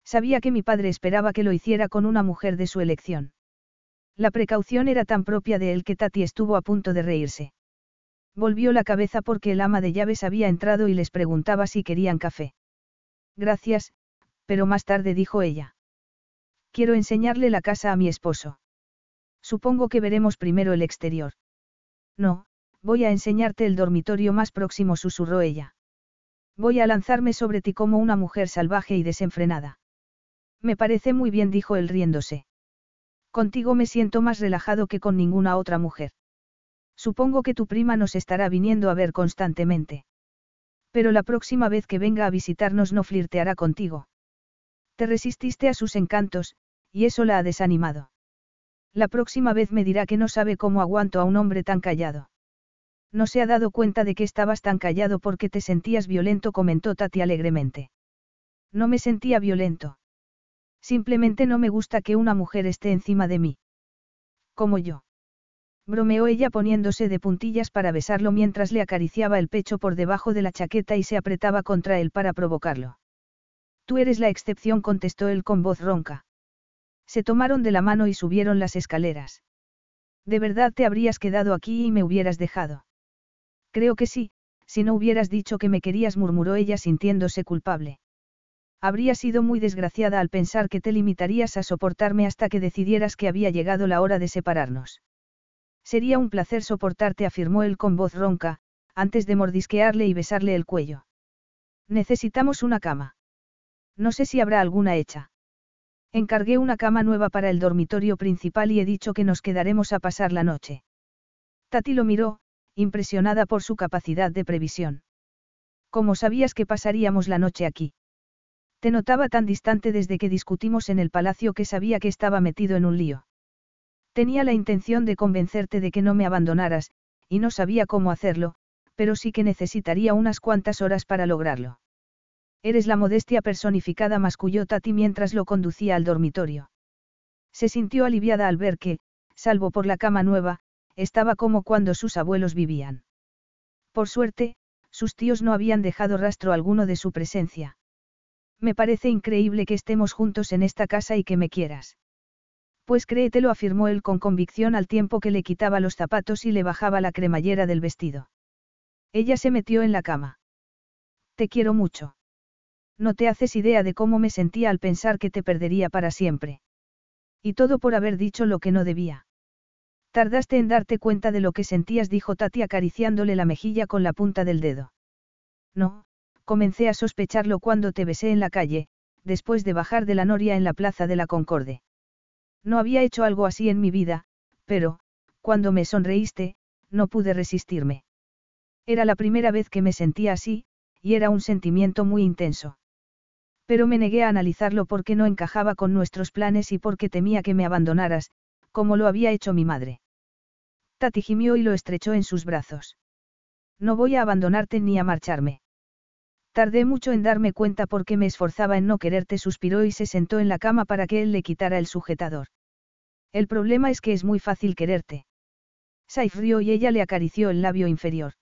Sabía que mi padre esperaba que lo hiciera con una mujer de su elección. La precaución era tan propia de él que Tati estuvo a punto de reírse. Volvió la cabeza porque el ama de llaves había entrado y les preguntaba si querían café. Gracias, pero más tarde dijo ella. Quiero enseñarle la casa a mi esposo. Supongo que veremos primero el exterior. No, voy a enseñarte el dormitorio más próximo, susurró ella. Voy a lanzarme sobre ti como una mujer salvaje y desenfrenada. Me parece muy bien, dijo él riéndose. Contigo me siento más relajado que con ninguna otra mujer. Supongo que tu prima nos estará viniendo a ver constantemente. Pero la próxima vez que venga a visitarnos no flirteará contigo. Te resististe a sus encantos, y eso la ha desanimado. La próxima vez me dirá que no sabe cómo aguanto a un hombre tan callado. No se ha dado cuenta de que estabas tan callado porque te sentías violento, comentó Tati alegremente. No me sentía violento. Simplemente no me gusta que una mujer esté encima de mí. Como yo. Bromeó ella poniéndose de puntillas para besarlo mientras le acariciaba el pecho por debajo de la chaqueta y se apretaba contra él para provocarlo. Tú eres la excepción, contestó él con voz ronca. Se tomaron de la mano y subieron las escaleras. De verdad te habrías quedado aquí y me hubieras dejado. Creo que sí, si no hubieras dicho que me querías, murmuró ella sintiéndose culpable. Habría sido muy desgraciada al pensar que te limitarías a soportarme hasta que decidieras que había llegado la hora de separarnos. Sería un placer soportarte, afirmó él con voz ronca, antes de mordisquearle y besarle el cuello. Necesitamos una cama. No sé si habrá alguna hecha. Encargué una cama nueva para el dormitorio principal y he dicho que nos quedaremos a pasar la noche. Tati lo miró, impresionada por su capacidad de previsión. ¿Cómo sabías que pasaríamos la noche aquí? Te notaba tan distante desde que discutimos en el palacio que sabía que estaba metido en un lío. Tenía la intención de convencerte de que no me abandonaras, y no sabía cómo hacerlo, pero sí que necesitaría unas cuantas horas para lograrlo. Eres la modestia personificada, masculló Tati mientras lo conducía al dormitorio. Se sintió aliviada al ver que, salvo por la cama nueva, estaba como cuando sus abuelos vivían. Por suerte, sus tíos no habían dejado rastro alguno de su presencia. Me parece increíble que estemos juntos en esta casa y que me quieras. Pues créetelo, afirmó él con convicción al tiempo que le quitaba los zapatos y le bajaba la cremallera del vestido. Ella se metió en la cama. Te quiero mucho. No te haces idea de cómo me sentía al pensar que te perdería para siempre. Y todo por haber dicho lo que no debía. Tardaste en darte cuenta de lo que sentías, dijo Tati acariciándole la mejilla con la punta del dedo. No, comencé a sospecharlo cuando te besé en la calle, después de bajar de la noria en la plaza de la Concorde. No había hecho algo así en mi vida, pero, cuando me sonreíste, no pude resistirme. Era la primera vez que me sentía así, y era un sentimiento muy intenso. Pero me negué a analizarlo porque no encajaba con nuestros planes y porque temía que me abandonaras, como lo había hecho mi madre. Tati gimió y lo estrechó en sus brazos. No voy a abandonarte ni a marcharme. Tardé mucho en darme cuenta porque me esforzaba en no quererte, suspiró y se sentó en la cama para que él le quitara el sujetador. El problema es que es muy fácil quererte. Saif rió y ella le acarició el labio inferior.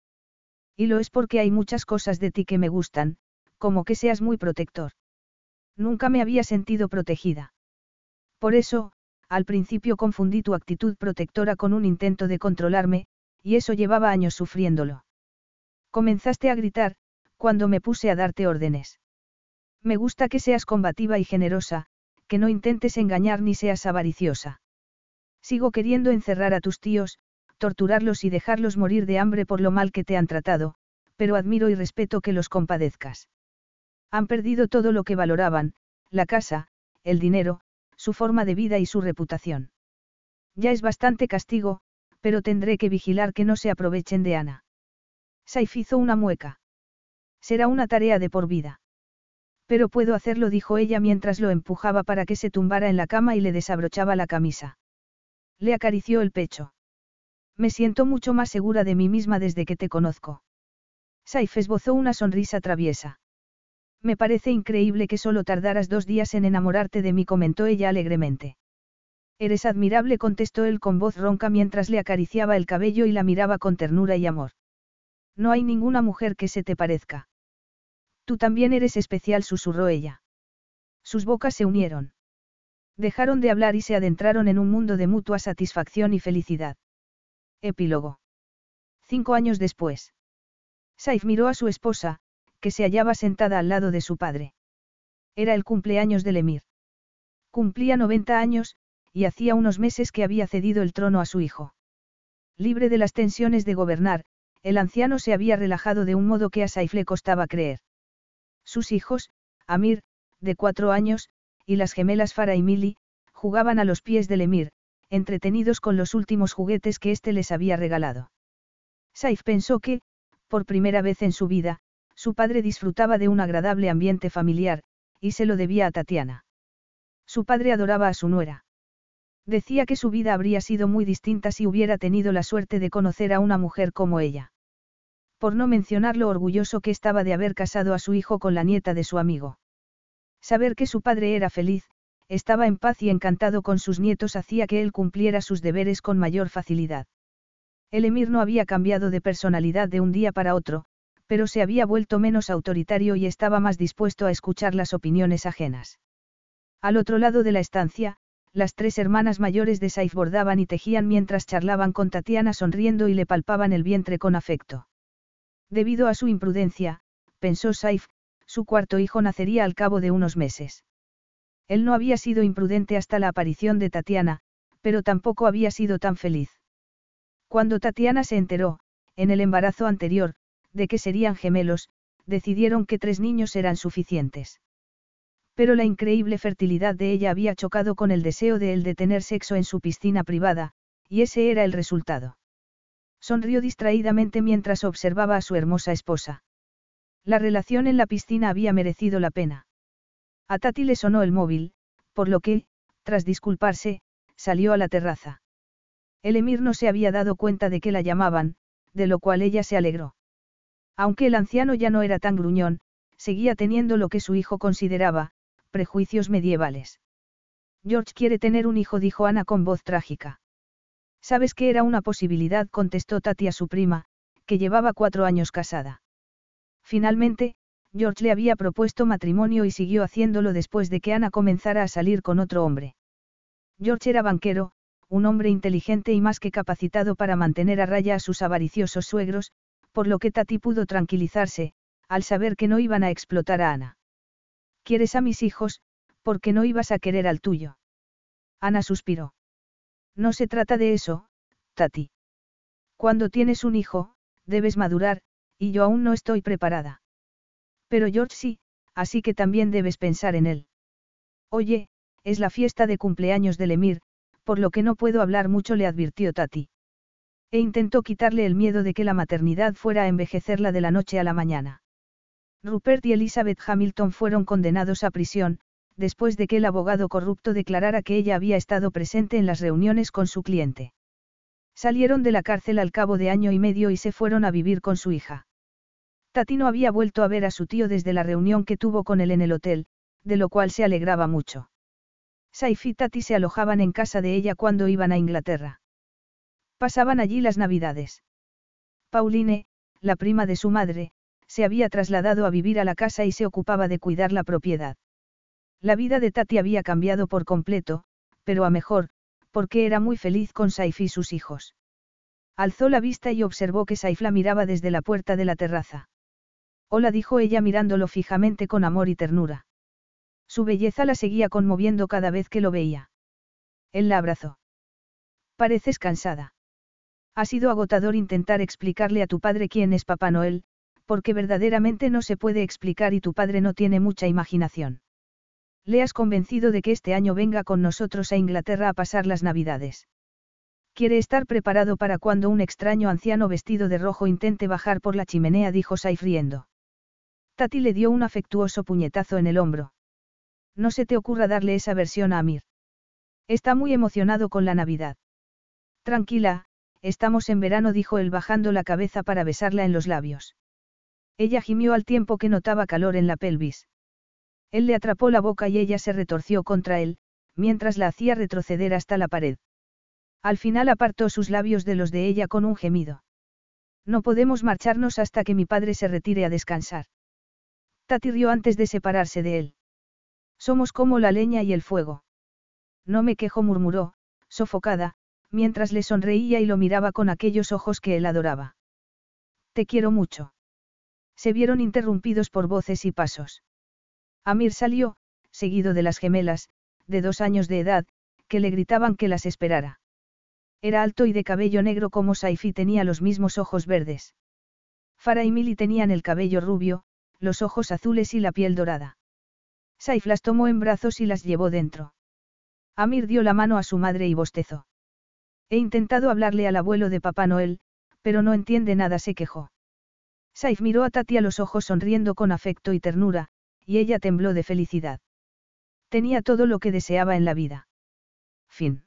Y lo es porque hay muchas cosas de ti que me gustan, como que seas muy protector. Nunca me había sentido protegida. Por eso, al principio confundí tu actitud protectora con un intento de controlarme, y eso llevaba años sufriéndolo. Comenzaste a gritar, cuando me puse a darte órdenes. Me gusta que seas combativa y generosa, que no intentes engañar ni seas avariciosa. Sigo queriendo encerrar a tus tíos, torturarlos y dejarlos morir de hambre por lo mal que te han tratado, pero admiro y respeto que los compadezcas. Han perdido todo lo que valoraban, la casa, el dinero, su forma de vida y su reputación. Ya es bastante castigo, pero tendré que vigilar que no se aprovechen de Ana. Saif hizo una mueca. Será una tarea de por vida. Pero puedo hacerlo, dijo ella mientras lo empujaba para que se tumbara en la cama y le desabrochaba la camisa. Le acarició el pecho. Me siento mucho más segura de mí misma desde que te conozco. Saif esbozó una sonrisa traviesa. Me parece increíble que solo tardaras dos días en enamorarte de mí, comentó ella alegremente. Eres admirable, contestó él con voz ronca mientras le acariciaba el cabello y la miraba con ternura y amor. No hay ninguna mujer que se te parezca. Tú también eres especial, susurró ella. Sus bocas se unieron. Dejaron de hablar y se adentraron en un mundo de mutua satisfacción y felicidad. Epílogo. Cinco años después. Saif miró a su esposa, que se hallaba sentada al lado de su padre. Era el cumpleaños del emir. Cumplía 90 años, y hacía unos meses que había cedido el trono a su hijo. Libre de las tensiones de gobernar, el anciano se había relajado de un modo que a Saif le costaba creer. Sus hijos, Amir, de cuatro años, y las gemelas Farah y Mili, jugaban a los pies del emir, entretenidos con los últimos juguetes que éste les había regalado. Saif pensó que, por primera vez en su vida, su padre disfrutaba de un agradable ambiente familiar, y se lo debía a Tatiana. Su padre adoraba a su nuera. Decía que su vida habría sido muy distinta si hubiera tenido la suerte de conocer a una mujer como ella. Por no mencionar lo orgulloso que estaba de haber casado a su hijo con la nieta de su amigo. Saber que su padre era feliz, estaba en paz y encantado con sus nietos hacía que él cumpliera sus deberes con mayor facilidad. El emir no había cambiado de personalidad de un día para otro, pero se había vuelto menos autoritario y estaba más dispuesto a escuchar las opiniones ajenas. Al otro lado de la estancia, las tres hermanas mayores de Saif bordaban y tejían mientras charlaban con Tatiana sonriendo y le palpaban el vientre con afecto. Debido a su imprudencia, pensó Saif, su cuarto hijo nacería al cabo de unos meses. Él no había sido imprudente hasta la aparición de Tatiana, pero tampoco había sido tan feliz. Cuando Tatiana se enteró, en el embarazo anterior, de que serían gemelos, decidieron que tres niños eran suficientes. Pero la increíble fertilidad de ella había chocado con el deseo de él de tener sexo en su piscina privada, y ese era el resultado. Sonrió distraídamente mientras observaba a su hermosa esposa. La relación en la piscina había merecido la pena. A Tati le sonó el móvil, por lo que, tras disculparse, salió a la terraza. El emir no se había dado cuenta de que la llamaban, de lo cual ella se alegró. Aunque el anciano ya no era tan gruñón, seguía teniendo lo que su hijo consideraba, prejuicios medievales. George quiere tener un hijo, dijo Ana con voz trágica. Sabes que era una posibilidad, contestó Tati a su prima, que llevaba cuatro años casada. Finalmente, George le había propuesto matrimonio y siguió haciéndolo después de que Ana comenzara a salir con otro hombre. George era banquero, un hombre inteligente y más que capacitado para mantener a raya a sus avariciosos suegros, por lo que Tati pudo tranquilizarse, al saber que no iban a explotar a Ana. ¿Quieres a mis hijos, porque no ibas a querer al tuyo? Ana suspiró. No se trata de eso, Tati. Cuando tienes un hijo, debes madurar, y yo aún no estoy preparada. Pero George sí, así que también debes pensar en él. Oye, es la fiesta de cumpleaños del Emir, por lo que no puedo hablar mucho, le advirtió Tati. E intentó quitarle el miedo de que la maternidad fuera a envejecerla de la noche a la mañana. Rupert y Elizabeth Hamilton fueron condenados a prisión, después de que el abogado corrupto declarara que ella había estado presente en las reuniones con su cliente. Salieron de la cárcel al cabo de año y medio y se fueron a vivir con su hija. Tati no había vuelto a ver a su tío desde la reunión que tuvo con él en el hotel, de lo cual se alegraba mucho. Saif y Tati se alojaban en casa de ella cuando iban a Inglaterra. Pasaban allí las navidades. Pauline, la prima de su madre, se había trasladado a vivir a la casa y se ocupaba de cuidar la propiedad. La vida de Tati había cambiado por completo, pero a mejor, porque era muy feliz con Saif y sus hijos. Alzó la vista y observó que Saif la miraba desde la puerta de la terraza. Hola dijo ella mirándolo fijamente con amor y ternura. Su belleza la seguía conmoviendo cada vez que lo veía. Él la abrazó. Pareces cansada. Ha sido agotador intentar explicarle a tu padre quién es Papá Noel, porque verdaderamente no se puede explicar y tu padre no tiene mucha imaginación. Le has convencido de que este año venga con nosotros a Inglaterra a pasar las Navidades. Quiere estar preparado para cuando un extraño anciano vestido de rojo intente bajar por la chimenea, dijo Saif riendo. Tati le dio un afectuoso puñetazo en el hombro. No se te ocurra darle esa versión a Amir. Está muy emocionado con la Navidad. Tranquila, estamos en verano, dijo él bajando la cabeza para besarla en los labios. Ella gimió al tiempo que notaba calor en la pelvis. Él le atrapó la boca y ella se retorció contra él, mientras la hacía retroceder hasta la pared. Al final apartó sus labios de los de ella con un gemido. No podemos marcharnos hasta que mi padre se retire a descansar. Tati rió antes de separarse de él. Somos como la leña y el fuego. No me quejo, murmuró, sofocada, mientras le sonreía y lo miraba con aquellos ojos que él adoraba. Te quiero mucho. Se vieron interrumpidos por voces y pasos. Amir salió, seguido de las gemelas, de dos años de edad, que le gritaban que las esperara. Era alto y de cabello negro como Saifi tenía los mismos ojos verdes. Farah y Mili tenían el cabello rubio, los ojos azules y la piel dorada. Saif las tomó en brazos y las llevó dentro. Amir dio la mano a su madre y bostezó. He intentado hablarle al abuelo de Papá Noel, pero no entiende nada, se quejó. Saif miró a Tati a los ojos sonriendo con afecto y ternura, y ella tembló de felicidad. Tenía todo lo que deseaba en la vida. Fin.